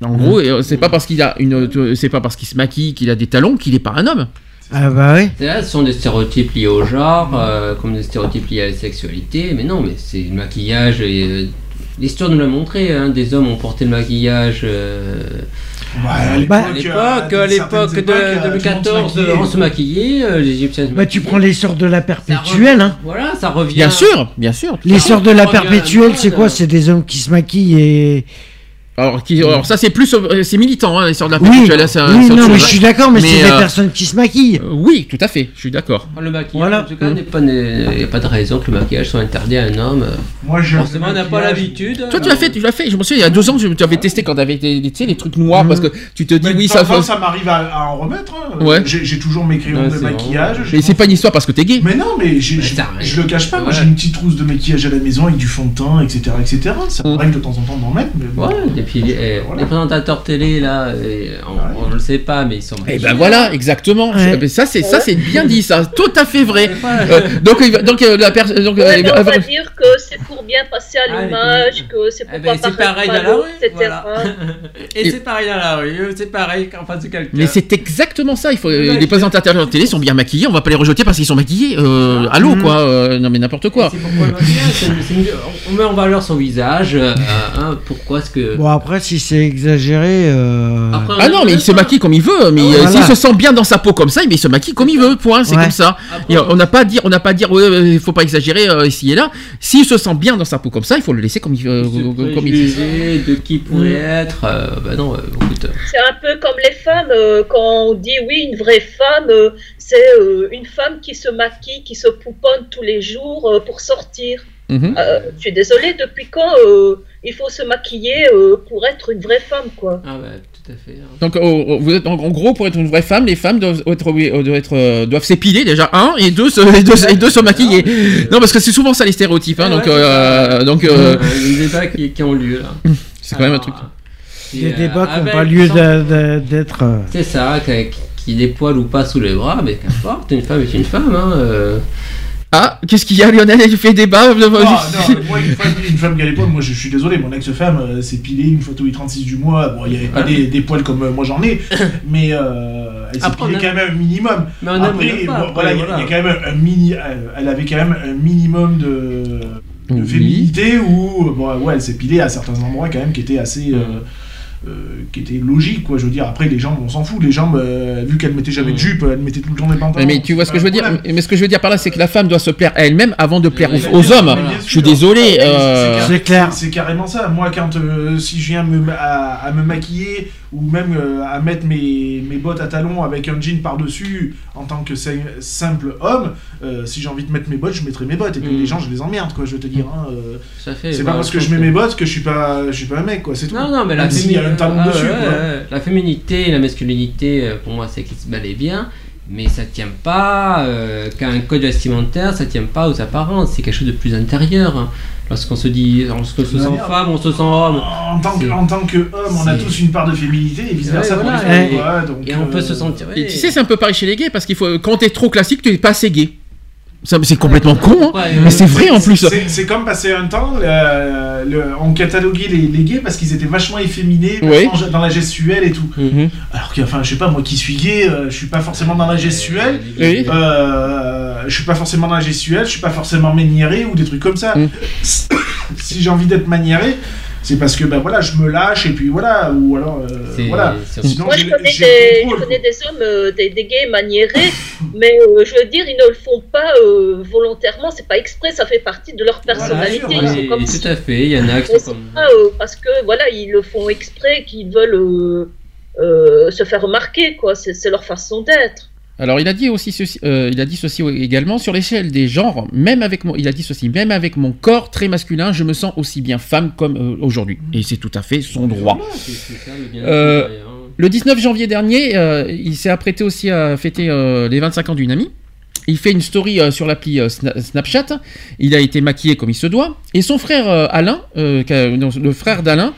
En gros, euh, c'est pas parce qu'il a une, euh, c'est pas parce qu'il se maquille qu'il a des talons qu'il est pas un homme. Ah bah oui. Là, ce sont des stéréotypes liés au genre, euh, comme des stéréotypes liés à la sexualité, mais non, mais c'est le maquillage. et, euh, L'histoire nous l'a montré, hein, des hommes ont porté le maquillage. euh, Ouais, à l'époque, Bah, à euh, l'époque, de époques, euh, 2014, tout le monde se on se maquillait, euh, les Égyptiens se Bah tu prends les sœurs de la perpétuelle, hein. Voilà, ça revient. Bien sûr, bien sûr. Les sœurs de la perpétuelle, c'est quoi? C'est des hommes qui se maquillent et. Alors, qui- alors ça c'est plus, euh, c'est militant, hein, les sortes de la Oui, là, c'est un- oui non, mais je suis d'accord, mais, Mais, c'est des euh, personnes qui se maquillent. Euh, Oui, tout à fait, je suis d'accord. Le maquillage, Voilà. en tout cas, n'est pas, il n'y a pas de raison que le maquillage soit interdit à un homme. Moi, je. Forcément, on n'a pas l'habitude. Toi, tu l'as fait, tu l'as fait. Je me souviens, il y a deux ans, je- tu avais testé quand t'avais des, des- tu sais, les trucs noirs parce que tu te dis Mais oui, ça. faut- ça m'arrive à, à en remettre. hein. Ouais. J'ai toujours mes crayons Ouais, de maquillage. Mais c'est pas une histoire parce que t'es gay. Mais non, mais je, le cache pas. Moi, j'ai une petite trousse de maquillage à la maison avec du fond de teint, etc., etc. Ça m'arrive de temps en temps d'en mettre. Mais puis eh, Voilà. les présentateurs télé, là, eh, on, on le sait pas, mais ils sont. Et ben voilà, exactement. Ouais. Eh ben, Ça, c'est ça, c'est bien dit, ça, tout à fait vrai. Voilà. Euh, donc, il va- donc euh, la personne, donc. Ouais, euh, mais on euh, va dire que c'est pour bien passer à Ah, l'image, que c'est pour Eh pas ben, paraître pareil dans la malo, rue, etc. voilà. [LAUGHS] Et c'est pareil dans la rue, c'est pareil qu'en face de quelqu'un. Mais c'est exactement ça. Il faut, euh, Ouais. les présentateurs de télé sont bien maquillés. On va pas les rejeter parce qu'ils sont maquillés. Euh, allô, quoi. euh, non, mais n'importe quoi. Pourquoi on met en valeur son visage. euh, hein, pourquoi est-ce que. Bon, après, si c'est exagéré. euh, Après, Ah a non, mais il se maquille comme il veut. Mais euh, s'il se sent bien dans sa peau comme ça, mais il se maquille comme il veut. Point. C'est Ouais. comme ça. Après, Et on n'a pas à dire, on n'a pas à dire, ouais, ouais, il faut pas exagérer euh, ici et là. S'il se sent bien dans sa peau comme ça, il faut le laisser comme il, euh, comme il. préjuger de qui pourrait être. euh, bah non, euh, écoute. C'est un peu comme les femmes, euh, quand on dit oui, une vraie femme, euh, c'est euh, une femme qui se maquille, qui se pouponne tous les jours euh, pour sortir. Mhm. Euh, je suis désolée, depuis quand euh, il faut se maquiller euh, pour être une vraie femme, quoi Ah bah tout à fait. hein. Donc, oh, oh, vous êtes en, en gros pour être une vraie femme, les femmes doivent être, euh, doivent, être, euh, doivent s'épiler déjà un et deux, se, et deux, et deux se maquiller. Non, parce que c'est souvent ça les stéréotypes. Hein, donc, ouais, euh, donc, euh, Euh, les débats qui, qui ont lieu là. c'est quand même un truc. Des euh, débats qui n'ont avec pas lieu d'a- d'a- d'être. C'est ça, qui, qui ait des poils ou pas sous les bras, mais qu'importe, une femme est une femme. Hein, euh. Ah, qu'est-ce qu'il y a, Lionel? Il fait débat. Ah, non, non, moi, une femme, une femme qui a les poils, moi je, je suis désolé, mon ex-femme euh, s'est pilée une fois tous les 36 du mois. Bon, il n'y avait pas Voilà. des, des poils comme euh, moi j'en ai, [COUGHS] mais euh, elle s'est pilée quand même un minimum. Mais on Après, bon, voilà, il y, a- voilà. il y a quand même un mini. Elle avait quand même un minimum de, de Oui. féminité où, bon, ouais, elle s'est pilée à certains endroits quand même qui étaient assez. euh, euh, qui était logique quoi je veux dire après les jambes on s'en fout les jambes euh, vu qu'elle mettait jamais de jupe elle mettait tout le temps des pantalons Mais, mais tu vois ce c'est que je veux dire. Mais ce que je veux dire par là, c'est que la femme doit se plaire à elle-même avant de plaire aux, hommes. Je suis désolé. euh, C'est clair. C'est carrément ça. Moi, quand euh, si je viens me, à, à me maquiller ou même euh, à mettre mes, mes bottes à talons avec un jean par-dessus en tant que sim- simple homme, euh, si j'ai envie de mettre mes bottes, je mettrai mes bottes. Et puis Mm. les gens, je les emmerde, quoi, je veux te dire. hein, euh, c'est bah, pas parce que je mets mes bottes que je suis pas, je suis pas un mec, quoi, c'est tout. Non, non, mais la, y a un talon ah, dessus, ouais, quoi. ouais, la féminité et la masculinité, pour moi, c'est qui se balaye bien. Mais ça tient pas qu'à un code vestimentaire, ça tient pas aux apparences, c'est quelque chose de plus intérieur. hein. Lorsqu'on se dit, lorsqu'on se sent femme, on se sent homme. En tant, que, en tant que homme, on a tous une part de féminité et vice versa Ouais, pour voilà, les femmes. et- quoi, donc, Et on peut euh, se sentir. Et tu sais, c'est un peu pareil chez les gays parce qu'il faut quand t'es trop classique, tu es pas assez gay. Ça, C'est complètement con, hein. Ouais, mais c'est vrai en plus. C'est- C'est comme passer un temps, le- le- on cataloguait les, les gays parce qu'ils étaient vachement efféminés, Oui. dans la gestuelle et tout. Mhm. Alors que, enfin, je sais pas, moi qui suis gay, euh, je suis pas forcément dans la gestuelle. Oui. Euh, je suis pas forcément dans la gestuelle, je suis pas forcément maniéré ou des trucs comme ça. Mm. si j'ai envie d'être maniéré, c'est parce que ben voilà, je me lâche et puis voilà, ou alors euh, voilà. Sinon, Moi, je connais, des, le contrôle, je connais des hommes, euh, des, des gays maniérés, [LAUGHS] mais euh, je veux dire, ils ne le font pas euh, volontairement, c'est pas exprès, ça fait partie de leur Voilà, personnalité. ils sont comme tout à fait, il y en a qui sont comme. pas, euh, parce que voilà, ils le font exprès, qu'ils veulent euh, euh, se faire remarquer, quoi. C'est leur façon d'être. Alors il a dit aussi ceci, euh, il a dit ceci également sur l'échelle des genres, même avec mon, il a dit ceci, même avec mon corps très masculin, je me sens aussi bien femme comme euh, aujourd'hui, et c'est tout à fait son droit. Le bien-être Euh, derrière, hein. Le 19 janvier dernier, il s'est apprêté aussi à fêter les 25 ans d'une amie. Il fait une story sur l'appli Sna- Snapchat. Il a été maquillé comme il se doit. Et son frère Alain, le frère d'Alain,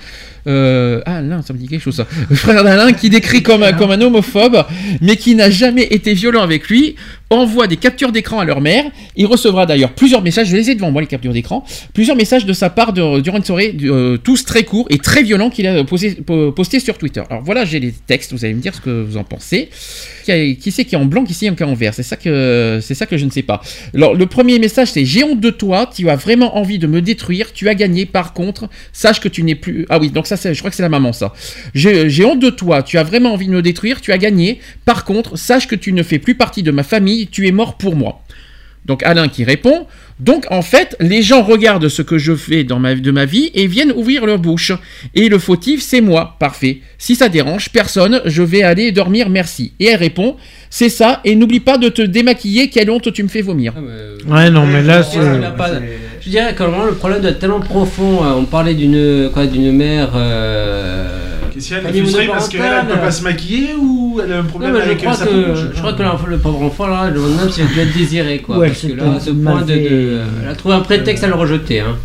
euh, ah, Alain, ça me dit quelque chose ça. Le frère d'Alain qui décrit comme un homophobe, mais qui n'a jamais été violent avec lui, envoie des captures d'écran à leur mère. Il recevra d'ailleurs plusieurs messages, je les ai devant moi les captures d'écran, plusieurs messages de sa part durant une soirée, euh, tous très courts et très violents qu'il a posé, po- posté sur Twitter. Alors voilà, j'ai les textes, vous allez me dire ce que vous en pensez. Qui, qui c'est qui est en blanc, qui c'est qui est en vert C'est ça que c'est ça que je ne sais pas. Alors le premier message c'est j'ai honte de toi, tu as vraiment envie de me détruire, tu as gagné. Par contre, sache que tu n'es plus. Ah oui, donc ça c'est, je crois que c'est la maman ça. J'ai honte de toi, tu as vraiment envie de me détruire, tu as gagné. Par contre, sache que tu ne fais plus partie de ma famille, tu es mort pour moi. Donc Alain qui répond. Donc en fait, les gens regardent ce que je fais dans ma, de ma vie et viennent ouvrir leur bouche. Et le fautif, c'est moi. Parfait. Si ça dérange personne, je vais aller dormir, merci. Et elle répond, c'est ça, et n'oublie pas de te démaquiller, quelle honte tu me fais vomir. Ah, mais- Ouais, non, mais là, c'est. Je dirais que le problème doit être tellement profond. euh, On parlait d'une quoi, d'une mère. euh, Qu'est-ce qu'elle est famille frustrée parce qu'elle elle peut pas se maquiller ou elle a un Non, problème mais je avec crois sa que, je crois que le pauvre enfant là, je me demande s'il a dû être désiré quoi. Ouais, parce que c'est là, pas à ce point de, de- mal elle a trouvé un prétexte à le rejeter. Hein.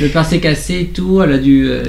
Le père s'est cassé et tout, elle a dû. euh,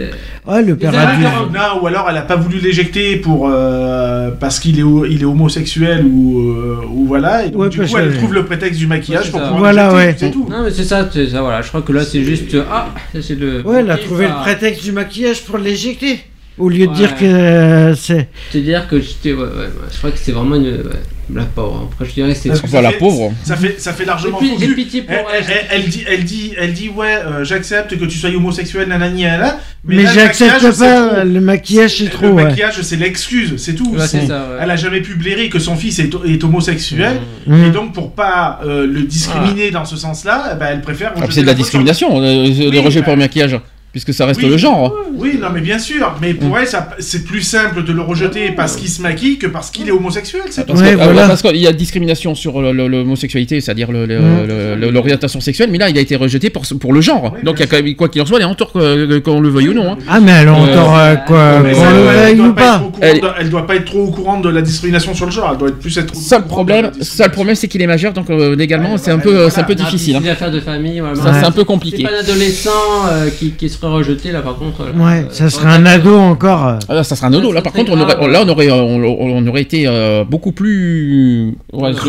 Ouais, le père a dû. Non, ou alors elle a pas voulu l'éjecter pour euh, parce qu'il est, il est homosexuel ou, euh, ou voilà et donc Ouais, du coup elle trouve le prétexte du maquillage Ouais, pour ça. pouvoir Voilà, l'éjecter, ouais. c'est tout. Non mais c'est ça, ça, voilà. Je crois que là c'est juste ah, c'est le. Ouais, elle a trouvé ça- le prétexte du maquillage pour l'éjecter. Au lieu de dire que euh, c'est. C'est-à-dire que j'étais, ouais, ouais, ouais, je crois que c'est vraiment une. ouais. La pauvre. Après, je dirais c'est. Parce que Enfin, la fait- pauvre. Ça fait, ça fait largement J'ai cul. pitié pour elle, elle, elle- elle dit, elle dit, elle dit, ouais, euh, j'accepte que tu sois homosexuel, nanani, nanana, Mais, le j'accepte pas, trop. le maquillage c'est Le trop, ouais. maquillage, c'est l'excuse, c'est tout. Ça. Elle a jamais pu blairer que son fils est, est homosexuel, Mmh. et donc pour pas euh, le discriminer dans ce sens-là, ben, elle préfère. Ah, c'est de la discrimination, le Oui, rejet bah- pour le maquillage, puisque ça reste Oui. le genre. Oui, non, mais bien sûr, mais pour elle, ça- c'est plus simple de le rejeter parce qu'il se maquille que parce qu'il est homosexuel, c'est tout. Parce Ouais, euh, voilà. parce qu'il y a discrimination sur l'homosexualité, c'est-à-dire Mm. l'orientation sexuelle, mais là il a été rejeté pour, pour le genre. Oui, Donc il y a quand même, quoi qu'il en soit, il y a en tort que- qu'on le veuille ou non. hein. Ah, mais elle a Euh, encore euh, quoi, Mais ça, elle, doit pas pas. Elle- de- elle doit pas être trop au courant de la discrimination sur le genre, elle doit être plus être au Ça le courant problème, ça le problème c'est qu'il est majeur, donc euh, légalement Ouais, c'est un peu, voilà. c'est un peu Ah, difficile. hein. C'est l'affaire de famille. Ça, c'est un peu C'est compliqué. pas un adolescent euh, qui, qui serait rejeté là par contre. Ouais, euh, ça serait un ado encore. euh. Ah, là, ça sera un nodo. Là, par serait contre, on aurait, là, on aurait, on, on aurait été euh, beaucoup plus. Ouais, Ça,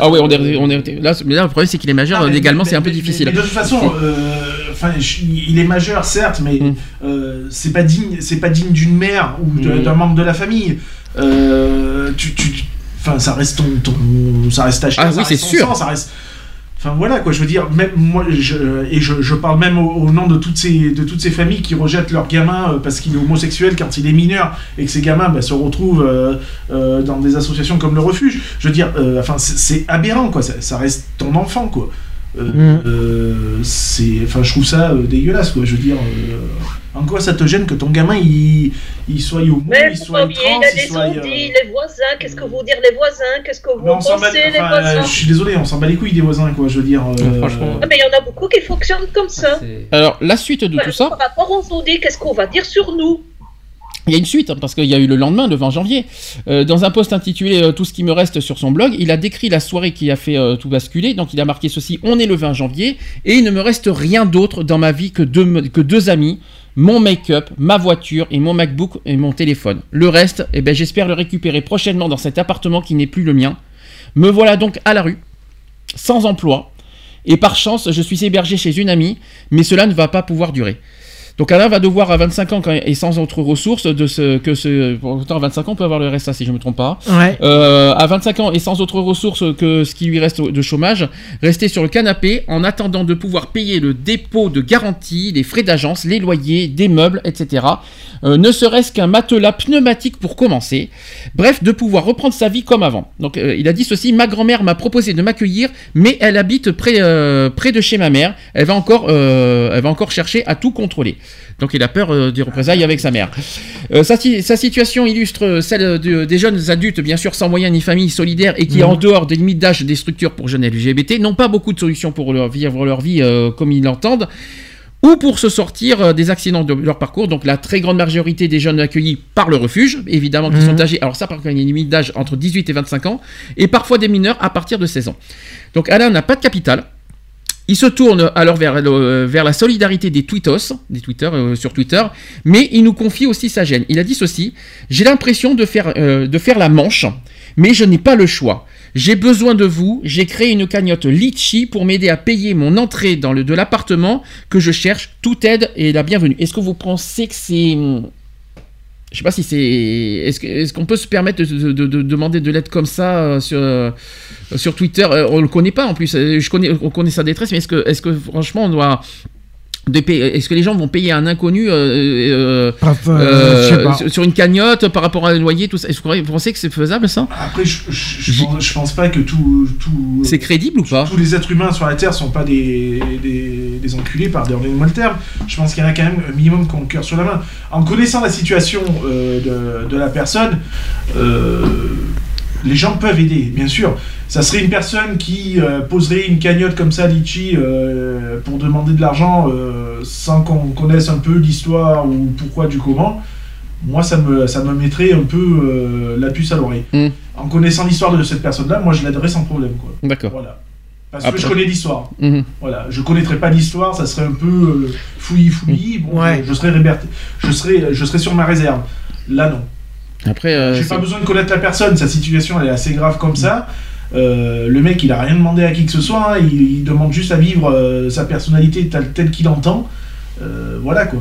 ah ouais, on est, on est- là, mais là, le problème, c'est qu'il est majeur. Mais- légalement, mais- c'est un peu mais- difficile. Mais, de toute façon, enfin, il est majeur, certes, mais Mm. euh, c'est pas digne, c'est pas digne d'une mère ou Mm. d'un membre de la famille. Euh, tu, tu- enfin, ça reste ton, ton- ça reste ta chair, Ah oui, c'est sûr. sang, ça reste. Enfin voilà quoi, je veux dire, même moi, je, et je, je parle même au, au nom de toutes ces, de toutes ces familles qui rejettent leur gamin euh, parce qu'il est homosexuel quand il est mineur et que ces gamins bah, se retrouvent euh, euh, dans des associations comme le refuge. Je veux dire, euh, enfin c'est- aberrant quoi, ça, ça reste ton enfant quoi. Mm. c'est, enfin je trouve ça dégueulasse quoi. Je veux dire, en quoi ça te gêne que ton gamin il, il soit homo, Mais il soit oublier, trans, il y a il des soit. euh, les voisins, qu'est-ce que vous dire les voisins, qu'est-ce que vous s'en bat, pensez les enfin, voisins je suis désolé, on s'en bat les couilles des voisins quoi. Je veux dire. euh, Franchement. Ah, mais il y en a beaucoup qui fonctionnent comme ça. C'est- Alors, la suite de Ouais, tout ça, Par rapport aux ondits, qu'est-ce qu'on va dire sur nous? Il y a une suite, hein, parce qu'il y a eu le lendemain, le 20 janvier. Euh, dans un post intitulé euh, Tout ce qui me reste sur son blog, il a décrit la soirée qui a fait euh, tout basculer. Donc, il a marqué ceci On est le 20 janvier, et il ne me reste rien d'autre dans ma vie que deux, que deux amis. Mon make-up, ma voiture et mon MacBook et mon téléphone. Le reste, eh ben, j'espère le récupérer prochainement dans cet appartement qui n'est plus le mien. Me voilà donc à la rue, sans emploi, et par chance, je suis hébergé chez une amie, mais cela ne va pas pouvoir durer. Donc Alain va devoir à 25 ans et sans autre ressource de ce que ce pourtant à 25 ans on peut avoir le RSA si je me trompe pas. Ouais. Euh, à 25 ans et sans autre ressource que ce qui lui reste de chômage, rester sur le canapé en attendant de pouvoir payer le dépôt de garantie, les frais d'agence, les loyers, des meubles, etc. Euh, ne serait-ce qu'un matelas pneumatique pour commencer. Bref, de pouvoir reprendre sa vie comme avant. Donc euh, il a dit ceci ma grand-mère m'a proposé de m'accueillir, mais elle habite près, près de chez ma mère. Elle va encore, elle va encore chercher à tout contrôler. Donc il a peur euh, des représailles avec sa mère. Euh, sa, si- sa situation illustre celle de- des jeunes adultes, bien sûr sans moyens ni famille solidaire et qui, Mhm. en dehors des limites d'âge des structures pour jeunes LGBT, n'ont pas beaucoup de solutions pour leur vivre leur vie euh, comme ils l'entendent ou pour se sortir des accidents de leur parcours. Donc la très grande majorité des jeunes accueillis par le refuge, évidemment, qui Mhm. sont âgés, alors ça par contre il y a une limite d'âge entre 18 et 25 ans, et parfois des mineurs à partir de 16 ans. Donc Alain n'a pas de capital. Il se tourne alors vers, la solidarité des tweetos, des Twitter euh, sur Twitter, mais il nous confie aussi sa gêne. Il a dit ceci J'ai l'impression de faire, euh, de faire la manche, mais je n'ai pas le choix. J'ai besoin de vous. J'ai créé une cagnotte Litchi pour m'aider à payer mon entrée dans de l'appartement que je cherche. Toute aide est la bienvenue. Est-ce que vous pensez que c'est je sais pas si c'est. Est-ce qu'on peut se permettre de, de- de- de demander de l'aide comme ça euh, sur, euh, sur Twitter? Euh, On le connaît pas en plus. Je connais, on connaît sa détresse, mais est-ce que, est-ce que franchement on doit. Est-ce que les gens vont payer un inconnu euh, euh, euh, euh, sur, une cagnotte par rapport à un loyer, tout ça? Est-ce que vous pensez que c'est faisable ça? Après, je, je, je pense, je pense pas que tout, tout, C'est crédible ou pas? tous les êtres humains sur la Terre sont pas des, des, des enculés, par moi le terme. Je pense qu'il y en a quand même un minimum qui ont le cœur sur la main. En connaissant la situation euh, de, de la personne, euh, les gens peuvent aider, bien sûr. Ça serait une personne qui euh, poserait une cagnotte comme ça, Litchi, euh, pour demander de l'argent euh, sans qu'on connaisse un peu l'histoire ou pourquoi du comment. Moi, ça me, ça me mettrait un peu euh, la puce à l'oreille. Hmm. En connaissant l'histoire de cette personne-là, moi, je l'aiderais sans problème. Quoi. D'accord. Voilà. Parce Après. que je connais l'histoire. Mhm. Voilà, je connaîtrais pas l'histoire, ça serait un peu euh, fouillis fouillis. Bon, Ouais. je, je serais réberté- je serais, je serais sur ma réserve. Là, non. Après, euh, J'ai pas besoin de connaître la personne, sa situation elle est assez grave comme ça. Euh, le mec il a rien demandé à qui que ce soit, hein. il, il demande juste à vivre euh, sa personnalité telle, telle qu'il entend. Voilà quoi.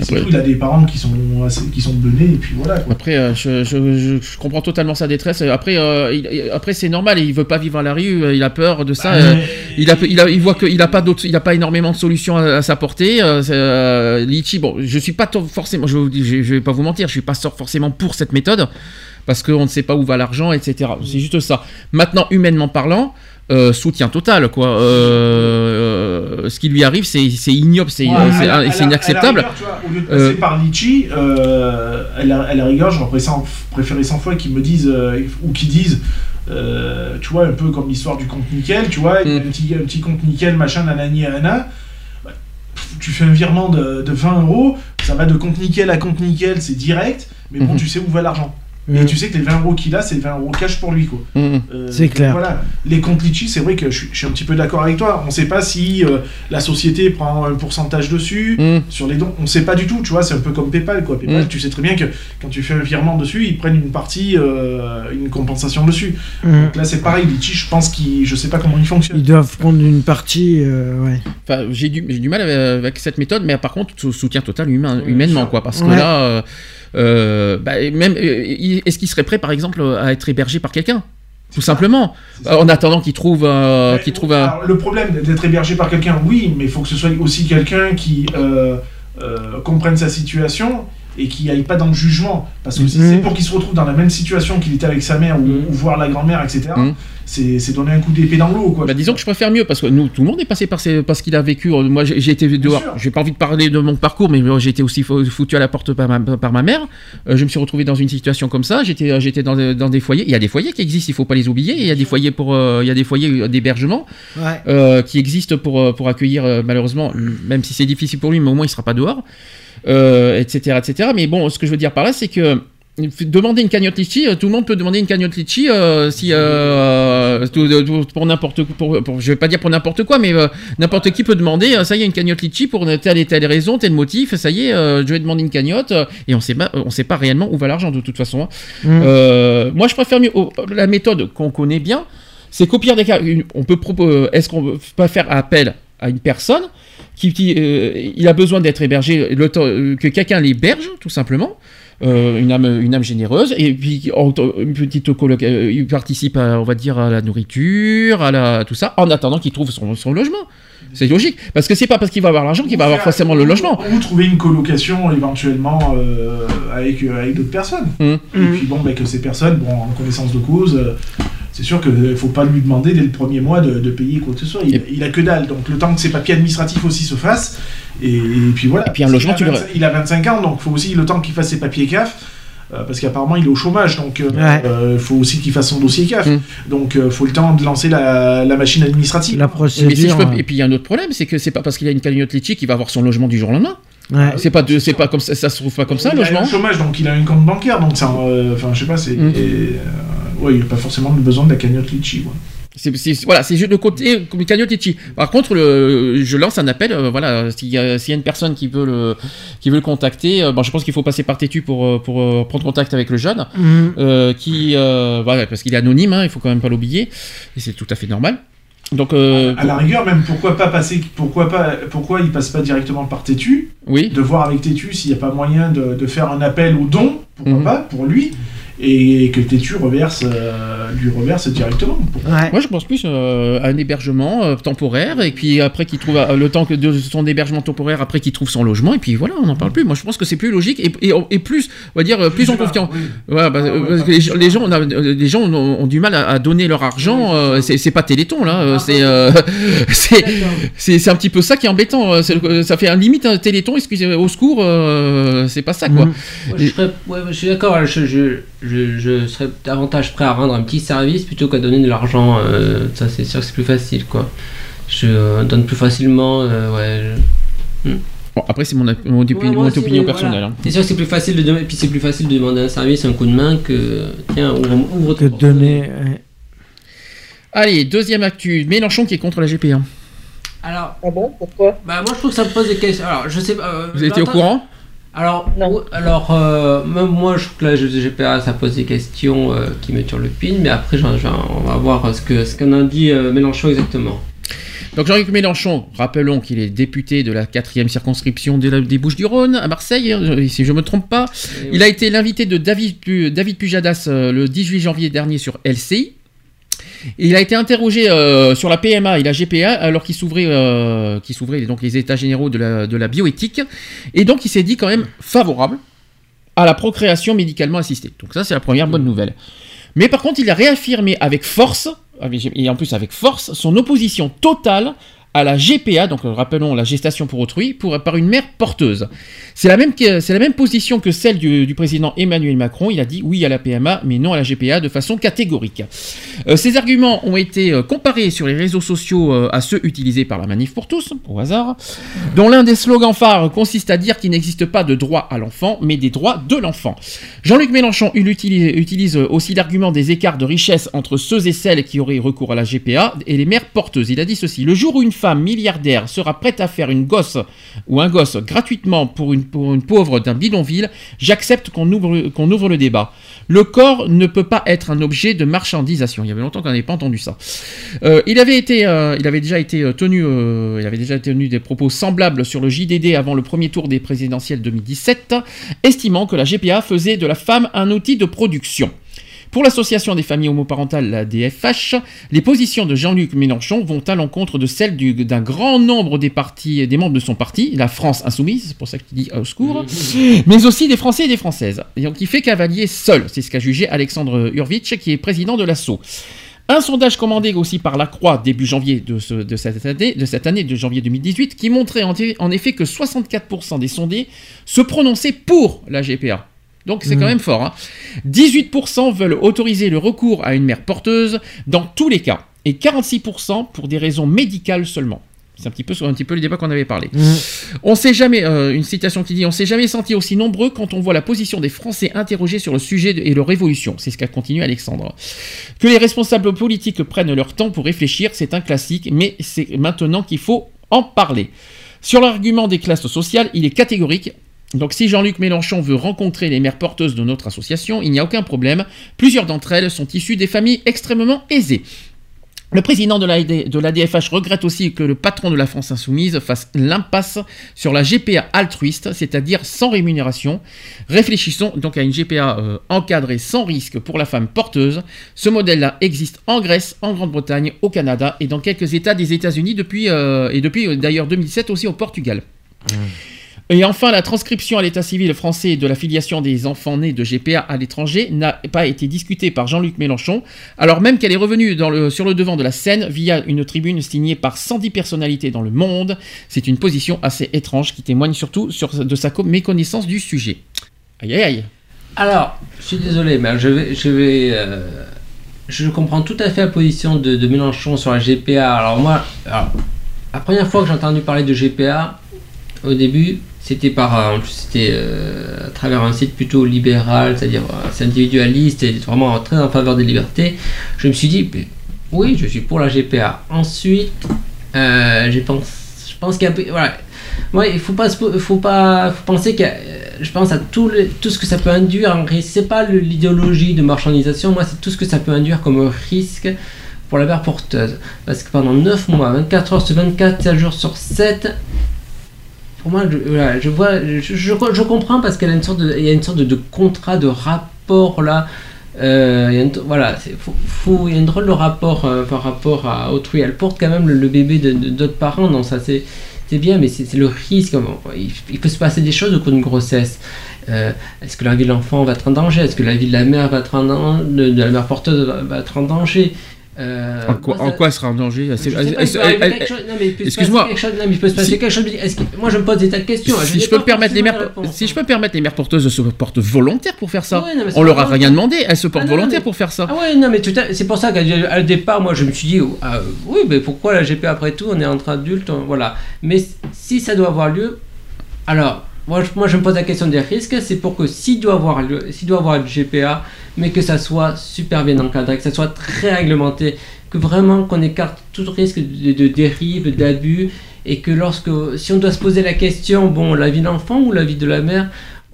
Après- il a des parents qui sont, assez- qui sont benés, et puis voilà. Quoi. Après, euh, je, je- je- comprends totalement sa détresse. Après, euh, il- après c'est normal. Il veut pas vivre à la rue. euh, Il a peur de ça. Bah, euh, il, a, il, a- il voit qu'il a pas d'autres, il a pas énormément de solutions à, à sa portée. euh, euh, Litchi, bon, je suis pas to- forcément. Je, vais pas vous mentir. Je suis pas forcément pour cette méthode parce qu'on ne sait pas où va l'argent, etc. C'est juste ça. Maintenant, humainement parlant. Euh, soutien total quoi. Euh, euh, ce qui lui arrive, c'est ignoble, c'est Ouais, inacceptable. à la rigueur, tu vois, au lieu de passer par Litchi, euh, à, la, à la rigueur, j'aurais préféré 100 préféré 100 fois qu'ils me disent, ou qu'ils disent, tu vois, un peu comme l'histoire du compte nickel, tu vois, Mm. un, petit, un petit compte nickel, machin, nanani, nanana. Bah, Tu fais un virement de, de 20 euros, ça va de compte nickel à compte nickel, c'est direct, mais bon, Mhm. tu sais où va l'argent. Et Mhm. tu sais que les 20 euros qu'il a, c'est 20 euros cash pour lui, quoi. Mhm. Euh, C'est clair. Voilà. Les comptes Litchi, c'est vrai que je suis, je suis un petit peu d'accord avec toi. On ne sait pas si euh, la société prend un pourcentage dessus, Mhm. sur les dons. On ne sait pas du tout, tu vois. C'est un peu comme PayPal, quoi. PayPal, tu sais très bien que quand tu fais un virement dessus, ils prennent une partie, euh, une compensation dessus. Donc là, c'est pareil. Litchi, je pense qu'ils. Je sais pas comment il fonctionne. Ils doivent prendre une partie, euh, ouais. Enfin, j'ai du, j'ai du mal avec, cette méthode, mais par contre, sou- soutien total humain, humainement, quoi. Parce que là, euh, bah, même, euh, est-ce qu'il serait prêt, par exemple, à être hébergé par quelqu'un? Tout simplement. En attendant qu'il trouve, euh, qu'il trouve un. alors, le problème d'être hébergé par quelqu'un, oui, mais il faut que ce soit aussi quelqu'un qui euh, euh, comprenne sa situation et qui aille pas dans le jugement. Parce que si Mhm. c'est pour qu'il se retrouve dans la même situation qu'il était avec sa mère ou, Mhm. ou voir la grand-mère, etc.. c'est donner un coup d'épée dans l'eau. quoi. Bah, disons que je préfère mieux parce que nous, tout le monde est passé par, ces- par ce qu'il a vécu. Euh, Moi, j'ai j'ai été dehors. J'ai pas envie de parler de mon parcours, mais euh, j'ai été aussi fou- foutu à la porte par ma, par ma mère. Euh, je me suis retrouvé dans une situation comme ça. J'étais, j'étais dans, des- dans des foyers. Il y a des foyers qui existent, il faut pas les oublier. Il y a des foyers pour, euh, il y a des foyers d'hébergement. Ouais. euh, qui existe pour, pour accueillir, malheureusement, même si c'est difficile pour lui, mais au moins il sera pas dehors, euh, etc., etc. Mais bon, ce que je veux dire par là, c'est que demander une cagnotte litchi, euh, tout le monde peut demander une cagnotte litchi euh, si euh, tout- pour n'importe pour, pour je vais pas dire pour n'importe quoi, mais euh, n'importe qui peut demander. euh, ça y est, une cagnotte litchi pour telle et telle raison, tel motif. Ça y est, euh, je vais demander une cagnotte euh, et on sait pas, on sait pas réellement où va l'argent de toute façon. hein. Euh, moi, je préfère mieux oh, la méthode qu'on connaît bien, c'est qu'au pire des cas, on peut. Est-ce qu'on peut faire appel à une personne qui, qui, euh, il a besoin d'être hébergé, le temps euh, que quelqu'un l'héberge, tout simplement. Euh, une âme, généreuse et puis une petite coloc, euh, il participe, à, on à la nourriture, à la tout ça, en attendant qu'il trouve son logement. C'est logique, parce que c'est pas parce qu'il va avoir l'argent qu'il va avoir forcément le logement. Ou trouver une colocation éventuellement euh, avec, euh, avec d'autres personnes. Mhm. Et puis bon, bah, que ces personnes, bon, en connaissance de cause, euh, c'est sûr qu'il ne faut pas lui demander dès le premier mois de, de payer quoi que ce soit. Il, il a que dalle. Donc le temps que ses papiers administratifs aussi se fassent. Et, et puis voilà. Et puis un logement, tu a le- 25 Il a 25 ans, donc il faut aussi le temps qu'il fasse ses papiers CAF. Euh, parce qu'apparemment il est au chômage, donc il Ouais. faut aussi qu'il fasse son dossier CAF. Mm. Donc il faut le temps de lancer la, la machine administrative. La Mais si je procédure. peux- et puis il y a un autre problème, c'est que c'est pas parce qu'il a une cagnotte litchi qu'il va avoir son logement du jour au lendemain. ouais. C'est pas, de- c'est pas comme ça, ça se trouve pas comme ça, il le a logement. un chômage, donc il a un compte bancaire, donc ça, euh, enfin, je sais pas, c'est, Mm. euh, ouais, il a pas forcément besoin de la cagnotte litchi. C'est, c'est- voilà, c'est juste le côté comme. Par contre, le, je lance un appel. euh, voilà, s'il y, a, s'il y a une personne qui veut le, qui veut le contacter, euh, bon, je pense qu'il faut passer par Tétu pour, euh, pour euh, prendre contact avec le jeune, Mhm. euh, qui, euh, voilà, parce qu'il est anonyme, hein, il faut quand même pas l'oublier, et c'est tout à fait normal. Donc, euh, À la rigueur, même pourquoi pas passer, pourquoi pas, pourquoi il passe pas directement par Tétu, oui, de voir avec Tétu s'il n'y a pas moyen de, de faire un appel au don, pourquoi Mhm. pas, pour lui, et que Tétu reverse, euh, lui reverse directement. Ouais. Moi, je pense plus euh, à un hébergement euh, temporaire, et puis après qu'il trouve euh, le temps que de son hébergement temporaire, après qu'il trouve son logement, et puis voilà, on n'en parle plus. Moi, je pense que c'est plus logique et, et, et plus, on va dire, plus en confiance. Oui. Voilà, bah, Ah ouais, parce pas que les, gens- les gens, on a- les gens ont, ont du mal à, à donner leur argent. c'est pas Téléthon là, euh, c'est euh, [LAUGHS] c'est un petit peu ça qui est embêtant. ça fait un limite un Téléthon. Excusez, au secours, euh, c'est pas ça quoi. Moi, je, serais- ouais, je suis d'accord, je, je, je, je serais davantage prêt à rendre un petit service plutôt qu'à donner de l'argent. euh, ça, c'est sûr que c'est plus facile, quoi. Je euh, donne plus facilement, euh, ouais. je- Bon, après, c'est mon, op- mon, opi- Ouais, mon aussi, opinion personnelle. voilà. hein. C'est sûr que c'est plus facile de demander, puis c'est plus facile de demander un service, un coup de main que tiens ouvre, ouvre Que donner. Allez, deuxième actu, Mélenchon qui est contre la GP1. Alors, Ah bon? Pourquoi? bah moi je trouve que ça me pose des questions. Alors, je sais pas. euh, Vous étiez au attends- courant? Alors, Non. ou- alors euh, même moi je trouve que la GPA ça pose des questions euh, qui me turlupinent, mais après on va voir ce que ce qu'en a dit euh, Mélenchon exactement. Donc Jean-Luc Mélenchon, rappelons qu'il est député de la quatrième circonscription de la- des Bouches-du-Rhône à Marseille, hein, si je me trompe pas. Il a été l'invité de David, Pu- David Pujadas euh, le 18 janvier dernier sur LCI. Il a été interrogé euh, sur la PMA et la GPA alors qu'il s'ouvrait, euh, qu'il s'ouvrait donc les états généraux de la, de la bioéthique. Et donc il s'est dit quand même favorable à la procréation médicalement assistée. Donc ça c'est la première bonne nouvelle. Mais par contre il a réaffirmé avec force, et en plus avec force, son opposition totale à la GPA, donc euh, rappelons la gestation pour autrui, par une mère porteuse. C'est la même, la même position que celle du, président Emmanuel Macron. Il a dit oui à la PMA, mais non à la GPA de façon catégorique. Euh, ces arguments ont été euh, comparés sur les réseaux sociaux à ceux utilisés par la Manif pour tous, au hasard, dont l'un des slogans phares consiste à dire qu'il n'existe pas de droit à l'enfant, mais des droits de l'enfant. Jean-Luc Mélenchon il utilise, utilise aussi l'argument des écarts de richesse entre ceux et celles qui auraient recours à la GPA et les mères porteuses. Il a dit ceci le jour où une femme milliardaire sera prête à faire une gosse ou un gosse gratuitement pour une, pauvre d'un bidonville, j'accepte qu'on ouvre, qu'on ouvre le débat. Le corps ne peut pas être un objet de marchandisation. Il y avait longtemps qu'on n'avait pas entendu ça. Euh, il avait été, euh, il avait déjà été euh, tenu, tenu des propos semblables sur le JDD avant le premier tour des présidentielles 2017, estimant que la GPA faisait de la femme un outil de production. Pour l'association des familles homoparentales, la DFH, les positions de Jean-Luc Mélenchon vont à l'encontre de celles du- d'un grand nombre des, partis, des membres de son parti, la France Insoumise, c'est pour ça qu'il dit au secours, [LAUGHS] mais aussi des Français et des Françaises. Et donc il fait cavalier seul, c'est ce qu'a jugé Alexandre Hurwitz, qui est président de l'ASSO. Un sondage commandé aussi par la Croix début janvier de, ce- de cette, année, de cette année de janvier 2018 qui montrait en, en effet que 64% des sondés se prononçaient pour la GPA. Donc c'est quand même fort. hein. 18% veulent autoriser le recours à une mère porteuse dans tous les cas et 46% pour des raisons médicales seulement. C'est un petit peu, un petit peu le débat qu'on avait parlé. On sait jamais, euh, une citation qui dit, on s'est jamais senti aussi nombreux quand on voit la position des Français interrogés sur le sujet de- et leur évolution. C'est ce qu'a continué Alexandre. Que les responsables politiques prennent leur temps pour réfléchir, c'est un classique, mais c'est maintenant qu'il faut en parler. Sur l'argument des classes sociales, il est catégorique. Donc si Jean-Luc Mélenchon veut rencontrer les mères porteuses de notre association, il n'y a aucun problème. Plusieurs d'entre elles sont issues des familles extrêmement aisées. Le président de la, regrette aussi que le patron de la France Insoumise fasse l'impasse sur la GPA altruiste, c'est-à-dire sans rémunération. Réfléchissons donc à une GPA euh, encadrée sans risque pour la femme porteuse. Ce modèle-là existe en Grèce, en Grande-Bretagne, au Canada et dans quelques États des États-Unis depuis, euh, et depuis euh, d'ailleurs 2007 aussi au Portugal. Et enfin, la transcription à l'état civil français de la filiation des enfants nés de GPA à l'étranger n'a pas été discutée par Jean-Luc Mélenchon, alors même qu'elle est revenue sur le devant de la scène via une tribune signée par 110 personnalités dans le monde. C'est une position assez étrange qui témoigne surtout sur, de sa co- méconnaissance du sujet. Aïe aïe aïe. Alors, je suis désolé, mais je vais, je euh, comprends tout à fait la position de, Mélenchon sur la GPA. Alors moi, la première fois que j'ai entendu parler de GPA, au début, c'était par, euh, c'était euh, à travers un site plutôt libéral, c'est-à-dire euh, c'est individualiste et vraiment très en faveur des libertés. Je me suis dit, oui, je suis pour la GPA. Ensuite, euh, j'ai pense, je pense qu'il y a, voilà, moi, il faut pas, faut pas, penser que, je pense à tout, tout ce que ça peut induire. En risque. C'est pas l'idéologie de marchandisation. Moi, c'est tout ce que ça peut induire comme risque pour la mère porteuse. Parce que pendant 9 mois, 24 heures sur 24, 7 jours sur 7, pour moi, je, voilà, je vois, je, je, comprends parce qu'il y a une sorte de, il y a une sorte de, contrat, de rapport là. Euh, il y a une- il y a drôle de rapport euh, par rapport à autrui. Elle porte quand même le, bébé de- de- d'autres parents, donc ça c'est bien, mais c'est le risque. Il, peut se passer des choses au cours d'une grossesse. Euh, Est-ce que la vie de l'enfant va être en danger? Est-ce que la vie de la mère va être en danger de, la mère porteuse va être en danger? Euh, En quoi, moi, en ça- quoi elle sera en danger Excuse-moi. il peut se passer quelque chose. Moi, je me pose des tas de questions. Si n'ai je peux me permettre les mères, si je peux permettre les mères porteuses se portent volontaires pour faire ça. Ouais, non, On leur a rien demandé, elles se portent Ah, non, volontaires mais- pour faire ça. Ah ouais, non, mais tout à- c'est pour ça qu'à le départ, moi, je me suis dit, oh, ah, oui, mais pourquoi la GP après tout On est entre adultes, on- voilà. Mais si ça doit avoir lieu, alors, moi, je, me pose la question des risques. C'est pour que s'il doit avoir avoir une GPA, mais que ça soit super bien encadré, que ça soit très réglementé, que vraiment qu'on écarte tout risque de, de dérive, d'abus, et que lorsque, si on doit se poser la question, bon, la vie de l'enfant ou la vie de la mère,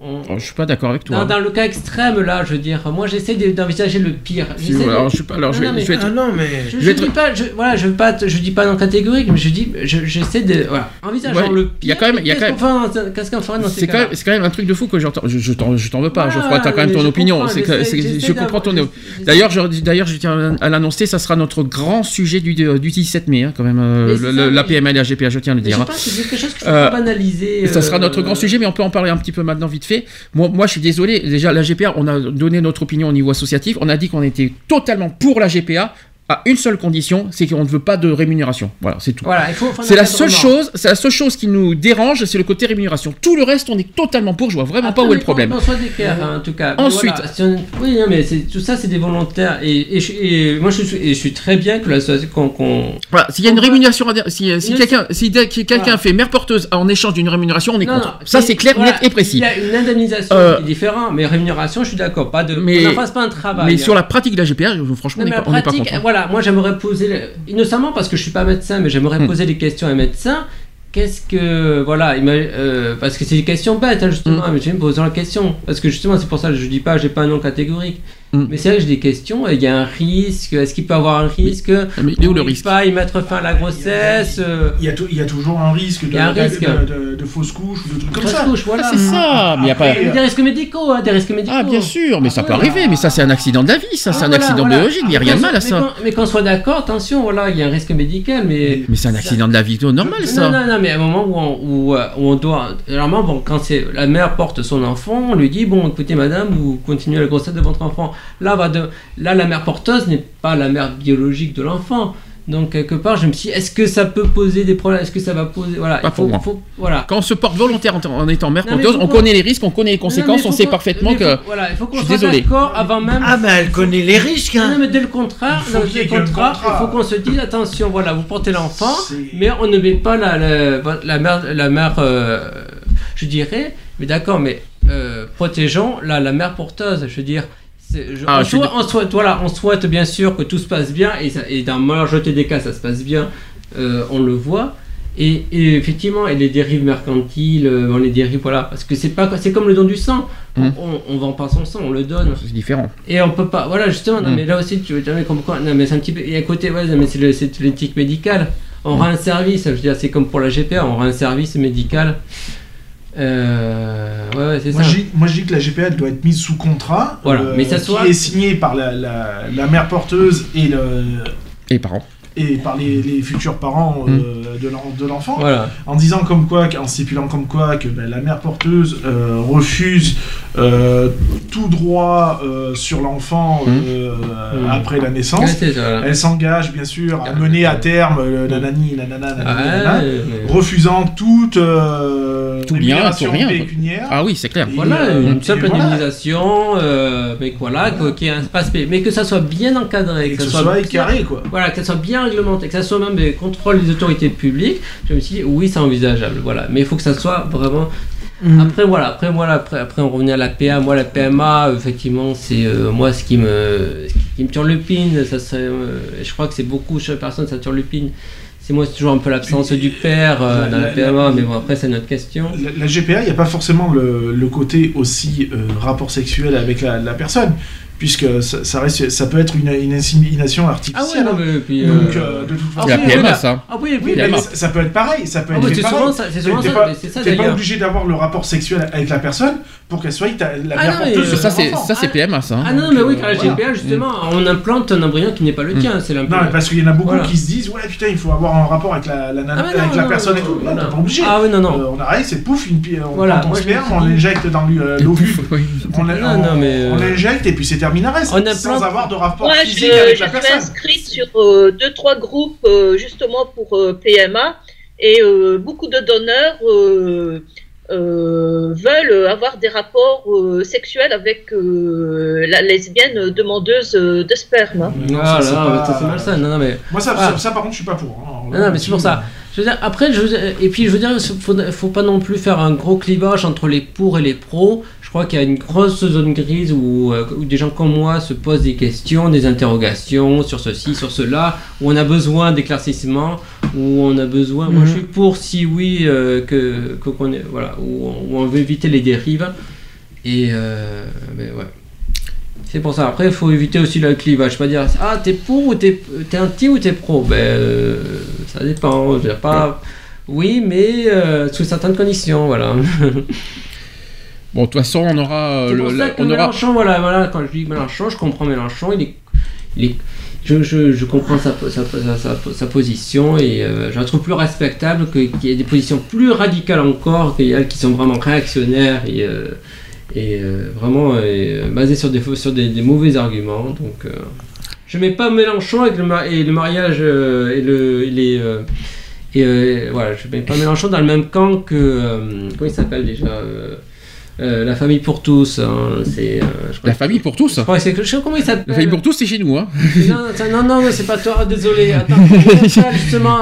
on, on- Oh, je suis pas d'accord avec toi. dans, dans le cas extrême, là, je veux dire, moi j'essaie de- d'envisager le pire. Si, alors, je suis pas- alors, je Non, vais- non, mais- je vais être- Ah non, mais. Je, Je je être- dis pas, je, voilà, je veux pas, je dis pas non catégorique, mais je dis, je- j'essaie de, voilà, Ouais, le pire. il y a quand même- il y a qu'est-ce quand qu'on Qu'est-ce ferait dans ces C'est quand, cas-là même, c'est quand même un truc de fou que j'entends. Je, je t'en je veux pas, Voilà, Geoffroy, t'as quand même ton je opinion. que- je comprends ton. D'ailleurs, je- d'ailleurs, je tiens à l'annoncer, ça sera notre grand sujet du, du 17 mai, hein, quand même, euh, la PMA et la GPA, je tiens à le dire. je hein. pense que c'est quelque chose qu'il faut Euh, pas banaliser. Ça sera euh, notre grand sujet, mais on peut en parler un petit peu maintenant vite fait. Moi, je suis désolé. Déjà, la GPA, on a donné notre opinion au niveau associatif. On a dit qu'on était totalement pour la GPA à une seule condition, c'est qu'on ne veut pas de rémunération. Voilà, c'est tout. Voilà, C'est la seule chose, c'est la seule chose qui nous dérange, c'est le côté rémunération. Tout le reste, on est totalement pour. Je vois vraiment pas où est le problème. On soit d'équerre, hein, en tout cas. Ensuite. voilà, si on- oui, non, mais tout ça, c'est des volontaires. Et, et je- et moi, je suis, et je suis très bien que l'association. qu'on- Voilà, s'il y a une rémunération, si, si quelqu'un si quelqu'un Voilà. fait mère porteuse en échange d'une rémunération, on est Non, contre. non, Ça, c'est- clair, net et précis. Il y a une indemnisation Euh, qui est différente, mais rémunération, je suis d'accord. Pas de. Mais- on fasse pas un travail. Mais sur la pratique de la je- franchement, on n'est la pas, voilà, moi j'aimerais poser, innocemment parce que je suis pas médecin, mais j'aimerais Hmm. poser des questions à un médecin. Qu'est-ce que, voilà, euh, parce que c'est des questions bêtes hein, justement, Hmm. mais je vais me poser la question. Parce que justement, c'est pour ça que je dis pas, j'ai pas un nom catégorique. Mm. Mais c'est vrai que j'ai des questions, il y a un risque, est-ce qu'il peut avoir un risque Mais il est où le risque pas y mettre fin à la grossesse euh, Il y, a tou- il y a toujours un risque de, Il y a un risque. de- de- de fausses couches ou de trucs comme fausse ça. couche, voilà. Ah, c'est ça, mais il y a pas. Des risques médicaux, hein, des risques médicaux. Ah, bien sûr, mais ça peut Voilà. arriver, mais ça, c'est un accident de la vie, ça, Ah, c'est un voilà, accident voilà. biologique, il n'y a rien de mal à ça. Mais qu'on soit d'accord, attention, voilà, il y a un risque médical, mais. Mais c'est un accident de la vie normal, Non, ça. non, non, mais à un moment où on, où, euh, où on doit. Normalement, bon, quand c'est la mère porte son enfant, on lui dit bon, écoutez, madame, vous continuez la grossesse de votre enfant. Là, va de, là la mère porteuse n'est pas la mère biologique de l'enfant. Donc, quelque part, je me suis dit, est-ce que ça peut poser des problèmes? Est-ce que ça va poser. Voilà, Pas il pour faut, moi. faut- voilà. Quand on se porte volontaire en, en étant mère Non, mais porteuse, on connaît les risques, on connaît les Non, mais conséquences, on sait parfaitement mais faut- que. Voilà, il faut qu'on Je suis soit désolé. d'accord avant même. Ah, bah elle connaît les risques, Non, hein. mais dès le contrat, Il faut non, dès le contrat, contrat. il faut qu'on se dise attention, voilà, vous portez l'enfant, mais on ne met pas la, la, la mère, la mère euh, je dirais, mais d'accord, mais euh, protégeons la, la mère porteuse, je veux dire. Je- Ah, on, je souhaite, on souhaite- voilà, on souhaite bien sûr que tout se passe bien, et, et dans la majorité des cas, ça se passe bien, euh, on le voit. Et, et effectivement, et les dérives mercantiles, euh, bon, les dérives, voilà, parce que c'est pas, c'est comme le don du sang. Mm. On, on vend pas son sang, on le donne. C'est différent. Et on peut pas, voilà, justement, non, Mm. mais là aussi, tu veux dire, mais comme quoi, non, mais c'est un petit peu, a un côté, ouais, non, mais c'est l'éthique médicale. On Mm. rend un service, je veux dire, c'est comme pour la GPA, on rend un service médical. Euh, ouais, ouais, c'est Moi ça. je, dis, moi je dis que la GPA elle doit être mise sous contrat, Voilà, euh, mais ça qui soit- est signé par la, la, la mère porteuse et, le, Et les parents. Et par les, les futurs parents euh, de l'en- de l'enfant, Voilà. en disant comme quoi, en stipulant comme quoi que ben, la mère porteuse euh, refuse euh, tout droit sur l'enfant euh, Mhm. après la naissance. ça, voilà. Elle s'engage bien sûr à mener à terme le nanani, nanana, nanana, Ouais, refusant toute Tout bien, tout rien. pécuniaire. Ah oui, c'est clair. Et, Voilà, une simple voilà. indemnisation, mais voilà, que- qu'il y ait un espace, mais que ça soit bien encadré, Et que ce soit bien- carré quoi. Voilà, que ça soit bien réglementé, que ça soit même des contrôles des autorités publiques. Je me suis dit, oui, c'est envisageable, voilà. Mais il faut que ça soit vraiment. Mm. Après, voilà, après, voilà, après, après, on revenait à la PA. Moi, la PMA, effectivement, c'est euh, moi ce qui me, ce qui me turlupine. Ça serait, euh, je crois que c'est beaucoup de personnes, ça turlupine. C'est moi, c'est toujours un peu l'absence du père euh, La- dans la la- PMA, la- mais bon, après, c'est notre question. La, la GPA, il n'y a pas forcément le, le côté aussi euh, rapport sexuel avec la, la personne, puisque ça, ça reste, ça peut être une, une insémination Ah ouais, artificielle. non, mais puis. euh, Donc, euh, de toute façon, C'est la oui, PMA, voilà. ça. Ah oui, Oui, mais ça, ça peut être pareil, ça peut Ah être oui, c'est souvent ça, c'est souvent ça, pas, mais ça t'es obligé d'avoir le rapport sexuel avec la personne pour qu'elle soit la Ah non, mais, porteuse euh, Ça, c'est ça, c'est PMA, ça. hein. Ah non, mais oui, car la Voilà. GPA, justement, on implante un embryon qui n'est pas le Mm. tien. C'est Non, mais parce qu'il y en a beaucoup Voilà. qui se disent ouais putain il faut avoir un rapport avec la, la, nana- Ah, non, avec la non, personne non, et tout. non, Non, t'es pas obligé. Ah oui, non, non. Euh, on arrive, c'est pouf, une, on Voilà, prend ton moi, je me sperme, suis on l'injecte dans euh, l'ovule, on, euh, on l'injecte et puis c'est terminé reste, On sans avoir de rapport Moi, physique je, avec je la suis personne. inscrite sur euh, deux, trois groupes euh, justement pour euh, PMA et euh, beaucoup de donneurs euh, veulent avoir des rapports euh, sexuels avec euh, la lesbienne demandeuse de sperme. hein. Non, Voilà, ça, c'est pas- ça, c'est malsain. Non, non, mais. Moi ça, Ah. ça, ça, par contre je suis pas pour. hein. Non, non, mais c'est pour ça. Je veux dire, après, je veux dire- et puis je veux dire, il faut, faut pas non plus faire un gros clivage entre les pour et les pros. Je crois qu'il y a une grosse zone grise où, où des gens comme moi se posent des questions, des interrogations sur ceci, sur cela, où on a besoin d'éclaircissements, où on a besoin. Moi, Mhm. je suis pour si oui euh, que que- qu'on est voilà, où on, où on veut éviter les dérives. Et euh, mais ouais. C'est pour ça. Après, il faut éviter aussi le clivage. Pas dire ah t'es pour ou t'es t'es anti ou t'es pro. Ben euh, ça dépend. Je veux dire, pas. Oui, mais euh, sous certaines conditions, voilà. [LAUGHS] Bon, de toute façon, on aura. C'est pour le- ça que on aura. Mélenchon, voilà, voilà, quand je dis Mélenchon, je comprends Mélenchon, il est, il est- je, comprends sa, position et euh, je la trouve plus respectable qu'il y ait des positions plus radicales encore, qu'il y a qui sont vraiment réactionnaires et, euh, euh, vraiment basées sur des, mauvais arguments. Donc, je mets pas Mélenchon et le mariage et le, et les. voilà, je mets pas Mélenchon dans le même camp que. comment il s'appelle déjà euh, La famille pour tous. hein, c'est, euh, La famille pour tous je crois que c'est. Je sais pas comment il s'appelle. La famille pour tous, c'est chez nous, hein. Non, non, non, c'est pas toi, désolé. [LAUGHS] Attends, ça, justement,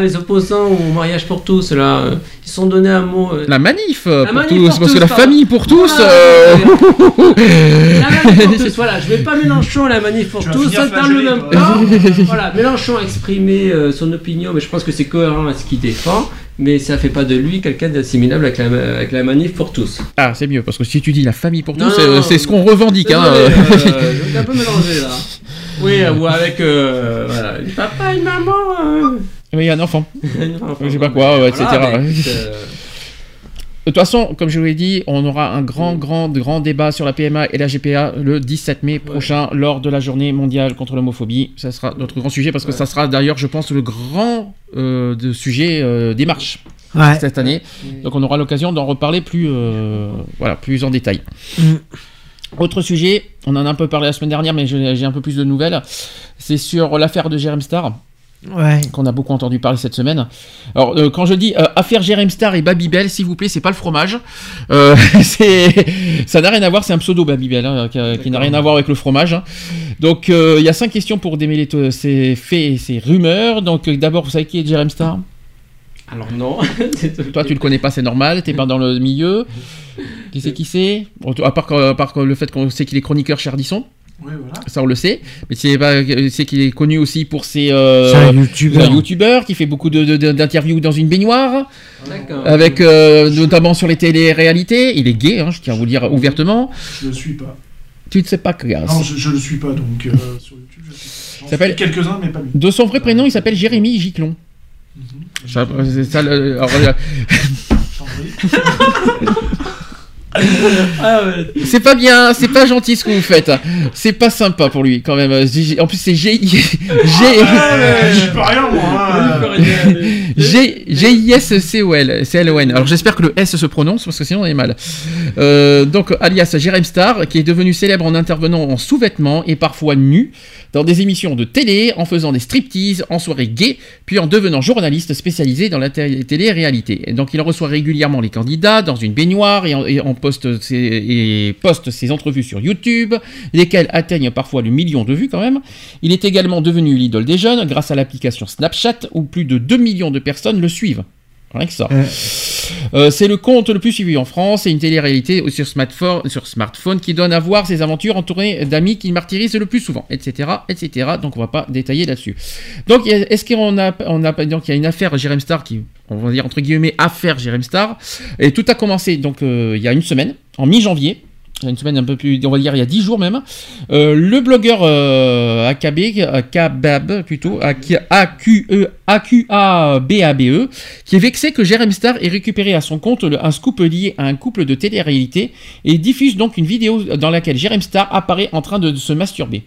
les opposants au mariage pour tous, là. euh, Ils se sont donnés un mot. euh, La manif La pour manif tous, pour parce que tous, la pardon. famille pour tous. Voilà, euh, [LAUGHS] La manif pour tous, voilà, je vais pas Mélenchon et la manif pour tous, ça dans le même temps. voilà, Mélenchon a exprimé euh, son opinion, mais je pense que c'est cohérent à ce qu'il défend, mais ça fait pas de lui quelqu'un d'assimilable avec la, avec la manif pour tous. Ah, c'est mieux, parce que si tu dis la famille pour Non, tous, c'est ce qu'on revendique. Hein. Euh, [LAUGHS] je vais un peu mélanger là. Oui, euh, ou avec euh, voilà, papa et maman. euh. Oui, il y a un enfant. Je sais pas quoi, ouais, etc. voilà, mais écoute, De toute façon, comme je vous l'ai dit, on aura un grand, grand, grand débat sur la PMA et la GPA le 17 mai prochain lors de la journée mondiale contre l'homophobie. Ça sera notre grand sujet parce que ça sera d'ailleurs, je pense, le grand euh, de sujet euh, des marches Ouais. cette année. Donc on aura l'occasion d'en reparler plus, euh, voilà, plus en détail. Mm. Autre sujet, on en a un peu parlé la semaine dernière, mais j'ai un peu plus de nouvelles. C'est sur l'affaire de Jérém Star Ouais. qu'on a beaucoup entendu parler cette semaine. Alors, euh, quand je dis euh, affaire Jérém Star et Babybel, s'il vous plaît, c'est pas le fromage. Euh, [LAUGHS] ça n'a rien à voir, c'est un pseudo Babybel, hein, qui, n'a rien à voir avec le fromage. hein. Donc, euh, il y a cinq questions pour démêler ces faits et ces rumeurs. Donc, euh, d'abord, vous savez qui est Jérém Star? Alors non. [LAUGHS] Toi, tu le connais pas, c'est normal, t'es pas dans le milieu. Qui c'est qui c'est? Bon, À part, à le fait qu'on sait qu'il est chroniqueur chez Ardisson. Oui, voilà. Ça, on le sait. Mais c'est pas- c'est qu'il est connu aussi pour ses. euh, C'est un youtubeur. c'est un youtubeur qui fait beaucoup de- de- d'interviews dans une baignoire. D'accord. Avec euh, notamment sur les télé-réalités. Il est gay, hein, je tiens à vous le dire ouvertement. Je le suis pas. Tu ne sais pas classe. Non, je, je le suis pas, donc euh, [LAUGHS] sur YouTube, je suis pas. J'en s'appelle- suis quelques-uns, mais pas lui. De son vrai prénom, il s'appelle Jérémy Giclon. Ça- c'est ça, le- alors, [LAUGHS] c'est pas bien, c'est pas gentil ce que vous faites. C'est pas sympa pour lui quand même. En plus, c'est G. G. Ah, mais je suis pas rien, moi. hein. G- G-I-S-C-O-L, C-L-O-N. Alors j'espère que le S se prononce parce que sinon on est mal. Euh, donc alias Jérém Star, qui est devenu célèbre en intervenant en sous-vêtements et parfois nu dans des émissions de télé, en faisant des striptease, en soirée gay, puis en devenant journaliste spécialisé dans la té- télé-réalité. Donc il reçoit régulièrement les candidats dans une baignoire et, en, et en poste ses, et poste ses entrevues sur YouTube, lesquelles atteignent parfois le million de vues quand même. Il est également devenu l'idole des jeunes grâce à l'application Snapchat où plus de 2 millions de personnes le suivent. Rien que ça. Euh, c'est le compte le plus suivi en France et une télé-réalité sur smartphone, qui donne à voir ses aventures entourées d'amis qui martyrisent le plus souvent, etc., etc. Donc on va pas détailler là-dessus. Donc est-ce qu'on a, on a donc il y a une affaire Jérém Star qui, on va dire entre guillemets affaire Jérém Star et tout a commencé donc euh, il y a une semaine, en mi-janvier. Il y a une semaine un peu plus, on va dire il y a 10 jours même. Euh, le blogueur euh, AKB, AKBAB plutôt, A-Q-E, A-Q-A-B-A-B-E, E, qui est vexé que Jérém Star ait récupéré à son compte le- un scoop lié à un couple de télé-réalité et diffuse donc une vidéo dans laquelle Jérém Star apparaît en train de, de se masturber.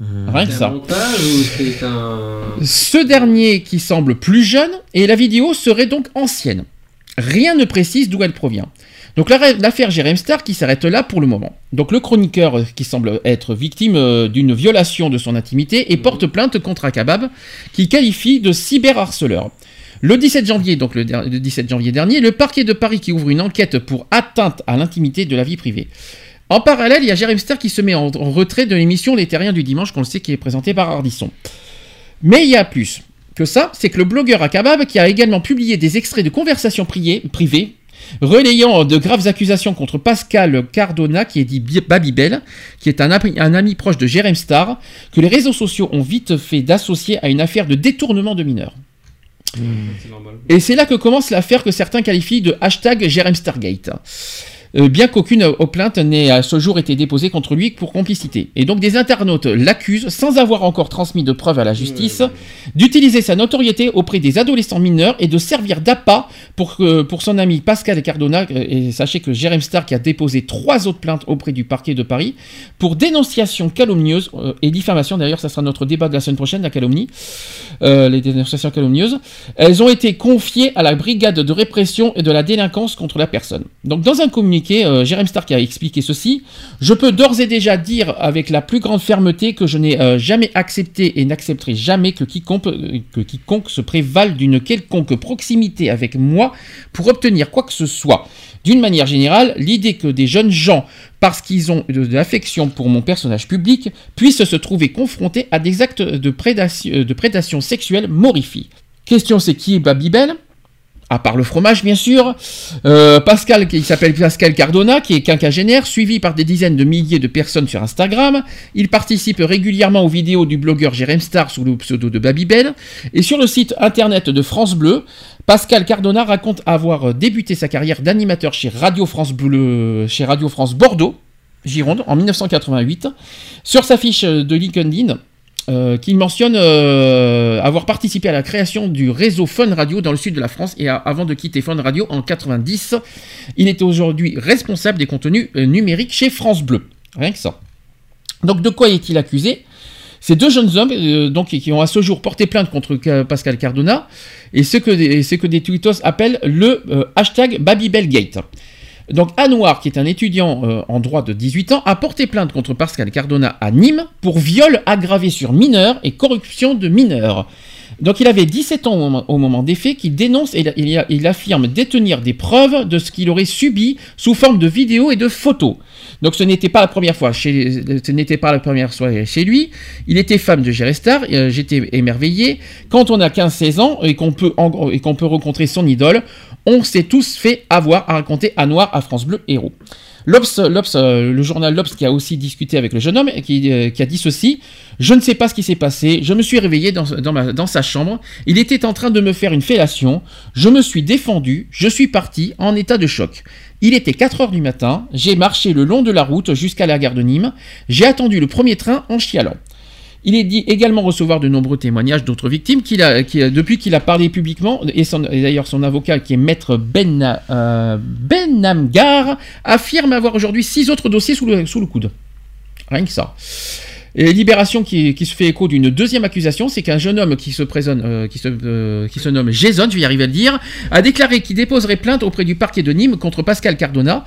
Rien que C'est un ça. montage ou c'est un. Ce dernier qui semble plus jeune et la vidéo serait donc ancienne. Rien ne précise d'où elle provient. Donc la- l'affaire Jérém Star qui s'arrête là pour le moment. Donc le chroniqueur euh, qui semble être victime euh, d'une violation de son intimité et porte plainte contre Akabab qui qualifie de cyberharceleur. Le 17 janvier, donc le, der- le 17 janvier dernier, le parquet de Paris qui ouvre une enquête pour atteinte à l'intimité de la vie privée. En parallèle, il y a Jérém Star qui se met en, en retrait de l'émission Les Terriens du dimanche, qu'on le sait, qui est présentée par Ardisson. Mais il y a plus que ça, c'est que le blogueur Akabab, qui a également publié des extraits de conversations privées, relayant de graves accusations contre Pascal Cardona, qui est dit Babybel, qui est un, ami- un ami proche de Jérém Star, que les réseaux sociaux ont vite fait d'associer à une affaire de détournement de mineurs. Normal. Et c'est là que commence l'affaire que certains qualifient de hashtag Jérém Stargate. Euh, bien qu'aucune plainte n'ait à ce jour été déposée contre lui pour complicité. Et donc des internautes l'accusent, sans avoir encore transmis de preuves à la justice, d'utiliser sa notoriété auprès des adolescents mineurs et de servir d'appât pour, que- pour son ami Pascal Cardona. Et sachez que Jérém Stark a déposé trois autres plaintes auprès du parquet de Paris pour dénonciation calomnieuse euh, et diffamation. D'ailleurs, ça sera notre débat de la semaine prochaine, la calomnie, euh, les dénonciations calomnieuses. Elles ont été confiées à la brigade de répression et de la délinquance contre la personne. Donc, dans un communiqué, euh, Jérém Stark a expliqué ceci Je peux d'ores et déjà dire avec la plus grande fermeté que je n'ai euh, jamais accepté et n'accepterai jamais que quiconque, euh, que quiconque se prévale d'une quelconque proximité avec moi pour obtenir quoi que ce soit. D'une manière générale, l'idée que des jeunes gens, parce qu'ils ont de, l'affection pour mon personnage public, puissent se trouver confrontés à des actes de prédation, prédation sexuelle m'horrifie. Question c'est qui est Babybel? À part le fromage, bien sûr. Euh, Pascal, qui s'appelle Pascal Cardona, qui est quinquagénaire, suivi par des dizaines de milliers de personnes sur Instagram. Il participe régulièrement aux vidéos du blogueur Jérém Star sous le pseudo de Babybel. Et sur le site internet de France Bleu, Pascal Cardona raconte avoir débuté sa carrière d'animateur chez Radio France Bleu, chez Radio France Bordeaux, Gironde, en 1988. Sur sa fiche de LinkedIn, euh, qu'il mentionne euh, avoir participé à la création du réseau Fun Radio dans le sud de la France et avant de quitter Fun Radio en 90, il est aujourd'hui responsable des contenus euh, numériques chez France Bleu. Rien que ça. Donc de quoi est-il accusé? Ces deux jeunes hommes, euh, donc, qui ont à ce jour porté plainte contre Ca- Pascal Cardona, et ce que des, ce que des tweetos appellent le hashtag Babybelgate. Donc Anouar, qui est un étudiant euh, en droit de 18 ans, a porté plainte contre Pascal Cardona à Nîmes pour viol aggravé sur mineur et corruption de mineurs. Donc il avait 17 ans au moment, des faits, qu'il dénonce et il, affirme détenir des preuves de ce qu'il aurait subi sous forme de vidéos et de photos. Donc ce n'était pas la première fois chez, ce n'était pas la première fois chez lui. Il était femme de Gérestar. euh, J'étais émerveillé. Quand on a 15-16 ans et et qu'on peut rencontrer son idole, on s'est tous fait avoir à raconter à noir à France Bleu Héros. L'Obs, euh, le journal L'Obs qui a aussi discuté avec le jeune homme euh, qui a dit ceci. Je ne sais pas ce qui s'est passé, je me suis réveillé dans, dans sa chambre, il était en train de me faire une fellation, je me suis défendu, je suis parti en état de choc. Il était 4 heures du matin, j'ai marché le long de la route jusqu'à la gare de Nîmes, j'ai attendu le premier train en chialant. Il est dit également recevoir de nombreux témoignages d'autres victimes a- depuis qu'il a parlé publiquement, et, d'ailleurs son avocat qui est maître Ben, euh, affirme avoir aujourd'hui six autres dossiers sous le, coude. Rien que ça. Libération qui, se fait écho d'une deuxième accusation, c'est qu'un jeune homme qui se, présente, euh, qui, se, euh, qui se nomme Jason, je vais y arriver à le dire, a déclaré qu'il déposerait plainte auprès du parquet de Nîmes contre Pascal Cardona.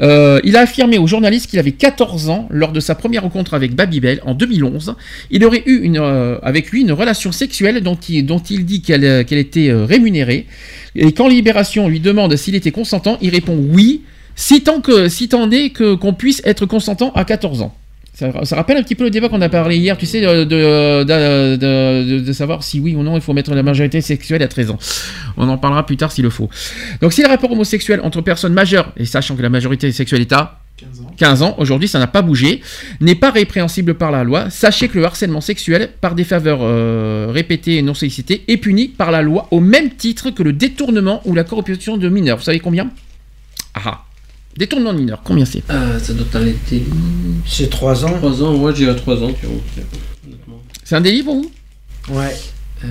Euh, il a affirmé aux journalistes qu'il avait 14 ans lors de sa première rencontre avec Babybel en 2011. Il aurait eu euh, avec lui une relation sexuelle dont il, dont il dit qu'elle euh, était rémunérée. Et quand Libération lui demande s'il était consentant, il répond oui, si tant que si tant est que qu'on puisse être consentant à 14 ans. Ça, ça rappelle un petit peu le débat qu'on a parlé hier, tu sais, de, de, de- de- de savoir si oui ou non il faut mettre la majorité sexuelle à 13 ans. On en parlera plus tard s'il le faut. Donc si le rapport homosexuel entre personnes majeures, et sachant que la majorité sexuelle est à 15 ans, aujourd'hui ça n'a pas bougé, n'est pas répréhensible par la loi, sachez que le harcèlement sexuel par des faveurs euh, répétées et non sollicitées est puni par la loi au même titre que le détournement ou la corruption de mineurs. Vous savez combien? Ah Détournement de mineurs, combien c'est? Euh, ça doit être été. C'est 3 ans. 3 ans, moi j'ai 3 ans, tu vois. honnêtement. C'est un délit pour vous? Ouais. Euh,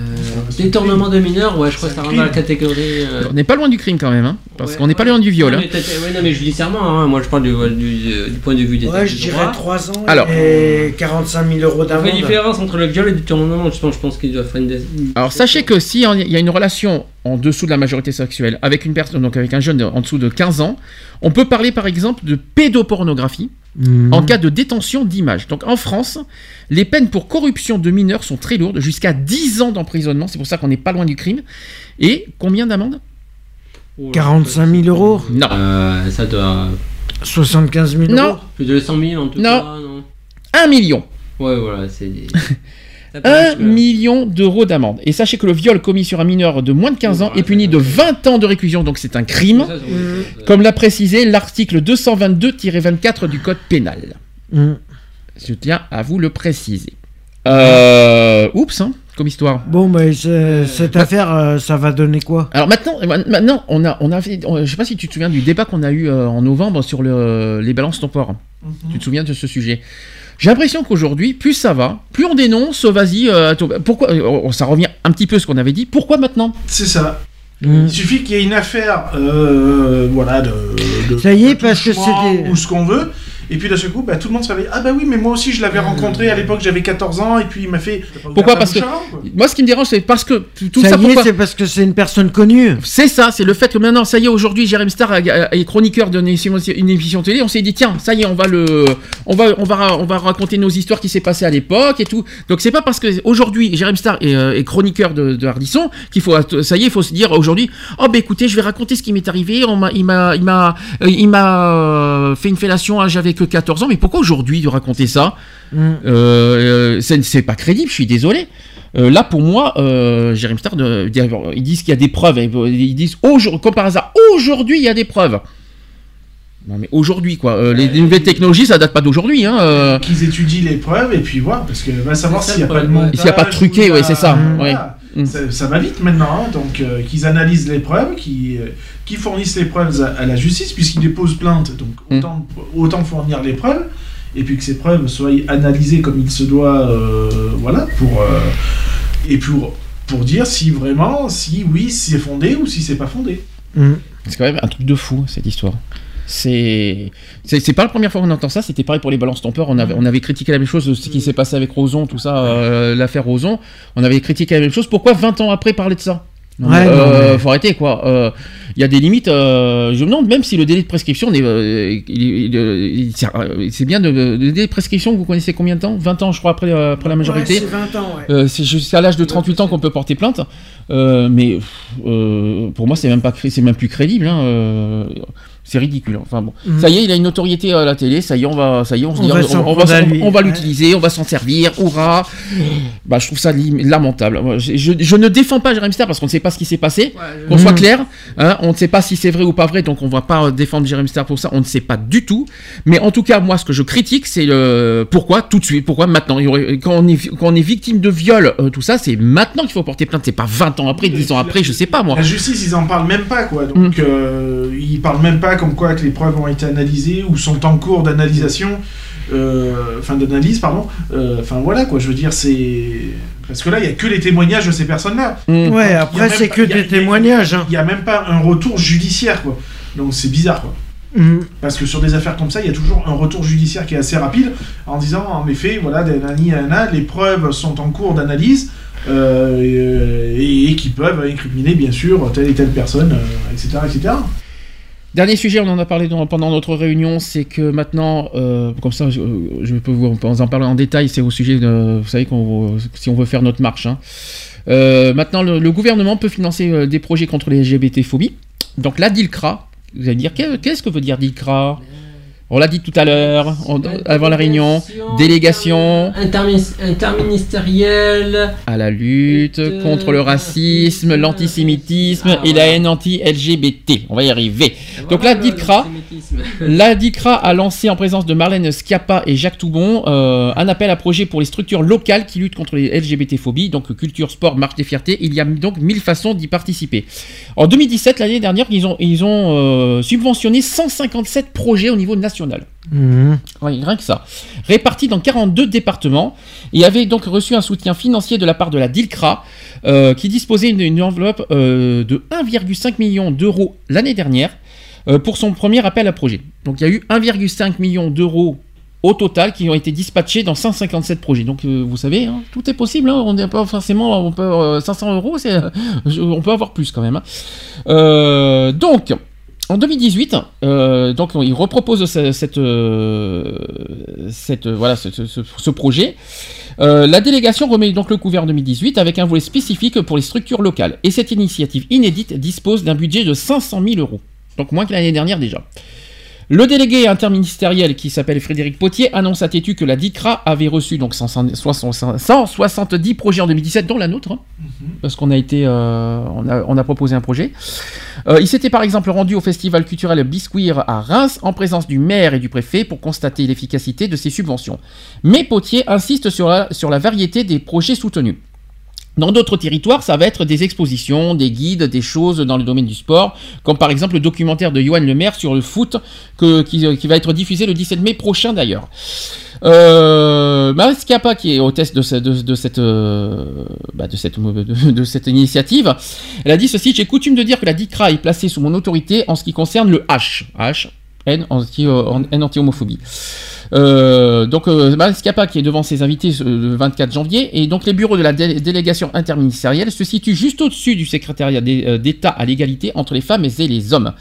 détournement de mineurs, ouais, je crois que ça rentre dans la catégorie. euh, On n'est pas loin du crime quand même, hein, parce ouais, qu'on n'est pas ouais. loin du viol. Non, hein. mais, t'as- ouais, non, mais je dis serment, hein, moi je parle du, du- du point de vue des Ouais, des je dirais droits. 3 ans Alors. et 45 000 euros d'amende. une différence entre le viol et le détournement, je pense, je pense qu'il doit faire une. Alors sachez que si il y a une relation en dessous de la majorité sexuelle avec une personne, donc avec un jeune en dessous de 15 ans, on peut parler par exemple de pédopornographie Mhm. en cas de détention d'images. Donc en France, les peines pour corruption de mineurs sont très lourdes, jusqu'à 10 ans d'emprisonnement, c'est pour ça qu'on n'est pas loin du crime. Et combien d'amendes? Là, 45 000 euros Non. Euh, ça doit. 75 000 Non. euros Plus de 100 000 en tout Non. cas, non? 1 million Ouais, voilà, c'est. [LAUGHS] des- Ça 1 paraît jusque-là. million d'euros d'amende. Et sachez que le viol commis sur un mineur de moins de 15 ans est puni de 20 ans de réclusion, donc c'est un crime, comme l'a précisé l'article 222-24 du Code pénal. Mhm. Je tiens à vous le préciser. Euh, oups, hein. comme histoire. Bon, mais c'est- cette affaire, euh, ça va donner quoi? Alors maintenant, euh, maintenant on a, on a fait, on- je sais pas si tu te souviens du débat qu'on a eu euh, en novembre sur le, les balances temporaires. Tu te souviens de ce sujet? J'ai l'impression qu'aujourd'hui, plus ça va, plus on dénonce, vas-y, euh, pourquoi euh, Ça revient un petit peu à ce qu'on avait dit. Pourquoi maintenant? C'est ça. Mm. Il suffit qu'il y ait une affaire, euh, voilà, de, de- Ça y est, de parce que touchement c'était- ou ce qu'on veut. Et puis d'un seul coup, bah, tout le monde se réveille. Ah bah oui, mais moi aussi je l'avais rencontré à l'époque, j'avais 14 ans, et puis il m'a fait. Pourquoi? Parce que moi, ce qui me dérange, c'est parce que tout ça, ça. y est, pourquoi c'est parce que c'est une personne connue. C'est ça, c'est le fait que maintenant, ça y est, aujourd'hui, Jérém Star est chroniqueur d'une émission, télé. On s'est dit, tiens, ça y est, on va le, on va, on va, on va raconter nos histoires qui s'est passées à l'époque et tout. Donc c'est pas parce que aujourd'hui, Jérém Star est, euh, est chroniqueur de, de Hardisson qu'il faut, ça y est, il faut se dire aujourd'hui, oh ben écoutez, je vais raconter ce qui m'est arrivé. On m'a, il m'a, il m'a, euh, il m'a euh, fait une fellation, hein, j'avais que 14 ans. Mais pourquoi aujourd'hui de raconter ça Mm. euh, c'est c'est pas crédible, je suis désolé. Euh, là, pour moi, euh, Jérém Star, de- ils disent qu'il y a des preuves. euh, Ils disent, aujourd'hui- comme par hasard, aujourd'hui, il y a des preuves. Non, mais aujourd'hui, quoi. Euh, les, les nouvelles technologies, ça date pas d'aujourd'hui. Hein, euh. Qu'ils étudient les preuves et puis voir, parce que va savoir C'est ça s'il n'y a pas de montage. S'il y a pas de truqué, ou il y a- ouais, c'est ça, Voilà. Mm. Ça, ça va vite maintenant, hein, donc euh, qu'ils analysent les preuves, qu'ils euh, fournissent les preuves à, à la justice, puisqu'ils déposent plainte, donc Mm. autant, autant fournir les preuves, et puis que ces preuves soient analysées comme il se doit, euh, voilà, pour, euh, et pour, pour dire si vraiment, si oui, si c'est fondé ou si c'est pas fondé. Mm. C'est quand même un truc de fou, cette histoire. C'est c'est pas la première fois qu'on entend ça, c'était pareil pour les balances tempeurs, on avait, on avait critiqué la même chose, ce qui s'est passé avec Roson, tout ça, euh, l'affaire Roson, on avait critiqué la même chose, pourquoi 20 ans après parler de ça? Ouais, non, euh, mais- faut arrêter quoi. Euh, Il y a des limites. euh, je me demande même si le délai de prescription, euh, c'est euh, bien de, le délai de prescription. Vous connaissez combien de temps? 20 ans, je crois, après, euh, après la majorité. 20 ans, Euh, c'est jusqu'à l'âge de 38 ans qu'on peut porter plainte. Euh, mais euh, pour moi, c'est même pas, c'est même plus crédible. hein, euh, c'est ridicule. Enfin bon, Mhm. ça y est, il a une notoriété à la télé. Ça y est, on va, ça y est, on se On dit, va on, va, on Ouais. l'utiliser, on va s'en servir. Hurrah [GASPS] Bah, je trouve ça lamentable. Je, je- je ne défends pas Jérém Star parce qu'on ne sait pas ce qui s'est passé. Qu'on soit Mhm. clair, hein, on ne sait pas si c'est vrai ou pas vrai, donc on va pas euh, défendre Jérém Star pour ça. On ne sait pas du tout. Mais en tout cas, moi, ce que je critique, c'est le pourquoi tout de suite, pourquoi maintenant? Quand on est, quand on est victime de viol, euh, tout ça, c'est maintenant qu'il faut porter plainte. C'est pas 20 ans après, 10 ans après, je sais pas moi. La justice, ils en parlent même pas, quoi. Mm. Donc, euh, ils parlent même pas comme quoi que les preuves ont été analysées ou sont en cours d'analysation, euh, enfin d'analyse, pardon. Euh, Enfin voilà, quoi. Je veux dire, c'est parce que là, il y a que les témoignages de ces personnes-là. Mm. Ouais, après, c'est que des il y a- témoignages. hein. Il y a même pas un retour judiciaire, quoi. Donc c'est bizarre, quoi. Mm. Parce que sur des affaires comme ça, il y a toujours un retour judiciaire qui est assez rapide en disant, en effet, voilà, les preuves sont en cours d'analyse euh, et, euh, et- et qui peuvent incriminer, bien sûr, telle et telle personne, euh, etc., etc. Dernier sujet, on en a parlé pendant notre réunion, c'est que maintenant, euh, comme ça, je, peux vous en parler en détail, c'est au sujet de, vous savez, si on veut faire notre marche. hein. Euh, maintenant, le, gouvernement peut financer euh, des projets contre les LGBT-phobies. Donc la DILCRA, vous allez dire, qu'est- qu'est-ce que veut dire DILCRA On l'a dit tout à l'heure, avant la réunion, délégation interministérielle. à la lutte contre le racisme, l'antisémitisme Ah, et la haine anti-LGBT. On va y arriver. Donc la l'antisémitisme. La [LAUGHS] DICRA a lancé en présence de Marlène Schiappa et Jacques Toubon euh, un appel à projet pour les structures locales qui luttent contre les LGBT-phobies, donc culture, sport, marche des fiertés. Il y a donc mille façons d'y participer. En 2017, l'année dernière, ils ont, ils ont euh, subventionné 157 projets au niveau national. Mhm. Rien que ça. Répartis dans 42 départements et avait donc reçu un soutien financier de la part de la DILCRA euh, qui disposait d'une une enveloppe euh, de 1,5 million d'euros l'année dernière euh, pour son premier appel à projet. Donc il y a eu 1,5 million d'euros au total qui ont été dispatchés dans 157 projets. Donc euh, vous savez, hein, tout est possible. hein, on n'est pas forcément, on peut euh, 500 euros, c'est, euh, on peut avoir plus quand même. hein. Donc en 2018, euh, donc il repropose euh, voilà, ce, projet. Euh, la délégation remet donc le couvert en 2018 avec un volet spécifique pour les structures locales. Et cette initiative inédite dispose d'un budget de 500 000 euros. Donc moins que l'année dernière déjà. Le délégué interministériel qui s'appelle Frédéric Potier annonce à Tétu que la DICRA avait reçu donc 100 170 projets en 2017, dont la nôtre, hein, parce qu'on a été, euh, on, a, on a proposé un projet. Euh, il s'était par exemple rendu au festival culturel Bisqueer à Reims en présence du maire et du préfet pour constater l'efficacité de ces subventions. Mais Potier insiste sur la, sur la variété des projets soutenus. Dans d'autres territoires, ça va être des expositions, des guides, des choses dans le domaine du sport, comme par exemple le documentaire de Johan Lemaire sur le foot, que- qui, va être diffusé le 17 mai prochain d'ailleurs. Euh, qui est hôtesse de, de, cette, euh, bah, de cette initiative, elle a dit ceci J'ai coutume de dire que la DICRA est placée sous mon autorité en ce qui concerne le H. H, Anti, euh, anti-homophobie. Euh, donc, euh, Marie Schiappa qui est devant ses invités le 24 janvier, et donc les bureaux de la dé- délégation interministérielle se situent juste au-dessus du secrétariat d'É- d'État à l'égalité entre les femmes et les hommes.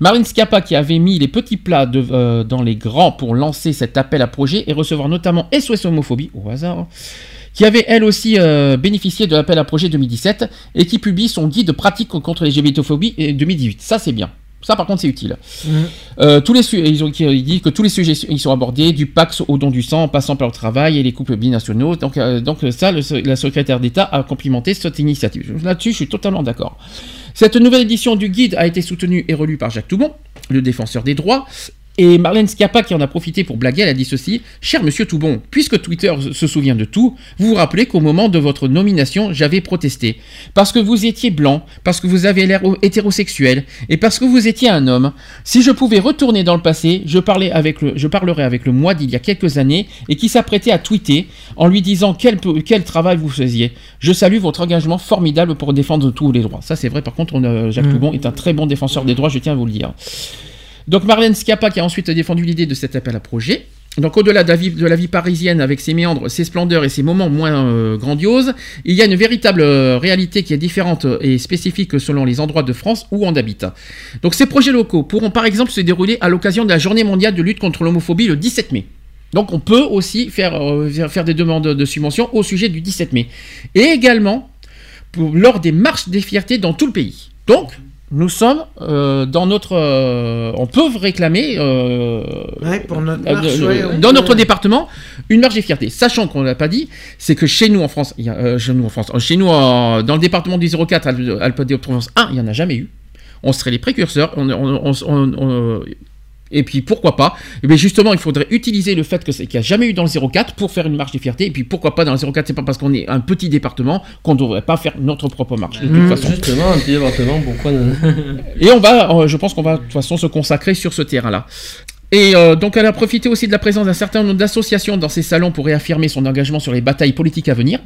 Marine Schiappa qui avait mis les petits plats dans les grands pour lancer cet appel à projet et recevoir notamment SOS Homophobie, au hasard, qui avait elle aussi bénéficié de l'appel à projet 2017 et qui publie son guide pratique contre les euh, 2018. Ça c'est bien. Ça par contre c'est utile. Euh, tous les ils ont ils disent que tous les sujets ils sont abordés, du Pax au don du sang, en passant par le travail et les couples binationaux. Donc, euh, donc ça, le la secrétaire d'État a complimenté cette initiative. Là-dessus, je suis totalement d'accord. Cette nouvelle édition du guide a été soutenue et relue par Jacques Toubon, le défenseur des droits. Et Marlène Schiappa, qui en a profité pour blaguer, elle a dit ceci Cher monsieur Toubon, puisque Twitter se souvient de tout, vous vous rappelez qu'au moment de votre nomination, j'avais protesté. Parce que vous étiez blanc, parce que vous avez l'air hétérosexuel, et parce que vous étiez un homme. Si je pouvais retourner dans le passé, je, parlais avec le, je parlerais avec le moi d'il y a quelques années, et qui s'apprêtait à tweeter en lui disant quel, travail vous faisiez. Je salue votre engagement formidable pour défendre tous les droits. Ça, c'est vrai, par contre, on a- Jacques Mm. Toubon est un très bon défenseur des droits, je tiens à vous le dire. Donc Marlène Schiappa qui a ensuite défendu l'idée de cet appel à projet. Donc au-delà de la, vie, parisienne avec ses méandres, ses splendeurs et ses moments moins euh, grandioses, il y a une véritable euh, réalité qui est différente et spécifique selon les endroits de France où on habite. Donc ces projets locaux pourront par exemple se dérouler à l'occasion de la journée mondiale de lutte contre l'homophobie le 17 mai. Donc on peut aussi faire, euh, faire- des demandes de subventions au sujet du 17 mai. Et également lors des marches des fiertés dans tout le pays. Donc, nous sommes euh, dans notre... euh, on peut réclamer... euh, Ouais, pour notre marche, ouais, dans peut. notre département, une marche des fiertés. Sachant qu'on ne l'a pas dit, c'est que chez nous en France, il y a, chez nous en France, chez nous dans le département du 04 Alpes- Alpes-de-Haute-Provence 1, il n'y en a jamais eu. On serait les précurseurs. On- et puis pourquoi pas? Et bien justement, il faudrait utiliser le fait que c'est- qu'il n'y a jamais eu dans le 04 pour faire une marche des fiertés. Et puis pourquoi pas dans le 04 C'est pas parce qu'on est un petit département qu'on ne devrait pas faire notre propre marche. De toute Mmh, façon. Justement, un petit département, pourquoi [LAUGHS] Et on va, euh, je pense qu'on va de toute façon se consacrer sur ce terrain-là. Et euh, donc elle a profité aussi de la présence d'un certain nombre d'associations dans ces salons pour réaffirmer son engagement sur les batailles politiques à venir.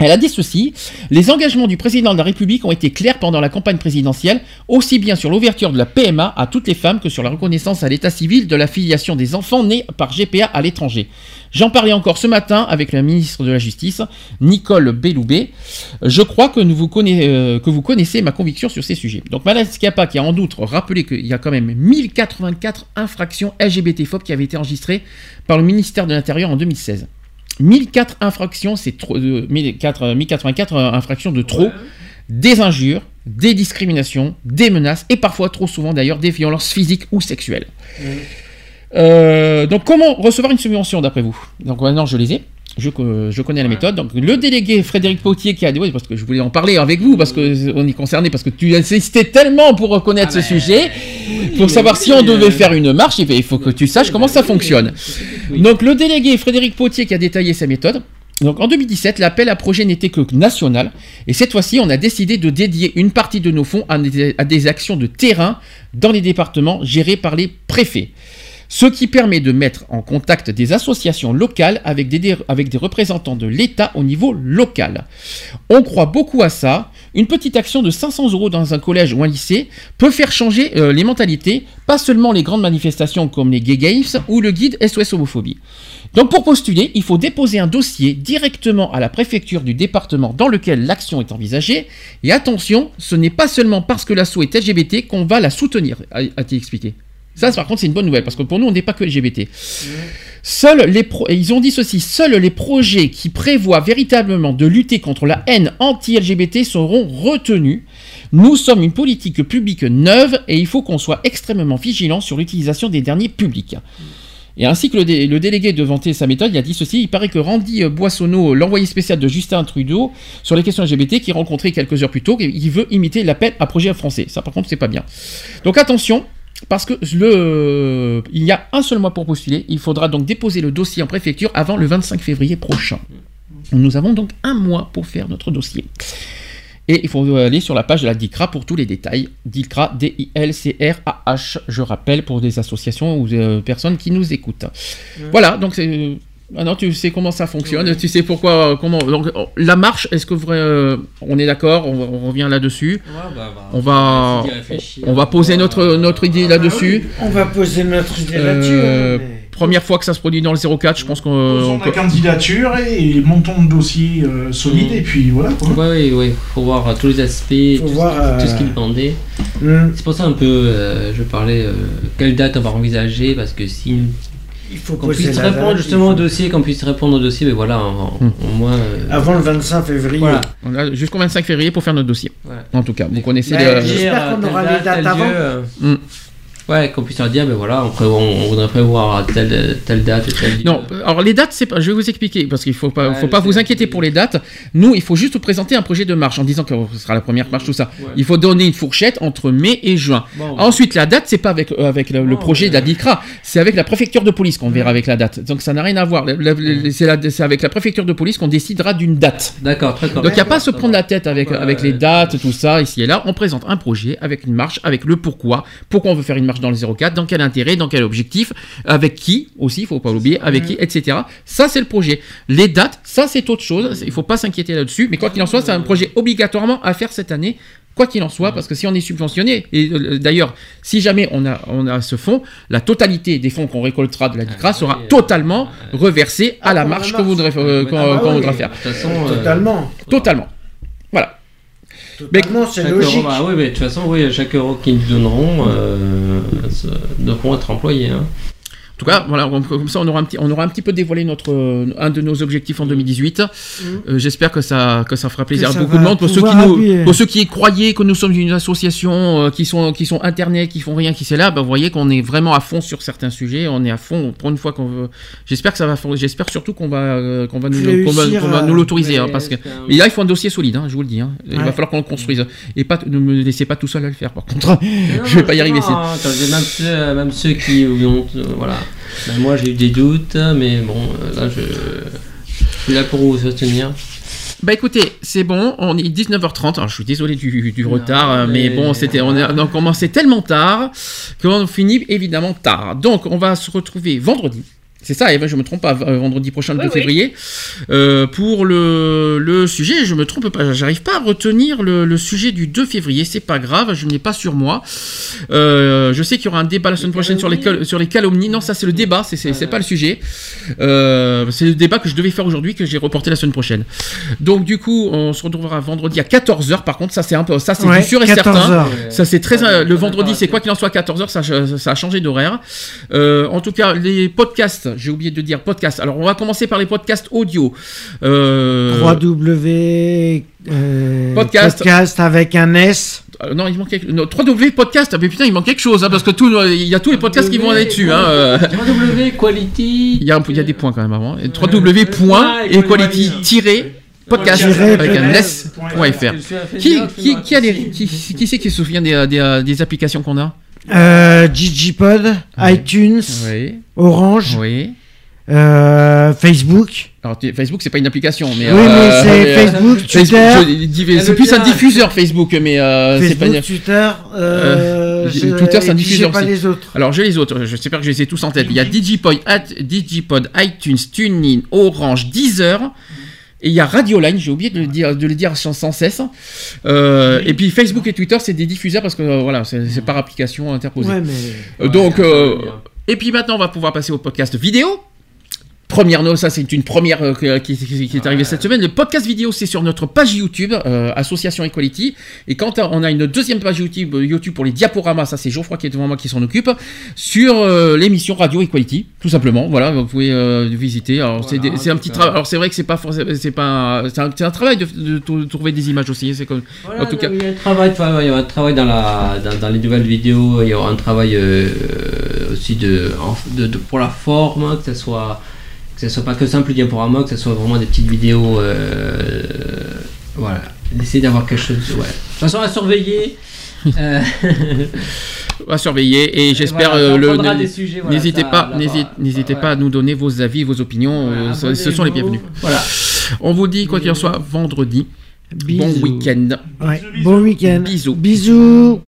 Elle a dit ceci, les engagements du président de la République ont été clairs pendant la campagne présidentielle, aussi bien sur l'ouverture de la PMA à toutes les femmes que sur la reconnaissance à l'état civil de la filiation des enfants nés par GPA à l'étranger. J'en parlais encore ce matin avec la ministre de la Justice, Nicole Belloubet. Je crois que, nous vous, connaissez, euh, que vous connaissez ma conviction sur ces sujets. Donc Madame Schiappa qui a en outre rappelé qu'il y a quand même 1084 infractions LGBT-phobes qui avaient été enregistrées par le ministère de l'Intérieur en 2016. 1004 infractions, c'est trop, euh, 1004, euh, 1084 infractions de trop, des injures, des discriminations, des menaces et parfois trop souvent d'ailleurs des violences physiques ou sexuelles. Euh, donc comment recevoir une subvention d'après vous? Donc maintenant je les ai. Je, co- je connais la méthode. Donc le délégué Frédéric Potier qui a oui, parce que je voulais en parler avec vous parce que on est concerné parce que tu insistais tellement pour reconnaître ce sujet pour savoir si on devait faire une marche. Il faut que tu saches comment ça fonctionne. Donc le délégué Frédéric Potier qui a détaillé sa méthode. Donc en 2017, l'appel à projet n'était que national, et cette fois-ci, on a décidé de dédier une partie de nos fonds à des, à des actions de terrain dans les départements gérés par les préfets. Ce qui permet de mettre en contact des associations locales avec des, représentants de l'État au niveau local. On croit beaucoup à ça. Une petite action de 500 euros dans un collège ou un lycée peut faire changer euh, les mentalités, pas seulement les grandes manifestations comme les Gay Games ou le guide SOS Homophobie. Donc pour postuler, il faut déposer un dossier directement à la préfecture du département dans lequel l'action est envisagée. Et attention, ce n'est pas seulement parce que l'assaut est LGBT qu'on va la soutenir, a-t-il expliqué. Ça, par contre, c'est une bonne nouvelle, parce que pour nous, on n'est pas que LGBT. Seuls les pro- ils ont dit ceci, seuls les projets qui prévoient véritablement de lutter contre la haine anti-LGBT seront retenus. Nous sommes une politique publique neuve et il faut qu'on soit extrêmement vigilant sur l'utilisation des derniers publics. Et ainsi que le, dé- le délégué de vanter sa méthode, il a dit ceci, il paraît que Randy Boissonneau, l'envoyé spécial de Justin Trudeau sur les questions LGBT, qui rencontré quelques heures plus tôt, il veut imiter l'appel à projet français. Ça par contre c'est pas bien. Donc attention, parce que le, il y a un seul mois pour postuler, il faudra donc déposer le dossier en préfecture avant le 25 février prochain. Nous avons donc un mois pour faire notre dossier. Et il faut aller sur la page de la DICRA pour tous les détails. DICRA, D-I-L-C-R-A-H, je rappelle, pour des associations ou des euh, personnes qui nous écoutent. Voilà, donc c'est. Ah non, tu sais comment ça fonctionne, tu sais pourquoi, euh, comment. Donc, oh, la marche, est-ce que vrai, euh, on est d'accord, on, on revient là-dessus. bah, bah, on va, on va poser notre notre idée là-dessus. On va poser notre idée Euh, là-dessus. hein, mais- Première fois que ça se produit dans le 04, je pense qu'on Posons on la peut- candidature et, et montons le dossier euh, solide, et puis voilà. Ouais, oui, oui, faut voir euh, tous les aspects, tout, voir, ce, euh, tout ce qu'il demandait. Hmm. C'est pour ça un peu, euh, je parlais, euh, quelle date on va envisager, parce que si Il faut qu'on puisse répondre date, justement au dossier, qu'on puisse répondre au dossier, mais voilà, en- en- Hmm. au moins. euh, Avant le 25 février. Voilà. on a jusqu'au 25 février pour faire notre dossier. Ouais. En tout cas, vous connaissez j'espère qu'on telle aura les date, dates avant. lieu, euh, Hmm. Ouais, qu'on puisse leur dire, ben voilà, on, prévoit- on voudrait prévoir telle, telle date telle. Non, alors les dates, c'est pas. Je vais vous expliquer parce qu'il faut pas, Ouais, faut pas vous inquiéter pour les dates. Nous, il faut juste vous présenter un projet de marche en disant que ce sera la première marche, tout ça. Ouais. Il faut donner une fourchette entre mai et juin. Bon, Ensuite, la date, c'est pas avec euh, avec le, projet de la DICRA, c'est avec la préfecture de police qu'on verra avec la date. Donc ça n'a rien à voir. C'est avec la préfecture de police qu'on décidera d'une date. D'accord, très Donc il n'y a pas à se prendre la tête avec, avec les dates, tout ça, ici et là. On présente un projet avec une marche, avec le pourquoi, pourquoi on veut faire une marche dans le 04, dans quel intérêt, dans quel objectif, avec qui aussi, il faut pas l'oublier, avec qui, etc. Ça c'est le projet. Les dates, ça c'est autre chose, il faut pas s'inquiéter là-dessus, mais quoi qu'il en soit, c'est un projet obligatoirement à faire cette année. Quoi qu'il en soit, parce que si on est subventionné, et euh, d'ailleurs, si jamais on a, on a ce fonds, la totalité des fonds qu'on récoltera de la DICRA sera totalement reversée à la pour la marche marche. qu'on voudrait, euh, qu'on- Ah qu'on oui. voudra faire. De toute façon, euh, Totalement. Totalement. Totalement, c'est logique. euro, bah oui, mais de toute façon, oui, chaque euro qu'ils nous donneront euh, devront être employés. Hein. En tout cas, voilà, on- comme ça, on aura un petit, on aura un petit peu dévoilé notre, un de nos objectifs en 2018. Euh, J'espère que ça, que ça fera plaisir à beaucoup de monde. Pour ceux, qui nous, pour ceux qui croyaient que nous sommes une association euh, qui sont, qui sont internet, qui font rien, qui c'est là, ben, vous voyez qu'on est vraiment à fond sur certains sujets. On est à fond pour une fois qu'on veut. J'espère que ça va. J'espère surtout qu'on va, euh, qu'on va nous, va, nous l'autoriser, hein, parce que. Mais là, il faut un dossier solide, hein, je vous le dis. hein. Il va falloir qu'on le construise et pas, ne me laissez pas tout seul à le faire. Par contre, [LAUGHS] je vais pas y arriver. même, ceux, même ceux qui ont. voilà. Ben, moi, j'ai eu des doutes, mais bon, là, je, je suis là pour vous soutenir. Bah écoutez, c'est bon, on est 19h30. Alors je suis désolé du, du Non, retard, mais, mais- bon, c'était on a, on a commencé tellement tard qu'on finit évidemment tard. Donc on va se retrouver vendredi. C'est ça, Eva, je me trompe pas, euh, vendredi prochain, le Oui, 2 oui. février, euh, pour le, le sujet, je me trompe pas, j'arrive pas à retenir le, le sujet du 2 février, c'est pas grave, je ne l'ai pas sur moi. Euh, je sais qu'il y aura un débat la semaine prochaine sur les, sur les calomnies, non, ça c'est le débat, c'est- c'est c'est pas le sujet. Euh, c'est le débat que je devais faire aujourd'hui, que j'ai reporté la semaine prochaine. Donc du coup, on se retrouvera vendredi à 14h, par contre, ça c'est un peu, ça c'est Ouais, du sûr et 14 certain. heures. Ça c'est très Ouais, le vendredi c'est quoi qu'il en soit 14h ça, ça a changé d'horaire. Euh, en tout cas les podcasts, j'ai oublié de dire podcasts. Alors on va commencer par les podcasts audio. Euh, 3W euh, Podcast. podcast avec un S. euh, non, il manque quelque... non, 3W podcast. Ah, mais putain, il manque quelque chose hein, parce que tout il y a tous les podcasts qui vont aller dessus hein. euh, 3W Quality. il y a un- il y a des points quand même avant. Et 3W point equality tiré podcast avec un podcast. s.fr. Qui qui qui a les qui qui c'est qui se souvient des, des, des applications qu'on a? Euh, Digipod, iTunes, Oui. Orange, Oui. euh, Facebook. Alors Facebook c'est pas une application mais oui, mais euh, c'est [LAUGHS] mais, Facebook, Twitter. je- c'est plus un diffuseur Facebook, mais euh, c'est pas. Facebook, Twitter. Euh, Euh, je- Twitter, c'est un diffuseur pas aussi. les autres. Alors j'ai les autres, j'espère que je les ai tous en tête. Il y a Digipod, at- Digipod iTunes, TuneIn, Orange, Deezer. Et il y a Radioline, j'ai oublié de le dire, de le dire sans, sans cesse. Euh, Et puis Facebook et Twitter, c'est des diffuseurs parce que euh, voilà, c'est par application interposée. Ouais, mais. Euh, Donc, euh, et puis maintenant, on va pouvoir passer au podcast vidéo. Première note, ça c'est une première euh, qui, qui- qui est arrivée cette semaine. Le podcast vidéo, c'est sur notre page YouTube, euh, Association Equality. Et quand on a une deuxième page YouTube, euh, YouTube pour les diaporamas, ça c'est Geoffroy qui est devant moi qui s'en occupe, sur euh, l'émission Radio Equality, tout simplement. Voilà, vous pouvez euh, visiter. Alors c'est Voilà, des- c'est un petit travail. Alors c'est vrai que c'est pas forcément, c'est pas, c'est un, travail de, trouver des images aussi. C'est comme, Voilà, en tout cas. Il y a un travail, il y aura un travail dans, la, dans, dans les nouvelles vidéos, il y aura un travail euh, aussi de, en- de, de- pour la forme, que ce soit que ce soit pas que simple diaporama, que ce soit vraiment des petites vidéos. euh, voilà, d'essayer d'avoir quelque chose. Ouais. De toute façon, à surveiller. euh, [LAUGHS] à surveiller et j'espère voilà, euh, on le voilà, n'hésitez pas n'hésitez Ouais. pas à nous donner vos avis vos opinions euh, ce- ce sont les bienvenus Voilà. On vous dit, quoi qu'il en soit, vendredi. Bon Bisous. week-end. Ouais, bon week-end. Bisous. Bisous.